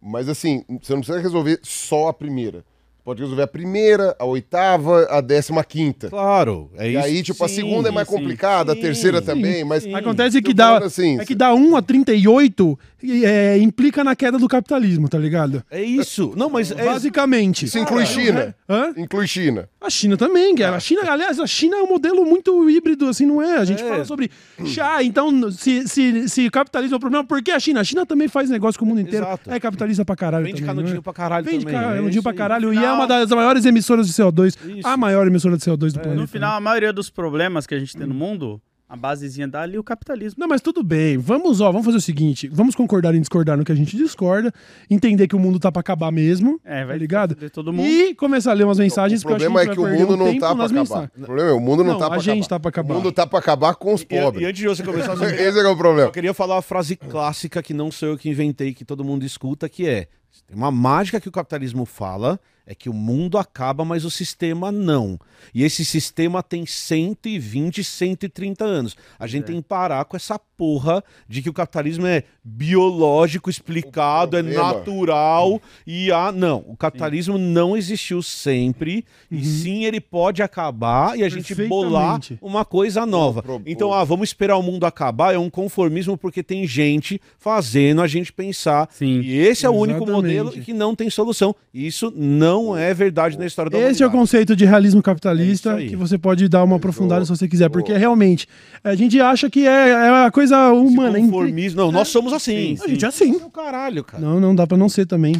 Mas assim, você não precisa resolver só a primeira. Pode resolver a primeira, a oitava, a décima quinta. claro, é E isso. aí, tipo, a Sim, segunda é mais sim, complicada, sim, a terceira sim, também, mas. sim. Acontece que dá, assim, é que dá 1 a 38 e, é, implica na queda do capitalismo, tá ligado? É isso. Não, mas é Basicamente. Isso inclui China. Hã? Inclui China. A China também, que é- a China, aliás, a China é um modelo muito híbrido, assim, não é? A gente É. fala sobre chá, então, se, se, se capitalismo é o problema, por que a China? A China também faz negócio com o mundo inteiro. Exato. É capitalista pra caralho Vende também, canudinho é? pra caralho Vende também. é canudinho isso pra caralho. E é Final- uma das maiores emissoras de CO2. Isso. A maior emissora de CO2 do planeta. No final, a maioria dos problemas que a gente tem no mundo, a basezinha dá ali o capitalismo. Não, mas tudo bem. Vamos, ó, vamos fazer o seguinte: vamos concordar em discordar no que a gente discorda, entender que o mundo tá pra acabar mesmo. É, vai tá ligado? todo mundo. E começar a ler umas mensagens, o problema é que o mundo não tá pra acabar. O problema é o mundo não, Não, tá a pra gente acabar. tá pra acabar. O mundo tá pra acabar com os E, pobres. e antes de você começar, queria, Esse é que é o problema. queria falar uma frase clássica que não sou eu que inventei, que todo mundo escuta, que é: tem uma mágica que o capitalismo fala, é que o mundo acaba, mas o sistema não. E esse sistema tem 120, 130 anos. A gente tem que parar com essa porra de que o capitalismo é biológico, explicado, é natural e ah, não, o capitalismo não existiu sempre e sim ele pode acabar e a gente bolar uma coisa nova. pro- Então, ah, vamos esperar o mundo acabar é um conformismo porque tem gente fazendo a gente pensar Sim. e esse é o único Exatamente. modelo que não tem solução. Isso não é verdade na história da Esse é o conceito de realismo É capitalista aí. que você pode dar uma aprofundada se você quiser, porque realmente a gente acha que é, é a coisa Esse humana. é incri- conformismo. Não, nós somos assim. A gente é assim. É o caralho, cara. Não, não dá pra não ser também.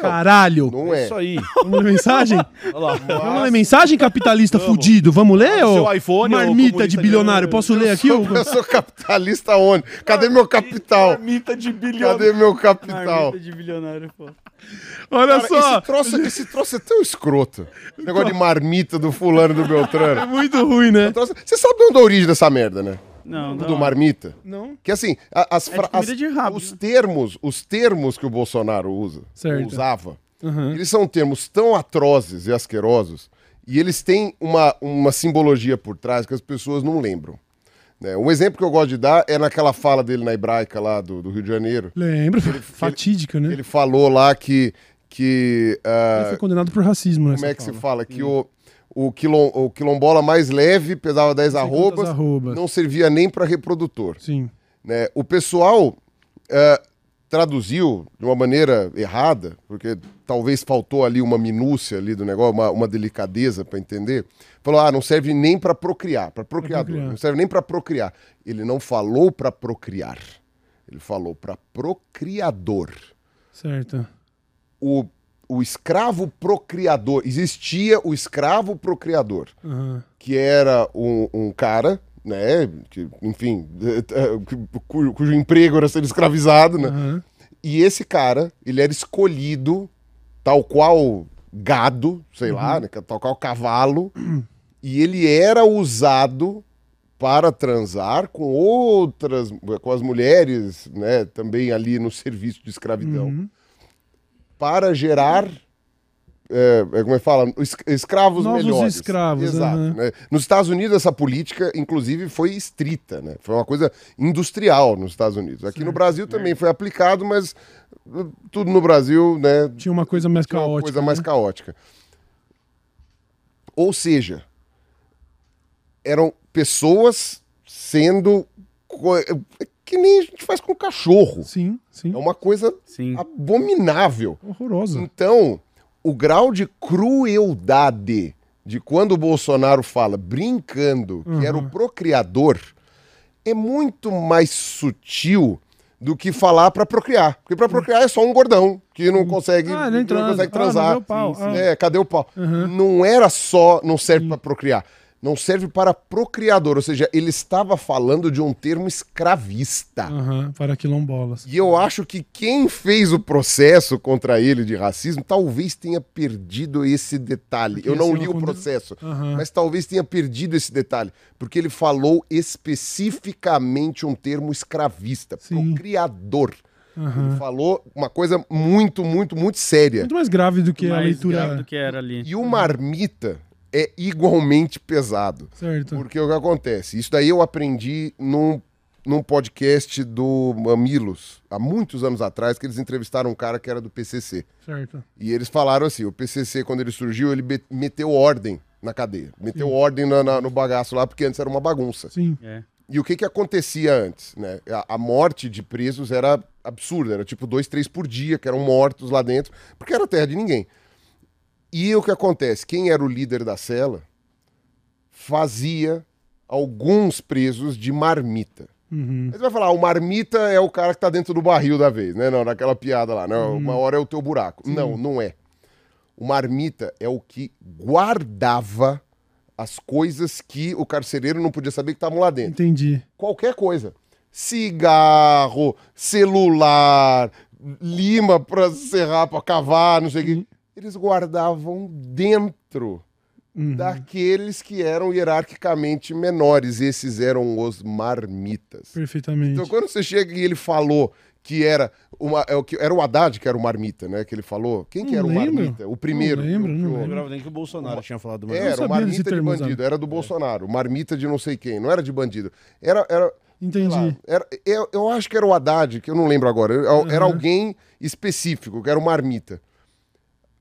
Caralho! Não é. Isso aí. Vamos ler mensagem? Olha lá. Vamos ler mensagem capitalista Vamos. fudido? Vamos ler, Seu ô? iPhone, ô Marmita de bilionário. Posso ler aqui? ô? Eu sou capitalista onde? Cadê meu capital? Marmita de bilhão. Cadê meu capital? Marmita de bilionário, pô. Olha Cara, só! esse, troço, esse troço é tão escroto. Negócio de marmita do fulano do É Beltrano. muito ruim, né? Troço- Você sabe de onde é a origem dessa merda, né? Não, Do não. marmita. Não? Que assim, as, É de fra- comida as- de rabo, os né? termos, os termos que o Bolsonaro usa, Certo. usava, Uhum. eles são termos tão atrozes e asquerosos e eles têm uma, uma simbologia por trás que as pessoas não lembram. né? Um exemplo que eu gosto de dar é naquela fala dele na hebraica lá do, do Rio de Janeiro. Lembra? Fatídica, né? Ele falou lá que. que ah, Ele foi condenado por racismo, né? como é que se fala? Que o, o, quilom, o quilombola mais leve pesava 10 quantas arrobas, arrobas. não servia nem para reprodutor. Sim. né? O pessoal eh, traduziu de uma maneira errada, porque talvez faltou ali uma minúcia ali do negócio, uma, uma delicadeza para entender. Falou, ah, não serve nem para procriar, para procriador, procriar. não serve nem para procriar. Ele não falou para procriar, ele falou para procriador. Certo. O, o escravo procriador, existia o escravo procriador Aham. que era um, um cara, né, que, enfim, cu- cujo emprego era ser escravizado, né? Aham. E esse cara, ele era escolhido tal qual gado, sei lá, né, tal qual cavalo, e ele era usado para transar com outras, com as mulheres, né, também ali no serviço de escravidão, Uhum. Para gerar é, é, como é que fala? Es- Escravos Novos melhores. escravos, Exato. aham. né? Nos Estados Unidos, essa política, inclusive, foi estrita, né? Foi uma coisa industrial nos Estados Unidos. Aqui no Brasil também foi aplicado, mas uh, tudo no Brasil, né? Tinha uma coisa mais tinha uma caótica. coisa mais né? caótica. Ou seja, eram pessoas sendo é que nem a gente faz com cachorro. Sim, sim. É uma coisa Sim. abominável. Horrorosa. Então, o grau de crueldade de quando o Bolsonaro fala brincando que era o procriador é muito mais sutil do que falar para procriar. Porque para procriar é só um gordão que não consegue, Ah, não consegue Ah, não transar. o pau. Ah. É, cadê o pau? Não era só, não serve para procriar. Não serve para procriador, ou seja, ele estava falando de um termo escravista. Aham, para quilombolas. E eu acho que quem fez o processo contra ele de racismo talvez tenha perdido esse detalhe. Porque eu não li o processo, Aham. mas talvez tenha perdido esse detalhe, porque ele falou especificamente um termo escravista, Sim. procriador. Aham. Ele falou uma coisa muito, muito, muito séria. Muito mais grave do que a mais leitura. grave do que era ali. E o marmita é igualmente pesado. Certo. Porque o que acontece? Isso daí eu aprendi num, num podcast do Mamilos, há muitos anos atrás, que eles entrevistaram um cara que era do PCC. Certo. E eles falaram assim: o PCC, quando ele surgiu, ele meteu ordem na cadeia. Meteu ordem na- na- no bagaço lá, porque antes era uma bagunça. Sim. É. E o que, que acontecia antes? Né? A, a morte de presos era absurda, era tipo dois, três por dia que eram mortos lá dentro, porque era terra de ninguém. E o que acontece? Quem era o líder da cela fazia alguns presos de marmita. Uhum. Aí você vai falar, ah, o marmita é o cara que tá dentro do barril da vez, né? Não, naquela piada lá. Não, uma hora é o teu buraco. Não, não é. O marmita é o que guardava as coisas que o carcereiro não podia saber que estavam lá dentro Entendi. qualquer coisa. Cigarro, celular, lima pra serrar, pra cavar, não sei o quê. Eles guardavam dentro Uhum. daqueles que eram hierarquicamente menores. Esses eram os marmitas. Perfeitamente. Então, quando você chega e ele falou que era uma, é o que era o Haddad que era o marmita, né? Que ele falou. Quem que Não era o marmita? O primeiro. Não lembro, que o- não o- lembrava nem que o Bolsonaro tinha falado do era, o marmita de bandido, usado. era do Bolsonaro. Marmita de não sei quem, não era de bandido. Era, era Entendi. lá, era- eu, eu acho que era o Haddad, que eu não lembro agora. Era alguém específico, que era o Marmita.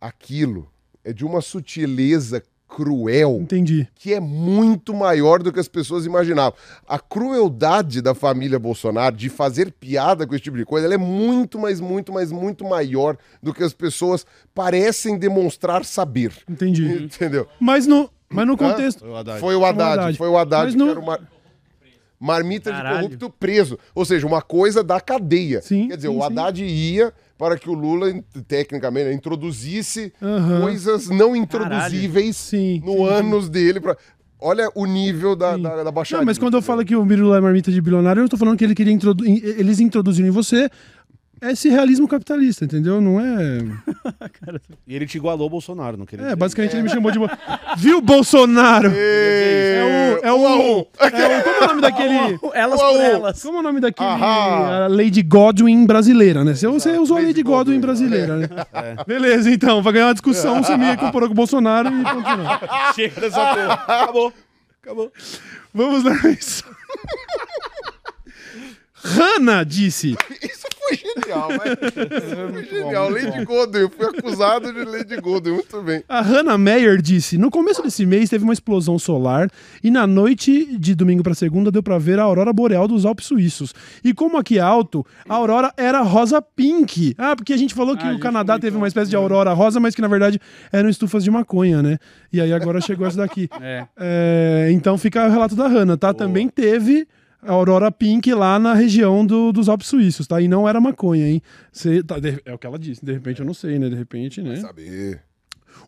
Aquilo é de uma sutileza cruel Entendi. que é muito maior do que as pessoas imaginavam. A crueldade da família Bolsonaro de fazer piada com esse tipo de coisa, ela é muito, mas muito, mas muito maior do que as pessoas parecem demonstrar saber. Entendi. Entendeu? Mas no, mas no contexto. Foi o Haddad. Foi o Haddad, foi o Haddad Mas era uma marmita Caralho. de corrupto preso. Ou seja, uma coisa da cadeia. Sim, Quer dizer, sim, o sim. Haddad ia para que o Lula, tecnicamente, né, introduzisse Aham. coisas não introduzíveis Sim, no sim, ânus dele. Pra... Olha o nível da, Sim. da, da baixaria. Não, mas quando eu falo que o Mirula é marmita de bilionário, eu tô falando que ele queria introdu in- eles introduziram em você esse realismo capitalista, entendeu? Não é. E ele te igualou o Bolsonaro, não queria É, dizer basicamente ele me chamou de. bo- Viu, Bolsonaro? É o. É o. É o como é o nome daquele. Elas por elas. Como é o nome daquele. A Lady Godwin brasileira, né? Você, você usou a Lady Godwin, Godwin. brasileira, né? Beleza, então. Pra ganhar uma discussão, você me comparou com o Bolsonaro e continua. Chega dessa porra. Acabou. Acabou. Vamos lá. Isso. Hanna disse. Genial, mas... foi genial. Lady Godwin, eu fui acusado de Lady Godwin, muito bem. A Hannah Meyer disse: No começo desse mês teve uma explosão solar e na noite de domingo para segunda deu para ver a aurora boreal dos Alpes suíços. E como aqui é alto, a aurora era rosa pink. Ah, porque a gente falou que Ah, o Canadá teve uma espécie de aurora rosa, mas que na verdade eram estufas de maconha, né? E aí agora chegou essa daqui. É. É, então fica o relato da Hannah, tá? Também teve aurora pink lá na região do- dos Alpes suíços, tá? E não era maconha, hein? Cê- tá, de- é o que ela disse. De repente eu não sei, né? De repente, né? Saber.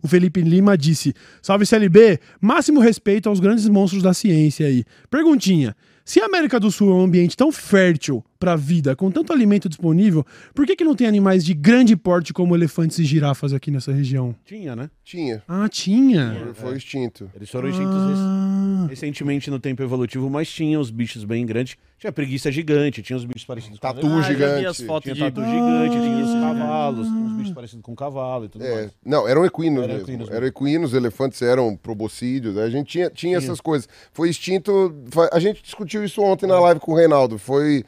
O Felipe Lima disse: Salve CLB, máximo respeito aos grandes monstros da ciência aí. Perguntinha: se a América do Sul é um ambiente tão fértil para a vida, com tanto alimento disponível, por que, que não tem animais de grande porte como elefantes e girafas aqui nessa região? Tinha, né? Tinha. Ah, tinha. Foi, foi extinto. Eles foram extintos Ah, recentemente no tempo evolutivo, mas tinha os bichos bem grandes. Tinha preguiça gigante, tinha os bichos parecidos com Tatu Ah, já vi gigante. as fotos Tinha de... tatu gigante, tinha os cavalos, tinha uns bichos parecidos com cavalo e tudo É, mais. não, eram equinos Eram mesmo. equinos. Eram equinos, elefantes eram proboscídeos, né? a gente tinha, tinha essas coisas. Foi extinto, a gente discutiu isso ontem na live com o Reinaldo, foi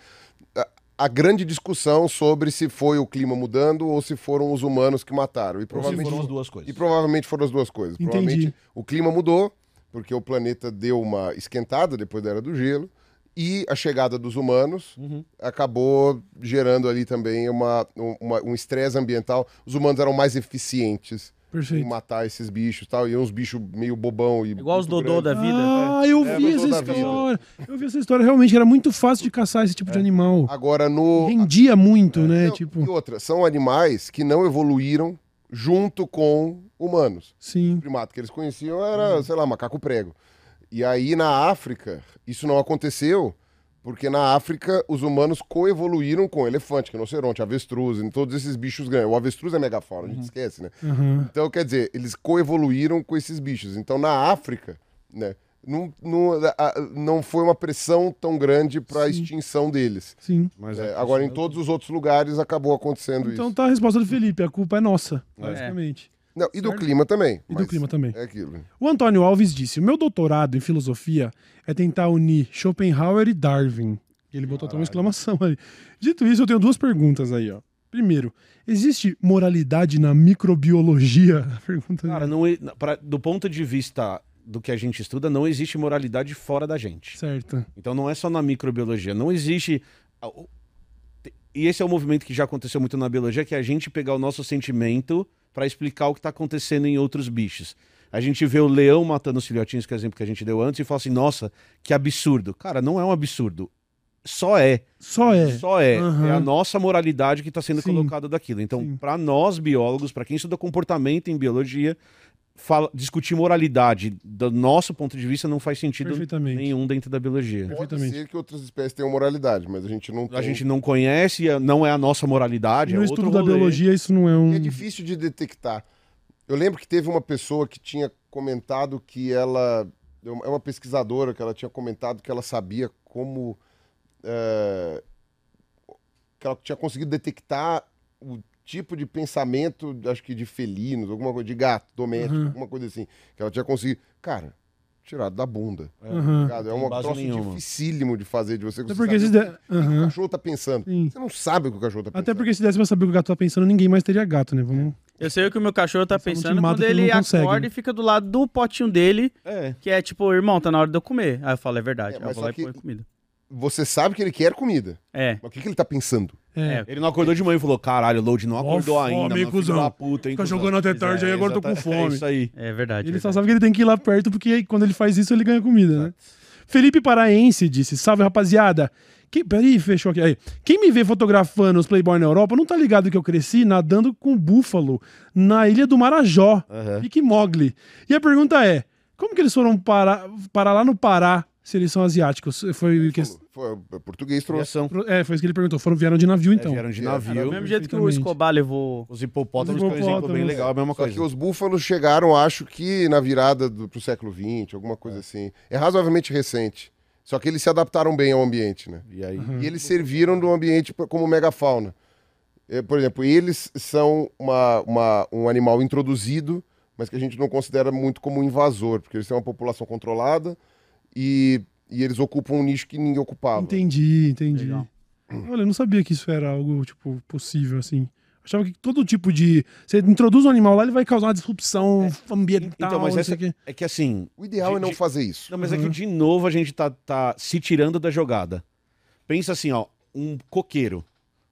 a, grande discussão sobre se foi o clima mudando ou se foram os humanos que mataram. E Ou se provavelmente, foram as duas coisas. e provavelmente foram as duas coisas. Entendi. Provavelmente o clima mudou, porque o planeta deu uma esquentada depois da Era do Gelo, e a chegada dos humanos Uhum. acabou gerando ali também uma, um- uma- um estresse ambiental. Os humanos eram mais eficientes perfeito. matar esses bichos e tal, e uns bichos meio bobão e Igual os Dodô grande. da vida. Ah, eu É, vi essa história. Eu vi essa história. Realmente era muito fácil de caçar esse tipo de animal. Agora no Rendia muito, né? Não, E Tipo, outra, são animais que não evoluíram junto com humanos. sim. O primato que eles conheciam era, sei lá, macaco prego. E aí na África, isso não aconteceu, porque na África os humanos coevoluíram com elefante, rinoceronte, avestruz, e todos esses bichos grandes. O avestruz é megafauna, a gente esquece, né? Aham. Então, quer dizer, eles coevoluíram com esses bichos. Então, na África, né, não, não, não foi uma pressão tão grande para a extinção deles. Sim. Mas É, é, agora, em todos os outros lugares, acabou acontecendo Então isso. tá a resposta do Felipe. A culpa é nossa, basicamente. Não, e do certo. clima também. E do clima também. É aquilo. O Antônio Alves disse: O meu doutorado em filosofia é tentar unir Schopenhauer e Darwin. E ele botou até uma exclamação ali. Dito isso, eu tenho duas perguntas aí, ó. Primeiro, existe moralidade na microbiologia? Pergunta Cara, não, é- pra- do ponto de vista do que a gente estuda, não existe moralidade fora da gente. certa. Então não é só na microbiologia, não existe. E esse é um movimento que já aconteceu muito na biologia, que é a gente pegar o nosso sentimento para explicar o que está acontecendo em outros bichos. A gente vê o leão matando os filhotinhos, que é o exemplo que a gente deu antes, e fala assim: nossa, que absurdo. Cara, não é um absurdo. Só é. Só é. Só é. Aham. É a nossa moralidade que está sendo Sim. colocada daquilo. Então, para nós biólogos, para quem estuda comportamento em biologia, fala- discutir moralidade do nosso ponto de vista não faz sentido nenhum dentro da biologia. Pode ser que outras espécies tenham moralidade, mas a gente não tem. A gente não conhece, é- não é a nossa moralidade. no é estudo outro da rolê. biologia, isso não é um. É difícil de detectar. Eu lembro que teve uma pessoa que tinha comentado que ela. É uma pesquisadora que ela tinha comentado que ela sabia como. é, que ela tinha conseguido detectar o tipo de pensamento, acho que de felinos, alguma coisa, de gato doméstico, Uhum. alguma coisa assim. Que ela tinha conseguido. Cara, tirado da bunda. Aham. ligado? É um troço nenhuma. dificílimo de fazer, de você Até você porque se der... o que o cachorro tá pensando. Sim. Você não sabe o que o cachorro tá pensando. Até porque se desse pra saber o que o gato tá pensando, ninguém mais teria gato, né? Vamos... Eu sei o que o meu cachorro tá pensando quando que ele não consegue. acorda e fica do lado do potinho dele, É. que é tipo, irmão, tá na hora de eu comer. Aí eu falo, é verdade. É, Aí eu vou lá e põe comida. Você sabe que ele quer comida. É. Mas o que, que ele tá pensando? É. É. Ele não acordou de manhã e falou: caralho, o Load não acordou fome, ainda. filho cuzão. da puta, hein, Fica cuzão. jogando até tarde aí, agora eu tô com Exata- fome. É isso aí. É verdade. Ele só verdade. sabe que ele tem que ir lá perto, porque aí, quando ele faz isso, ele ganha comida, né? Felipe Paraense disse: Salve rapaziada. Que, peraí, fechou aqui. Aí. Quem me vê fotografando os Playboy na Europa não tá ligado que eu cresci nadando com búfalo na ilha do Marajó. Aham. Pique Mogli. E a pergunta é: como que eles foram parar, parar lá no Pará se eles são asiáticos? Foi, que, Foi, o português trouxe. É, foi isso que ele perguntou. Foram, vieram de navio, então. É, vieram de Vieram. navio. Do mesmo jeito que o. Escobar levou. Os hipopótamos, Os por exemplo, bem legal, é a mesma Só coisa. que os búfalos chegaram, acho que na virada do, pro século XX, alguma coisa assim. É razoavelmente recente. Só que eles se adaptaram bem ao ambiente, né? E aí? E eles serviram do ambiente como megafauna. É, por exemplo, eles são uma, uma- um animal introduzido, mas que a gente não considera muito como invasor, porque eles têm uma população controlada e, e eles ocupam um nicho que ninguém ocupava. Entendi, entendi. Legal. Olha, eu não sabia que isso era algo, tipo, possível, assim. Achava que todo tipo de. Você introduz um animal lá, ele vai causar uma disrupção ambiental. Então, mas essa, quê. é que assim. O ideal de- é não de- fazer isso. Não, mas é que de novo a gente tá, tá se tirando da jogada. Pensa assim, ó, um coqueiro.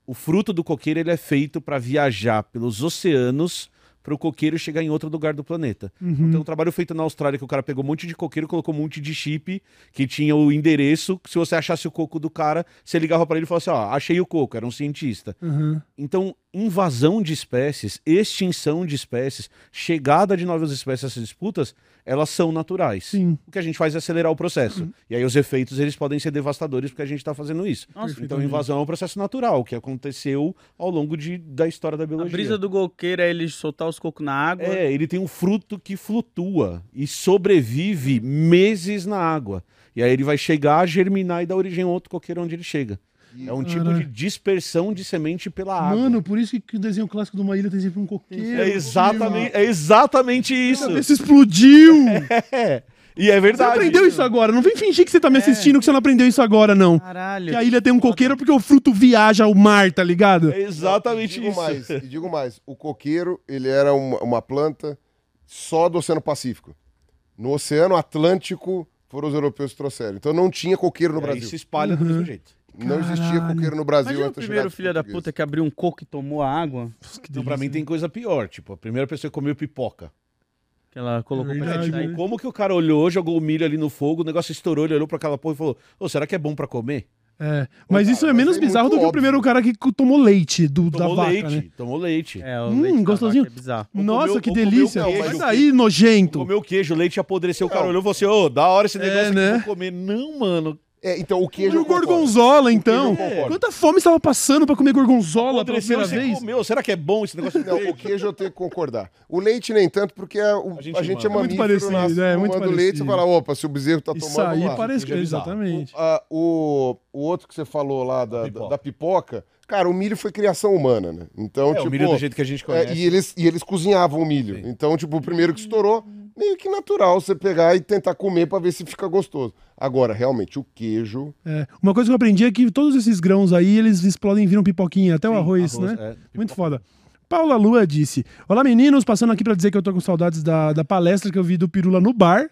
O fruto do coqueiro ele é feito para viajar pelos oceanos para o coqueiro chegar em outro lugar do planeta. Uhum. Então, um trabalho feito na Austrália que o cara pegou um monte de coqueiro, colocou um monte de chip que tinha o endereço. Se você achasse o coco do cara, você ligava para ele e falava assim: ó, achei o coco, era um cientista. Uhum. Então, invasão de espécies, extinção de espécies, chegada de novas espécies a essas disputas, elas são naturais. Sim. O que a gente faz é acelerar o processo. E aí os efeitos eles podem ser devastadores porque a gente está fazendo isso. Nossa, Então, invasão é um processo natural que aconteceu ao longo de, da história da A biologia. brisa do golqueiro é ele soltar os cocos na água. É, ele tem um fruto que flutua e sobrevive meses na água. E aí ele vai chegar, germinar e dar origem a outro coqueiro onde ele chega. É um tipo de dispersão de semente pela água. Mano, por isso que- que o desenho clássico de uma ilha tem sempre um coqueiro. é exatamente, é exatamente isso. Isso explodiu! É. E é Você verdade. aprendeu isso agora. Não vem fingir que você tá me assistindo que você não aprendeu isso agora, não. Caralho. Que a ilha tem um coqueiro porque o fruto viaja ao mar, tá ligado? É exatamente e digo isso. mais, e digo mais, o coqueiro, ele era uma, uma planta só do Oceano Pacífico. No Oceano Atlântico foram os europeus que trouxeram. Então não tinha coqueiro no E aí Brasil. se espalha do mesmo jeito. Não existia coqueiro no Brasil Imagina o antes de primeiro filho da puta que abriu um coco e tomou a água. Que Então, pra mim, tem coisa pior. Tipo, a primeira pessoa que comeu pipoca. Que ela colocou É pra sair. né? Como que o cara olhou, jogou o milho ali no fogo, o negócio estourou, ele olhou pra aquela porra e falou: Ô, será que é bom pra comer? É. Mas cara, isso é mas menos é bizarro muito do que o óbvio. primeiro cara que tomou leite do, da Tomou vaca, leite, né? tomou leite. É, o Hum, leite da gostosinho. É bizarro. Nossa, comeu- que delícia. queijo. Mas aí, nojento. Comeu queijo, o leite apodreceu, o cara Não. olhou e falou assim: Ô, da hora esse É, negócio aqui, né? vou comer. Não, mano. É, então o E queijo o eu concordo. gorgonzola, então. Quanta fome estava passando pra comer gorgonzola pela Apodreceu, primeira você vez? comeu. Será que é bom esse negócio de Não, o queijo eu tenho que concordar. O leite nem tanto, porque a, o- A a gente gente, é. Muito parecido, nasce é, muito tomando leite, você parecido. fala, opa, se o bezerro tá Isso tomando, aí lá. parece que é exatamente. Ah, o, o outro que você falou lá da, da, pipoca. da pipoca, cara, o milho foi criação humana, né? Então, É, tipo. o milho do jeito que a gente é, conhece. e, eles, e eles cozinhavam o milho. Sim. Então, tipo, o primeiro que estourou, meio que natural você pegar e tentar comer pra ver se fica gostoso. Agora, realmente, o queijo. É, Uma coisa que eu aprendi é que todos esses grãos aí, eles explodem e viram pipoquinha, até o Sim, arroz, arroz, né? é, Muito foda. Paula Lua disse: Olá meninos, passando aqui pra dizer que eu tô com saudades da, da palestra que eu vi do Pirula no bar.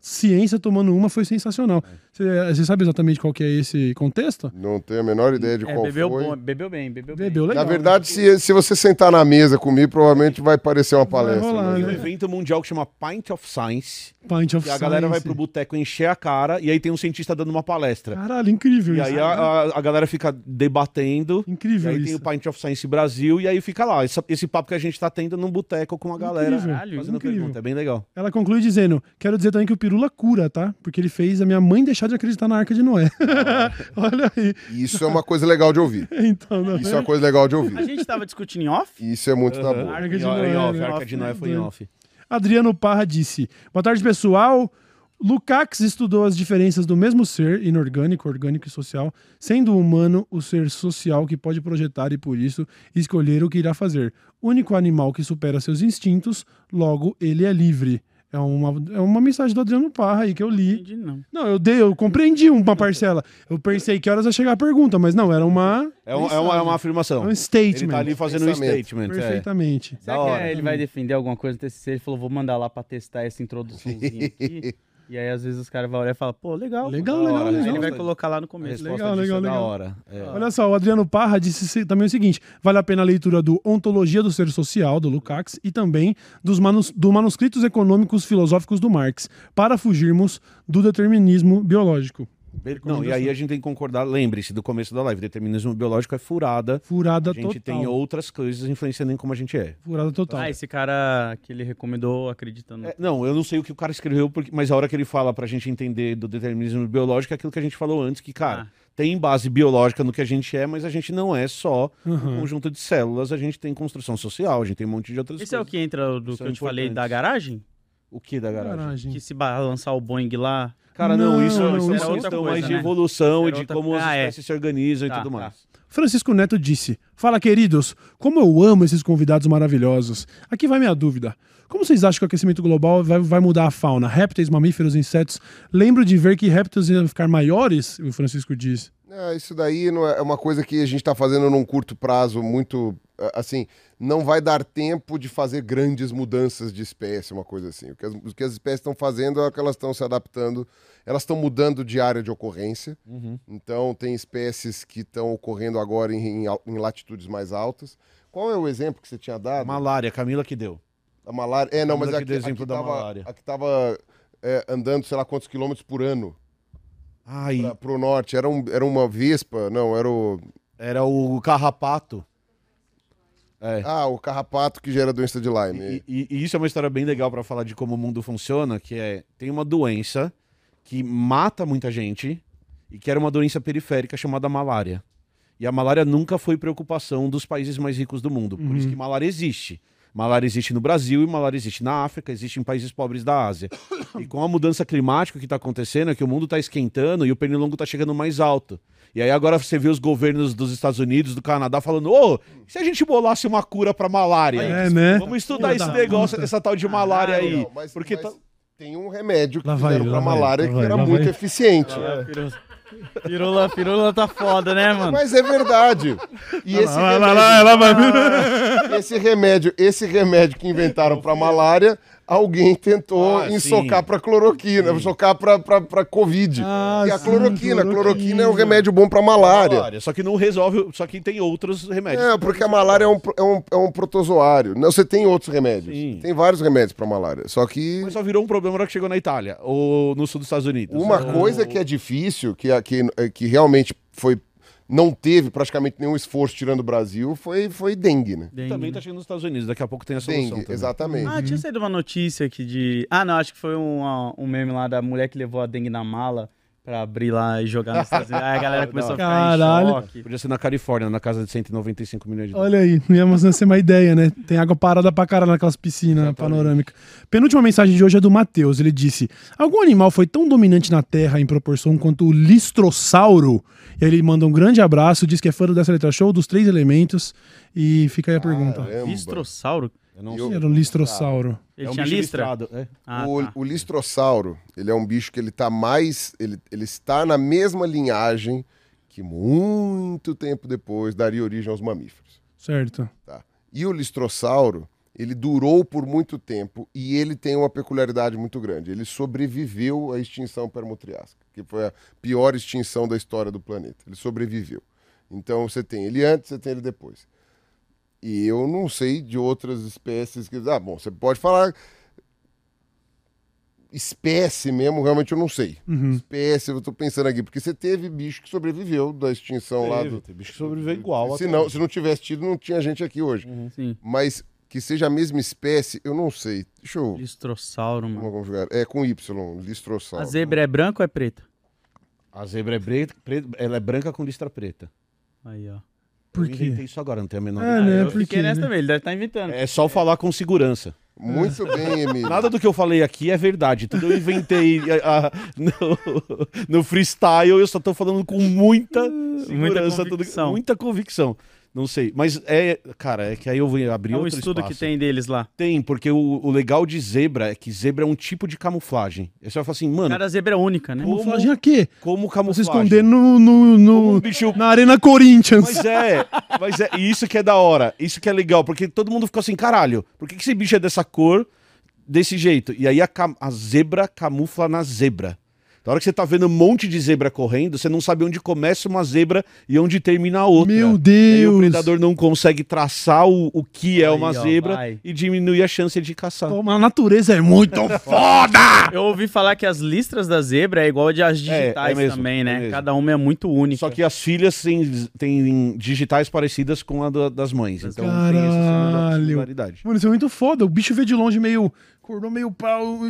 Ciência tomando uma foi sensacional. É. Você sabe exatamente qual que é esse contexto? Não tenho a menor ideia de É, qual bebeu, foi. bom, bebeu bem, bebeu bem. Bebeu legal. Na verdade, se, se você sentar na mesa comigo, provavelmente vai parecer uma palestra. rolar, mas- Tem um né? evento mundial que chama Pint of Science. Pint of Que a galera vai Science. pro boteco encher a cara e aí tem um cientista dando uma palestra. Caralho, incrível E isso. aí a, a- a galera fica debatendo. E Incrível aí isso. tem o Pint of Science Brasil e aí fica lá. Esse, esse papo que a gente tá tendo num boteco com a galera Incrível, fazendo incrível. pergunta. É bem legal. Ela conclui dizendo: Quero dizer também que o Pirula cura, tá? Porque ele fez a minha mãe deixar de acreditar na Arca de Noé. Olha aí. Isso é uma coisa legal de ouvir. Então, não Isso é uma coisa legal de A ouvir. gente tava discutindo em off? Isso é muito da boa. Arca de Em- Noé, em off, né? a Arca de Noé foi em off. Adriano Parra disse: Boa tarde, pessoal. Lukács estudou as diferenças do mesmo ser, inorgânico, orgânico e social, sendo o humano o ser social que pode projetar e, por isso, escolher o que irá fazer. Único animal que supera seus instintos, logo ele é livre. É uma, é uma mensagem do Adriano Parra aí que eu li. Entendi, não. Não, eu dei, eu compreendi uma parcela. Eu pensei que horas ia chegar a pergunta, mas não, era uma. É, um- é uma, é uma É afirmação. um statement. Ele tá ali fazendo um Pensamento. statement. é. Perfeitamente. Será Da que hora. é, ele vai defender alguma coisa no TCC? Ele falou, vou mandar lá pra testar essa introduçãozinha aqui. E aí, às vezes, os caras vão olhar e falar, pô, legal. Legal, Da legal, hora, Aí legal. ele vai Legal. colocar lá no começo. Legal, legal, é da legal. hora. É. Olha só, o Adriano Parra disse se- também o seguinte: vale a pena a leitura do Ontologia do Ser Social, do Lukács, e também dos manus, do Manuscritos Econômicos Filosóficos do Marx, para fugirmos do determinismo biológico. Não, e aí a gente tem que concordar, lembre-se do começo da live, determinismo biológico é furada. Furada A gente total. tem outras coisas influenciando em como a gente é. Furada total. Ah, esse cara que ele recomendou acreditando. É, Não, eu não sei o que o cara escreveu, porque, mas a hora que ele fala pra gente entender do determinismo biológico é aquilo que a gente falou antes, que, cara, Ah. tem base biológica no que a gente é, mas a gente não é só um Uhum. conjunto de células, a gente tem construção social, a gente tem um monte de outras Esse é o coisas. que entra do que são eu te falei da garagem? O que da garagem? Garagem. Que se balançar o Boeing lá. Cara, não, Não, isso, não, isso isso é era uma outra questão coisa, mais de né? evolução Isso e de outra- como as Ah, é. espécies se organizam Tá, e tudo tá. mais. Francisco Neto disse: Fala, queridos, como eu amo esses convidados maravilhosos. Aqui vai minha dúvida. Como vocês acham que o aquecimento global vai, vai mudar a fauna? Répteis, mamíferos, insetos? Lembro de ver que répteis iam ficar maiores, o Francisco diz. É, isso daí não é é uma coisa que a gente está fazendo num curto prazo muito. Assim, não vai dar tempo de fazer grandes mudanças de espécie, uma coisa assim. O que as, o que as espécies estão fazendo é que elas estão se adaptando, elas estão mudando de área de ocorrência. Então, tem espécies que estão ocorrendo agora em, em em latitudes mais altas. Qual é o exemplo que você tinha dado? Malária, Camila que deu. A malária. É, não, mas Camila aqui, aqui exemplo da tava, malária. aqui tava é, andando, sei lá quantos quilômetros por ano Ai, pra, pro norte. Era, um, era uma vespa, não, era o. era o carrapato. É. Ah, o carrapato que gera doença de Lyme. E, e- e isso é uma história bem legal pra falar de como o mundo funciona, que é tem uma doença que mata muita gente e que era uma doença periférica chamada malária. E a malária nunca foi preocupação dos países mais ricos do mundo. Por isso que malária existe. Malária existe no Brasil e malária existe na África, existe em países pobres da Ásia. E com a mudança climática que está acontecendo, é que o mundo está esquentando e o pernilongo está chegando mais alto. E aí agora você vê os governos dos Estados Unidos, do Canadá, falando: ô, e se a gente bolasse uma cura para malária? É, né? Vamos estudar esse negócio, puta. essa tal de malária aí. Não, mas, porque mas tá- tem um remédio que Lá fizeram lá ele, malária lá que vai, era lá muito vai. eficiente. Pirula, pirula tá foda, né, mano? Mas é verdade. E esse Lá, remédio, lá, esse remédio, esse remédio que inventaram pra malária, alguém tentou Ah, ensocar sim. pra cloroquina, pra, pra covid. Ah, e a sim, cloroquina, a cloroquina é um remédio bom pra malária. malária. Só que não resolve, só que tem outros remédios. É, porque a malária é um, é um, é um protozoário. Não, você tem outros remédios. Sim. Tem vários remédios pra malária. Só que Mas só virou um problema na hora que chegou na Itália ou no sul dos Estados Unidos. Uma Ou- coisa que é difícil, que, que, que realmente foi. Não teve praticamente nenhum esforço tirando o Brasil, foi, foi dengue, né? Dengue, também né? tá chegando nos Estados Unidos, daqui a pouco tem a solução. Dengue, também. exatamente. Ah, tinha saído uma notícia aqui de. Ah, não, acho que foi um, ah, um meme lá da mulher que levou a dengue na mala pra abrir lá e jogar nos Estados Unidos. Aí a galera começou a ficar Caralho. em choque. Podia ser na Califórnia, na casa de 195 milhões de dólares. Olha aí, não ia mais ser uma ideia, né? Tem água parada pra caralho naquelas piscinas Exatamente. panorâmicas. Penúltima mensagem de hoje é do Matheus. Ele disse: Algum animal foi tão dominante na Terra em proporção quanto o listrossauro? E aí ele manda um grande abraço, diz que é fã do dessa letra show, dos três elementos. E fica aí a pergunta. Caramba. Listrossauro? Eu não Eu-. Era o listrossauro. Ele É um tinha bicho listra? listrado, é. Ah, o, tá. o listrossauro, ele é um bicho que ele tá mais. Ele, ele está na mesma linhagem que muito tempo depois daria origem aos mamíferos. Certo. Tá? E o listrossauro, ele durou por muito tempo e ele tem uma peculiaridade muito grande. Ele sobreviveu à extinção permotriásica, que foi a pior extinção da história do planeta. Ele sobreviveu. Então você tem ele antes, você tem ele depois. E eu não sei de outras espécies que. Ah, bom, você pode falar. Espécie mesmo, realmente eu não sei. Uhum. Espécie, eu tô pensando aqui, porque você teve bicho que sobreviveu da extinção lá Teve, do. tem bicho que sobreviveu igual. Se não, hoje. se não tivesse tido, não tinha gente aqui hoje. Sim. Mas que seja a mesma espécie, eu não sei. Deixa eu. Listrossauro, mano. Vamos conjugar. É com Y, listrossauro. A zebra é branca ou é preta? A zebra é preta- ela é branca com listra preta. Aí, ó. Por eu quê? inventei isso agora, não tenho a menor É, ideia. né? eu por fiquei quê, nessa né? também, ele deve estar inventando. É só falar com segurança. Muito bem, Emílio. Nada do que eu falei aqui é verdade. Tudo eu inventei a- a- no, no freestyle. Eu só tô falando com muita segurança, tudo- convicção. muita convicção. Não sei. Mas é, cara, é que aí eu vou abrir É um outro estudo que espaço. tem deles lá. Tem, porque o, o legal de zebra é que zebra é um tipo de camuflagem. Aí você vai falar assim, mano, Cada zebra é única, né? Camuflagem a quê? como camuflagem? esconder no, no, no- um bicho- na Arena Corinthians. Mas é, mas é, e isso que é da hora, isso que é legal, porque todo mundo ficou assim, caralho, por que, que esse bicho é dessa cor, desse jeito? E aí a, a zebra camufla na zebra. Na hora que você tá vendo um monte de zebra correndo, você não sabe onde começa uma zebra e onde termina a outra. Meu E aí o Deus. predador não consegue traçar o, o que é Aí, uma ó, zebra vai. e diminui a chance de caçar. Pô, mas a natureza é muito foda! Eu ouvi falar que as listras da zebra é igual a de as digitais é mesmo, também, é né? mesmo. Cada uma é muito única. Só que as filhas têm, têm digitais parecidas com a da- das mães. Então tem Caralho. essa similaridade. Mano, isso é muito foda. O bicho vê de longe meio. Cordou meio pau.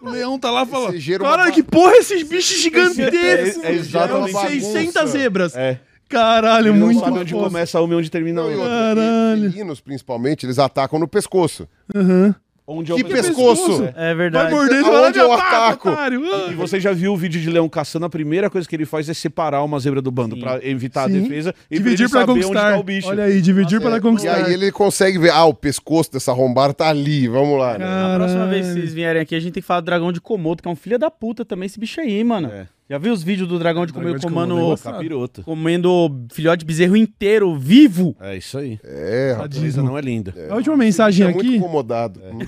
O leão tá lá falando. Uma Caralho, ba- que porra é esses bichos gigantescos? É- é exatamente São isso. 600 zebras. É. Caralho, Ele não muito sabe onde começa uma e onde termina a Não, outra. Caralho. felinos, principalmente, eles atacam no pescoço. Aham. Onde é Que o pescoço? É Vai verdade. morder e Aonde fala, "Me eu ataca, ataco?" Ah. E você já viu o vídeo de leão caçando, a primeira coisa que ele faz é separar uma zebra do bando pra evitar Sim. a defesa e Dividir onde conquistar. tá o bicho. Olha aí, dividir para É, E conquistar. aí ele consegue ver, ah, o pescoço dessa arrombada tá ali, vamos lá. né? Na próxima vez que vocês vierem aqui, a gente tem que falar do dragão de Komodo, que é um filho da puta também, esse bicho aí, mano. É. Já viu os vídeos do dragão de Dragão Komodo de é gostoso. Capiroto. comendo filhote de bezerro inteiro, vivo? É isso aí. É, A rapaz. não é linda. A última mensagem é muito aqui, incomodado. Hum.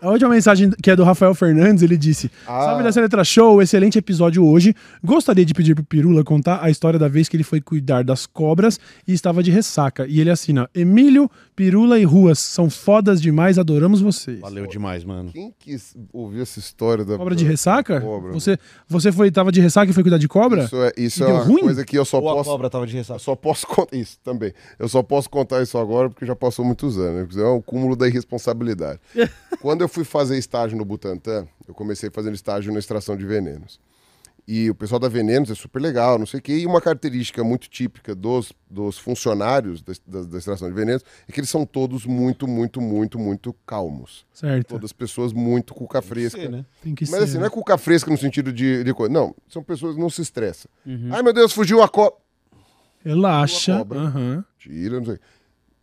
A última mensagem que é do Rafael Fernandes, ele disse: Ah. Salve dessa letra show, excelente episódio hoje. Gostaria de pedir pro Pirula contar a história da vez que ele foi cuidar das cobras e estava de ressaca. E ele assina: Emílio, Pirula e Ruas são fodas demais, adoramos vocês. Valeu demais, mano. Quem quis ouvir essa história da Cobra de ressaca? Cobra. Você, você foi, tava de ressaca e foi cuidar de cobra? Isso é, isso é uma ruim? coisa que eu só Ou a posso. cobra tava de Eu ressaca. só posso contar isso também. Eu só posso contar isso agora porque já passou muitos anos. né? É um cúmulo da irresponsabilidade. Quando eu fui fazer estágio no Butantan, eu comecei fazendo estágio na extração de venenos. E o pessoal da Venenos é super legal, não sei o quê. E uma característica muito típica dos, dos funcionários da, da- da extração de venenos é que eles são todos muito, muito, muito, muito calmos. Certo. Todas pessoas muito cuca fresca. Ser, né? Tem que Mas ser. assim, não é cuca fresca no sentido de, de coisa. Não, são pessoas que não se estressam. Uhum. Ai, meu Deus, fugiu a cobra. Relaxa. Cobra. Aham. Tira, não sei.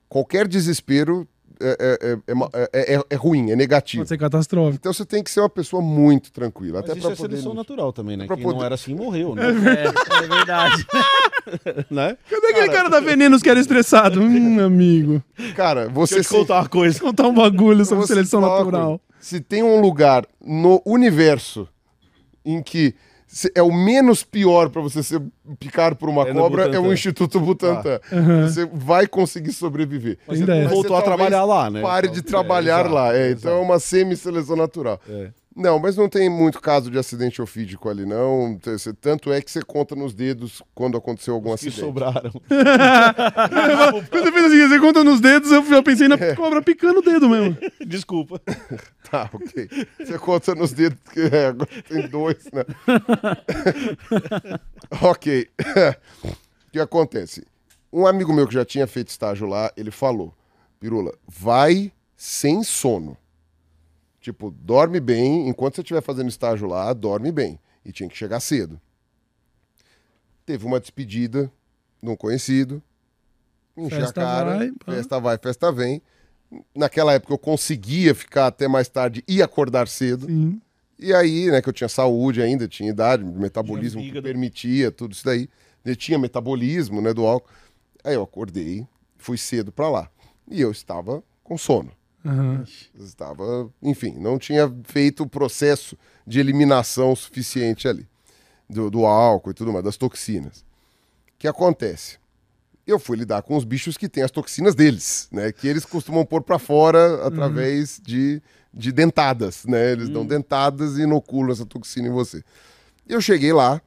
Qualquer desespero é, é, é, é é- é- é ruim, é negativo. Pode ser catastrófico. Então você tem que ser uma pessoa muito tranquila. Mas até isso é poder. seleção natural também, né? pra Quem não poder- era assim morreu, né? É, é verdade. né? Cadê aquele cara da Venenos que era estressado? Hum, amigo. Cara, Deixa você eu te contar uma coisa. Contar um bagulho sobre Você seleção natural. Se tem um lugar no universo em que se- é o menos pior pra você ser picado por uma É cobra, é o Instituto Butantan. Você vai conseguir sobreviver. Mas você Voltou a trabalhar lá, né? Pare de trabalhar exato, lá. É, então é uma semi-seleção natural. É. Não, mas não tem muito caso de acidente ofídico ali, não. Tanto é que você conta nos dedos quando aconteceu algum Que acidente. sobraram. Quando você fez assim, você conta nos dedos, eu eu pensei na cobra picando o dedo mesmo. Desculpa. Tá, ok. Você conta nos dedos, que é, agora tem dois, né? ok. o que acontece? Um amigo meu que já tinha feito estágio lá, ele falou: Pirula, vai sem sono. Tipo, dorme bem, enquanto você estiver fazendo estágio lá, dorme bem. E tinha que chegar cedo. Teve uma despedida de um conhecido. Enchi a Festa cara. vai, festa vai, festa vem. Naquela época eu conseguia ficar até mais tarde e acordar cedo. Sim. E aí, né, que eu tinha saúde ainda, tinha idade, metabolismo Tinha que permitia tudo isso daí. Eu tinha metabolismo, né, do álcool. Aí eu acordei, fui cedo pra lá. E eu estava com sono. Eu Estava, enfim, não tinha feito o processo de eliminação suficiente ali do, do álcool e tudo mais, das toxinas. O que acontece? Eu fui lidar com os bichos que têm as toxinas deles, né? Que eles costumam pôr pra fora através de, de dentadas, né? Eles dão dentadas e inoculam essa toxina em você. Eu cheguei lá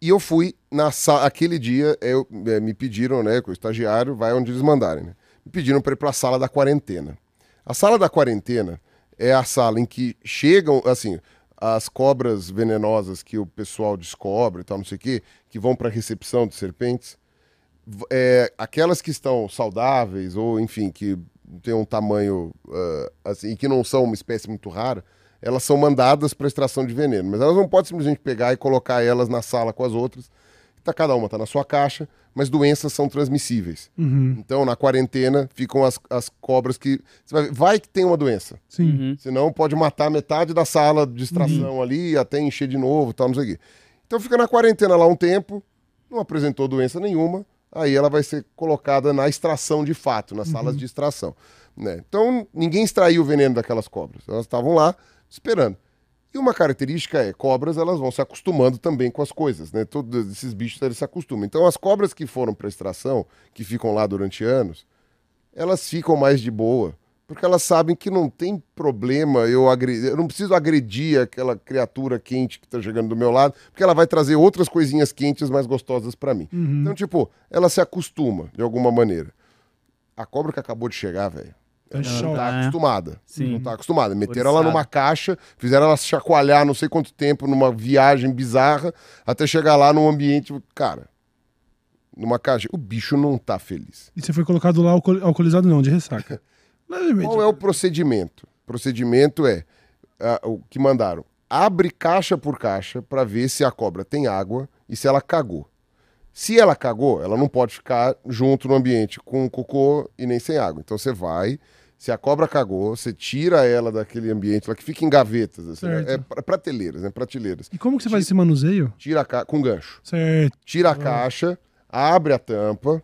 e eu fui na sala. Aquele dia eu, eh, me pediram, né? Com o estagiário, vai onde eles mandarem, né? Me pediram para ir para a sala da quarentena. A sala da quarentena é a sala em que chegam, assim, as cobras venenosas que o pessoal descobre e tal, não sei o quê, que vão para recepção de serpentes. É, aquelas que estão saudáveis ou, enfim, que têm um tamanho ah, assim, que não são uma espécie muito rara, elas são mandadas para extração de veneno. Mas elas não podem simplesmente pegar e colocar elas na sala com as outras. Tá, cada uma tá na sua caixa, mas doenças são transmissíveis. Uhum. Então, na quarentena, ficam as, as cobras que. Você vai, ver, vai que tem uma doença. Sim. Uhum. Senão pode matar metade da sala de extração ali, até encher de novo, tal, não sei o quê. Então fica na quarentena lá um tempo, não apresentou doença nenhuma, aí ela vai ser colocada na extração de fato, nas salas de extração. Né? Então ninguém extraiu o veneno daquelas cobras, elas estavam lá esperando. E uma característica é, cobras elas vão se acostumando também com as coisas, né? Todos esses bichos eles se acostumam. Então as cobras que foram para extração, que ficam lá durante anos, elas ficam mais de boa, porque elas sabem que não tem problema eu agredir, eu não preciso agredir aquela criatura quente que está chegando do meu lado, porque ela vai trazer outras coisinhas quentes mais gostosas para mim. Uhum. Então, tipo, ela se acostuma de alguma maneira. A cobra que acabou de chegar, velho, Não tá é. acostumada. Sim. Não tá acostumada. Meteram ela numa caixa, fizeram ela chacoalhar não sei quanto tempo numa viagem bizarra, até chegar lá num ambiente. Cara, numa caixa. O bicho não tá feliz. E você foi colocado lá alcool- alcoolizado, não, de ressaca. Qual é o procedimento? O procedimento é ah, o que mandaram. Abre caixa por caixa para ver se a cobra tem água e se ela cagou. Se ela cagou, ela não pode ficar junto no ambiente com cocô e nem sem água. Então você vai, se a cobra cagou, você tira ela daquele ambiente, ela que fica em gavetas, assim, né? É pra- prateleiras, né? Prateleiras. E como que você faz esse manuseio? Tira a ca... com gancho. Certo. Tira a caixa, abre a tampa,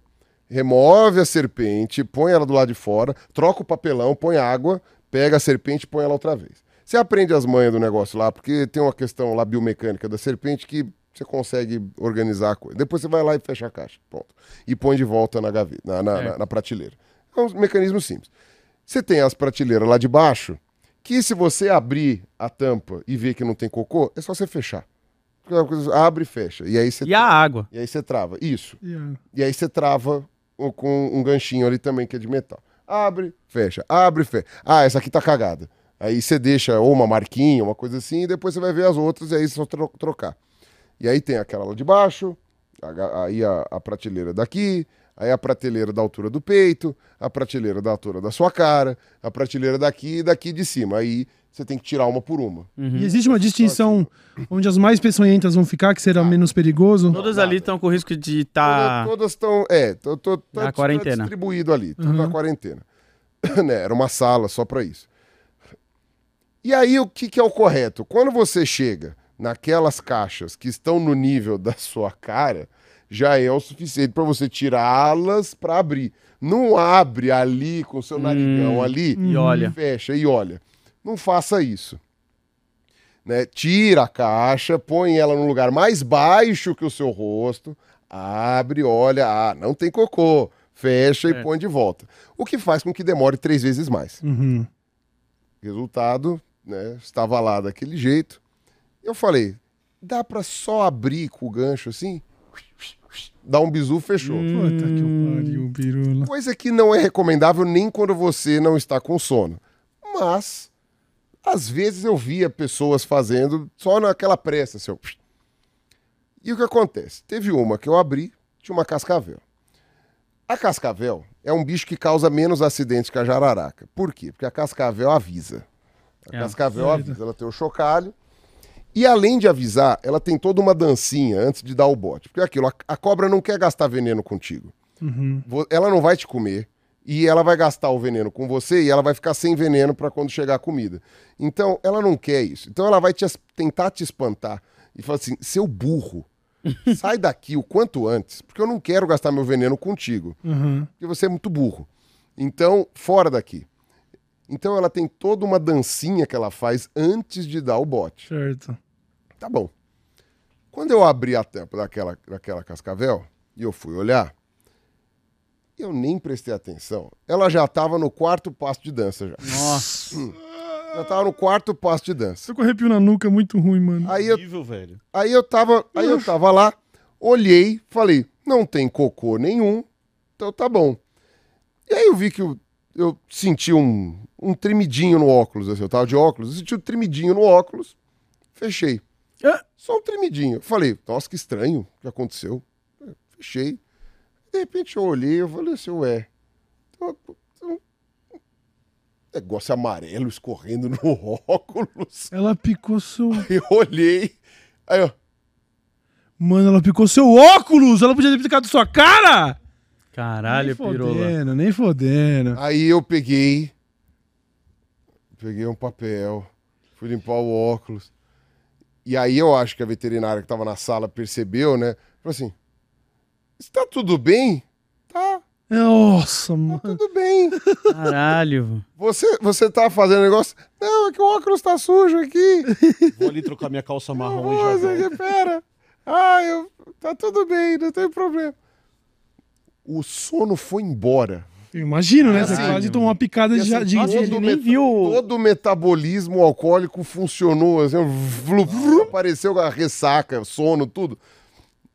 remove a serpente, põe ela do lado de fora, troca o papelão, põe água, pega a serpente e põe ela outra vez. Você aprende as manhas do negócio lá, porque tem uma questão lá biomecânica da serpente que você consegue organizar a coisa. Depois você vai lá e fecha a caixa, ponto. E põe de volta na gaveta, na, na, na- na prateleira. É um mecanismo simples. Você tem as prateleiras lá de baixo, que se você abrir a tampa e ver que não tem cocô, é só você fechar. Abre e fecha. E aí você E a água? e aí você trava. Isso. E a- E aí você trava com um ganchinho ali também que é de metal. Abre, fecha, abre, fecha. Ah, essa aqui tá cagada. Aí você deixa ou uma marquinha, uma coisa assim, e depois você vai ver as outras e aí é só tro- trocar. E aí tem aquela lá de baixo, a aí a, a prateleira daqui, aí a prateleira da altura do peito, a prateleira da altura da sua cara, a prateleira daqui e daqui de cima. Aí você tem que tirar uma por uma. Uhum. E existe uma distinção onde as mais peçonhentas vão ficar, que será menos perigoso? Todas ali estão com risco de estar. Toda- Todas estão. É, tô, tô, tá, Na tá quarentena. distribuído ali, tudo Uhum. na quarentena. né, era uma sala só pra isso. E aí, o que, que é o correto? Quando você chega naquelas caixas que estão no nível da sua cara, já é o suficiente pra você tirá-las pra abrir. Não abre ali com o seu narigão ali E olha. fecha e olha. Não faça isso. Né? Tira a caixa, põe ela num lugar mais baixo que o seu rosto, abre, olha, ah, não tem cocô, fecha É. e põe de volta. O que faz com que demore três vezes mais. Uhum. Resultado, né? Estava lá daquele jeito. Eu falei, dá pra só abrir com o gancho assim? Dá um bizu, fechou. Puta que pariu, pirula. Coisa que não é recomendável nem quando você não está com sono. Mas, às vezes eu via pessoas fazendo só naquela pressa, assim, ó. E o que acontece? Teve uma que eu abri, tinha uma cascavel. A cascavel é um bicho que causa menos acidentes que a jararaca. Por quê? Porque a cascavel avisa. A É. cascavel avisa, ela tem o chocalho. E além de avisar, ela tem toda uma dancinha antes de dar o bote. Porque é aquilo, a, a cobra não quer gastar veneno contigo. Uhum. Ela não vai te comer e ela vai gastar o veneno com você e ela vai ficar sem veneno para quando chegar a comida. Então, ela não quer isso. Então, ela vai te tentar te espantar e falar assim: seu burro, sai daqui o quanto antes, porque eu não quero gastar meu veneno contigo, Uhum. porque você é muito burro. Então, fora daqui. Então, ela tem toda uma dancinha que ela faz antes de dar o bote. Certo. Tá bom. Quando eu abri a tampa daquela, daquela cascavel e eu fui olhar, eu nem prestei atenção. Ela já estava no quarto passo de dança já. Nossa. Já estava no quarto passo de dança. Tô com arrepio na nuca, muito ruim, mano. Aí eu, Horrível, velho. aí eu tava, aí eu tava lá, olhei, falei, não tem cocô nenhum, então tá bom. E aí eu vi que eu, eu senti um, um tremidinho no óculos, assim, eu tava de óculos, eu senti um tremidinho no óculos, fechei. Ah. Só um tremidinho. Eu falei, nossa, que estranho, o que aconteceu? Eu Fechei. De repente eu olhei, eu falei assim, ué, um negócio amarelo escorrendo no óculos. Ela picou seu. Eu olhei, aí eu, Mano, ela picou seu óculos! Ela podia ter picado sua cara! Caralho, nem pirola. fodendo, nem fodendo. Aí eu peguei, peguei um papel, fui limpar o óculos. E aí eu acho que a veterinária que tava na sala percebeu, né? Falou assim: Está tudo bem? Tá, Nossa, mano. tudo bem. Caralho. Você, você tá fazendo negócio? Não, é que o óculos tá sujo aqui. Vou ali trocar minha calça marrom e já Nossa, pera. Ah, eu, tá tudo bem, não tem problema. O sono foi embora. Eu imagino, né? Você Assim, quase tomou uma picada E de, assim, de, todo de- o nem meta- viu. Todo o metabolismo alcoólico funcionou, assim, vlu, vlu, apareceu a ressaca, sono, tudo.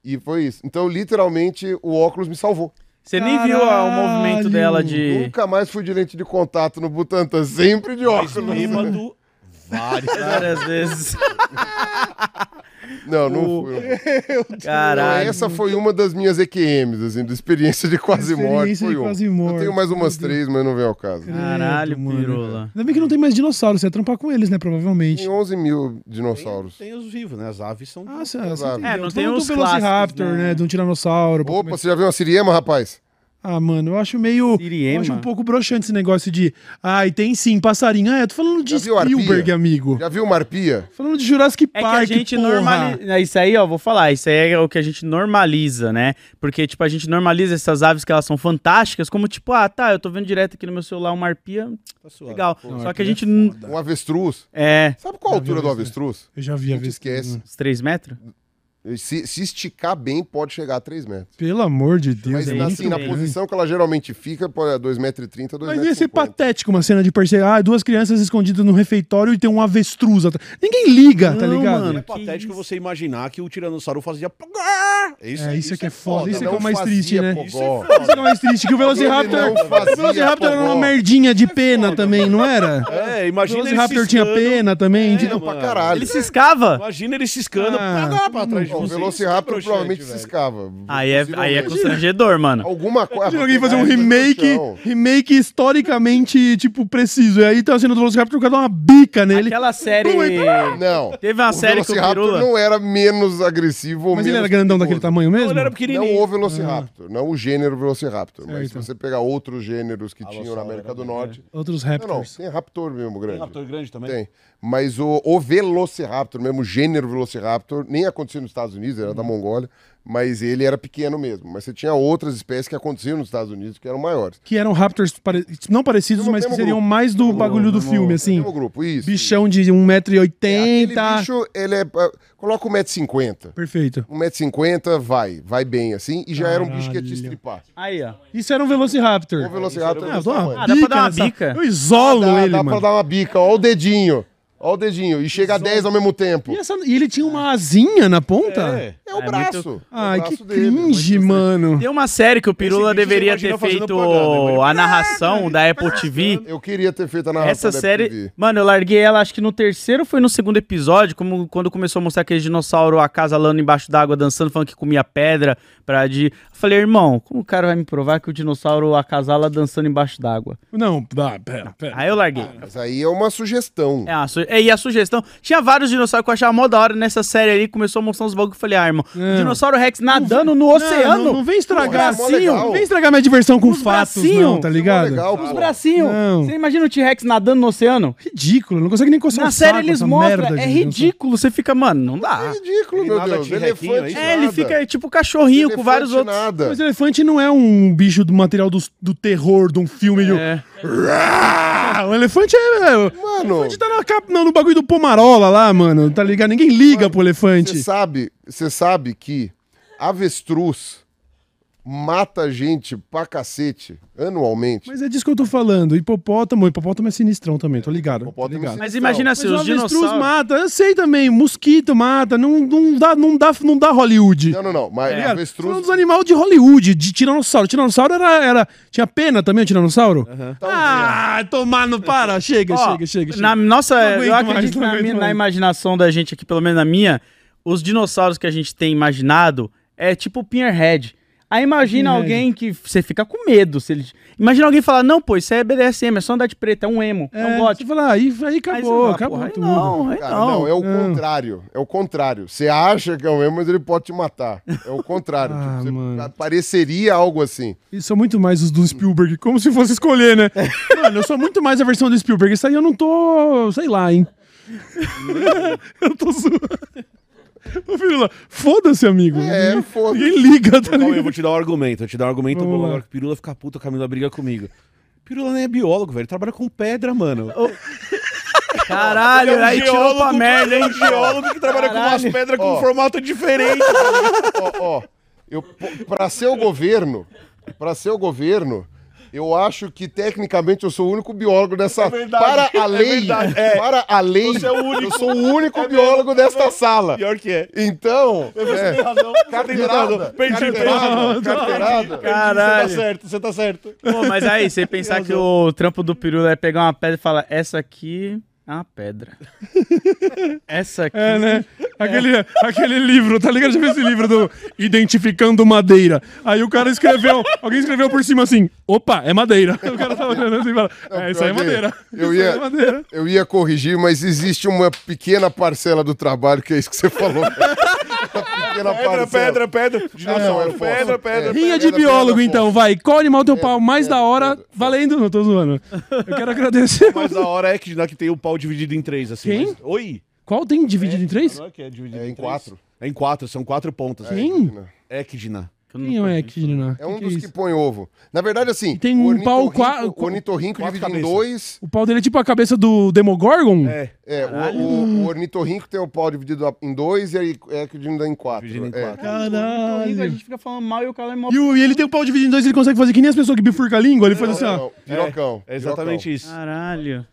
E foi isso. Então, literalmente, o óculos me salvou. Você nem viu ah, o movimento dela de. Nunca mais fui de lente de contato no Butantan, sempre de Mas óculos. bêbado, várias. Várias vezes. Não, não O- fui. Não, Caralho. essa foi uma das minhas EQMs, assim, da experiência de quase morte. Experiência Foi de quase morte. Eu tenho mais umas três, mas não vem ao caso. Caralho, mano. pirola. Ainda bem que não tem mais dinossauro, você ia trampar com eles, né? Provavelmente. Tem 11 mil dinossauros. Tem os vivos, né? As aves são. Ah, Exato. você É, não tem falando os Velociraptor, né? né? De um tiranossauro. Opa, você já viu uma siriema, rapaz? Ah, mano, eu acho meio. Siriema? Eu acho um pouco broxante esse negócio de. Ai, tem sim, passarinho. Ah, eu tô falando de viu arpia? Spielberg, amigo. Já viu uma arpia? Falando de Jurassic É Park. que a gente normaliza. Isso aí, ó, vou falar. Isso aí é o que a gente normaliza, né? Porque, tipo, a gente normaliza essas aves que elas são fantásticas, como, tipo, ah, tá, eu tô vendo direto aqui no meu celular uma arpia. Tá suave. Legal. Não, Só que a gente. é Um avestruz. É. Sabe qual a altura do avestruz. avestruz? Eu já vi a Não te vez. esquece. Uns 3 metros? Se, se esticar bem, pode chegar a 3 metros. Pelo amor de Deus. Mas é assim, na bem. posição que ela geralmente fica, pode 2,30m, 2,50m. Mas ia ser patético uma cena de perceber, ah, duas crianças escondidas no refeitório e tem um avestruz atrás. Ninguém liga, tá Não, ligado? mano. É patético isso? você imaginar que o tiranossauro fazia. Isso, É, isso é que é foda, isso é que é o mais fazia triste, né? pogó. Isso é foda. Isso é o mais triste, que o Velociraptor. O Velociraptor era uma merdinha de pena também, não era? É, O imagina ele Velociraptor tinha pena também. É, pra caralho. Ele ciscava? Imagina ele ciscando Ah, pra trás Ó, O. Velociraptor é provavelmente velho. ciscava. Aí é, aí é constrangedor, mano. Alguma coisa. Alguém fazer um remake, remake historicamente, tipo, preciso. E aí tá sendo o Velociraptor o cara dá uma bica nele. Aquela série. Não. Teve uma o série que o Velociraptor Pirula. não era menos agressivo ou Mas ele era grandão daquele tamanho mesmo? Não, ele era Não pequenininho. o Velociraptor, não o gênero Velociraptor. Mas se você pegar outros gêneros que tinham na América do Norte. Outros Não, não, Raptors. tem Raptor mesmo grande. Tem raptor grande também? Tem. Mas o, o Velociraptor, mesmo o gênero Velociraptor, nem acontecia nos Estados Unidos, era da Mongólia, mas ele era pequeno mesmo. Mas você tinha outras espécies que aconteciam nos Estados Unidos que eram maiores. Que eram Raptors pare- não parecidos, mas que seriam grupo. mais do bagulho do filme, assim. Mesmo grupo, isso. Bichão de 1,80m. É, aquele bicho, ele é. ah, Coloca 1,50m. Perfeito. 1,50m vai, vai bem assim, e já era um bicho que ia te Caralho. estripar. Aí, ó. Isso era um Velociraptor. O Velociraptor Ah, é dá pra dar uma bica. Eu isolo dá, ele, dá mano. pra dar uma bica, ó o dedinho. Ó o dedinho. E chega a 10 ao mesmo tempo. E, essa- e ele tinha uma asinha na ponta? É. É o É braço. muito- É o Ai, braço que dele. cringe, mano. Tem uma série que o Pirula Esse bicho deveria você ter fazendo feito propaganda, ele- a narração da Apple TV. Eu queria ter feito a narração Essa da série, MTV. mano, eu larguei ela acho que no terceiro ou foi no segundo episódio, como quando começou a mostrar aquele dinossauro acasalando embaixo d'água, dançando, falando que comia pedra pra de. Eu falei, irmão, como o cara vai me provar que o dinossauro acasala dançando embaixo d'água? Não, dá, pera, pera. Aí eu larguei. Mas aí é uma sugestão. É, a su- é, e a sugestão. Tinha vários dinossauros que eu achava mó da hora nessa série ali. Começou a mostrar uns bagulho. Eu falei, ah, irmão, É. dinossauro Rex nadando no oceano. Não, não vem estragar, Porra, é não vem estragar minha diversão com Os fatos, bracinhos. não, tá ligado? legal, Os bracinhos. Você imagina o T-Rex nadando no oceano? Ridículo, não consegue nem coçar Na o série eles mostram. É ridículo. Você fica, mano, não É dá. ridículo, Ele meu Deus. Elefante é? É, ele nada. fica tipo cachorrinho com vários outros. nada. Mas o elefante não é um bicho do material do, do terror de um filme de. É. O elefante é. O Mano, elefante tá na não, no bagulho do Pomarola lá, mano. Tá ligado? Ninguém liga pro elefante. você sabe, você sabe que avestruz mata gente pra cacete anualmente. Mas é disso que eu tô falando. Hipopótamo, hipopótamo é sinistrão também, tô ligado. Tô Hipopótamo é ligado. Mas imagina Mas assim, o os avestruz dinossauros. mata, eu sei também. Mosquito mata, não, não, dá, não, dá, não dá Hollywood. Não, não, não. Mas ligado? avestruz. São dos animais de Hollywood, de tiranossauro. Tiranossauro era, era. Tinha pena também, o tiranossauro? Ah, tomar no para. Chega, Ó, chega, chega, chega. Na nossa, eu mais, acredito não na, minha- na mais. imaginação da gente aqui, pelo menos na minha, os dinossauros que a gente tem imaginado é tipo o Pinherhead. Aí imagina alguém que você fica com medo. Se ele... Imagina alguém falar, não, pô, isso é BDSM, é só andar de preto, é um emo, é, um você gótico. fala, ah, aí, aí Aí acabou, você fala, acabou aí tudo. Não, aí Cara, não. não, é o Não. contrário. É o contrário. Você acha que é um emo, mas ele pode te matar. É o contrário. Ah, Tipo, você mano. pareceria algo assim. Isso são muito mais os do Spielberg, como se fosse escolher, né? Mano, eu sou muito mais a versão do Spielberg. Isso aí eu não tô, sei lá, hein? eu tô zoando. Ô, Pirula, foda-se, amigo. É, foda-se. Ninguém liga, tá aí, eu ligado? vou te dar um argumento. Vou te dar um argumento Vamos bom. lá. Agora que o Pirula fica puto, a Camila briga comigo. Pirula nem é biólogo, velho. Ele trabalha com pedra, mano. Caralho, Ele é um aí tirou pra merda, hein? Geólogo que trabalha com umas Caralho. pedras com Ó. um formato diferente. ó, ó, eu, pra ser o governo, para ser o governo, eu acho que tecnicamente eu sou o único biólogo dessa. verdade, para a é lei, verdade, é. para a lei, Você é o único. eu sou o único biólogo desta sala. Pior que é. Então, Você é, tem razão. Carteirada. Perdi, carteirada, perdi. carteirada. Caralho. Você tá certo, você tá certo. Pô, mas aí, você pensar que o trampo do peru é pegar uma pedra e falar, essa aqui é uma pedra. essa aqui. É, né? Aquele, aquele livro, tá ligado? Já viu esse livro do Identificando Madeira? Aí o cara escreveu, alguém escreveu por cima assim, opa, é madeira. O cara tá olhando assim e fala, é, isso aí é madeira. eu Isso aí ia- é madeira. Eu ia corrigir, mas existe uma pequena parcela do trabalho que é isso que você falou. Pequena Pedra, pedra, pedra. Não, Dinossauro, pedra, posso. pedra. É. Rinha de Pedra, biólogo, pedra, então, vai. Qual animal teu pau mais pedra, da hora? pedra, Valendo, não tô zoando. Eu quero agradecer. Mas da hora é que, né, que tem o pau dividido em três, assim. Quem? mas- Oi? Qual tem dividido em três? Não é que é dividido É em três? quatro. É em quatro, são quatro pontas. Quem? Ecdina. Quem é o Equidna? É um Que que dos é que põe ovo. Na verdade, assim, tem um pau ornitorrinco- qua- o ornitorrinco quatro divide em dois. O pau dele é tipo a cabeça do Demogorgon? É. É, o, o, o ornitorrinco tem o pau dividido em dois e aí é que dividido em quatro. Dividido em É. quatro. A Caralho. gente fica falando mal e o cara é mal. E, o- e ele tem o pau dividido em dois, ele consegue fazer que nem as pessoas que bifurcam a língua. Ele faz assim, ó. não, pirocão. É exatamente isso. Caralho.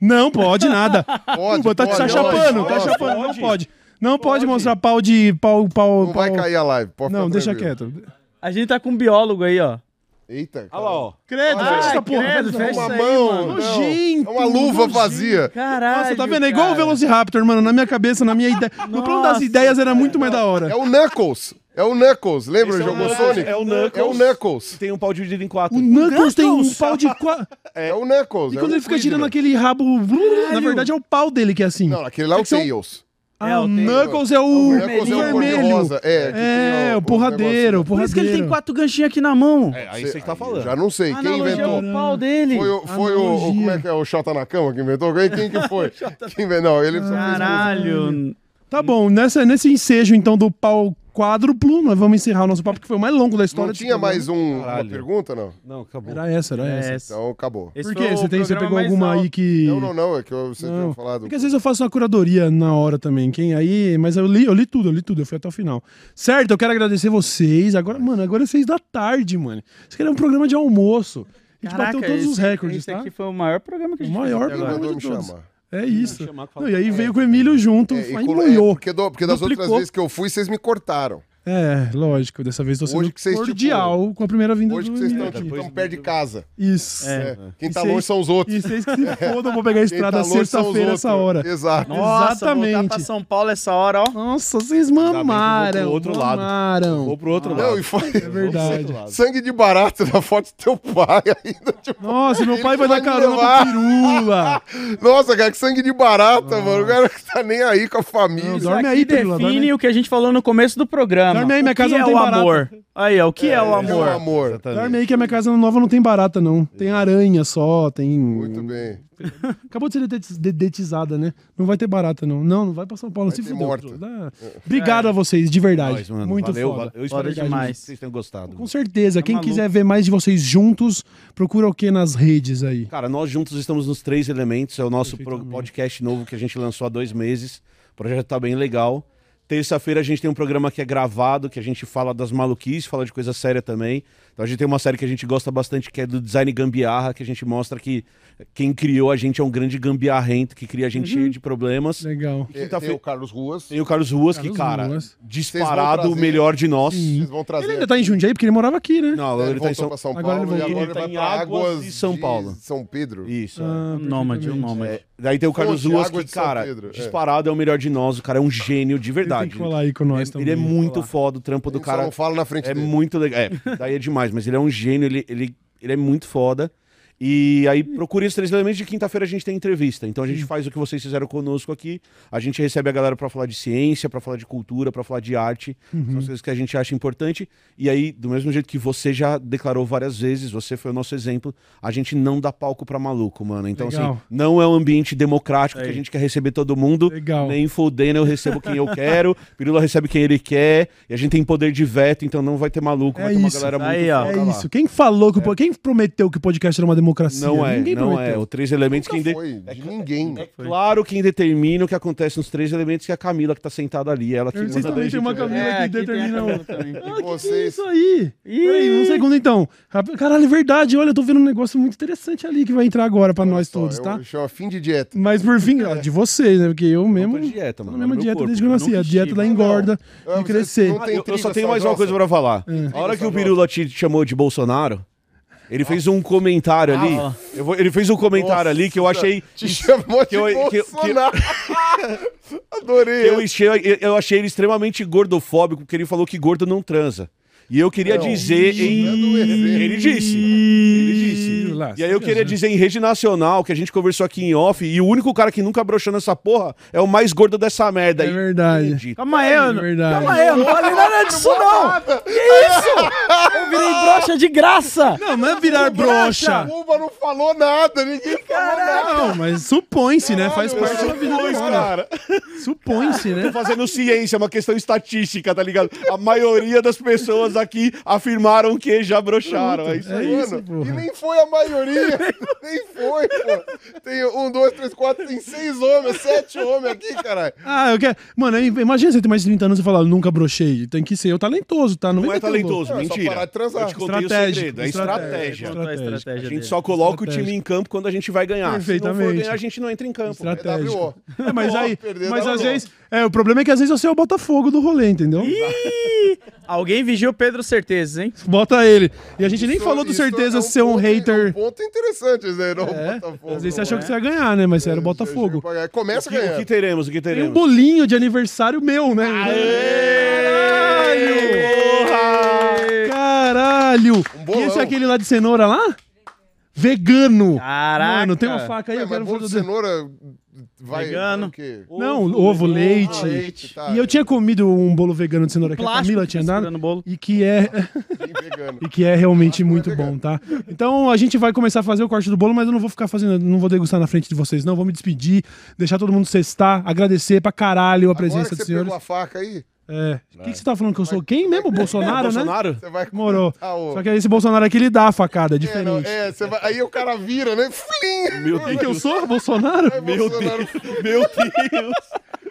Não pode nada. Pode, tá te pode, chapando, pode, tá pode, chapando. Não pode. Não pode Pode. mostrar pau de. pau. pau, Não vai pau- cair a live. Pode Não, deixa quieto. A gente tá com um biólogo aí, ó. Eita. Olha lá, ó. Credo, Ah, fecha essa porra. credo, fecha Uma mão. Nojento, É uma luva nojento. vazia. Caralho. Nossa, tá vendo? É igual o cara. Velociraptor, mano. Na minha cabeça, na minha ideia. No plano das ideias era muito mais da hora. É o Knuckles. É o Knuckles. Lembra? Esse é o Jogou Sonic? é o Knuckles. É o Knuckles. Tem um pau dividido em quatro. O Knuckles tem um pau de. qua- É, o Knuckles. E é quando o ele fica tirando aquele rabo. Na verdade, é o pau dele que é assim. Não, aquele lá é o que são- Tails. Ah, É, o o Knuckles é o, O Knuckles é o vermelho. É, que É, tem o porradeiro, o Por isso que ele tem porradeiro. quatro ganchinhos aqui na mão. É, aí Cê- você que tá eu falando. Já não sei. Quem Analogia inventou? ao pau dele. Foi, o, foi o, o-. Como é que é? O Xota na cama que inventou? Quem, quem que foi? Quem inventou? Não, ele só Caralho. Tá bom, nessa, nesse ensejo então do pau quádruplo, nós vamos encerrar o nosso papo, que foi o mais longo da história. Não tinha mais um, uma Caralho. pergunta, não? Não, acabou. Era essa, era essa. É, Então acabou. esse Por foi quê? o Você, tem, você programa pegou mais alguma alto. aí que. Não, não, não. É que eu- vocês Não. tinham falado. Porque às vezes eu faço uma curadoria na hora também. Quem aí. Mas eu li, eu li tudo, eu li tudo, eu fui até o final. Certo, eu quero agradecer vocês. Agora, mano, agora é seis da tarde, mano. Isso aqui era um programa de almoço. A gente Caraca, bateu todos os esse- recordes, esse tá? aqui foi o maior programa que a O gente maior fez até agora. programa Mandou de me todos. chamar. É isso. Não, e aí veio com o Emílio junto, É, e aí é, porque, do- porque das outras vezes que eu fui, vocês me cortaram. É, lógico. Dessa vez tô sendo Hoje que vocês, cordial com a primeira vinda Hoje do que vocês estão aqui. tipo, tão perto de casa. Isso. É. É. Quem E tá longe são os outros. E vocês que se fodam, vou pegar a Quem estrada tá sexta-feira essa hora. Exato. Nossa, Exatamente. voltar pra São Paulo essa hora, ó. Nossa, vocês eu vou mamaram. pro outro lado. mamaram. Vou pro outro Não, lado. e foi É verdade. sangue de barata na foto do teu pai ainda. Tipo, Nossa, meu pai vai dar me carona levar. pro pirula. Nossa, cara, que sangue de barata, mano. O cara que tá nem aí com a família. Não, Isso dorme aqui aí, Pirula, define o que a gente falou no começo do programa. Dorme aí, minha O casa que não é tem o barata. amor. Aí, ó, o que é, o É o amor? amor. Dorme aí que a minha casa nova não tem barata, não. Tem aranha só, tem... Muito bem. Acabou de ser dedetiz- dedetizada, né? Não vai ter barata, não. Não, não vai pra São Paulo, Vai se. Dá- Obrigado a vocês, de verdade. Nós, mano. Muito valeu, foda. valeu. Eu espero que demais. vocês tenham gostado. Com certeza. Quem maluco. quiser ver mais de vocês juntos, procura o que nas redes aí? Cara, nós juntos estamos nos Três Elementos, é o nosso podcast novo que a gente lançou há dois meses. O projeto tá bem legal. Terça-feira a gente tem um programa que é gravado, que a gente fala das maluquices, fala de coisa séria também. Então a gente tem uma série que a gente gosta bastante, que é do design gambiarra, que a gente mostra que quem criou a gente é um grande gambiarrento, que cria a gente cheio de problemas. Legal. Tem, Quinta-fe- tem o Carlos Ruas. Tem o Carlos Ruas, Carlos que, cara, Ruas. disparado o melhor de nós. Vocês vão trazer. Ele ainda tá em Jundiaí, porque ele morava aqui, né? Não, É, agora ele ele tá em São pra São Agora Paulo ele e voltou. agora Ele ele tá em pra Águas de São Paulo. São Pedro. Isso. Ah, Nômade, um nômade. É, daí tem o Carlos Fonte, Ruas, que, cara, Pedro, é. disparado é o melhor de nós. O cara é um gênio de Ele verdade. tem que colar aí com nós Ele- também. ele é muito foda, o trampo do Ele só cara não fala na frente é muito legal. É, daí é demais, mas ele é um gênio, ele, ele, ele é muito foda. E aí procure os três elementos de quinta-feira a gente tem entrevista. Então a gente faz o que vocês fizeram conosco aqui. A gente recebe a galera pra falar de ciência, pra falar de cultura, pra falar de arte. São as coisas que a gente acha importante. E aí, do mesmo jeito que você já declarou várias vezes, você foi o nosso exemplo, a gente não dá palco pra maluco, mano. Então Legal. assim, não é um ambiente democrático que Aí. a gente quer receber todo mundo. Legal. Nem fodendo, eu recebo quem eu quero, Pirula recebe quem ele quer, e a gente tem poder de veto, então não vai ter maluco, É vai ter uma isso. galera muito Aí, ó. foda É lá. isso. Quem falou que po- Quem prometeu que o podcast era uma democracia? Não é, Ninguém não prometeu. é. O Três Elementos Nunca quem foi, de ninguém. É claro quem determina o que acontece nos Três Elementos que é a Camila que tá sentada ali, ela que Vocês manda também a têm uma Camila É, que tem determina. O- também. Ah, que que é Vocês- isso aí? Ih. Peraí, um segundo então. Caralho, é verdade. Olha, eu tô vendo um negócio muito interessante ali que vai entrar agora pra nós Só, todos, eu- tá? Chama fim de dieta. Mas por fim, ó, de vocês, né? Porque eu Eu mesmo. de dieta, mano. é mesma dieta desde que eu nasci. A dieta da engorda, de você crescer. tem Eu, eu só tenho mais uma coisa pra falar. A hora que o Pirula te chamou de Bolsonaro, ele fez um comentário ali. Ah, eu vou- ele fez um comentário ali que eu achei. Te chamou de que eu- que que-. Adorei. Eu achei, eu achei ele extremamente gordofóbico, porque ele falou que gordo não transa. E eu queria Não, dizer em. é do. Ele disse. Ele disse. Lá, E aí eu queria dizer em rede nacional, que a gente conversou aqui em off, e o único cara que nunca broxou nessa porra é o mais gordo dessa merda É aí. verdade. Calma aí, eu É verdade. calma aí, eu não falei nada disso, não. Que isso? Eu virei broxa de graça. Não, não é virar broxa. Uba não falou nada, ninguém falou nada. Não, mas supõe-se, né? Faz parte da vida humana. cara. Supõe-se, né? Tô fazendo ciência, é uma questão estatística, tá ligado? A maioria das pessoas aqui afirmaram que já broxaram. É isso É aí. isso, Mano, porra. e nem foi a maioria. nem foi, pô. Tem um, dois, três, quatro, tem seis homens, sete homens aqui, caralho. Ah, eu quero. Mano, imagina você ter mais de 30 anos e falar, nunca brochei. Tem que ser eu talentoso, tá? Não vem é louco. talentoso, Não, é só mentira. parar de transar. Eu te contei Estratégico, o segredo, é estratégia. A Estratégia. estratégia A gente dele. só coloca o Estratégia. time em campo quando a gente vai ganhar. Se não for Perfeitamente. ganhar, a gente não entra em campo. Estratégico. WO. É, mas aí, mas às vezes, é, o problema é que às vezes você é o Botafogo do rolê, entendeu? Ih, Alguém vigia o Pedro Certezas, hein? Bota ele. E a gente nem Isso- falou do isso certeza é um ser um ponto- É hater. um ponto interessante, Zé, não, É, Botafogo. às vezes você achou é? que você ia ganhar, né? Mas você era o Botafogo. Começa O que, o ganhando. que teremos? O que Tem um teremos? bolinho de aniversário meu, né? Caralho! Caralho! Um bolão. e esse é aquele lá de cenoura lá? Vegano. Caraca. Mano, tem uma faca aí, Ué, eu mas quero bolo de fazer. cenoura vai Vegano. vai o quê? Não, ovo, leite. Leite, tá. E eu tinha comido um bolo vegano de cenoura que a Camila que tinha tá dado. E que é. Vegano. E que é realmente muito bom, tá? Então a gente vai começar a fazer o corte do bolo, mas eu não vou ficar fazendo, não vou degustar na frente de vocês, não. Vou me despedir, deixar todo mundo cestar, agradecer pra caralho a Agora presença que dos você pegou senhores. a faca aí, É. O que, que você tá falando que eu sou quem mesmo? Bolsonaro, né? Bolsonaro? você vai Morou. o... Só que esse Bolsonaro aqui ele dá a facada, é É, não, diferente. é, vai... aí o cara vira, né? Flim! Meu Quem Deus. que eu sou? Bolsonaro? Meu Bolsonaro-. Meu Deus.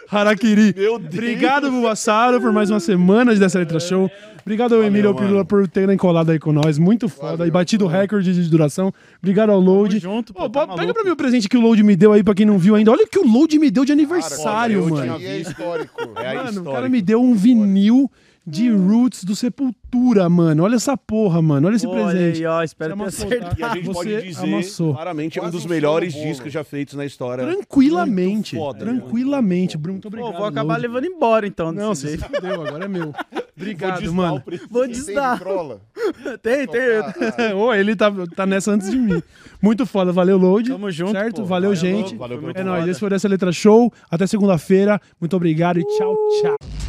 Harakiri. Meu Deus. Obrigado, Buassaro, por mais uma semana dessa letra show. Obrigado ao Emílio e. Pirula por terem colado aí com nós. Muito foda. Valeu, e batido o recorde de duração. Obrigado ao Load. junto, pô, Pô, tá pega maluco. pra mim o presente que o Load me deu aí, pra quem não viu ainda. Olha o que o Load me deu de aniversário, eu mano. E é histórico. É a Mano, o cara me deu um vinil de Roots do Sepultura, mano. Olha essa porra, mano. Olha esse Olha presente. aí, ó, espero ter acertado. E a gente Você pode dizer, amassou. claramente, é um dos melhores discos já feitos na história. Tranquilamente. Muito foda, tranquilamente, Bruno. Muito obrigado. Pô, vou acabar Load. levando embora então. Não, você se jeito. fudeu, agora é meu. Obrigado, Vou mano. Vou tem desdar. Tem, tem. Ah, Ô, ele tá, tá nessa antes de mim. Muito foda, valeu, Load. Tamo junto, Certo? pô. Valeu, Valeu, gente. Valeu, É nóis, esse foi dessa letra show. Até segunda-feira. Muito obrigado e tchau, tchau.